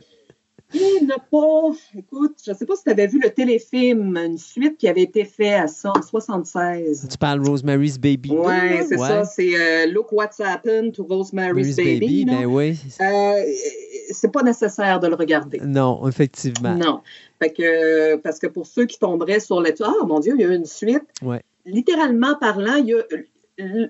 Et ne pas, écoute, je ne sais pas si tu avais vu le téléfilm, une suite qui avait été faite à ça en 76. tu parles Rosemary's Baby. Oui, c'est ouais. ça. C'est euh, Look What's Happened to Rosemary's Baby. là. ben oui. Euh, c'est pas nécessaire de le regarder. Non, effectivement. Non. Fait que, parce que pour ceux qui tomberaient sur le Ah, mon Dieu, il y a eu une suite. Ouais. Littéralement parlant, il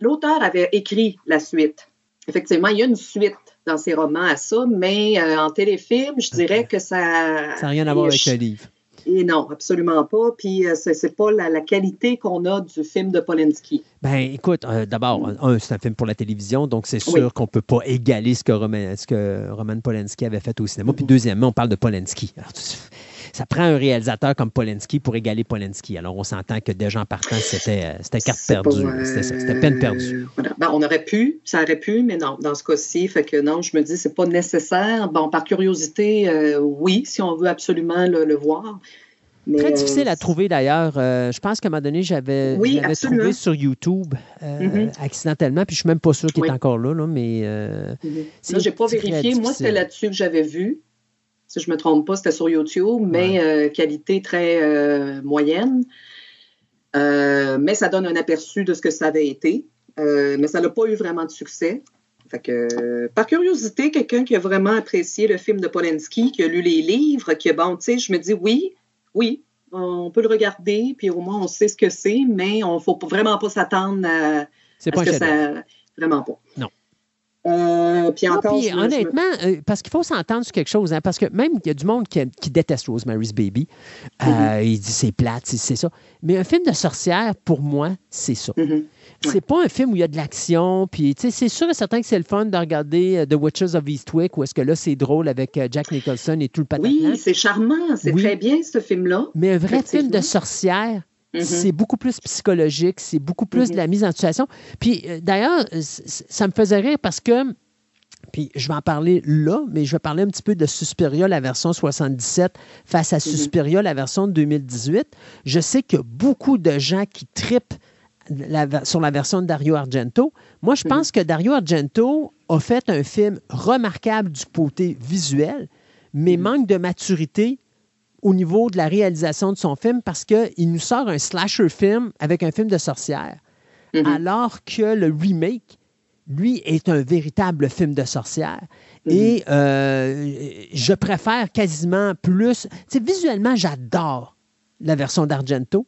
l'auteur avait écrit la suite. Effectivement, il y a une suite dans ses romans à ça, mais euh, en téléfilm, je dirais que ça. Ça n'a rien à voir avec le livre. Et non, absolument pas. Puis euh, c'est pas la, la qualité qu'on a du film de Polanski. Ben, écoute, euh, d'abord, un, c'est un film pour la télévision, donc c'est sûr Oui. qu'on ne peut pas égaler ce que, Roman, ce que Roman Polanski avait fait au cinéma. Puis deuxièmement, on parle de Polanski. Alors, tu- ça prend un réalisateur comme Polanski pour égaler Polanski. Alors, on s'entend que déjà en partant, c'était euh, c'était carte C'est perdue. euh, C'était peine perdue. Voilà. Ben, on aurait pu, ça aurait pu, mais non, dans ce cas-ci, fait que non, je me dis, c'est pas nécessaire. Bon, par curiosité, euh, oui, si on veut absolument le, le voir. Mais, Très euh, difficile à trouver d'ailleurs. Euh, je pense qu'à un moment donné, j'avais Oui, je trouvé sur YouTube euh, Mhm. accidentellement, puis je suis même pas sûr qu'il Oui. est encore là, là, mais c'est Là, j'ai pas vérifié. Moi, c'était là-dessus que j'avais vu. Si je me trompe pas, c'était sur YouTube, mais euh, qualité très euh, moyenne. Euh, mais ça donne un aperçu de ce que ça avait été. Mais ça n'a pas eu vraiment de succès. Fait que, par curiosité, quelqu'un qui a vraiment apprécié le film de Polanski, qui a lu les livres, qui bon, tu sais, je me dis oui, oui, on peut le regarder, puis au moins on sait ce que c'est, mais on ne faut vraiment pas s'attendre à, pas ce que ça. Vraiment pas. Non. Euh, puis Non, encore, puis me- honnêtement, euh, parce qu'il faut s'entendre sur quelque chose, hein, parce que même il y a du monde qui, qui déteste Rosemary's Baby. Euh, Mm-hmm. Il dit c'est plate, c'est- ça. Mais un film de sorcière, pour moi, c'est ça. Mm-hmm. C'est pas un film où il y a de l'action, puis c'est sûr et certain que c'est le fun de regarder The Witches of Eastwick, où est-ce que là, c'est drôle avec Jack Nicholson et tout le patin. Oui, c'est charmant, c'est Oui. très bien ce film-là. Mais un vrai film de Effectivement. Mhm. c'est beaucoup plus psychologique, c'est beaucoup plus de la mise en situation. Puis euh, d'ailleurs, ça me faisait rire parce que, puis je vais en parler là, mais je vais parler un petit peu de Suspiria, la version 77, face à Suspiria, la version de 2018. Je sais qu'il y a beaucoup de gens qui tripent la sur la version de Dario Argento. Moi, je pense que Dario Argento a fait un film remarquable du côté visuel, mais manque de maturité au niveau de la réalisation de son film parce qu'il nous sort un slasher film avec un film de sorcière, alors que le remake, lui, est un véritable film de sorcière. Et euh, je préfère quasiment plus. Visuellement, j'adore la version d'Argento,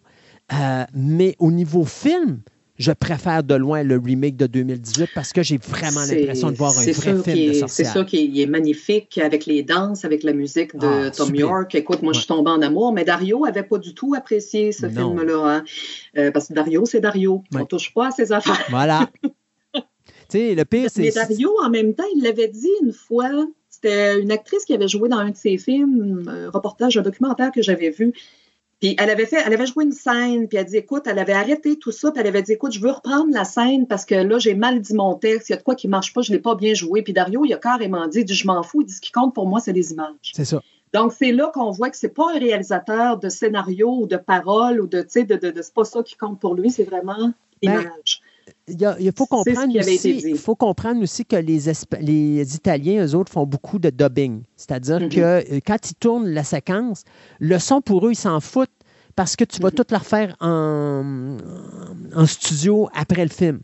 euh, mais au niveau film, je préfère de loin le remake de 2018 parce que j'ai vraiment l'impression de voir un vrai film qui de est- C'est sorcière. ça qui est magnifique avec les danses, avec la musique de Ah, Tom super. York. Écoute, moi, je suis tombée en amour, mais Dario avait pas du tout apprécié ce film-là. hein. Euh, parce que Dario, c'est Dario. On Ouais. touche pas à ses affaires. Voilà. tu sais, le pire, Mais c'est. Dario, en même temps, il l'avait dit une fois. C'était une actrice qui avait joué dans un de ses films, un reportage, un documentaire que j'avais vu. Puis elle avait fait, elle avait joué une scène, puis elle dit, écoute, elle avait arrêté tout ça, puis elle avait dit, écoute, je veux reprendre la scène parce que là, j'ai mal dit mon texte, il y a de quoi qui marche pas, je l'ai pas bien joué. Puis Dario, il a carrément dit, il dit, je m'en fous, il dit, ce qui compte pour moi, c'est les images. C'est ça. Donc, c'est là qu'on voit que c'est pas un réalisateur de scénario ou de parole ou de, tu sais, de, de, de- c'est pas ça qui compte pour lui, c'est vraiment l'image. Il, y a- il faut comprendre aussi, il faut comprendre aussi que les, les Italiens, eux autres, font beaucoup de dubbing. C'est-à-dire Mhm. que euh, quand ils tournent la séquence, le son pour eux, ils s'en foutent parce que tu vas tout leur faire en, en studio après le film.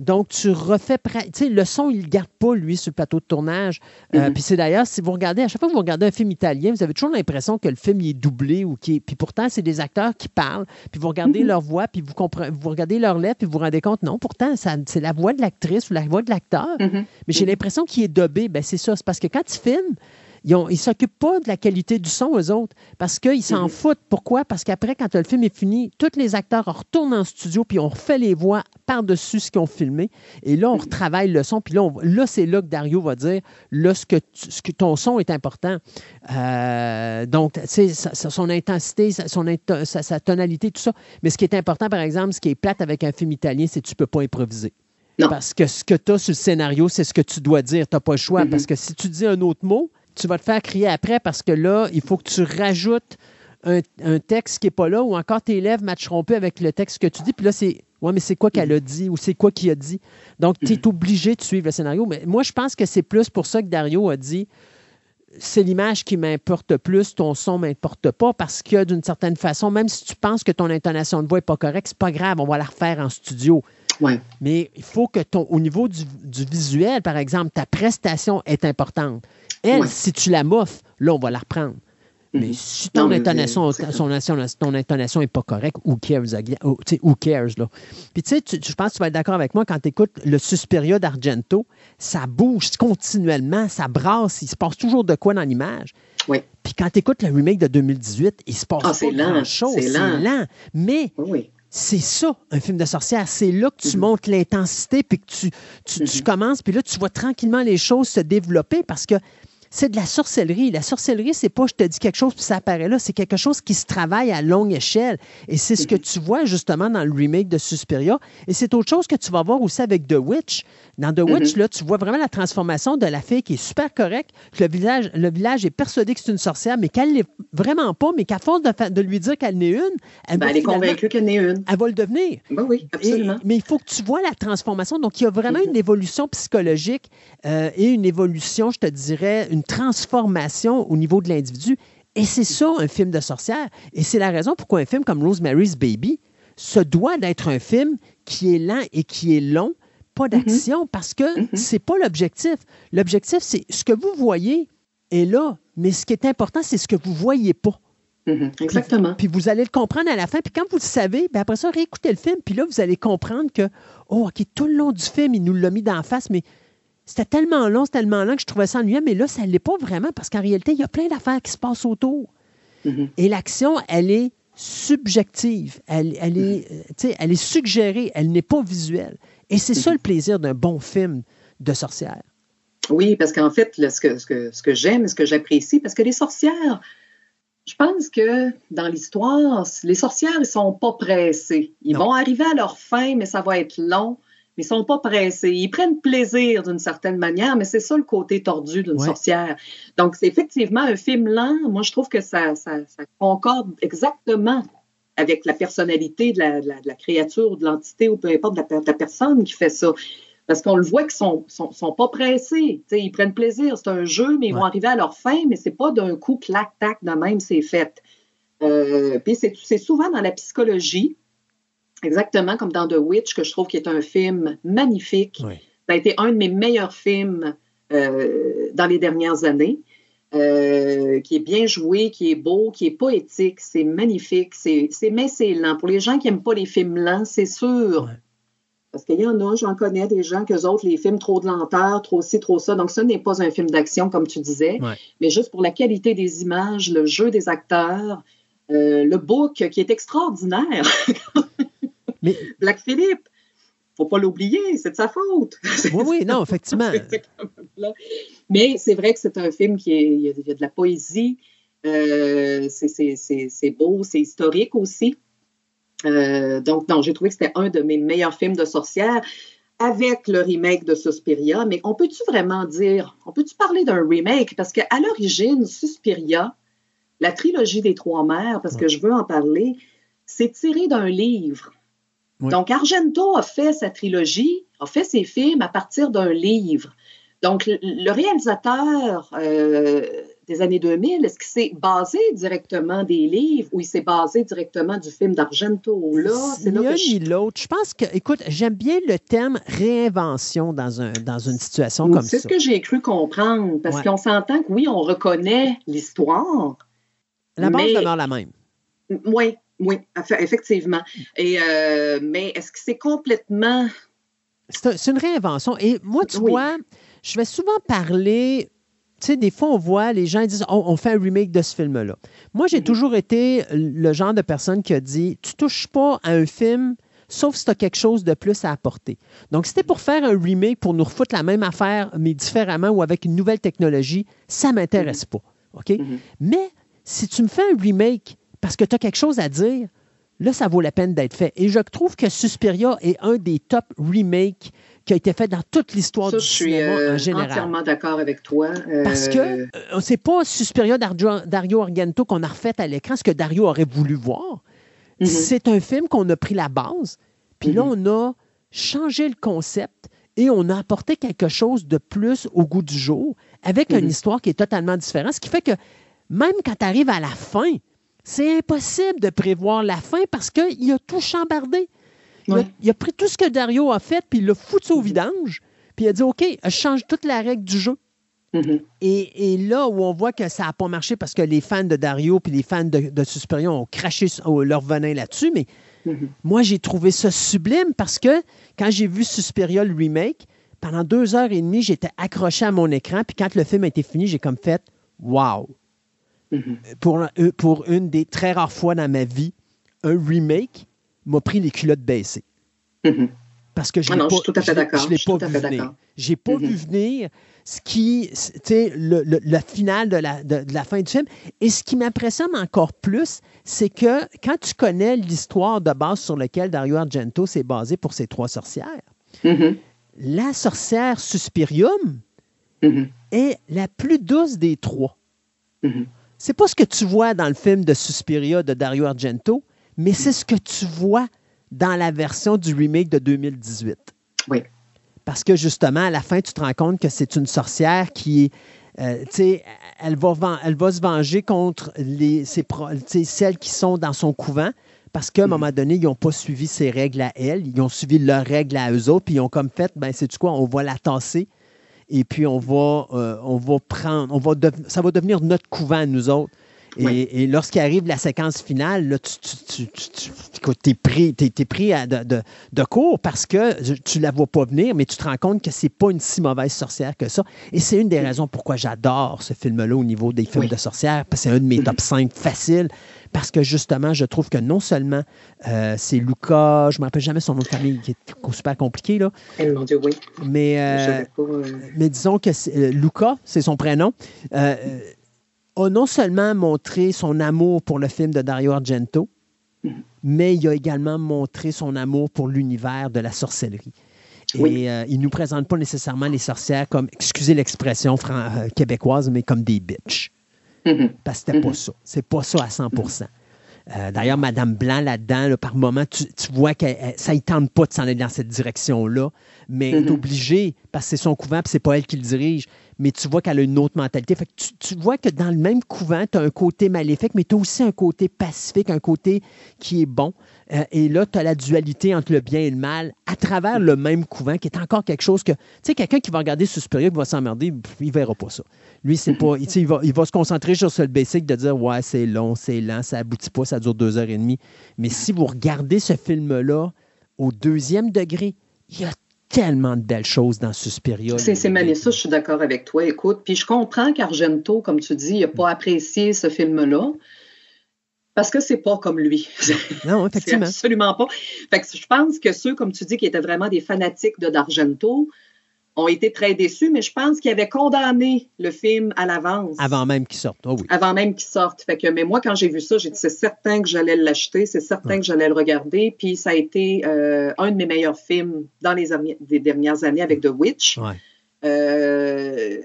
Donc, tu refais. Tu sais, le son, il ne le garde pas, lui, sur le plateau de tournage. Euh, Mhm. Puis c'est d'ailleurs, si vous regardez, à chaque fois que vous regardez un film italien, vous avez toujours l'impression que le film il est doublé ou qui. Puis pourtant, c'est des acteurs qui parlent. Puis vous regardez Mhm. leur voix, puis vous, comprenez, vous regardez leurs lettres, puis vous vous rendez compte, non, pourtant, c'est la voix de l'actrice ou la voix de l'acteur. Mais j'ai l'impression qu'il est dobé. Ben, c'est ça. C'est parce que quand ils filment, ils ne s'occupent pas de la qualité du son, eux autres, parce qu'ils s'en Mhm. foutent. Pourquoi? Parce qu'après, quand le film est fini, tous les acteurs retournent en studio, puis on refait les voix par-dessus ce qu'ils ont filmé. Et là, on Mhm. retravaille le son. Puis là, on- là c'est là que Dario va dire, là, ce que, tu- ce que ton son est important. Euh, donc, tu sais, sa- sa- son intensité, sa, son into- sa- sa tonalité, tout ça. Mais ce qui est important, par exemple, ce qui est plate avec un film italien, c'est que tu ne peux pas improviser. Parce que ce que tu as sur le scénario, c'est ce que tu dois dire. Tu n'as pas le choix. Mhm. Parce que si tu dis un autre mot, tu vas te faire crier après parce que là, il faut que tu rajoutes un, un texte qui n'est pas là ou encore tes lèvres ne matcheront plus avec le texte que tu dis. Puis là, c'est Ouais, mais c'est quoi qu'elle a dit ou c'est quoi qu'il a dit? Donc, tu es obligé de suivre le scénario. Mais moi, je pense que c'est plus pour ça que Dario a dit c'est l'image qui m'importe plus, ton son ne m'importe pas, parce que d'une certaine façon, même si tu penses que ton intonation de voix n'est pas correcte, c'est pas grave, on va la refaire en studio. Mais il faut que ton, au niveau du, du visuel, par exemple, ta prestation est importante. Elle, Ouais. si tu la moffes, là, on va la reprendre. Mais si ton Non, mais intonation, son- ton intonation n'est pas correcte, who cares? Oh, who cares, là? Puis tu sais, je pense que tu vas être d'accord avec moi quand tu écoutes le Suspiria d'Argento, ça bouge continuellement, ça brasse, il se passe toujours de quoi dans l'image. Oui. Puis quand tu écoutes le remake de 2018, il se passe Ah, pas c'est lent, grand-chose. c'est lent. Mais Oui. c'est ça, un film de sorcière. C'est là que tu Mhm. montes l'intensité, puis que tu, tu, tu commences, puis là, tu vois tranquillement les choses se développer parce que c'est de la sorcellerie. La sorcellerie, c'est pas je te dis quelque chose puis ça apparaît là. C'est quelque chose qui se travaille à longue échelle. Et c'est ce que Mhm. tu vois justement dans le remake de Suspiria. Et c'est autre chose que tu vas voir aussi avec The Witch. Dans The Witch, Mhm. là, tu vois vraiment la transformation de la fille qui est super correcte, que le village, le village est persuadé que c'est une sorcière, mais qu'elle l'est vraiment pas, mais qu'à force de, lui dire qu'elle n'est une, elle, Ben, elle est convaincue qu'elle n'est une. elle va le devenir. Ben oui, absolument. Et- mais il faut que tu vois la transformation. Donc, il y a vraiment une évolution psychologique euh, et une évolution, je te dirais, une transformation au niveau de l'individu. Et c'est ça, un film de sorcière. Et c'est la raison pourquoi un film comme Rosemary's Baby se doit d'être un film qui est lent et qui est long, pas d'action, parce que c'est pas l'objectif. L'objectif, c'est ce que vous voyez est là, mais ce qui est important, c'est ce que vous voyez pas. Mhm, Exactement. Puis vous allez le comprendre à la fin. Puis quand vous le savez, ben après ça, réécoutez le film. Puis là, vous allez comprendre que, oh, OK, tout le long du film, il nous l'a mis d'en face, mais c'était tellement long, c'était tellement long que je trouvais ça ennuyant. Mais là, ça ne l'est pas vraiment parce qu'en réalité, il y a plein d'affaires qui se passent autour. Mhm. Et l'action, elle est subjective. Elle, elle est, euh, elle est suggérée. Elle n'est pas visuelle. Et c'est ça le plaisir d'un bon film de sorcière. Oui, parce qu'en fait, là, ce que, ce que, ce que j'aime, ce que j'apprécie, parce que les sorcières, je pense que dans l'histoire, les sorcières, ils sont pas pressés. Ils vont arriver à leur fin, mais ça va être long. Ils sont pas pressés. Ils prennent plaisir d'une certaine manière, mais c'est ça le côté tordu d'une Ouais. sorcière. Donc, c'est effectivement un film lent. Moi, je trouve que ça, ça, ça concorde exactement avec la personnalité de la, de la- de la créature ou de l'entité ou peu importe de la, de la personne qui fait ça. Parce qu'on le voit qu'ils sont, sont, sont pas pressés. Tu sais, ils prennent plaisir. C'est un jeu, mais ils vont arriver à leur fin, mais c'est pas d'un coup clac-tac de même, c'est fait. Euh, puis c'est souvent dans la psychologie, exactement comme dans The Witch, que je trouve qu'il est un film magnifique. Ça a été un de mes meilleurs films euh, dans les dernières années. euh, qui est bien joué, qui est beau, qui est poétique, c'est magnifique, c'est mais c'est lent. Pour les gens qui n'aiment pas les films lents, c'est sûr. Parce qu'il y en a, j'en connais des gens que autres, les films trop de lenteur, trop ci, trop ça. Donc, ce n'est pas un film d'action, comme tu disais, Ouais. mais juste pour la qualité des images, le jeu des acteurs, euh, le book qui est extraordinaire. Mais... Black Philippe, faut pas l'oublier, c'est de sa faute. Oui, oui, non, effectivement. Mais c'est vrai que c'est un film qui est, il y a, de la poésie, euh, c'est beau, c'est historique aussi. Euh, donc, non, j'ai trouvé que c'était un de mes meilleurs films de sorcières avec le remake de Suspiria. Mais on peut-tu vraiment dire, on peut-tu parler d'un remake? Parce qu'à l'origine, Suspiria, la trilogie des Trois Mères, parce que je veux en parler, c'est tiré d'un livre. Oui. Donc, Argento a fait sa trilogie, a fait ses films à partir d'un livre. Donc, le, réalisateur euh, des années 2000, est-ce qu'il s'est basé directement des livres ou il s'est basé directement du film d'Argento? Là, c'est Ni là je... l'autre. Je pense que, écoute, j'aime bien le terme réinvention dans, un, dans une situation comme C'est ça. ce que j'ai cru comprendre, parce Ouais. qu'on s'entend que oui, on reconnaît l'histoire. La base mais- demeure la même. Oui, oui, eff- effectivement. Et, euh, mais est-ce que c'est complètement... C'est un- c'est une réinvention. Et moi, tu Oui. vois, je vais souvent parler. Tu sais, des fois, on voit les gens disent Oh, on fait un remake de ce film-là. Moi, Mhm. j'ai toujours été le genre de personne qui a dit Tu touches pas à un film, sauf si tu as quelque chose de plus à apporter. Donc, si c'était pour faire un remake, pour nous refoutre la même affaire, mais différemment ou avec une nouvelle technologie, ça ne m'intéresse Mhm. pas. OK? Mais si tu me fais un remake parce que tu as quelque chose à dire, là, ça vaut la peine d'être fait. Et je trouve que Suspiria est un des top remakes qui a été fait dans toute l'histoire du je suis cinéma euh, en général. entièrement d'accord avec toi. Euh, Parce que euh, c'est pas Suspiria Dario Argento qu'on a refait à l'écran, ce que Dario aurait voulu voir. Mhm. C'est un film qu'on a pris la base, puis là, on a changé le concept et on a apporté quelque chose de plus au goût du jour avec une Mhm. histoire qui est totalement différente. Ce qui fait que même quand tu arrives à la fin, c'est impossible de prévoir la fin parce qu'il a tout chambardé. Il, a, Ouais. il a pris tout ce que Dario a fait, puis il l'a foutu au vidange, puis il a dit OK, je change toute la règle du jeu. Mhm. Et, et là où on voit que ça n'a pas marché parce que les fans de Dario puis les fans de, de Suspiria ont craché leur venin là-dessus, mais Mhm. moi, j'ai trouvé ça sublime parce que quand j'ai vu Suspiria, le remake, pendant deux heures et demie, j'étais accroché à mon écran. Puis quand le film a été fini, j'ai comme fait Wow! Mhm. Pour, un- pour une des très rares fois dans ma vie, un remake m'a pris les culottes baissées. Mhm. Parce que je Ah l'ai pas, je pas vu venir. J'ai pas Mhm. vu venir ce qui, tu sais, le, le, le final de la, de, de la fin du film. Et ce qui m'impressionne encore plus, c'est que quand tu connais l'histoire de base sur laquelle Dario Argento s'est basé pour ses trois sorcières, la sorcière Suspirium est la plus douce des trois. C'est pas ce que tu vois dans le film de Suspiria de Dario Argento, mais c'est ce que tu vois dans la version du remake de 2018. Oui. Parce que justement, à la fin, tu te rends compte que c'est une sorcière qui est. euh, tu sais, elle va, ven- elle va se venger contre les, ses celles qui sont dans son couvent parce qu'à un moment donné, ils n'ont pas suivi ses règles à elle, ils ont suivi leurs règles à eux autres, puis ils ont comme fait, ben c'est quoi, on va la tasser et puis on va, euh, on va prendre, on va ça va devenir notre couvent nous autres. Et, Oui. et lorsqu'il arrive la séquence finale, là, tu, tu, tu, tu- t'es pris, pris à de, de- de court parce que tu la vois pas venir, mais tu te rends compte que c'est pas une si mauvaise sorcière que ça. Et c'est une des raisons pourquoi j'adore ce film-là au niveau des films Oui. de sorcières, parce que c'est un de mes top 5 faciles, parce que justement, je trouve que non seulement euh, c'est Luca, je ne me rappelle jamais son nom de famille, qui est super compliqué, là, Eh, mon Dieu, oui. mais... euh, pas, euh, mais disons que c'est- euh, Luca, c'est son prénom, a non seulement montré son amour pour le film de Dario Argento, mais il a également montré son amour pour l'univers de la sorcellerie. Et Oui. euh, il ne nous présente pas nécessairement les sorcières comme, excusez l'expression euh, québécoise, mais comme des bitches. Mhm. Parce que c'était pas Mhm. ça. C'est pas ça à 100% Euh, D'ailleurs, Madame Blanc, là-dedans, là, par moment, tu, tu vois que ça ne tente pas de s'en aller dans cette direction-là, mais elle est Mhm. obligée, parce que c'est son couvent, puis c'est pas elle qui le dirige, mais tu vois qu'elle a une autre mentalité. Fait que tu, tu vois que dans le même couvent, tu as un côté maléfique, mais tu as aussi un côté pacifique, un côté qui est bon. Euh, et là, tu as la dualité entre le bien et le mal à travers le même couvent, qui est encore quelque chose que. Tu sais, quelqu'un qui va regarder Suspiria, qui va s'emmerder, il verra pas ça. Lui, c'est pas. Il va, il va se concentrer sur ce basic de dire Ouais, c'est long, c'est lent, ça aboutit pas, ça dure deux heures et demie. Mais si vous regardez ce film-là au deuxième degré, il y a tellement de belles choses dans Suspiria. C'est Mélissa, je suis d'accord avec toi. Écoute, puis je comprends qu'Argento, comme tu dis, n'a pas apprécié ce film-là. Parce que c'est pas comme lui. Non, effectivement. absolument pas. Fait que je pense que ceux, comme tu dis, qui étaient vraiment des fanatiques de d'Argento, ont été très déçus, mais je pense qu'ils avaient condamné le film à l'avance. Avant même qu'il sorte. Oh oui. Avant même qu'il sorte. Fait que, mais moi, quand j'ai vu ça, j'ai dit c'est certain que j'allais l'acheter, c'est certain que j'allais le regarder. Puis ça a été euh, un de mes meilleurs films dans les des dernières années avec The Witch. Ouais. Euh,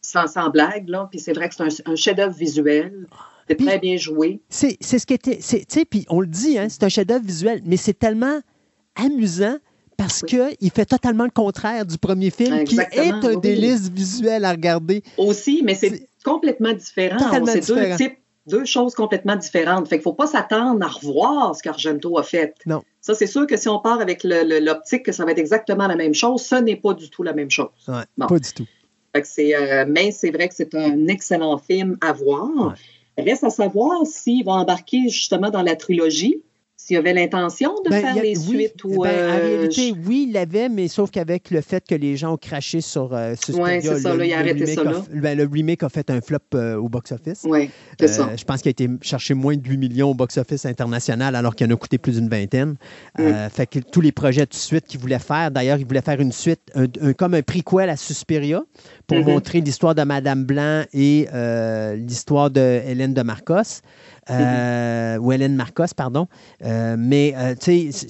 sans, sans blague, là. Puis c'est vrai que c'est un, un chef-d'œuvre visuel. C'est très bien joué. C'est ce qui était. Tu sais, puis on le dit, hein, c'est un chef-d'œuvre visuel, mais c'est tellement amusant parce Oui. qu'il fait totalement le contraire du premier film, qui est un oui. délice visuel à regarder. Aussi, mais C'est- complètement différent. C'est différent. deux types, deux choses complètement différentes. Fait qu'il faut pas s'attendre à revoir ce qu'Argento a fait. Non. Ça, c'est sûr que si on part avec l'optique que ça va être exactement la même chose, ce n'est pas du tout la même chose. Ouais, Bon. Pas du tout. Fait que c'est, euh, mais c'est vrai que c'est un excellent film à voir. Reste à savoir s'il va embarquer justement dans la trilogie, s'il avait l'intention de Ben, faire a- les oui, suites ou. ben, en euh, réalité, oui, il l'avait, mais sauf qu'avec le fait que les gens ont craché sur euh, Ouais, c'est ça, le, là, il a arrêté ça, a, ben, le remake a fait un flop euh, au box-office. Oui, c'est Euh, ça. Je pense qu'il a été cherché moins de 8 millions au box-office international alors qu'il en a coûté plus d'une vingtaine. Mm. Fait que tous les projets de suite qu'il voulait faire, d'ailleurs, il voulait faire une suite, un- un- comme un prequel à Suspiria pour Mhm. montrer l'histoire de Madame Blanc et l'histoire de Hélène de Marcos. Euh, Ou Hélène Marcos, pardon. Euh, mais, euh, tu sais,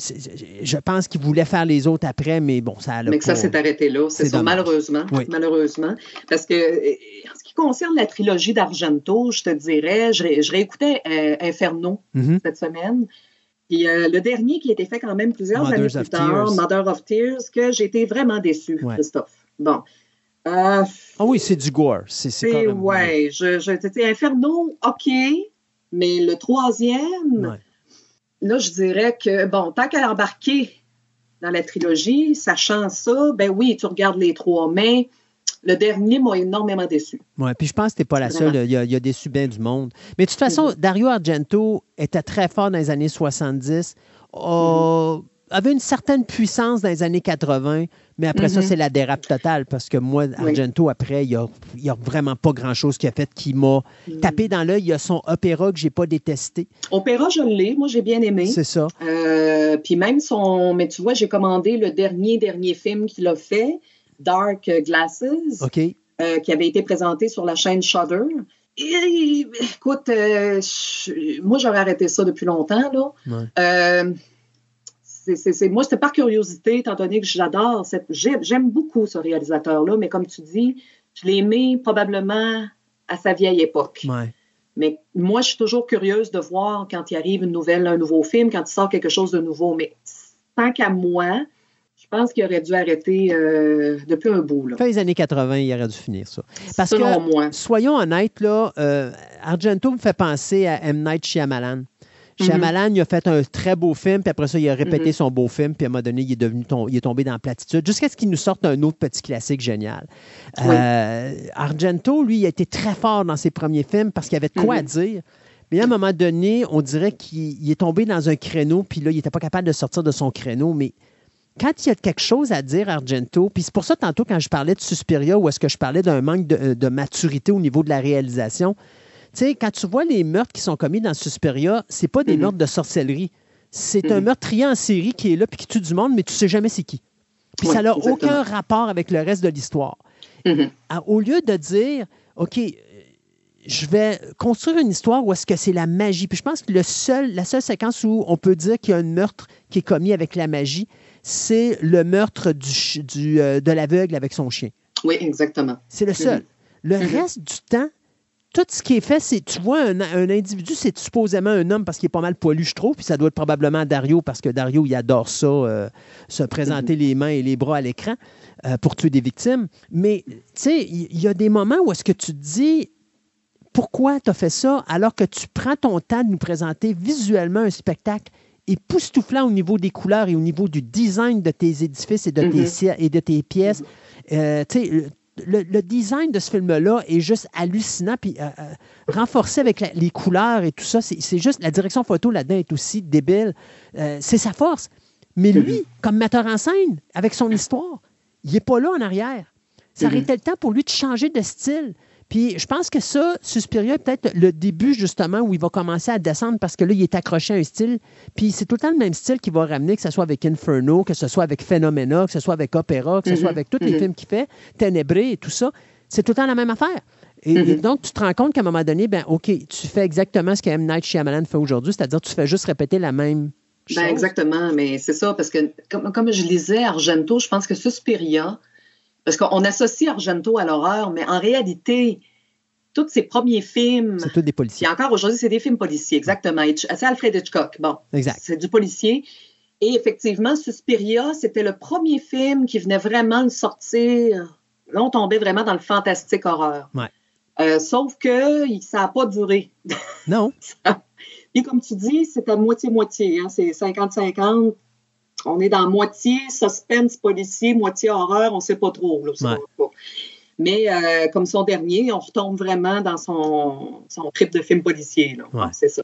je pense qu'il voulait faire les autres après, mais bon, ça a Mais que ça s'est arrêté là, c'est ça, dommage. malheureusement. Oui. Malheureusement. Parce que, euh, en ce qui concerne la trilogie d'Argento, je te dirais, je, ré- je réécoutais Inferno Mhm. cette semaine. Puis euh, le dernier qui a été fait quand même plusieurs Mothers années plus tard, Tears. Mother of Tears, que j'ai été vraiment Ouais. Christophe. Bon. Euh, Ah oui, c'est du gore. C'est ouais, je, je, Inferno, OK, mais le troisième, Ouais. là, je dirais que, bon, tant qu'à embarquer dans la trilogie, sachant ça, ben oui, tu regardes les trois, mais le dernier m'a énormément déçu. Oui, puis je pense que tu n'es pas la seule. Il y, a, il y a déçu bien du monde. Mais de toute façon, Mm-hmm. Dario Argento était très fort dans les années 70. a- avait une certaine puissance dans les années 80, mais après ça, Mhm. c'est la dérape totale parce que moi, Argento, après, il n'y a, vraiment pas grand-chose qui a fait qui m'a Mm. tapé dans l'œil. Il y a son opéra que j'ai pas détesté. Opéra, je l'ai. Moi, j'ai bien aimé. C'est ça. Euh, puis même son. Mais tu vois, j'ai commandé le dernier, dernier film qu'il a fait, Dark Glasses, euh, qui avait été présenté sur la chaîne Shudder. Et, écoute, euh, je- moi, j'aurais arrêté ça depuis longtemps, là. Ouais. C'est- moi, c'était par curiosité, étant donné que j'adore, cette- j'ai- j'aime beaucoup ce réalisateur-là, mais comme tu dis, je l'ai aimé probablement à sa vieille époque. Ouais. Mais moi, je suis toujours curieuse de voir quand il arrive une nouvelle, un nouveau film, quand il sort quelque chose de nouveau. Mais tant qu'à moi, je pense qu'il aurait dû arrêter euh, depuis un bout. Là. Fin des années 80, il aurait dû finir ça. Parce Selon que, moi. soyons honnêtes, là, euh, Argento me fait penser à M. Night Shyamalan. Shyamalan, il a fait un très beau film, puis après ça, il a répété Mhm. son beau film, puis à un moment donné, il est, devenu tom- il est tombé dans la platitude, jusqu'à ce qu'il nous sorte un autre petit classique génial. Oui. Euh, Argento, lui, il a été très fort dans ses premiers films parce qu'il avait de quoi Mhm. à dire. Mais à un moment donné, on dirait qu'il il est tombé dans un créneau, puis là, il n'était pas capable de sortir de son créneau, mais quand il y a quelque chose à dire, Argento, puis c'est pour ça, tantôt, quand je parlais de Suspiria, où est-ce que je parlais d'un manque de, de maturité au niveau de la réalisation, sais, quand tu vois les meurtres qui sont commis dans Suspiria, c'est pas des Mhm. meurtres de sorcellerie. C'est un Mhm. meurtrier en série qui est là puis qui tue du monde, mais tu sais jamais c'est qui. Puis Oui, ça n'a aucun rapport avec le reste de l'histoire. Mhm. Au lieu de dire, OK, je vais construire une histoire où est-ce que c'est la magie. Puis je pense que le seul, la seule séquence où on peut dire qu'il y a un meurtre qui est commis avec la magie, c'est le meurtre du, ch- du, euh, de l'aveugle avec son chien. Oui, exactement. C'est le seul. Le reste du temps, tout ce qui est fait, c'est, tu vois, un, un individu, c'est supposément un homme parce qu'il est pas mal poilu, je trouve, puis ça doit être probablement Dario parce que Dario, il adore ça, euh, se présenter les mains et les bras à l'écran euh, pour tuer des victimes. Mais, tu sais, il y, a des moments où est-ce que tu te dis, pourquoi tu as fait ça alors que tu prends ton temps de nous présenter visuellement un spectacle époustouflant au niveau des couleurs et au niveau du design de tes édifices et de, tes, Mhm. et de tes pièces. Euh, tu sais, le, le design de ce film-là est juste hallucinant, puis euh, euh, renforcé avec la- les couleurs et tout ça. C'est juste, la direction photo là-dedans est aussi débile. Euh, c'est sa force. Mais lui, comme metteur en scène, avec son histoire, il n'est pas là en arrière. Ça aurait été le temps pour lui de changer de style. Puis je pense que ça, Suspiria est peut-être le début justement où il va commencer à descendre parce que là, il est accroché à un style. Puis c'est tout le temps le même style qu'il va ramener, que ce soit avec Inferno, que ce soit avec Phenomena, que ce soit avec Opera, que ce Mhm. soit avec tous les Mhm. films qu'il fait, Ténébré et tout ça. C'est tout le temps la même affaire. Et, et Mhm. donc, tu te rends compte qu'à un moment donné, ben OK, tu fais exactement ce que M. Night Shyamalan fait aujourd'hui, c'est-à-dire tu fais juste répéter la même chose. Ben, exactement, mais c'est ça, parce que comme, comme je lisais Argento, je pense que Suspiria, parce qu'on associe Argento à l'horreur, mais en réalité, tous ses premiers films, C'est tous des policiers. puis encore aujourd'hui, c'est des films policiers, exactement. C'est Alfred Hitchcock, bon. Exact. C'est du policier. Et effectivement, Suspiria, c'était le premier film qui venait vraiment de sortir. Là, on tombait vraiment dans le fantastique horreur. Ouais. Euh, sauf que ça n'a pas duré. Non. Et comme tu dis, c'est à moitié-moitié. Hein? C'est 50-50. On est dans moitié suspense policier, moitié horreur, on ne sait pas trop. là, Ouais. pas. Mais euh, comme son dernier, on retombe vraiment dans son, son trip de film policier. là. Ouais. C'est ça.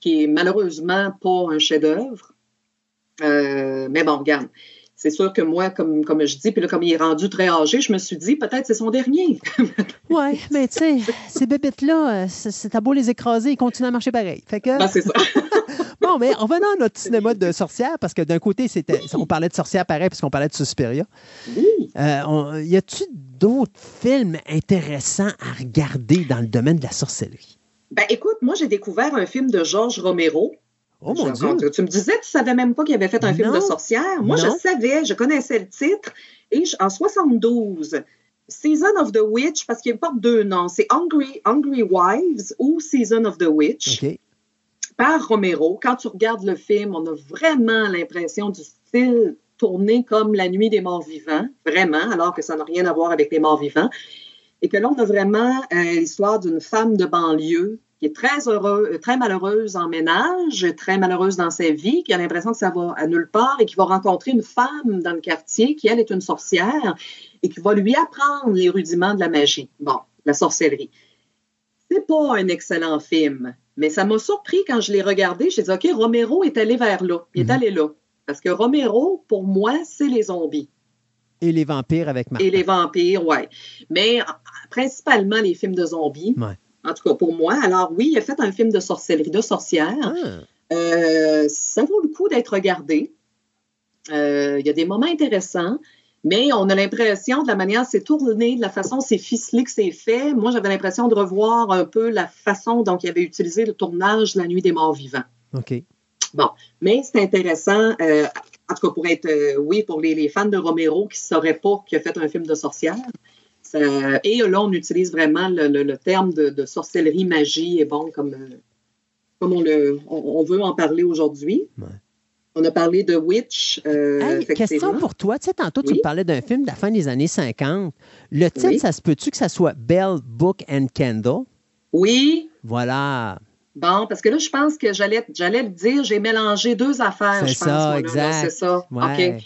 Qui est malheureusement pas un chef-d'œuvre. Euh, mais bon, regarde. C'est sûr que moi, comme, comme je dis, puis là, comme il est rendu très âgé, je me suis dit, peut-être c'est son dernier. Ouais, mais tu sais, ces bébites-là, euh, c'est c'est à beau les écraser, ils continuent à marcher pareil. Fait que. Ben, c'est ça. Bon, mais en venant à notre cinéma de sorcières, parce que d'un côté, c'était, on parlait de sorcières pareil, puisqu'on parlait de Suspiria. Oui. Euh, on- y a-tu d'autres films intéressants à regarder dans le domaine de la sorcellerie? Ben, écoute, moi, j'ai découvert un film de Georges Romero. Oh mon Dieu! Tu me disais, tu savais même pas qu'il avait fait un film Non. de sorcière. Moi, Non. je savais, je connaissais le titre. Et je- en 72, Season of the Witch, parce qu'il porte deux noms, c'est Hungry, Hungry Wives ou Season of the Witch. Par Romero. Quand tu regardes le film, on a vraiment l'impression du style tourné comme La Nuit des Morts Vivants, vraiment, alors que ça n'a rien à voir avec les morts vivants. Et que là, on a vraiment euh, l'histoire d'une femme de banlieue qui est très heureux, euh, très malheureuse en ménage, très malheureuse dans sa vie, qui a l'impression que ça va à nulle part et qui va rencontrer une femme dans le quartier qui, elle, est une sorcière et qui va lui apprendre les rudiments de la magie. Bon, la sorcellerie. C'est pas un excellent film, mais ça m'a surpris quand je l'ai regardé. J'ai dit, OK, Romero est allé vers là. Il est allé là. Parce que Romero, pour moi, c'est les zombies. Et les vampires avec Martin. Et les vampires, oui. Mais euh, principalement les films de zombies. Ouais. En tout cas, pour moi. Alors, oui, il a fait un film de sorcellerie, de sorcière. Ah. Euh, ça vaut le coup d'être regardé. Euh, Il y a des moments intéressants, mais on a l'impression de la manière c'est tourné, de la façon c'est ficelé que c'est fait. Moi, j'avais l'impression de revoir un peu la façon dont il avait utilisé le tournage de La Nuit des Morts Vivants. OK. Bon, mais c'est intéressant. euh, en tout cas, pour être, euh, oui, pour les, les fans de Romero qui ne sauraient pas qu'il a fait un film de sorcière. Ça- et là, on utilise vraiment le, le- le terme de, de sorcellerie, magie, et bon, comme, euh, comme on, le, on, on veut en parler aujourd'hui. On a parlé de Witch. euh, Hey, question pour toi. Tu sais, tantôt, tu me parlais d'un film de la fin des années 50. Le titre, Oui. ça se peut-tu que ça soit Bell, Book and Candle? Oui. Voilà. Bon, parce que là, je pense que j'allais j'allais le dire, j'ai mélangé deux affaires, C'est je pense. ça, là, exact. C'est ça. Ouais. OK.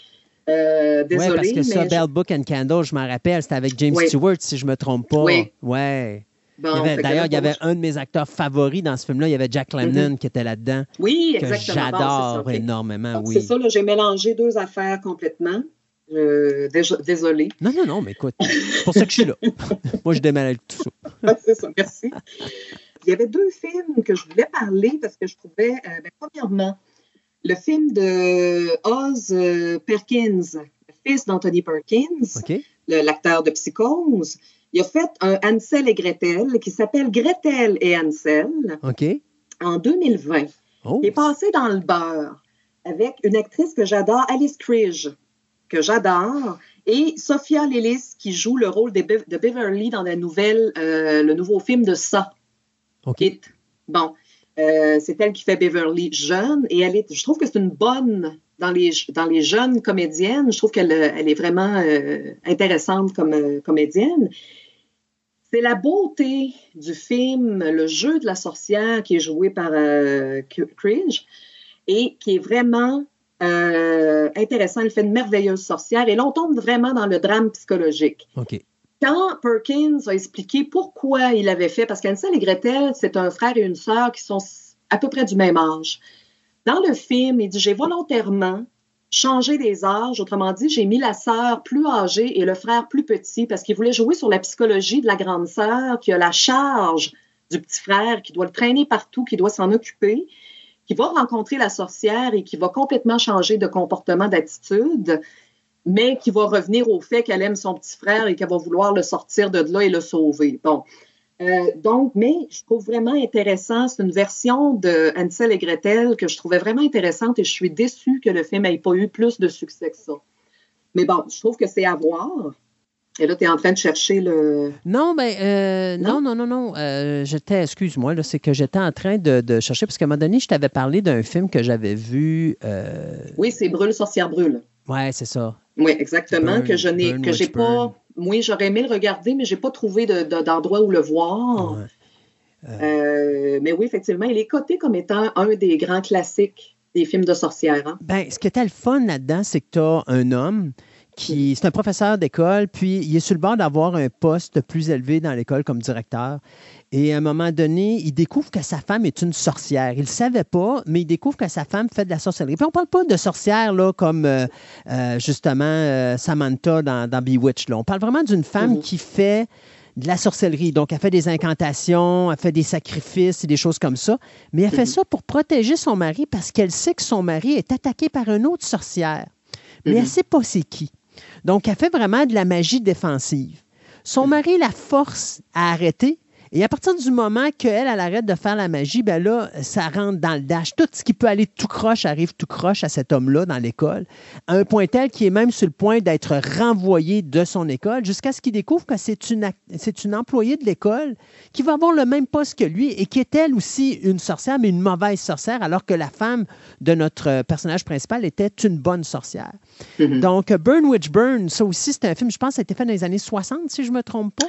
Euh, parce que ça, mais Bell, je- Book and Candle, je m'en rappelle, c'était avec James Oui. Stewart, si je ne me trompe pas. Oui. Ouais. Bon, D'ailleurs, il y avait un de mes acteurs favoris dans ce film-là. Il y avait Jack Lemmon Mhm. qui était là-dedans. Oui, exactement. J'adore énormément, Donc, oui. C'est ça, là, j'ai mélangé deux affaires complètement. Euh, désolée. Non, non, non, mais écoute, c'est pour ça que je suis là. Moi, je démêle tout ça. c'est ça, merci. Il y avait deux films que je voulais parler parce que je trouvais, euh, ben, premièrement, le film de Oz euh, Perkins, le fils d'Anthony Perkins, l'acteur de Psychose. Il a fait un Ansel et Gretel qui s'appelle Gretel et Ansel OK? en 2020. Oh. Il est passé dans le beurre avec une actrice que j'adore, Alice Krige, que j'adore, et Sophia Lillis qui joue le rôle de, Bev- de Beverly dans la nouvelle, euh, le nouveau film de Ça. OK. It. Bon, euh, c'est elle qui fait Beverly jeune et elle est, je trouve que c'est une bonne dans les, dans les jeunes comédiennes. Je trouve qu'elle elle est vraiment euh, intéressante comme euh, comédienne. C'est la beauté du film, le jeu de la sorcière qui est joué par euh, Cringe et qui est vraiment euh, intéressant. Elle fait une merveilleuse sorcière et là, on tombe vraiment dans le drame psychologique OK. quand Perkins a expliqué pourquoi il avait fait, parce qu'Ansel et Gretel, c'est un frère et une sœur qui sont à peu près du même âge. Dans le film, il dit J'ai volontairement changé les âges. Autrement dit, j'ai mis la sœur plus âgée et le frère plus petit parce qu'il voulait jouer sur la psychologie de la grande sœur qui a la charge du petit frère, qui doit le traîner partout, qui doit s'en occuper, qui va rencontrer la sorcière et qui va complètement changer de comportement, d'attitude mais qui va revenir au fait qu'elle aime son petit frère et qu'elle va vouloir le sortir de là et le sauver. Bon. Euh, donc, mais je trouve vraiment intéressant, c'est une version de Hansel et Gretel que je trouvais vraiment intéressante et je suis déçue que le film n'ait pas eu plus de succès que ça. Mais bon, je trouve que c'est à voir. Et là, tu es en train de chercher le. Non, ben, euh, non, non, non, non. euh, j'étais, excuse-moi, là, c'est que j'étais en train de, de chercher, parce qu'à un moment donné, je t'avais parlé d'un film que j'avais vu. Oui, c'est Brûle, sorcière brûle. Ouais, c'est ça. Oui, exactement, Burn, que je n'ai Burn que j'ai pas. Moi, j'aurais aimé le regarder, mais j'ai pas trouvé de- de- d'endroit où le voir. Euh, mais oui, effectivement, il est coté comme étant un des grands classiques des films de sorcières. hein. Ben, ce qui était le fun là-dedans, c'est que tu as un homme qui, c'est un professeur d'école, puis il est sur le bord d'avoir un poste plus élevé dans l'école comme directeur. Et à un moment donné, il découvre que sa femme est une sorcière. Il ne savait pas, mais il découvre que sa femme fait de la sorcellerie. Puis on ne parle pas de sorcière là, comme euh, euh, justement euh, Samantha dans, dans Bewitched. Là. On parle vraiment d'une femme qui fait de la sorcellerie. Donc, elle fait des incantations, elle fait des sacrifices et des choses comme ça. Mais elle fait ça pour protéger son mari parce qu'elle sait que son mari est attaqué par une autre sorcière. Mais elle ne sait pas c'est qui. Donc, elle fait vraiment de la magie défensive. Son mari la force à arrêter. Et à partir du moment qu'elle, elle arrête de faire la magie, ben là, ça rentre dans le dash. Tout ce qui peut aller tout croche arrive tout croche à cet homme-là dans l'école, à un point tel qu'il est même sur le point d'être renvoyé de son école jusqu'à ce qu'il découvre que c'est une, c'est une employée de l'école qui va avoir le même poste que lui et qui est elle aussi une sorcière, mais une mauvaise sorcière, alors que la femme de notre personnage principal était une bonne sorcière. Donc, euh, Burn Witch Burn, ça aussi, c'est un film, je pense, ça a été fait dans les années 60, si je ne me trompe pas.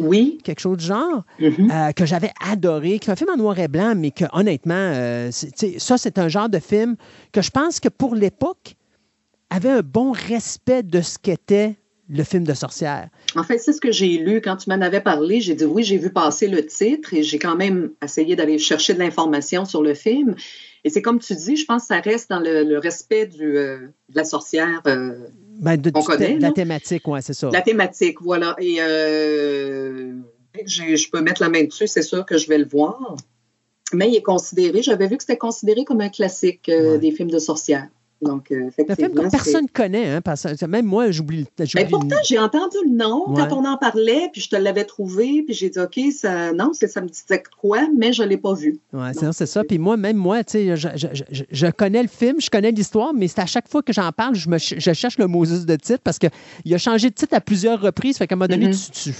Oui. Quelque chose du genre, Mhm. euh, que j'avais adoré, qui est un film en noir et blanc, mais que honnêtement, euh, ça, c'est un genre de film que je pense que pour l'époque, avait un bon respect de ce qu'était le film de sorcière. En fait, c'est ce que j'ai lu quand tu m'en avais parlé. J'ai dit oui, j'ai vu passer le titre et j'ai quand même essayé d'aller chercher de l'information sur le film. Et c'est comme tu dis, je pense que ça reste dans le, le respect du, euh, de la sorcière, euh, Ben, de, On connaît, la thématique, ouais, c'est ça. la thématique, voilà. Et euh, je peux mettre la main dessus, c'est sûr que je vais le voir. Mais il est considéré, j'avais vu que c'était considéré comme un classique euh, des films de sorcières. Donc, euh, Un film que c'est- personne ne connaît, hein, parce que même moi, j'oublie le Ben, le- pourtant, j'ai entendu le nom Ouais. quand on en parlait, puis je te l'avais trouvé, puis j'ai dit, OK, ça, non, c'est- ça me disait quoi, mais je ne l'ai pas vu. Ouais, c'est c'est ça. Puis moi, même moi, tu sais, je, je- je- je connais le film, je connais l'histoire, mais c'est à chaque fois que j'en parle, je, me je cherche le Moses de titre parce qu'il a changé de titre à plusieurs reprises. Fait qu'à un moment donné, Mhm. tu- tu-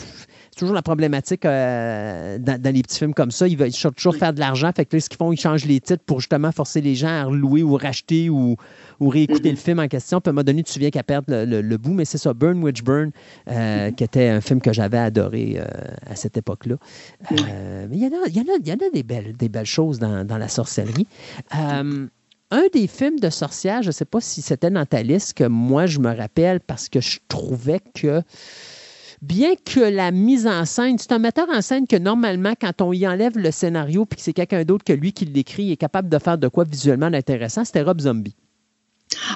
c'est toujours la problématique euh, dans, dans les petits films comme ça. Ils veulent toujours faire de l'argent. Fait que là, ce qu'ils font, ils changent les titres pour justement forcer les gens à louer ou racheter ou, ou réécouter le film en question. Puis à un moment donné, tu viens qu'à perdre le, le- le bout. Mais c'est ça, Burn Witch Burn, euh, qui était un film que j'avais adoré euh, à cette époque-là. Mais il y en a, il y en a, il y en a des, belles, des belles choses dans, dans la sorcellerie. Un des films de sorcière, je ne sais pas si c'était dans ta liste, que moi je me rappelle parce que je trouvais que bien que la mise en scène, c'est un metteur en scène que normalement, quand on y enlève le scénario puis que c'est quelqu'un d'autre que lui qui l'écrit, il est capable de faire de quoi visuellement d'intéressant, c'était Rob Zombie.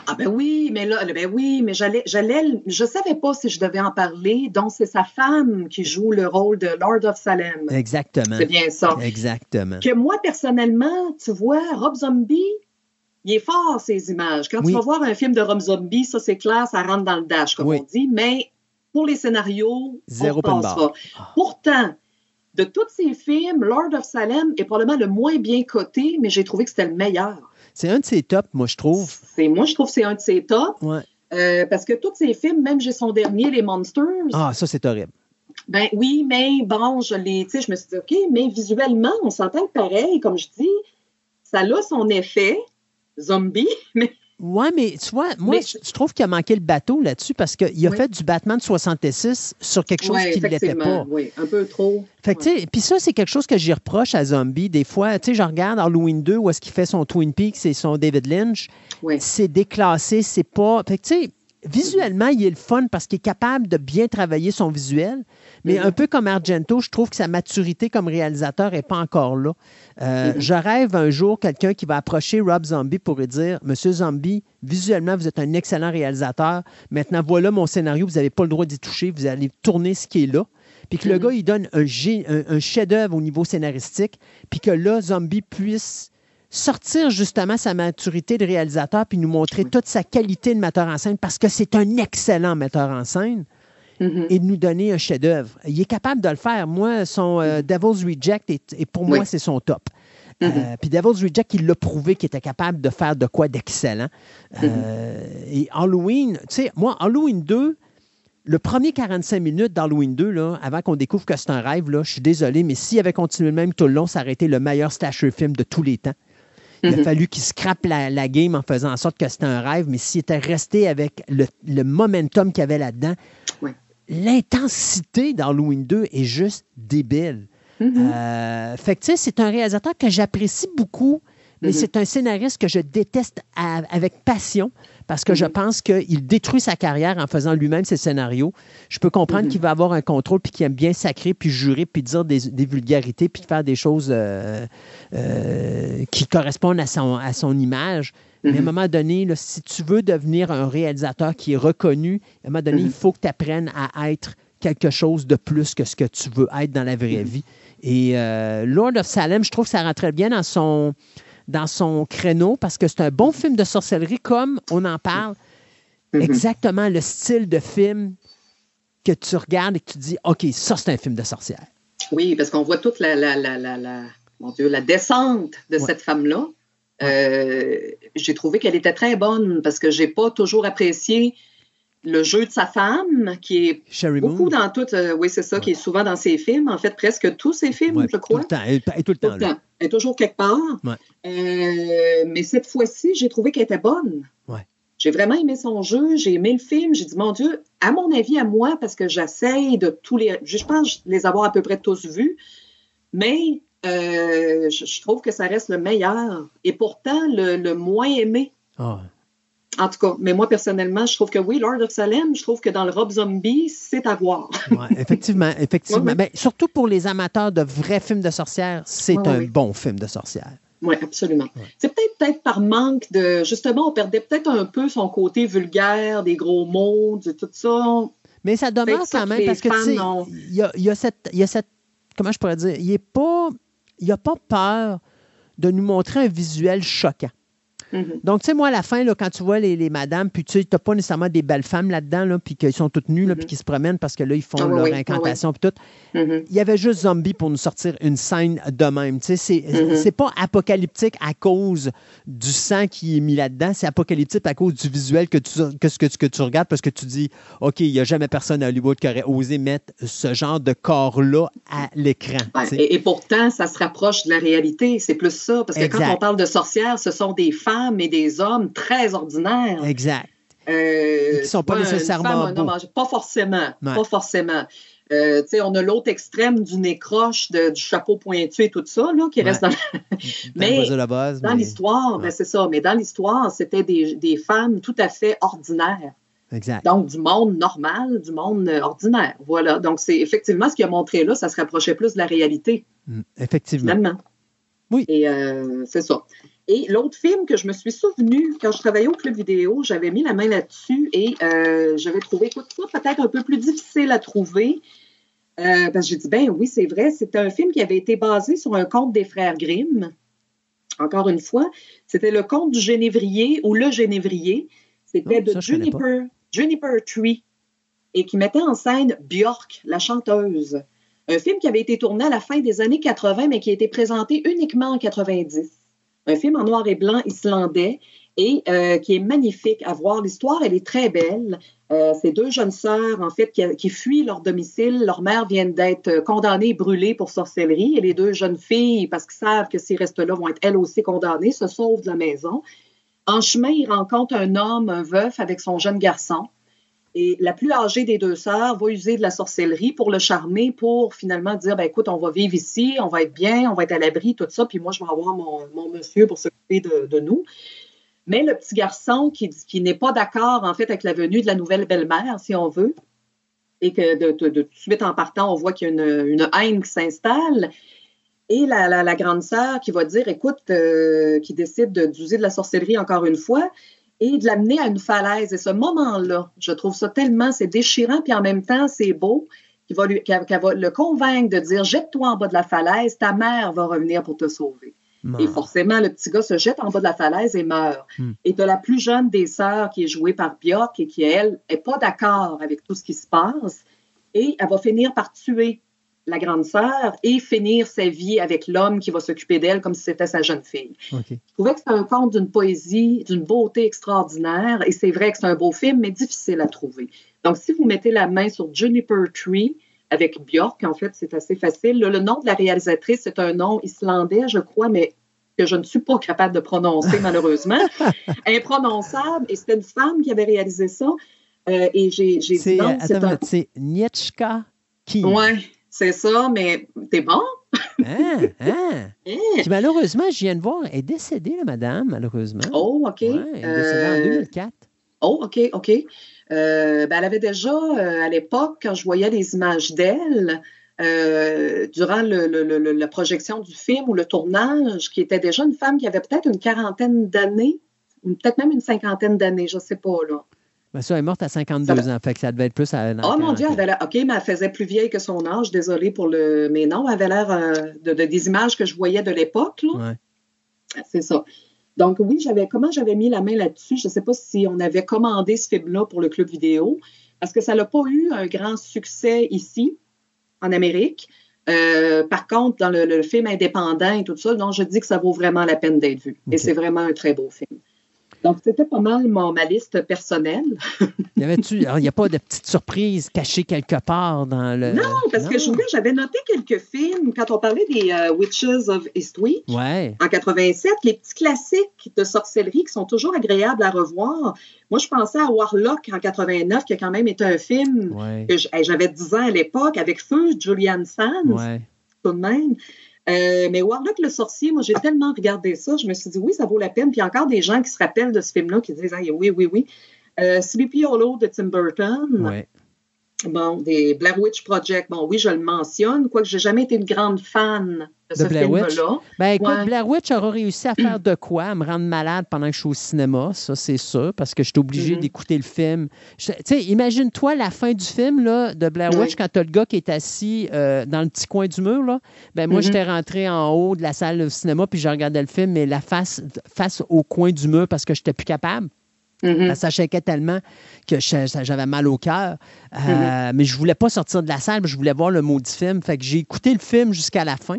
Ah ben oui, mais là, ben oui, mais j'allais, j'allais, je savais pas si je devais en parler. Donc c'est sa femme qui joue le rôle de Lord of Salem. Exactement. C'est bien ça. Exactement. Que moi personnellement, tu vois, Rob Zombie, il est fort ces images. Quand Oui. tu vas voir un film de Rob Zombie, ça c'est clair, ça rentre dans le dash comme Oui. on dit. Mais pour les scénarios, Zéro on passera. bar. Pourtant. De tous ces films, Lord of Salem est probablement le moins bien coté, mais j'ai trouvé que c'était le meilleur. C'est un de ses tops, moi, je trouve. C'est moi, je trouve que c'est un de ses tops. Ouais. Euh, parce que tous ces films, même j'ai son dernier, Les Monsters, Ah, ça, c'est horrible. ben oui, mais bon, je l'ai, je me suis dit, OK, mais visuellement, on s'entend pareil, comme je dis, ça a son effet, zombie, mais Ouais, mais tu vois, moi, Mais- je, je trouve qu'il a manqué le bateau là-dessus parce qu'il a Oui. fait du Batman de 66 sur quelque chose Ouais, qui ne l'était pas. Oui, un peu trop. Fait que, tu sais, puis ça, c'est quelque chose que j'y reproche à Zombie. Des fois, tu sais, je regarde Halloween 2 où est-ce qu'il fait son Twin Peaks et son David Lynch. Oui. C'est déclassé, c'est pas. Fait que, tu sais, visuellement, il est le fun parce qu'il est capable de bien travailler son visuel. Mais Mhm. un peu comme Argento, je trouve que sa maturité comme réalisateur n'est pas encore là. Euh, Mhm. Je rêve un jour quelqu'un qui va approcher Rob Zombie pour lui dire Monsieur Zombie, visuellement, vous êtes un excellent réalisateur. Maintenant, voilà mon scénario, vous n'avez pas le droit d'y toucher, vous allez tourner ce qui est là. Puis que le Mhm. gars, il donne un- un chef-d'œuvre au niveau scénaristique, puis que là, Zombie puisse sortir justement sa maturité de réalisateur puis nous montrer toute sa qualité de metteur en scène parce que c'est un excellent metteur en scène Mhm. et de nous donner un chef-d'œuvre. Il est capable de le faire. Moi, son euh, Devil's Reject, est, est- pour moi, c'est son top. Euh, Puis Devil's Reject, il l'a prouvé qu'il était capable de faire de quoi d'excellent. Euh, Et Halloween, tu sais, moi, Halloween 2, le premier 45 minutes d'Halloween 2, là, avant qu'on découvre que c'est un rêve, là, je suis désolé, mais s'il avait continué le même tout le long, ça aurait été le meilleur slasher film de tous les temps. Il a Mhm. fallu qu'il scrape la, la game en faisant en sorte que c'était un rêve, mais s'il était resté avec le, le momentum qu'il y avait là-dedans, Ouais. l'intensité d'Halloween 2 est juste débile. Euh, fait que, tu sais, c'est un réalisateur que j'apprécie beaucoup, mais Mhm. c'est un scénariste que je déteste à- avec passion parce que je Mhm. pense qu'il détruit sa carrière en faisant lui-même ses scénarios. Je peux comprendre Mhm. qu'il va avoir un contrôle puis qu'il aime bien sacrer puis jurer puis dire des, des vulgarités puis faire des choses euh, euh, qui correspondent à son, à son image. Mais à un Mhm. moment donné, là, si tu veux devenir un réalisateur qui est reconnu, à un moment donné, il faut que tu apprennes à être quelque chose de plus que ce que tu veux être dans la vraie vie. Et euh, Lord of Salem, je trouve que ça rentrait bien dans son, dans son créneau parce que c'est un bon film de sorcellerie comme on en parle. Mhm. Exactement le style de film que tu regardes et que tu dis, OK, ça, c'est un film de sorcière. Oui, parce qu'on voit toute la, la, la, la, la- mon Dieu, la descente de Ouais. cette femme-là. Euh, j'ai trouvé qu'elle était très bonne parce que j'ai pas toujours apprécié le jeu de sa femme, qui est Sherry beaucoup Moon. dans tout, euh, oui, c'est ça, qui est souvent dans ses films, en fait, presque tous ses films, Ouais, je tout crois. le temps. Elle, elle est tout le Tout temps le là. temps. Elle est toujours quelque part. Ouais. Euh, mais cette fois-ci, j'ai trouvé qu'elle était bonne. J'ai vraiment aimé son jeu, j'ai aimé le film. J'ai dit, mon Dieu, à mon avis, à moi, parce que j'essaye de tous les. Je pense les avoir à peu près tous vus, mais euh, je, je trouve que ça reste le meilleur. Et pourtant, le, le moins aimé. Ah. En tout cas, mais moi, personnellement, je trouve que oui, Lord of Salem, je trouve que dans le Rob Zombie, c'est à voir. Ouais, effectivement, effectivement. Ouais, ouais. Ben, surtout pour les amateurs de vrais films de sorcières, c'est un bon film de sorcière. Oui, absolument. C'est peut-être peut-être par manque de. Justement, on perdait peut-être un peu son côté vulgaire, des gros mots, de tout ça. Mais ça demeure quand même parce que tu sais, il y a, y a cette, il y a cette, comment je pourrais dire, il il a pas peur de nous montrer un visuel choquant. Mhm. Donc, tu sais, moi, à la fin, là, quand tu vois les, les madames, puis tu sais, t'as pas nécessairement des belles femmes là-dedans, là, puis qu'ils sont toutes nues, là, puis qui se promènent parce que là, ils font Ah leur oui, incantation, puis tout. Mhm. Il y avait juste Zombie pour nous sortir une scène de même. Tu sais, c'est Mhm. pas apocalyptique à cause du sang qui est mis là-dedans, c'est apocalyptique à cause du visuel que tu, que, que, que tu regardes parce que tu dis, OK, il n'y a jamais personne à Hollywood qui aurait osé mettre ce genre de corps-là à l'écran. Ouais, et, et pourtant, ça se rapproche de la réalité. C'est plus ça. Parce que Exact. quand on parle de sorcières, ce sont des femmes et des hommes très ordinaires. Exact. Euh, qui sont pas nécessairement femme, beaux. âgé. Pas forcément. Ouais. Pas forcément. Euh, on a l'autre extrême du nez croche, de- du chapeau pointu et tout ça, là, qui Ouais. reste dans, mais dans mais- l'histoire. ben, c'est ça. Mais dans l'histoire, c'était des, des femmes tout à fait ordinaires. Exact. Donc, du monde normal, du monde euh, ordinaire. Voilà. Donc, c'est effectivement ce qu'il a montré là, ça se rapprochait plus de la réalité, Mm, Effectivement. finalement. Oui. Et euh, c'est ça. Et l'autre film que je me suis souvenu quand je travaillais au club vidéo, j'avais mis la main là-dessus et euh, j'avais trouvé, écoute, ça peut-être un peu plus difficile à trouver. Euh, parce que j'ai dit, ben oui, c'est vrai, c'était un film qui avait été basé sur un conte des frères Grimm. Encore une fois, c'était le conte du Génévrier ou le Génévrier. C'était Oh, de. Juniper, Juniper Tree et qui mettait en scène Björk, la chanteuse. Un film qui avait été tourné à la fin des années 80, mais qui a été présenté uniquement en 90. Un film en noir et blanc islandais et euh, qui est magnifique à voir. L'histoire, elle est très belle. Euh, c'est deux jeunes sœurs, en fait, qui, qui fuient leur domicile. Leur mère vient d'être condamnée et brûlée pour sorcellerie. Et les deux jeunes filles, parce qu'ils savent que s'ils restent là, vont être elles aussi condamnées, se sauvent de la maison. En chemin, ils rencontrent un homme, un veuf, avec son jeune garçon. Et la plus âgée des deux sœurs va user de la sorcellerie pour le charmer, pour finalement dire, ben, écoute, on va vivre ici, on va être bien, on va être à l'abri, tout ça, puis moi, je vais avoir mon, mon monsieur pour s'occuper de, de nous. Mais le petit garçon qui, qui n'est pas d'accord, en fait, avec la venue de la nouvelle belle-mère, si on veut, et que de, de- de suite en partant, on voit qu'il y a une, une haine qui s'installe. Et la, la- grande sœur qui va dire, écoute, euh, qui décide de- d'user de la sorcellerie encore une fois et de l'amener à une falaise. Et ce moment-là, je trouve ça tellement, c'est déchirant, puis en même temps, c'est beau, qu'il va lui- le convaincre de dire, jette-toi en bas de la falaise, ta mère va revenir pour te sauver. Et forcément, le petit gars se jette en bas de la falaise et meurt. Hmm. Et de la plus jeune des sœurs qui est jouée par Björk et qui, elle, est pas d'accord avec tout ce qui se passe. Et elle va finir par tuer la grande sœur et finir sa vie avec l'homme qui va s'occuper d'elle comme si c'était sa jeune fille. Je trouvais que c'était un conte d'une poésie, d'une beauté extraordinaire. Et c'est vrai que c'est un beau film, mais difficile à trouver. Donc, si vous mettez la main sur Juniper Tree avec Björk, en fait, c'est assez facile. Le, le nom de la réalisatrice, c'est un nom islandais, je crois, mais que je ne suis pas capable de prononcer, malheureusement. Imprononçable. Et c'était une femme qui avait réalisé ça. Euh, et j'ai dit C'est, non, c'est attends, un... c'est Nietzschka King. Ouais, c'est ça, mais t'es bon? Hein, hein? Hein? Qui malheureusement, je viens de voir, est décédée, la madame, malheureusement. Oh, OK. Ouais, elle est décédée en Euh, 2004. Oh, OK, OK. Euh, ben, elle avait déjà, euh, à l'époque, quand je voyais les images d'elle, euh, durant le- le- le- la projection du film ou le tournage, qui était déjà une femme qui avait peut-être une quarantaine d'années, peut-être même une cinquantaine d'années, je ne sais pas, là. Ben, ça, elle est morte à 52 ans, fait que ça devait être plus à Oh mon Dieu, elle avait l'air. OK, mais elle faisait plus vieille que son âge, désolée pour le. Mais non, elle avait l'air euh, de, de- des images que je voyais de l'époque. Ouais. C'est ça. Donc oui, j'avais comment j'avais mis la main là-dessus? Je ne sais pas si on avait commandé ce film-là pour le club vidéo, parce que ça n'a pas eu un grand succès ici, en Amérique. Euh, par contre, dans le, le film indépendant et tout ça, non, je dis que ça vaut vraiment la peine d'être vu. Et c'est vraiment un très beau film. Donc, c'était pas mal mon, ma liste personnelle. y avait-tu, il n'y a pas de petite surprise cachée quelque part dans le. Non, parce que je vous j'avais noté quelques films quand on parlait des euh, Witches of Eastwick Ouais. en 87, les petits classiques de sorcellerie qui sont toujours agréables à revoir. Moi, je pensais à Warlock en 89, qui a quand même été un film Ouais. que j'avais 10 ans à l'époque, avec Feu, Julian Sands, Ouais. tout de même. Euh, mais Warlock le sorcier, moi, j'ai tellement regardé ça, je me suis dit, oui, ça vaut la peine. Puis encore des gens qui se rappellent de ce film-là, qui disent, Ah, oui, oui, oui. Euh, Sleepy Hollow de Tim Burton. Ouais. Bon, des Blair Witch Project. Bon, oui, je le mentionne, quoique j'ai jamais été une grande fan de, De ce Blair Witch? film-là. Ben écoute, Ouais. Blair Witch aura réussi à faire de quoi? À me rendre malade pendant que je suis au cinéma, ça c'est sûr, parce que je suis obligé Mhm. d'écouter le film. Je- Tu sais, imagine-toi la fin du film là, de Blair Oui. Witch quand t'as le gars qui est assis euh, dans le petit coin du mur. Là. Ben moi, Mhm. j'étais rentré en haut de la salle de cinéma, puis je regardais le film, mais la face, face au coin du mur parce que j'étais plus capable. Ça shakeait tellement que j'avais mal au cœur. Euh, Mais je voulais pas sortir de la salle, je voulais voir le maudit film. Fait que j'ai écouté le film jusqu'à la fin.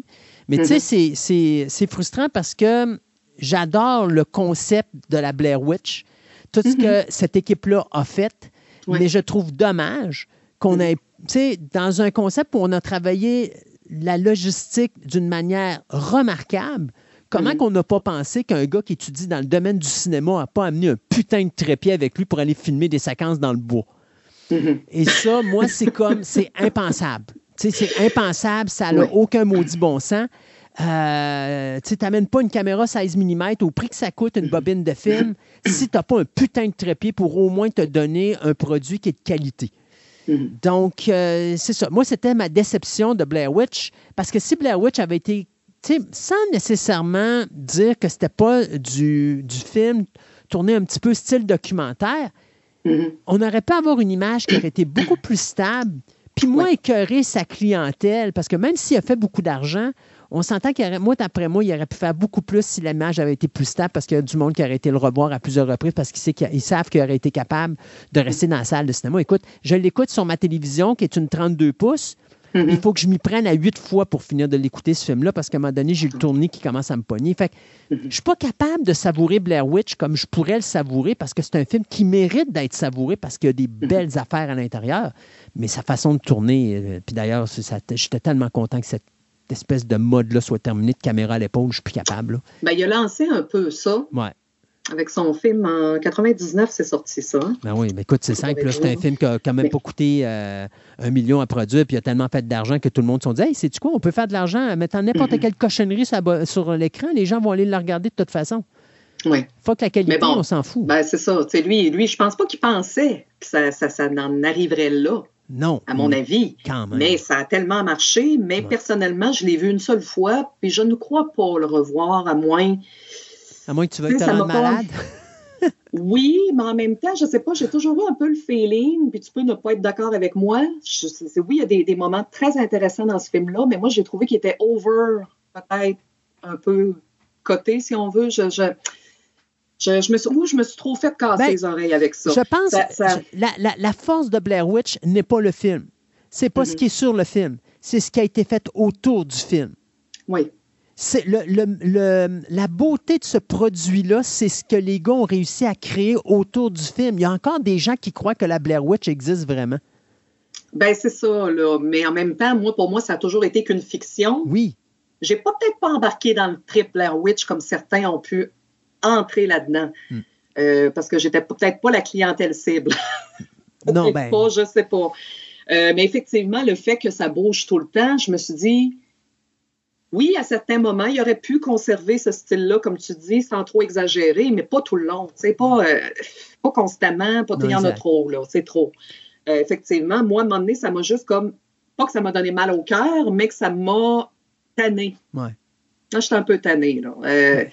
Mais tu sais, Mhm. c'est- frustrant parce que j'adore le concept de la Blair Witch, tout ce que cette équipe-là a fait, Ouais. mais je trouve dommage qu'on ait, tu sais, dans un concept où on a travaillé la logistique d'une manière remarquable, comment Mhm. qu'on n'a pas pensé qu'un gars qui étudie dans le domaine du cinéma n'a pas amené un putain de trépied avec lui pour aller filmer des séquences dans le bois? Mhm. Et ça, moi, c'est comme, c'est impensable. C'est impensable, ça n'a aucun maudit bon sens. Euh, tu n'amènes pas une caméra 16 mm au prix que ça coûte une bobine de film si tu n'as pas un putain de trépied pour au moins te donner un produit qui est de qualité. Mhm. Donc, euh, c'est ça. Moi, c'était ma déception de Blair Witch parce que si Blair Witch avait été, sais, sans nécessairement dire que c'était pas du, du film tourné un petit peu style documentaire, Mhm. on aurait pu avoir une image qui aurait été beaucoup plus stable, puis moins écœurer sa clientèle, parce que même s'il a fait beaucoup d'argent, on s'entend qu'il aurait, moi, d'après moi, il aurait pu faire beaucoup plus si l'image avait été plus stable, parce qu'il y a du monde qui aurait été le revoir à plusieurs reprises, parce qu'ils savent qu'il aurait été capable de rester dans la salle de cinéma. Écoute, je l'écoute sur ma télévision, qui est une 32 pouces. Mhm. Il faut que je m'y prenne à huit fois pour finir de l'écouter, ce film-là, parce qu'à un moment donné, j'ai le tournis qui commence à me pogner. Fait que Mhm. je suis pas capable de savourer Blair Witch comme je pourrais le savourer, parce que c'est un film qui mérite d'être savouré, parce qu'il y a des Mhm. belles affaires à l'intérieur. Mais sa façon de tourner, euh, puis d'ailleurs, j'étais tellement content que cette espèce de mode-là soit terminée, de caméra à l'épaule, je suis plus capable. là. Ben, il a lancé un peu ça Ouais. Avec son film en 99, c'est sorti ça. Ben oui, mais écoute, c'est simple. C'est un film qui a quand même pas coûté euh, un million à produire, puis il a tellement fait d'argent que tout le monde se dit Hey, sais-tu quoi, on peut faire de l'argent en mettant n'importe quelle cochonnerie sur, l'écran, les gens vont aller le regarder de toute façon. Oui. Faut que la qualité, Mais bon, on s'en fout. Ben, c'est ça. Tu sais, lui, lui, je pense pas qu'il pensait que ça, ça, ça en arriverait là, non. à mon avis. Quand même. Mais ça a tellement marché. Mais personnellement, je l'ai vu une seule fois, puis je ne crois pas le revoir, à moins. À moins que tu veuilles te rendre pas- malade. Oui, mais en même temps, je sais pas, j'ai toujours eu un peu le feeling, puis tu peux ne pas être d'accord avec moi. Je- oui, il y a des, des moments très intéressants dans ce film-là, mais moi, j'ai trouvé qu'il était over, peut-être un peu coté, si on veut. Je, je, je, je me, suis, oui, je me suis trop fait casser Ben, les oreilles avec ça. Je pense Ça- ça- je- la, la- la force de Blair Witch n'est pas le film. C'est pas ce qui est sur le film. C'est ce qui a été fait autour du film. Oui. C'est le, le- le- la beauté de ce produit-là, c'est ce que les gars ont réussi à créer autour du film. Il y a encore des gens qui croient que la Blair Witch existe vraiment. Ben, c'est ça, là. Mais en même temps, moi, pour moi, ça a toujours été qu'une fiction. Oui. J'ai pas peut-être pas embarqué dans le trip Blair Witch comme certains ont pu entrer là-dedans. Hmm. Euh, parce que j'étais peut-être pas la clientèle cible. Non, ben, pas, je sais pas. Euh, mais effectivement, le fait que ça bouge tout le temps, je me suis dit, oui, à certains moments, il aurait pu conserver ce style-là, comme tu dis, sans trop exagérer, mais pas tout le long. Tu sais, pas, euh, pas constamment, pas il y en a trop, là, c'est trop. Euh, effectivement, moi, à un moment donné, ça m'a juste comme, pas que ça m'a donné mal au cœur, mais que ça m'a tanné. Ouais. Là, j'étais un peu tanné, là. Euh,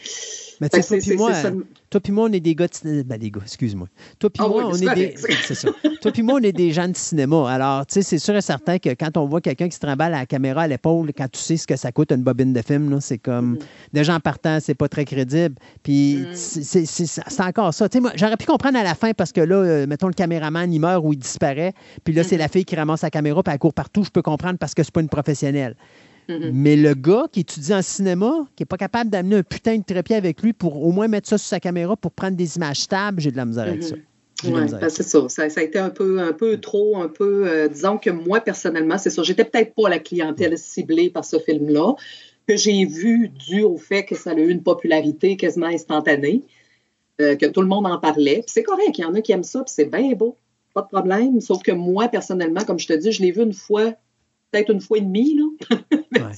Mais sais, toi puis moi, euh, toi puis moi, on est des gars de cinéma. Ben, des gars, excuse-moi. Toi puis Ah moi, oui, on est des. correct. C'est ça. Toi puis moi, on est des gens de cinéma. Alors, tu sais, c'est sûr et certain que quand on voit quelqu'un qui se trimballe à la caméra à l'épaule, quand tu sais ce que ça coûte une bobine de film, c'est comme. Déjà en partant, c'est pas très crédible. Puis, c'est- c'est encore ça. Tu sais, moi, j'aurais pu comprendre à la fin parce que là, euh, mettons, le caméraman, il meurt ou il disparaît. Puis là, c'est la fille qui ramasse sa caméra puis elle court partout. Je peux comprendre parce que c'est pas une professionnelle. Mhm. Mais le gars qui étudie en cinéma, qui n'est pas capable d'amener un putain de trépied avec lui pour au moins mettre ça sur sa caméra pour prendre des images stables, j'ai de la misère avec ça. Ouais, misère ben, c'est ça. ça. ça a été un peu, un peu trop, un peu. euh, disons que moi, personnellement, c'est ça. J'étais peut-être pas la clientèle ciblée par ce film-là, que j'ai vu dû au fait que ça a eu une popularité quasiment instantanée, euh, que tout le monde en parlait. Puis c'est correct, il y en a qui aiment ça, puis c'est bien beau. Pas de problème. Sauf que moi, personnellement, comme je te dis, je l'ai vu une fois, peut-être une fois et demie, là.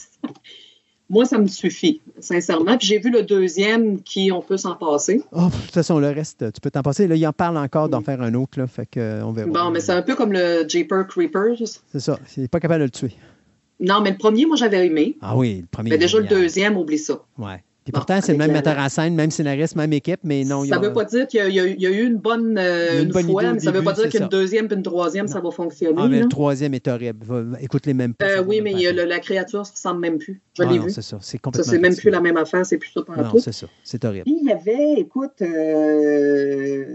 Moi, ça me suffit, sincèrement. Puis j'ai vu le deuxième qui, on peut s'en passer. Oh, de toute façon, le reste, tu peux t'en passer. Là, il en parle encore d'en faire un autre, là, fait que, euh, on verra. Bon, mais c'est un peu comme le Jeeper Creepers. C'est ça. Il n'est pas capable de le tuer. Non, mais le premier, moi, j'avais aimé. Ah oui, le premier. Mais déjà, le deuxième, oublie ça. Ouais. Puis pourtant, c'est le même metteur en scène, même scénariste, même équipe, mais non, Ça ne veut pas dire qu'il y, a- eu- une bonne euh, une fois, mais ça ne veut pas dire qu'une ça. deuxième puis une troisième, ça va fonctionner. Ah, mais le troisième est horrible. Va- Écoute-les même pas. Euh, ça oui, mais a la créature ne se ressemble même plus. Je Ah l'ai non, vu. c'est ça. C'est Ça, complètement c'est même plus la même affaire, c'est plus ça Non, c'est ça. C'est horrible. Puis il y avait, écoute, euh,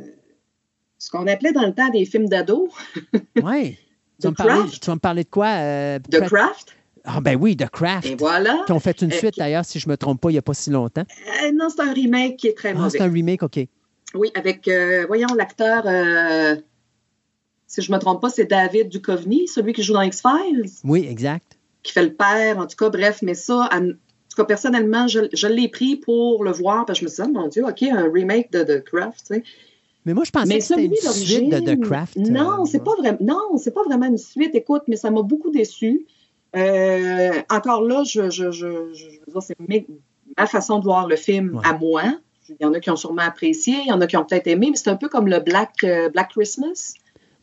ce qu'on appelait dans le temps des films d'ados. Oui. Tu, vas me parler- de quoi? euh, Pra- Craft? Ah, ben oui, The Craft. Et voilà. Qui ont fait une Euh, suite, d'ailleurs, si je ne me trompe pas, il n'y a pas si longtemps. Euh, non, c'est un remake qui est très Ah, mauvais. c'est un remake, OK. Oui, avec, euh, voyons, l'acteur, si je ne me trompe pas, c'est David Duchovny, celui qui joue dans X-Files, Oui, exact. qui fait le père, en tout cas, bref, mais ça, en tout cas, personnellement, je, je l'ai pris pour le voir, parce que je me suis dit, oh, mon Dieu, OK, un remake de The Craft, tu sais. Mais moi, je pensais Mais que c'était une suite de The Craft. Non, c'est pas vraiment. Non, c'est pas vraiment une suite. Écoute, mais ça m'a beaucoup déçu. Euh, encore là, je, je, je, veux dire, c'est ma façon de voir le film à moi. Il y en a qui ont sûrement apprécié, il y en a qui ont peut-être aimé, mais c'est un peu comme le Black, euh, Black Christmas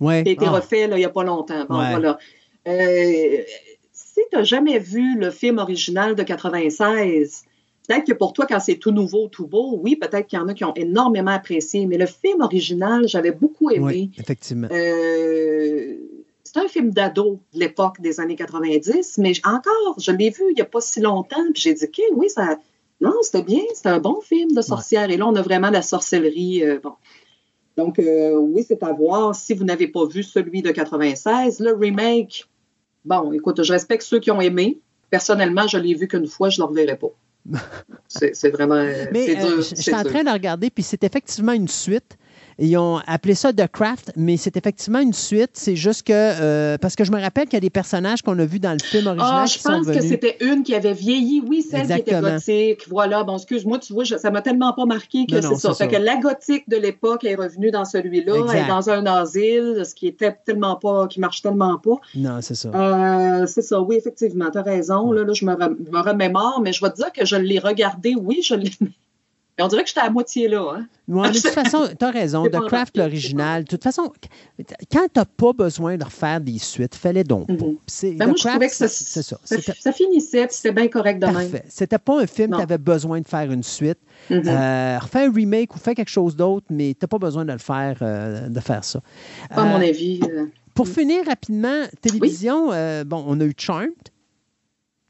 Ouais. qui a été Ah. refait là, il n'y a pas longtemps. Bon, Ouais. voilà. Euh, si tu n'as jamais vu le film original de 96, peut-être que pour toi, quand c'est tout nouveau, tout beau, oui, peut-être qu'il y en a qui ont énormément apprécié, mais le film original, j'avais beaucoup aimé. Oui, effectivement. Euh, c'est un film d'ado de l'époque des années 90, mais encore, je l'ai vu il n'y a pas si longtemps, puis j'ai dit, OK, oui, ça. Non, c'était bien, c'était un bon film de sorcière. Et là, on a vraiment la sorcellerie. euh, bon. Donc, euh, oui, c'est à voir si vous n'avez pas vu celui de 96. Le remake, bon, écoute, je respecte ceux qui ont aimé. Personnellement, je l'ai vu qu'une fois, je ne le reverrai pas. C'est vraiment. euh, Mais euh, je suis en train de regarder, puis c'est effectivement une suite. Ils ont appelé ça The Craft, mais c'est effectivement une suite. C'est juste que. euh, parce que je me rappelle qu'il y a des personnages qu'on a vus dans le film original Ah, qui je sont pense que c'était une qui avait vieilli. Oui, celle qui était gothique. Voilà. Bon, excuse-moi, tu vois, je- ça m'a tellement pas marqué que c'est ça. Fait ça. que la gothique de l'époque est revenue dans celui-là. Elle est dans un asile, ce qui était tellement pas, qui marche tellement pas. Non, c'est ça. Euh, c'est ça, oui, effectivement, tu as raison. Là, là, je me, me remémore, mais je vais te dire que je l'ai regardé, oui, je l'ai. Mais on dirait que j'étais à moitié là. Hein? Ouais, mais de toute façon, tu as raison. Pas Craft, l'original. De toute façon, quand tu n'as pas besoin de refaire des suites, fais-les donc. C'est- Ben, moi, je trouvais que ça, ça. ça, C'était ça finissait, puis c'était bien correct de même. parfait. C'était pas un film, tu avais besoin de faire une suite. Euh, refais un remake ou fais quelque chose d'autre, mais tu n'as pas besoin de le faire, euh, de faire ça. Pas à mon Euh, avis. Pour finir rapidement, télévision, bon, on a eu Charmed,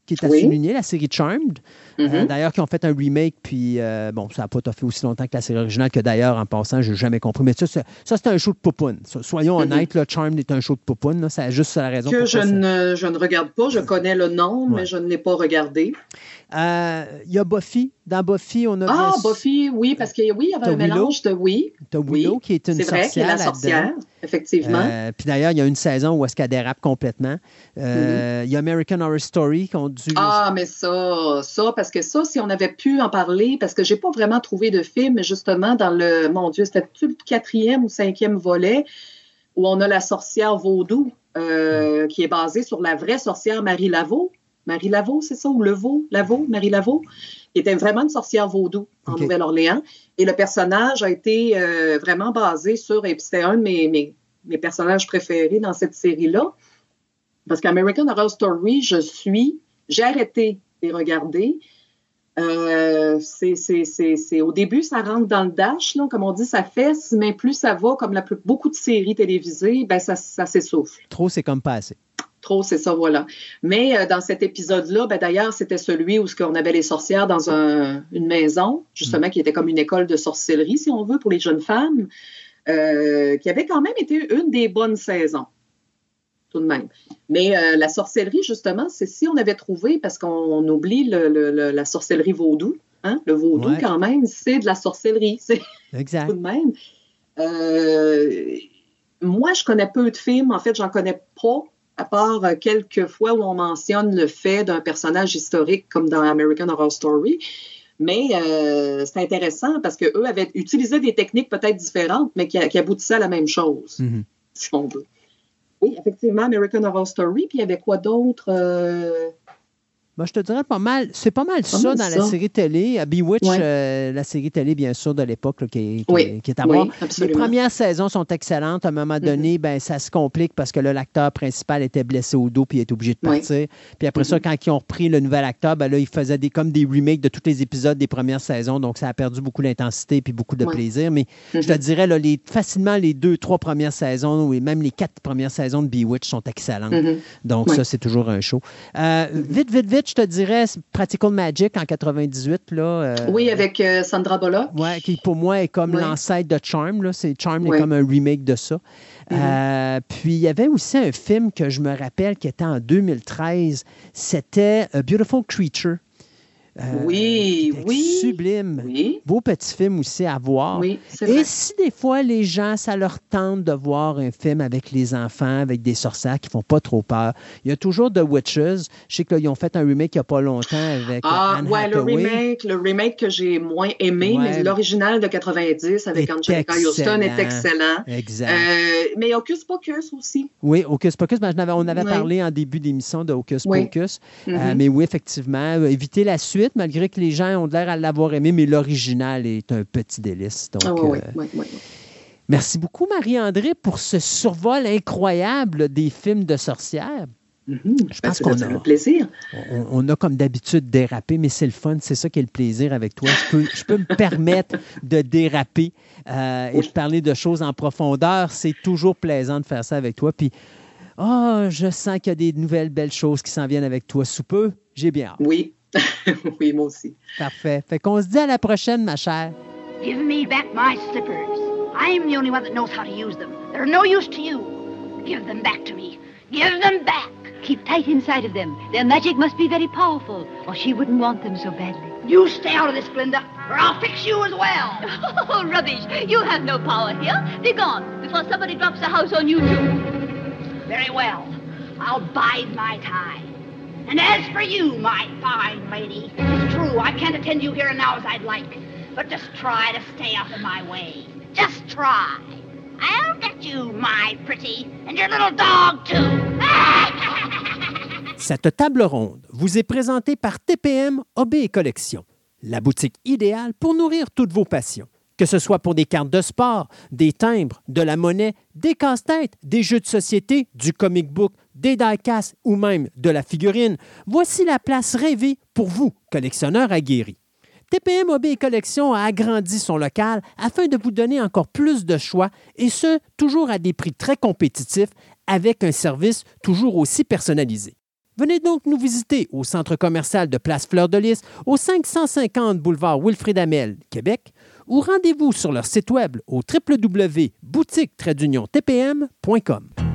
qui est à Oui. souligner, la série Charmed. Euh, Mhm. d'ailleurs, qui ont fait un remake, puis euh, bon, ça n'a pas fait aussi longtemps que la série originale, que d'ailleurs, en passant, je n'ai jamais compris. Mais ça, c'est- ça c'est un show de poupoune. So- Soyons Mhm. honnêtes, là, Charmed est un show de poupoune. là. C'est juste la raison que pourquoi je ça- ne, je ne regarde pas. Je connais le nom, mais je ne l'ai pas regardé. Euh, Il y a Buffy. Dans Buffy, on a. Ah, Buffy, oui, parce que oui, il y avait un Willow? mélange de oui. T'as Willow, qui est une C'est est sorcière. la là-dedans. sorcière, effectivement. Euh, puis d'ailleurs, il y a une saison où est-ce qu'elle dérape complètement. Euh, Il y a American Horror Story qui ont dû. Ah, mais ça, ça, parce que ça, si on avait pu en parler, parce que j'ai pas vraiment trouvé de film, mais justement, dans le, mon Dieu, c'était le quatrième ou cinquième volet, où on a la sorcière vaudou, euh, qui est basée sur la vraie sorcière Marie Laveau? Marie Laveau, c'est ça, ou Levaux, Lavaux, Marie Laveau, qui était vraiment une sorcière vaudou en. Nouvelle-Orléans. Et le personnage a été euh, vraiment basé sur, et puis c'était un de mes, mes, mes personnages préférés dans cette série-là. Parce qu'American Horror Story, je suis, j'ai arrêté de les regarder. Euh, c'est, c'est, c'est, c'est- au début, ça rentre dans le dash, là, comme on dit, ça fesse, mais plus ça va, comme la plus, beaucoup de séries télévisées, ben ça, ça s'essouffle. Trop, c'est comme pas assez. Trop, c'est ça, voilà. Mais euh, dans cet épisode-là, ben, d'ailleurs, c'était celui où ce qu'on avait les sorcières dans un- une maison, justement, qui était comme une école de sorcellerie, si on veut, pour les jeunes femmes, euh, qui avait quand même été une des bonnes saisons. tout de même. Mais euh, la sorcellerie, justement, c'est si on avait trouvé, parce qu'on oublie le- le- le- la sorcellerie vaudou, hein, le vaudou Ouais. quand même, c'est de la sorcellerie, c'est tout de même. Euh, moi, je connais peu de films, en fait, j'en connais pas, à part euh, quelques fois où on mentionne le fait d'un personnage historique comme dans American Horror Story. Mais euh, c'est intéressant parce qu'eux avaient utilisé des techniques peut-être différentes, mais qui, qui aboutissaient à la même chose, Mhm. si on veut. Oui, effectivement, American Horror Story. Puis il y avait quoi d'autre? euh, Moi, je te dirais pas mal. C'est pas mal ça dans la série télé. À Bewitch, Ouais. euh, la série télé, bien sûr, de l'époque, qui, est- qui Oui, est- qui est à oui. Les premières saisons sont excellentes. À un moment donné, ben, ça se complique parce que l'acteur principal était blessé au dos puis il est obligé de Oui. partir. Puis après ça, quand ils ont repris le nouvel acteur, ben, là, ils faisaient des, comme des remakes de tous les épisodes des premières saisons. Donc, ça a perdu beaucoup d'intensité puis beaucoup de plaisir. Mais je te Mhm. dirais, là, les, facilement, les deux, trois premières saisons, ou même les quatre premières saisons de Bewitch sont excellentes. Donc, ça, c'est toujours un show. Euh, Vite, vite, vite, je te dirais Practical Magic en 98. Là, euh, Oui, avec euh, Sandra Bullock. Ouais, qui pour moi est comme l'ancêtre de Charm. Là. C'est, Charm est comme un remake de ça. Mhm. Euh, puis il y avait aussi un film que je me rappelle qui était en 2013. C'était A Beautiful Creature. Euh, Oui, oui. Sublime. Oui. Beau petit film aussi à voir. Oui, Et si des fois les gens, ça leur tente de voir un film avec les enfants, avec des sorcières qui font pas trop peur, il y a toujours The Witches. Je sais qu'ils ont fait un remake il n'y a pas longtemps avec Ah, Anne ouais, le remake, le remake que j'ai moins aimé, Ouais. mais l'original de 90 avec Angelica Houston est excellent. Exact. Euh, mais Hocus Pocus aussi. Oui, Hocus Pocus, ben, on avait Oui. parlé en début d'émission de Hocus. Pocus. Euh, Mhm. mais oui, effectivement, euh, éviter la suite, malgré que les gens ont l'air à l'avoir aimé, mais l'original est un petit délice. Donc, Ah, ouais, euh, merci beaucoup, Marie-André, pour ce survol incroyable des films de sorcières. Mhm. Je Ben, pense ça qu'on a, plaisir. on, on a comme d'habitude dérapé, mais c'est le fun, c'est ça qui est le plaisir avec toi. Je peux, je peux me permettre de déraper euh, et de parler de choses en profondeur. C'est toujours plaisant de faire ça avec toi. Puis, oh, je sens qu'il y a des nouvelles belles choses qui s'en viennent avec toi sous peu. J'ai bien hâte. Oui, oui, moi aussi. Parfait. Fait qu'on se dit à la prochaine, ma chère. Give me back my slippers. I'm the only one that knows how to use them. They're no use to you. Give them back to me. Give them back. Keep tight inside of them. Their magic must be very powerful, or she wouldn't want them so badly. You stay out of this, Glinda, or I'll fix you as well. Oh, rubbish! You have no power here. Be gone before somebody drops a house on you, too. Very well. I'll bide my time. And as for you, my fine lady, it's true, I can't attend you here and now as I'd like. But just try to stay out of my way. Just try. I'll get you, my pretty, and your little dog, too. Cette table ronde vous est présentée par TPM OB Collection, la boutique idéale pour nourrir toutes vos passions. Que ce soit pour des cartes de sport, des timbres, de la monnaie, des casse-têtes, des jeux de société, du comic book, des die-casts ou même de la figurine, voici la place rêvée pour vous, collectionneurs aguerris. TPM OB et Collection a agrandi son local afin de vous donner encore plus de choix et ce, toujours à des prix très compétitifs avec un service toujours aussi personnalisé. Venez donc nous visiter au centre commercial de Place Fleur de Lys au 550 boulevard Wilfrid Amel, Québec, ou rendez-vous sur leur site web au www.boutique-tpm.com.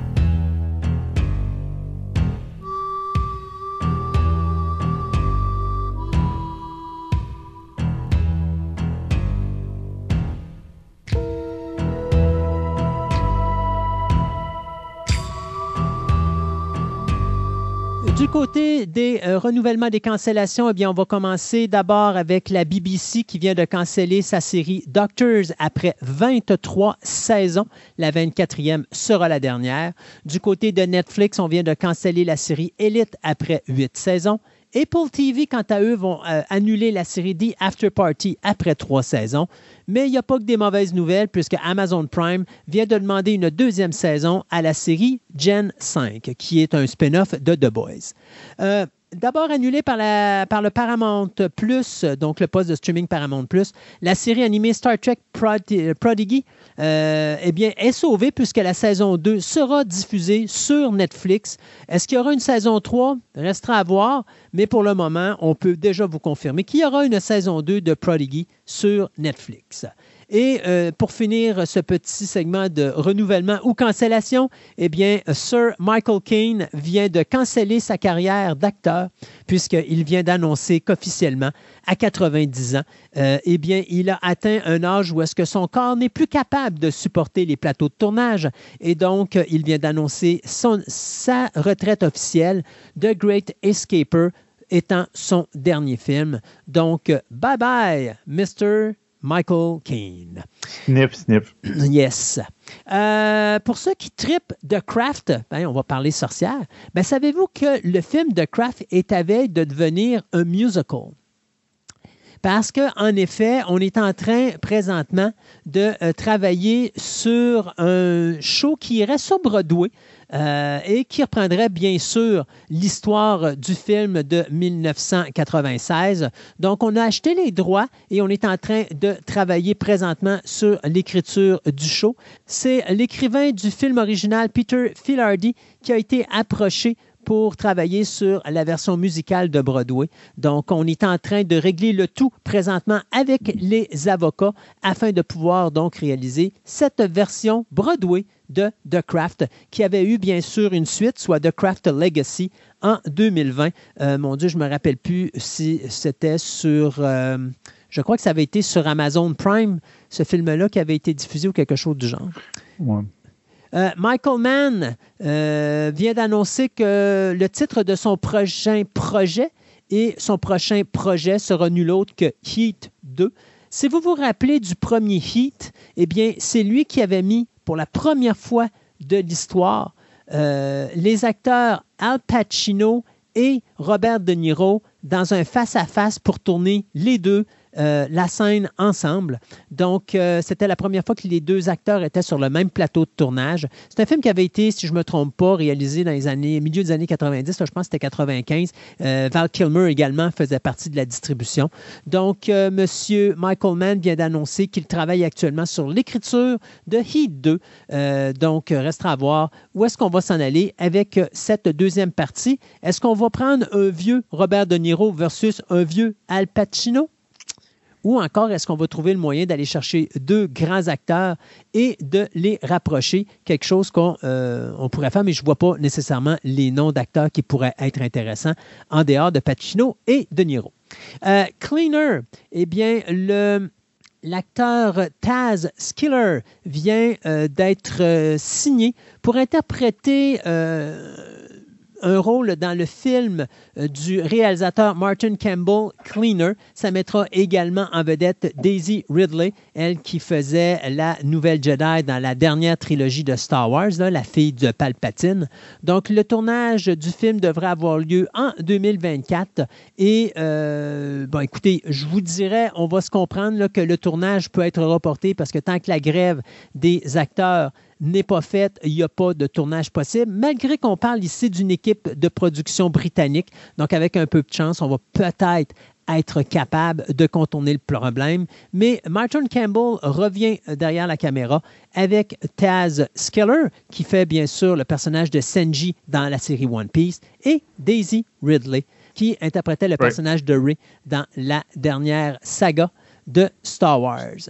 Du côté des euh, renouvellements des cancellations, eh bien, on va commencer d'abord avec la BBC qui vient de canceller sa série Doctors après 23 saisons. La 24e sera la dernière. Du côté de Netflix, on vient de canceller la série Elite après 8 saisons. Apple TV, quant à eux, vont euh, annuler la série The After Party après trois saisons. Mais il n'y a pas que des mauvaises nouvelles puisque Amazon Prime vient de demander une deuxième saison à la série Gen 5, qui est un spin-off de The Boys. Euh, D'abord annulé par, le Paramount Plus, donc le poste de streaming Paramount Plus, la série animée Star Trek Prod- Prodigy euh, eh bien, est sauvée puisque la saison 2 sera diffusée sur Netflix. Est-ce qu'il y aura une saison 3? Restera à voir, mais pour le moment, on peut déjà vous confirmer qu'il y aura une saison 2 de Prodigy sur Netflix. Et euh, pour finir ce petit segment de renouvellement ou cancellation, eh bien, Sir Michael Caine vient de canceller sa carrière d'acteur puisqu'il vient d'annoncer qu'officiellement, à 90 ans, euh, eh bien, il a atteint un âge où est-ce que son corps n'est plus capable de supporter les plateaux de tournage et donc il vient d'annoncer sa retraite officielle, The Great Escaper étant son dernier film. Donc, bye bye, Mr. Michael Caine. Sniff, sniff. Yes. Euh, pour ceux qui tripent The Craft, ben, on va parler sorcière. Ben, savez-vous que le film The Craft est à veille de devenir un musical? Parce qu'en effet, on est en train présentement de euh, travailler sur un show qui irait sur Broadway. Euh, et qui reprendrait bien sûr l'histoire du film de 1996. Donc, on a acheté les droits et on est en train de travailler présentement sur l'écriture du show. C'est l'écrivain du film original, Peter Filardi, qui a été approché pour travailler sur la version musicale de Broadway. Donc, on est en train de régler le tout présentement avec les avocats afin de pouvoir donc réaliser cette version Broadway de The Craft, qui avait eu bien sûr une suite, soit The Craft Legacy en 2020. Euh, mon Dieu, je ne me rappelle plus si c'était sur... Euh, je crois que ça avait été sur Amazon Prime, ce film-là, qui avait été diffusé ou quelque chose du genre. Euh, Michael Mann vient d'annoncer que le titre de son prochain projet et son prochain projet sera nul autre que Heat 2. Si vous vous rappelez du premier Heat, eh bien, c'est lui qui avait mis pour la première fois de l'histoire, euh, les acteurs Al Pacino et Robert De Niro dans un face-à-face pour tourner les deux euh, la scène ensemble. Donc, euh, c'était la première fois que les deux acteurs étaient sur le même plateau de tournage. C'est un film qui avait été, si je ne me trompe pas, réalisé dans les années, milieu des années 90, je pense que c'était 95. Euh, Val Kilmer également faisait partie de la distribution. Donc, M. Michael Mann vient d'annoncer qu'il travaille actuellement sur l'écriture de Heat 2. donc, restera à voir où est-ce qu'on va s'en aller avec cette deuxième partie. Est-ce qu'on va prendre un vieux Robert De Niro versus un vieux Al Pacino? Ou encore, est-ce qu'on va trouver le moyen d'aller chercher deux grands acteurs et de les rapprocher? Quelque chose qu'on euh, pourrait faire, mais je ne vois pas nécessairement les noms d'acteurs qui pourraient être intéressants en dehors de Pacino et De Niro. Euh, Cleaner, eh bien, l'acteur Taz Skiller vient euh, d'être signé pour interpréter un rôle dans le film euh, du réalisateur Martin Campbell, Cleaner. Ça mettra également en vedette Daisy Ridley, elle qui faisait la nouvelle Jedi dans la dernière trilogie de Star Wars, la fille de Palpatine. Donc, le tournage du film devrait avoir lieu en 2024. Et, euh, bon, écoutez, je vous dirais, on va se comprendre que le tournage peut être reporté parce que tant que la grève des acteurs n'est pas faite, il n'y a pas de tournage possible, malgré qu'on parle ici d'une équipe de production britannique. Donc, avec un peu de chance, on va peut-être être capable de contourner le problème. Mais Martin Campbell revient derrière la caméra avec Taz Skeller, qui fait bien sûr le personnage de Senji dans la série One Piece, et Daisy Ridley, qui interprétait le personnage de Rey dans la dernière saga de Star Wars.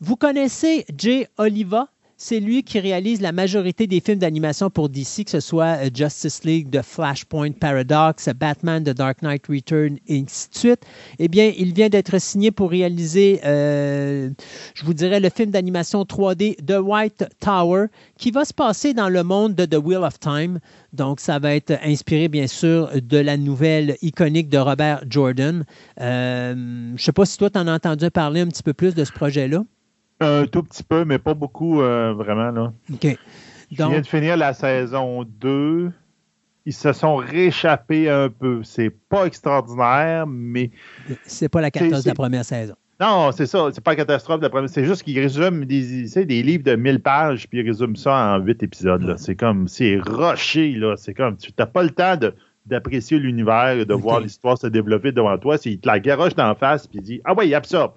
Vous connaissez Jay Oliva, c'est lui qui réalise la majorité des films d'animation pour DC, que ce soit euh, Justice League, The Flashpoint Paradox, Batman, The Dark Knight Return, et ainsi de suite. Eh bien, il vient d'être signé pour réaliser, euh, je vous dirais, le film d'animation 3D The White Tower, qui va se passer dans le monde de The Wheel of Time. Donc, ça va être inspiré, bien sûr, de la nouvelle iconique de Robert Jordan. Euh, je ne sais pas si toi, tu en as entendu parler un petit peu plus de ce projet-là. Un tout petit peu, mais pas beaucoup, euh, vraiment. Là. OK. Je viens de finir la saison 2. Ils se sont réchappés un peu. C'est pas extraordinaire, mais. C'est pas la catastrophe de la première saison. Non, c'est ça. C'est pas la catastrophe de la première C'est juste qu'ils résument des, des livres de 1000 pages, puis ils résument ça en 8 épisodes. C'est comme. C'est rushé, là. C'est comme. Tu n'as pas le temps d'apprécier l'univers, de voir l'histoire se développer devant toi. C'est, il te la garoche d'en face, puis il dit Ah ouais, il absorbe.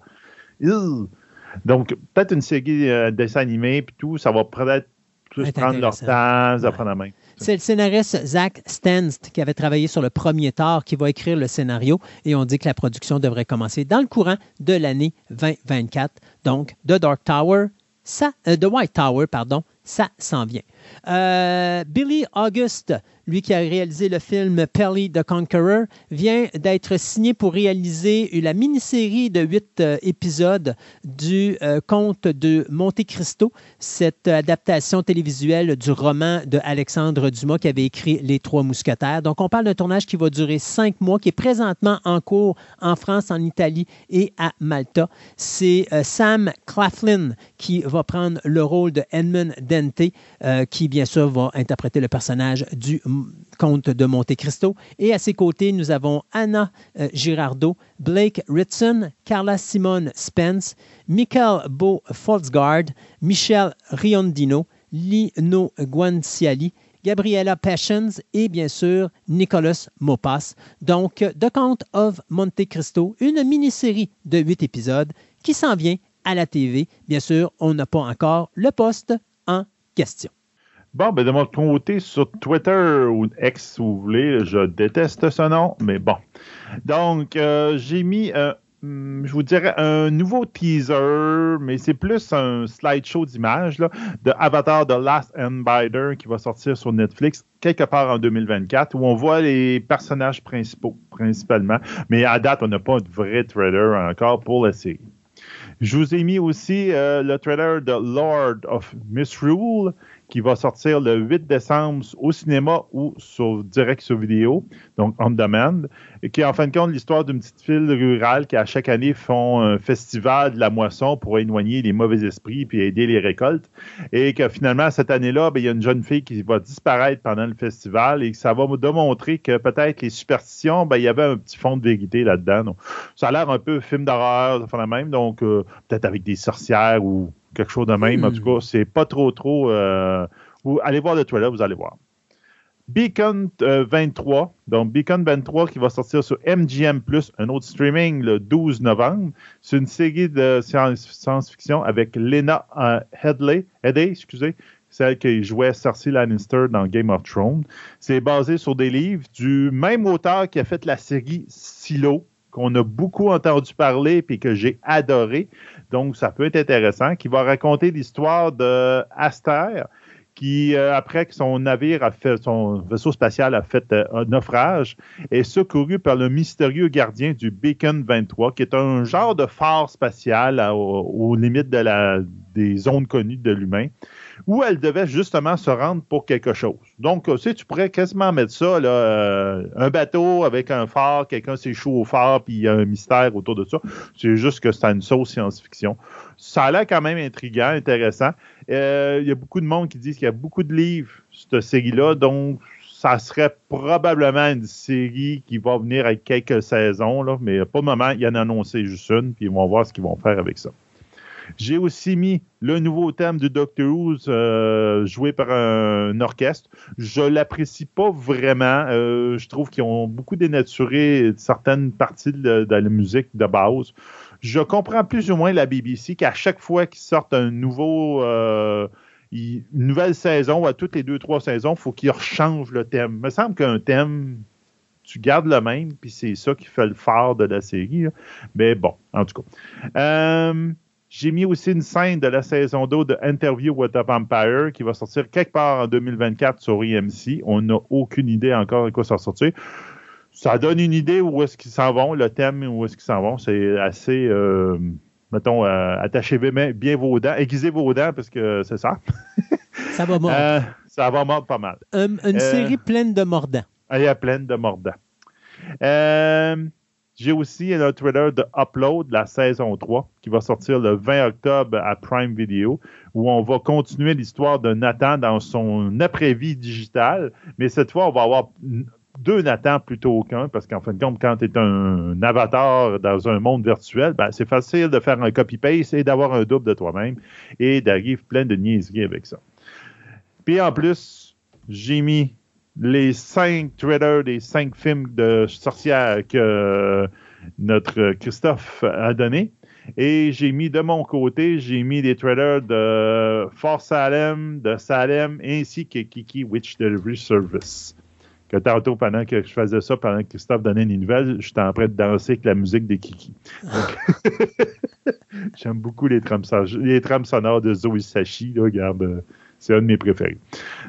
Donc, peut-être une série de euh, dessins animés, puis tout, ça va peut-être plus prendre leur temps, ça prendre la main. C'est le scénariste Zach Stanst qui avait travaillé sur le premier Thor qui va écrire le scénario et on dit que la production devrait commencer dans le courant de l'année 2024. Donc, The Dark Tower, ça, euh, The White Tower, pardon, ça s'en vient. Euh, Billy August, lui qui a réalisé le film Pelly the Conqueror, vient d'être signé pour réaliser la mini-série de huit euh, épisodes du euh, conte de Monte Cristo, cette adaptation télévisuelle du roman de Alexandre Dumas qui avait écrit Les Trois Mousquetaires. Donc, on parle d'un tournage qui va durer cinq mois, qui est présentement en cours en France, en Italie et à Malta. C'est Sam Claflin qui va prendre le rôle de Edmund Dente, qui bien sûr va interpréter le personnage du comte de Monte Cristo. Et à ses côtés, nous avons Anna euh, Girardot, Blake Ritson, Carla Simone Spence, Michael Beau Folsgard, Michel Riondino, Lino Guanciali, Gabriella Passions et bien sûr Nicolas Mopas. Donc, The Count of Monte Cristo, une mini-série de huit épisodes qui s'en vient à la TV. Bien sûr, on n'a pas encore le poste en question. Bon, ben de mon côté, sur Twitter ou X, si vous voulez, je déteste ce nom, mais bon. Donc, euh, j'ai mis, euh, hmm, je vous dirais, un nouveau teaser, mais c'est plus un slideshow d'images de Avatar The Last Endbiter qui va sortir sur Netflix quelque part en 2024, où on voit les personnages principaux, principalement. Mais à date, on n'a pas de vrai trailer encore pour la série. Je vous ai mis aussi euh, le trailer de Lord of Misrule, qui va sortir le 8 décembre au cinéma ou sur direct sur vidéo, donc on demand, et qui est en fin de compte l'histoire d'une petite ville rurale qui à chaque année font un festival de la moisson pour éloigner les mauvais esprits puis aider les récoltes, et que finalement cette année-là, ben, il y a une jeune fille qui va disparaître pendant le festival et que ça va démontrer que peut-être les superstitions, ben, il y avait un petit fond de vérité là-dedans. ça a l'air un peu film d'horreur, de la même, donc euh, peut-être avec des sorcières ou quelque chose de même. En tout cas, c'est pas trop, trop. Euh, vous allez voir le trailer, vous allez voir. Beacon 23, euh, donc Beacon 23 qui va sortir sur MGM, un autre streaming le 12 novembre. C'est une série de science-fiction avec Lena euh, Headley, Headey, excusez, celle qui jouait Cersei Lannister dans Game of Thrones. C'est basé sur des livres du même auteur qui a fait la série Silo, qu'on a beaucoup entendu parler et que j'ai adoré. Donc, ça peut être intéressant. Qui va raconter l'histoire de Aster, qui, euh, après que son navire a fait, son vaisseau spatial a fait euh, un naufrage, est secouru par le mystérieux gardien du Beacon 23, qui est un genre de phare spatial aux, limites de la, des zones connues de l'humain où elle devait justement se rendre pour quelque chose. Donc, tu sais, tu pourrais quasiment mettre ça, là, euh, un bateau avec un phare, quelqu'un s'échoue au phare, puis il y a un mystère autour de ça. C'est juste que c'est une sauce science-fiction. Ça a l'air quand même intriguant, intéressant. Euh, il y a beaucoup de monde qui disent qu'il y a beaucoup de livres, cette série-là, donc ça serait probablement une série qui va venir avec quelques saisons, là, mais pas le moment, il y en a annoncé juste une, puis ils vont voir ce qu'ils vont faire avec ça. J'ai aussi mis le nouveau thème de Doctor Who euh, joué par un, orchestre. Je l'apprécie pas vraiment. Euh, je trouve qu'ils ont beaucoup dénaturé certaines parties de, la musique de base. Je comprends plus ou moins la BBC qu'à chaque fois qu'ils sortent nouveau euh, une nouvelle saison, à toutes les deux, trois saisons, il faut qu'ils rechangent le thème. Il me semble qu'un thème, tu gardes le même, puis c'est ça qui fait le phare de la série. Mais bon, en tout cas. J'ai mis aussi une scène de la saison 2 de Interview with a Vampire qui va sortir quelque part en 2024 sur EMC. On n'a aucune idée encore de quoi ça va sortir. Ça donne une idée où est-ce qu'ils s'en vont, le thème où est-ce qu'ils s'en vont. C'est assez, euh, mettons, euh, attachez bien vos dents, aiguisez vos dents parce que c'est ça. ça va mordre. Euh, ça va mordre pas mal. une série pleine de mordants. Y a pleine de mordants. Euh, j'ai aussi un trailer de Upload, la saison 3, qui va sortir le 20 octobre à Prime Video, où on va continuer l'histoire de Nathan dans son après-vie digitale. Mais cette fois, on va avoir deux Nathan plutôt qu'un, parce qu'en fin de compte, quand tu es un avatar dans un monde virtuel, ben, c'est facile de faire un copy-paste et d'avoir un double de toi-même et d'arriver plein de niaiseries avec ça. Puis en plus, j'ai mis les cinq trailers des cinq films de sorcières que notre Christophe a donné. Et j'ai mis de mon côté, j'ai mis des trailers de Fort Salem, de Salem, ainsi que Kiki Witch Delivery Service. Que tantôt, pendant que je faisais ça, pendant que Christophe donnait des nouvelles, j'étais en train de danser avec la musique de Kiki. J'aime beaucoup les trames, son- les trames sonores de Zoe Sachi. Là, regarde, euh, c'est un de mes préférés.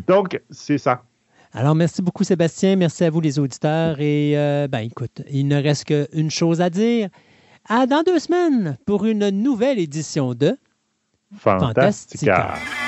Donc, c'est ça. Alors, merci beaucoup, Sébastien. Merci à vous, les auditeurs. Et, euh, ben, écoute, il ne reste qu'une chose à dire. À dans deux semaines pour une nouvelle édition de Fantastica. Fantastica.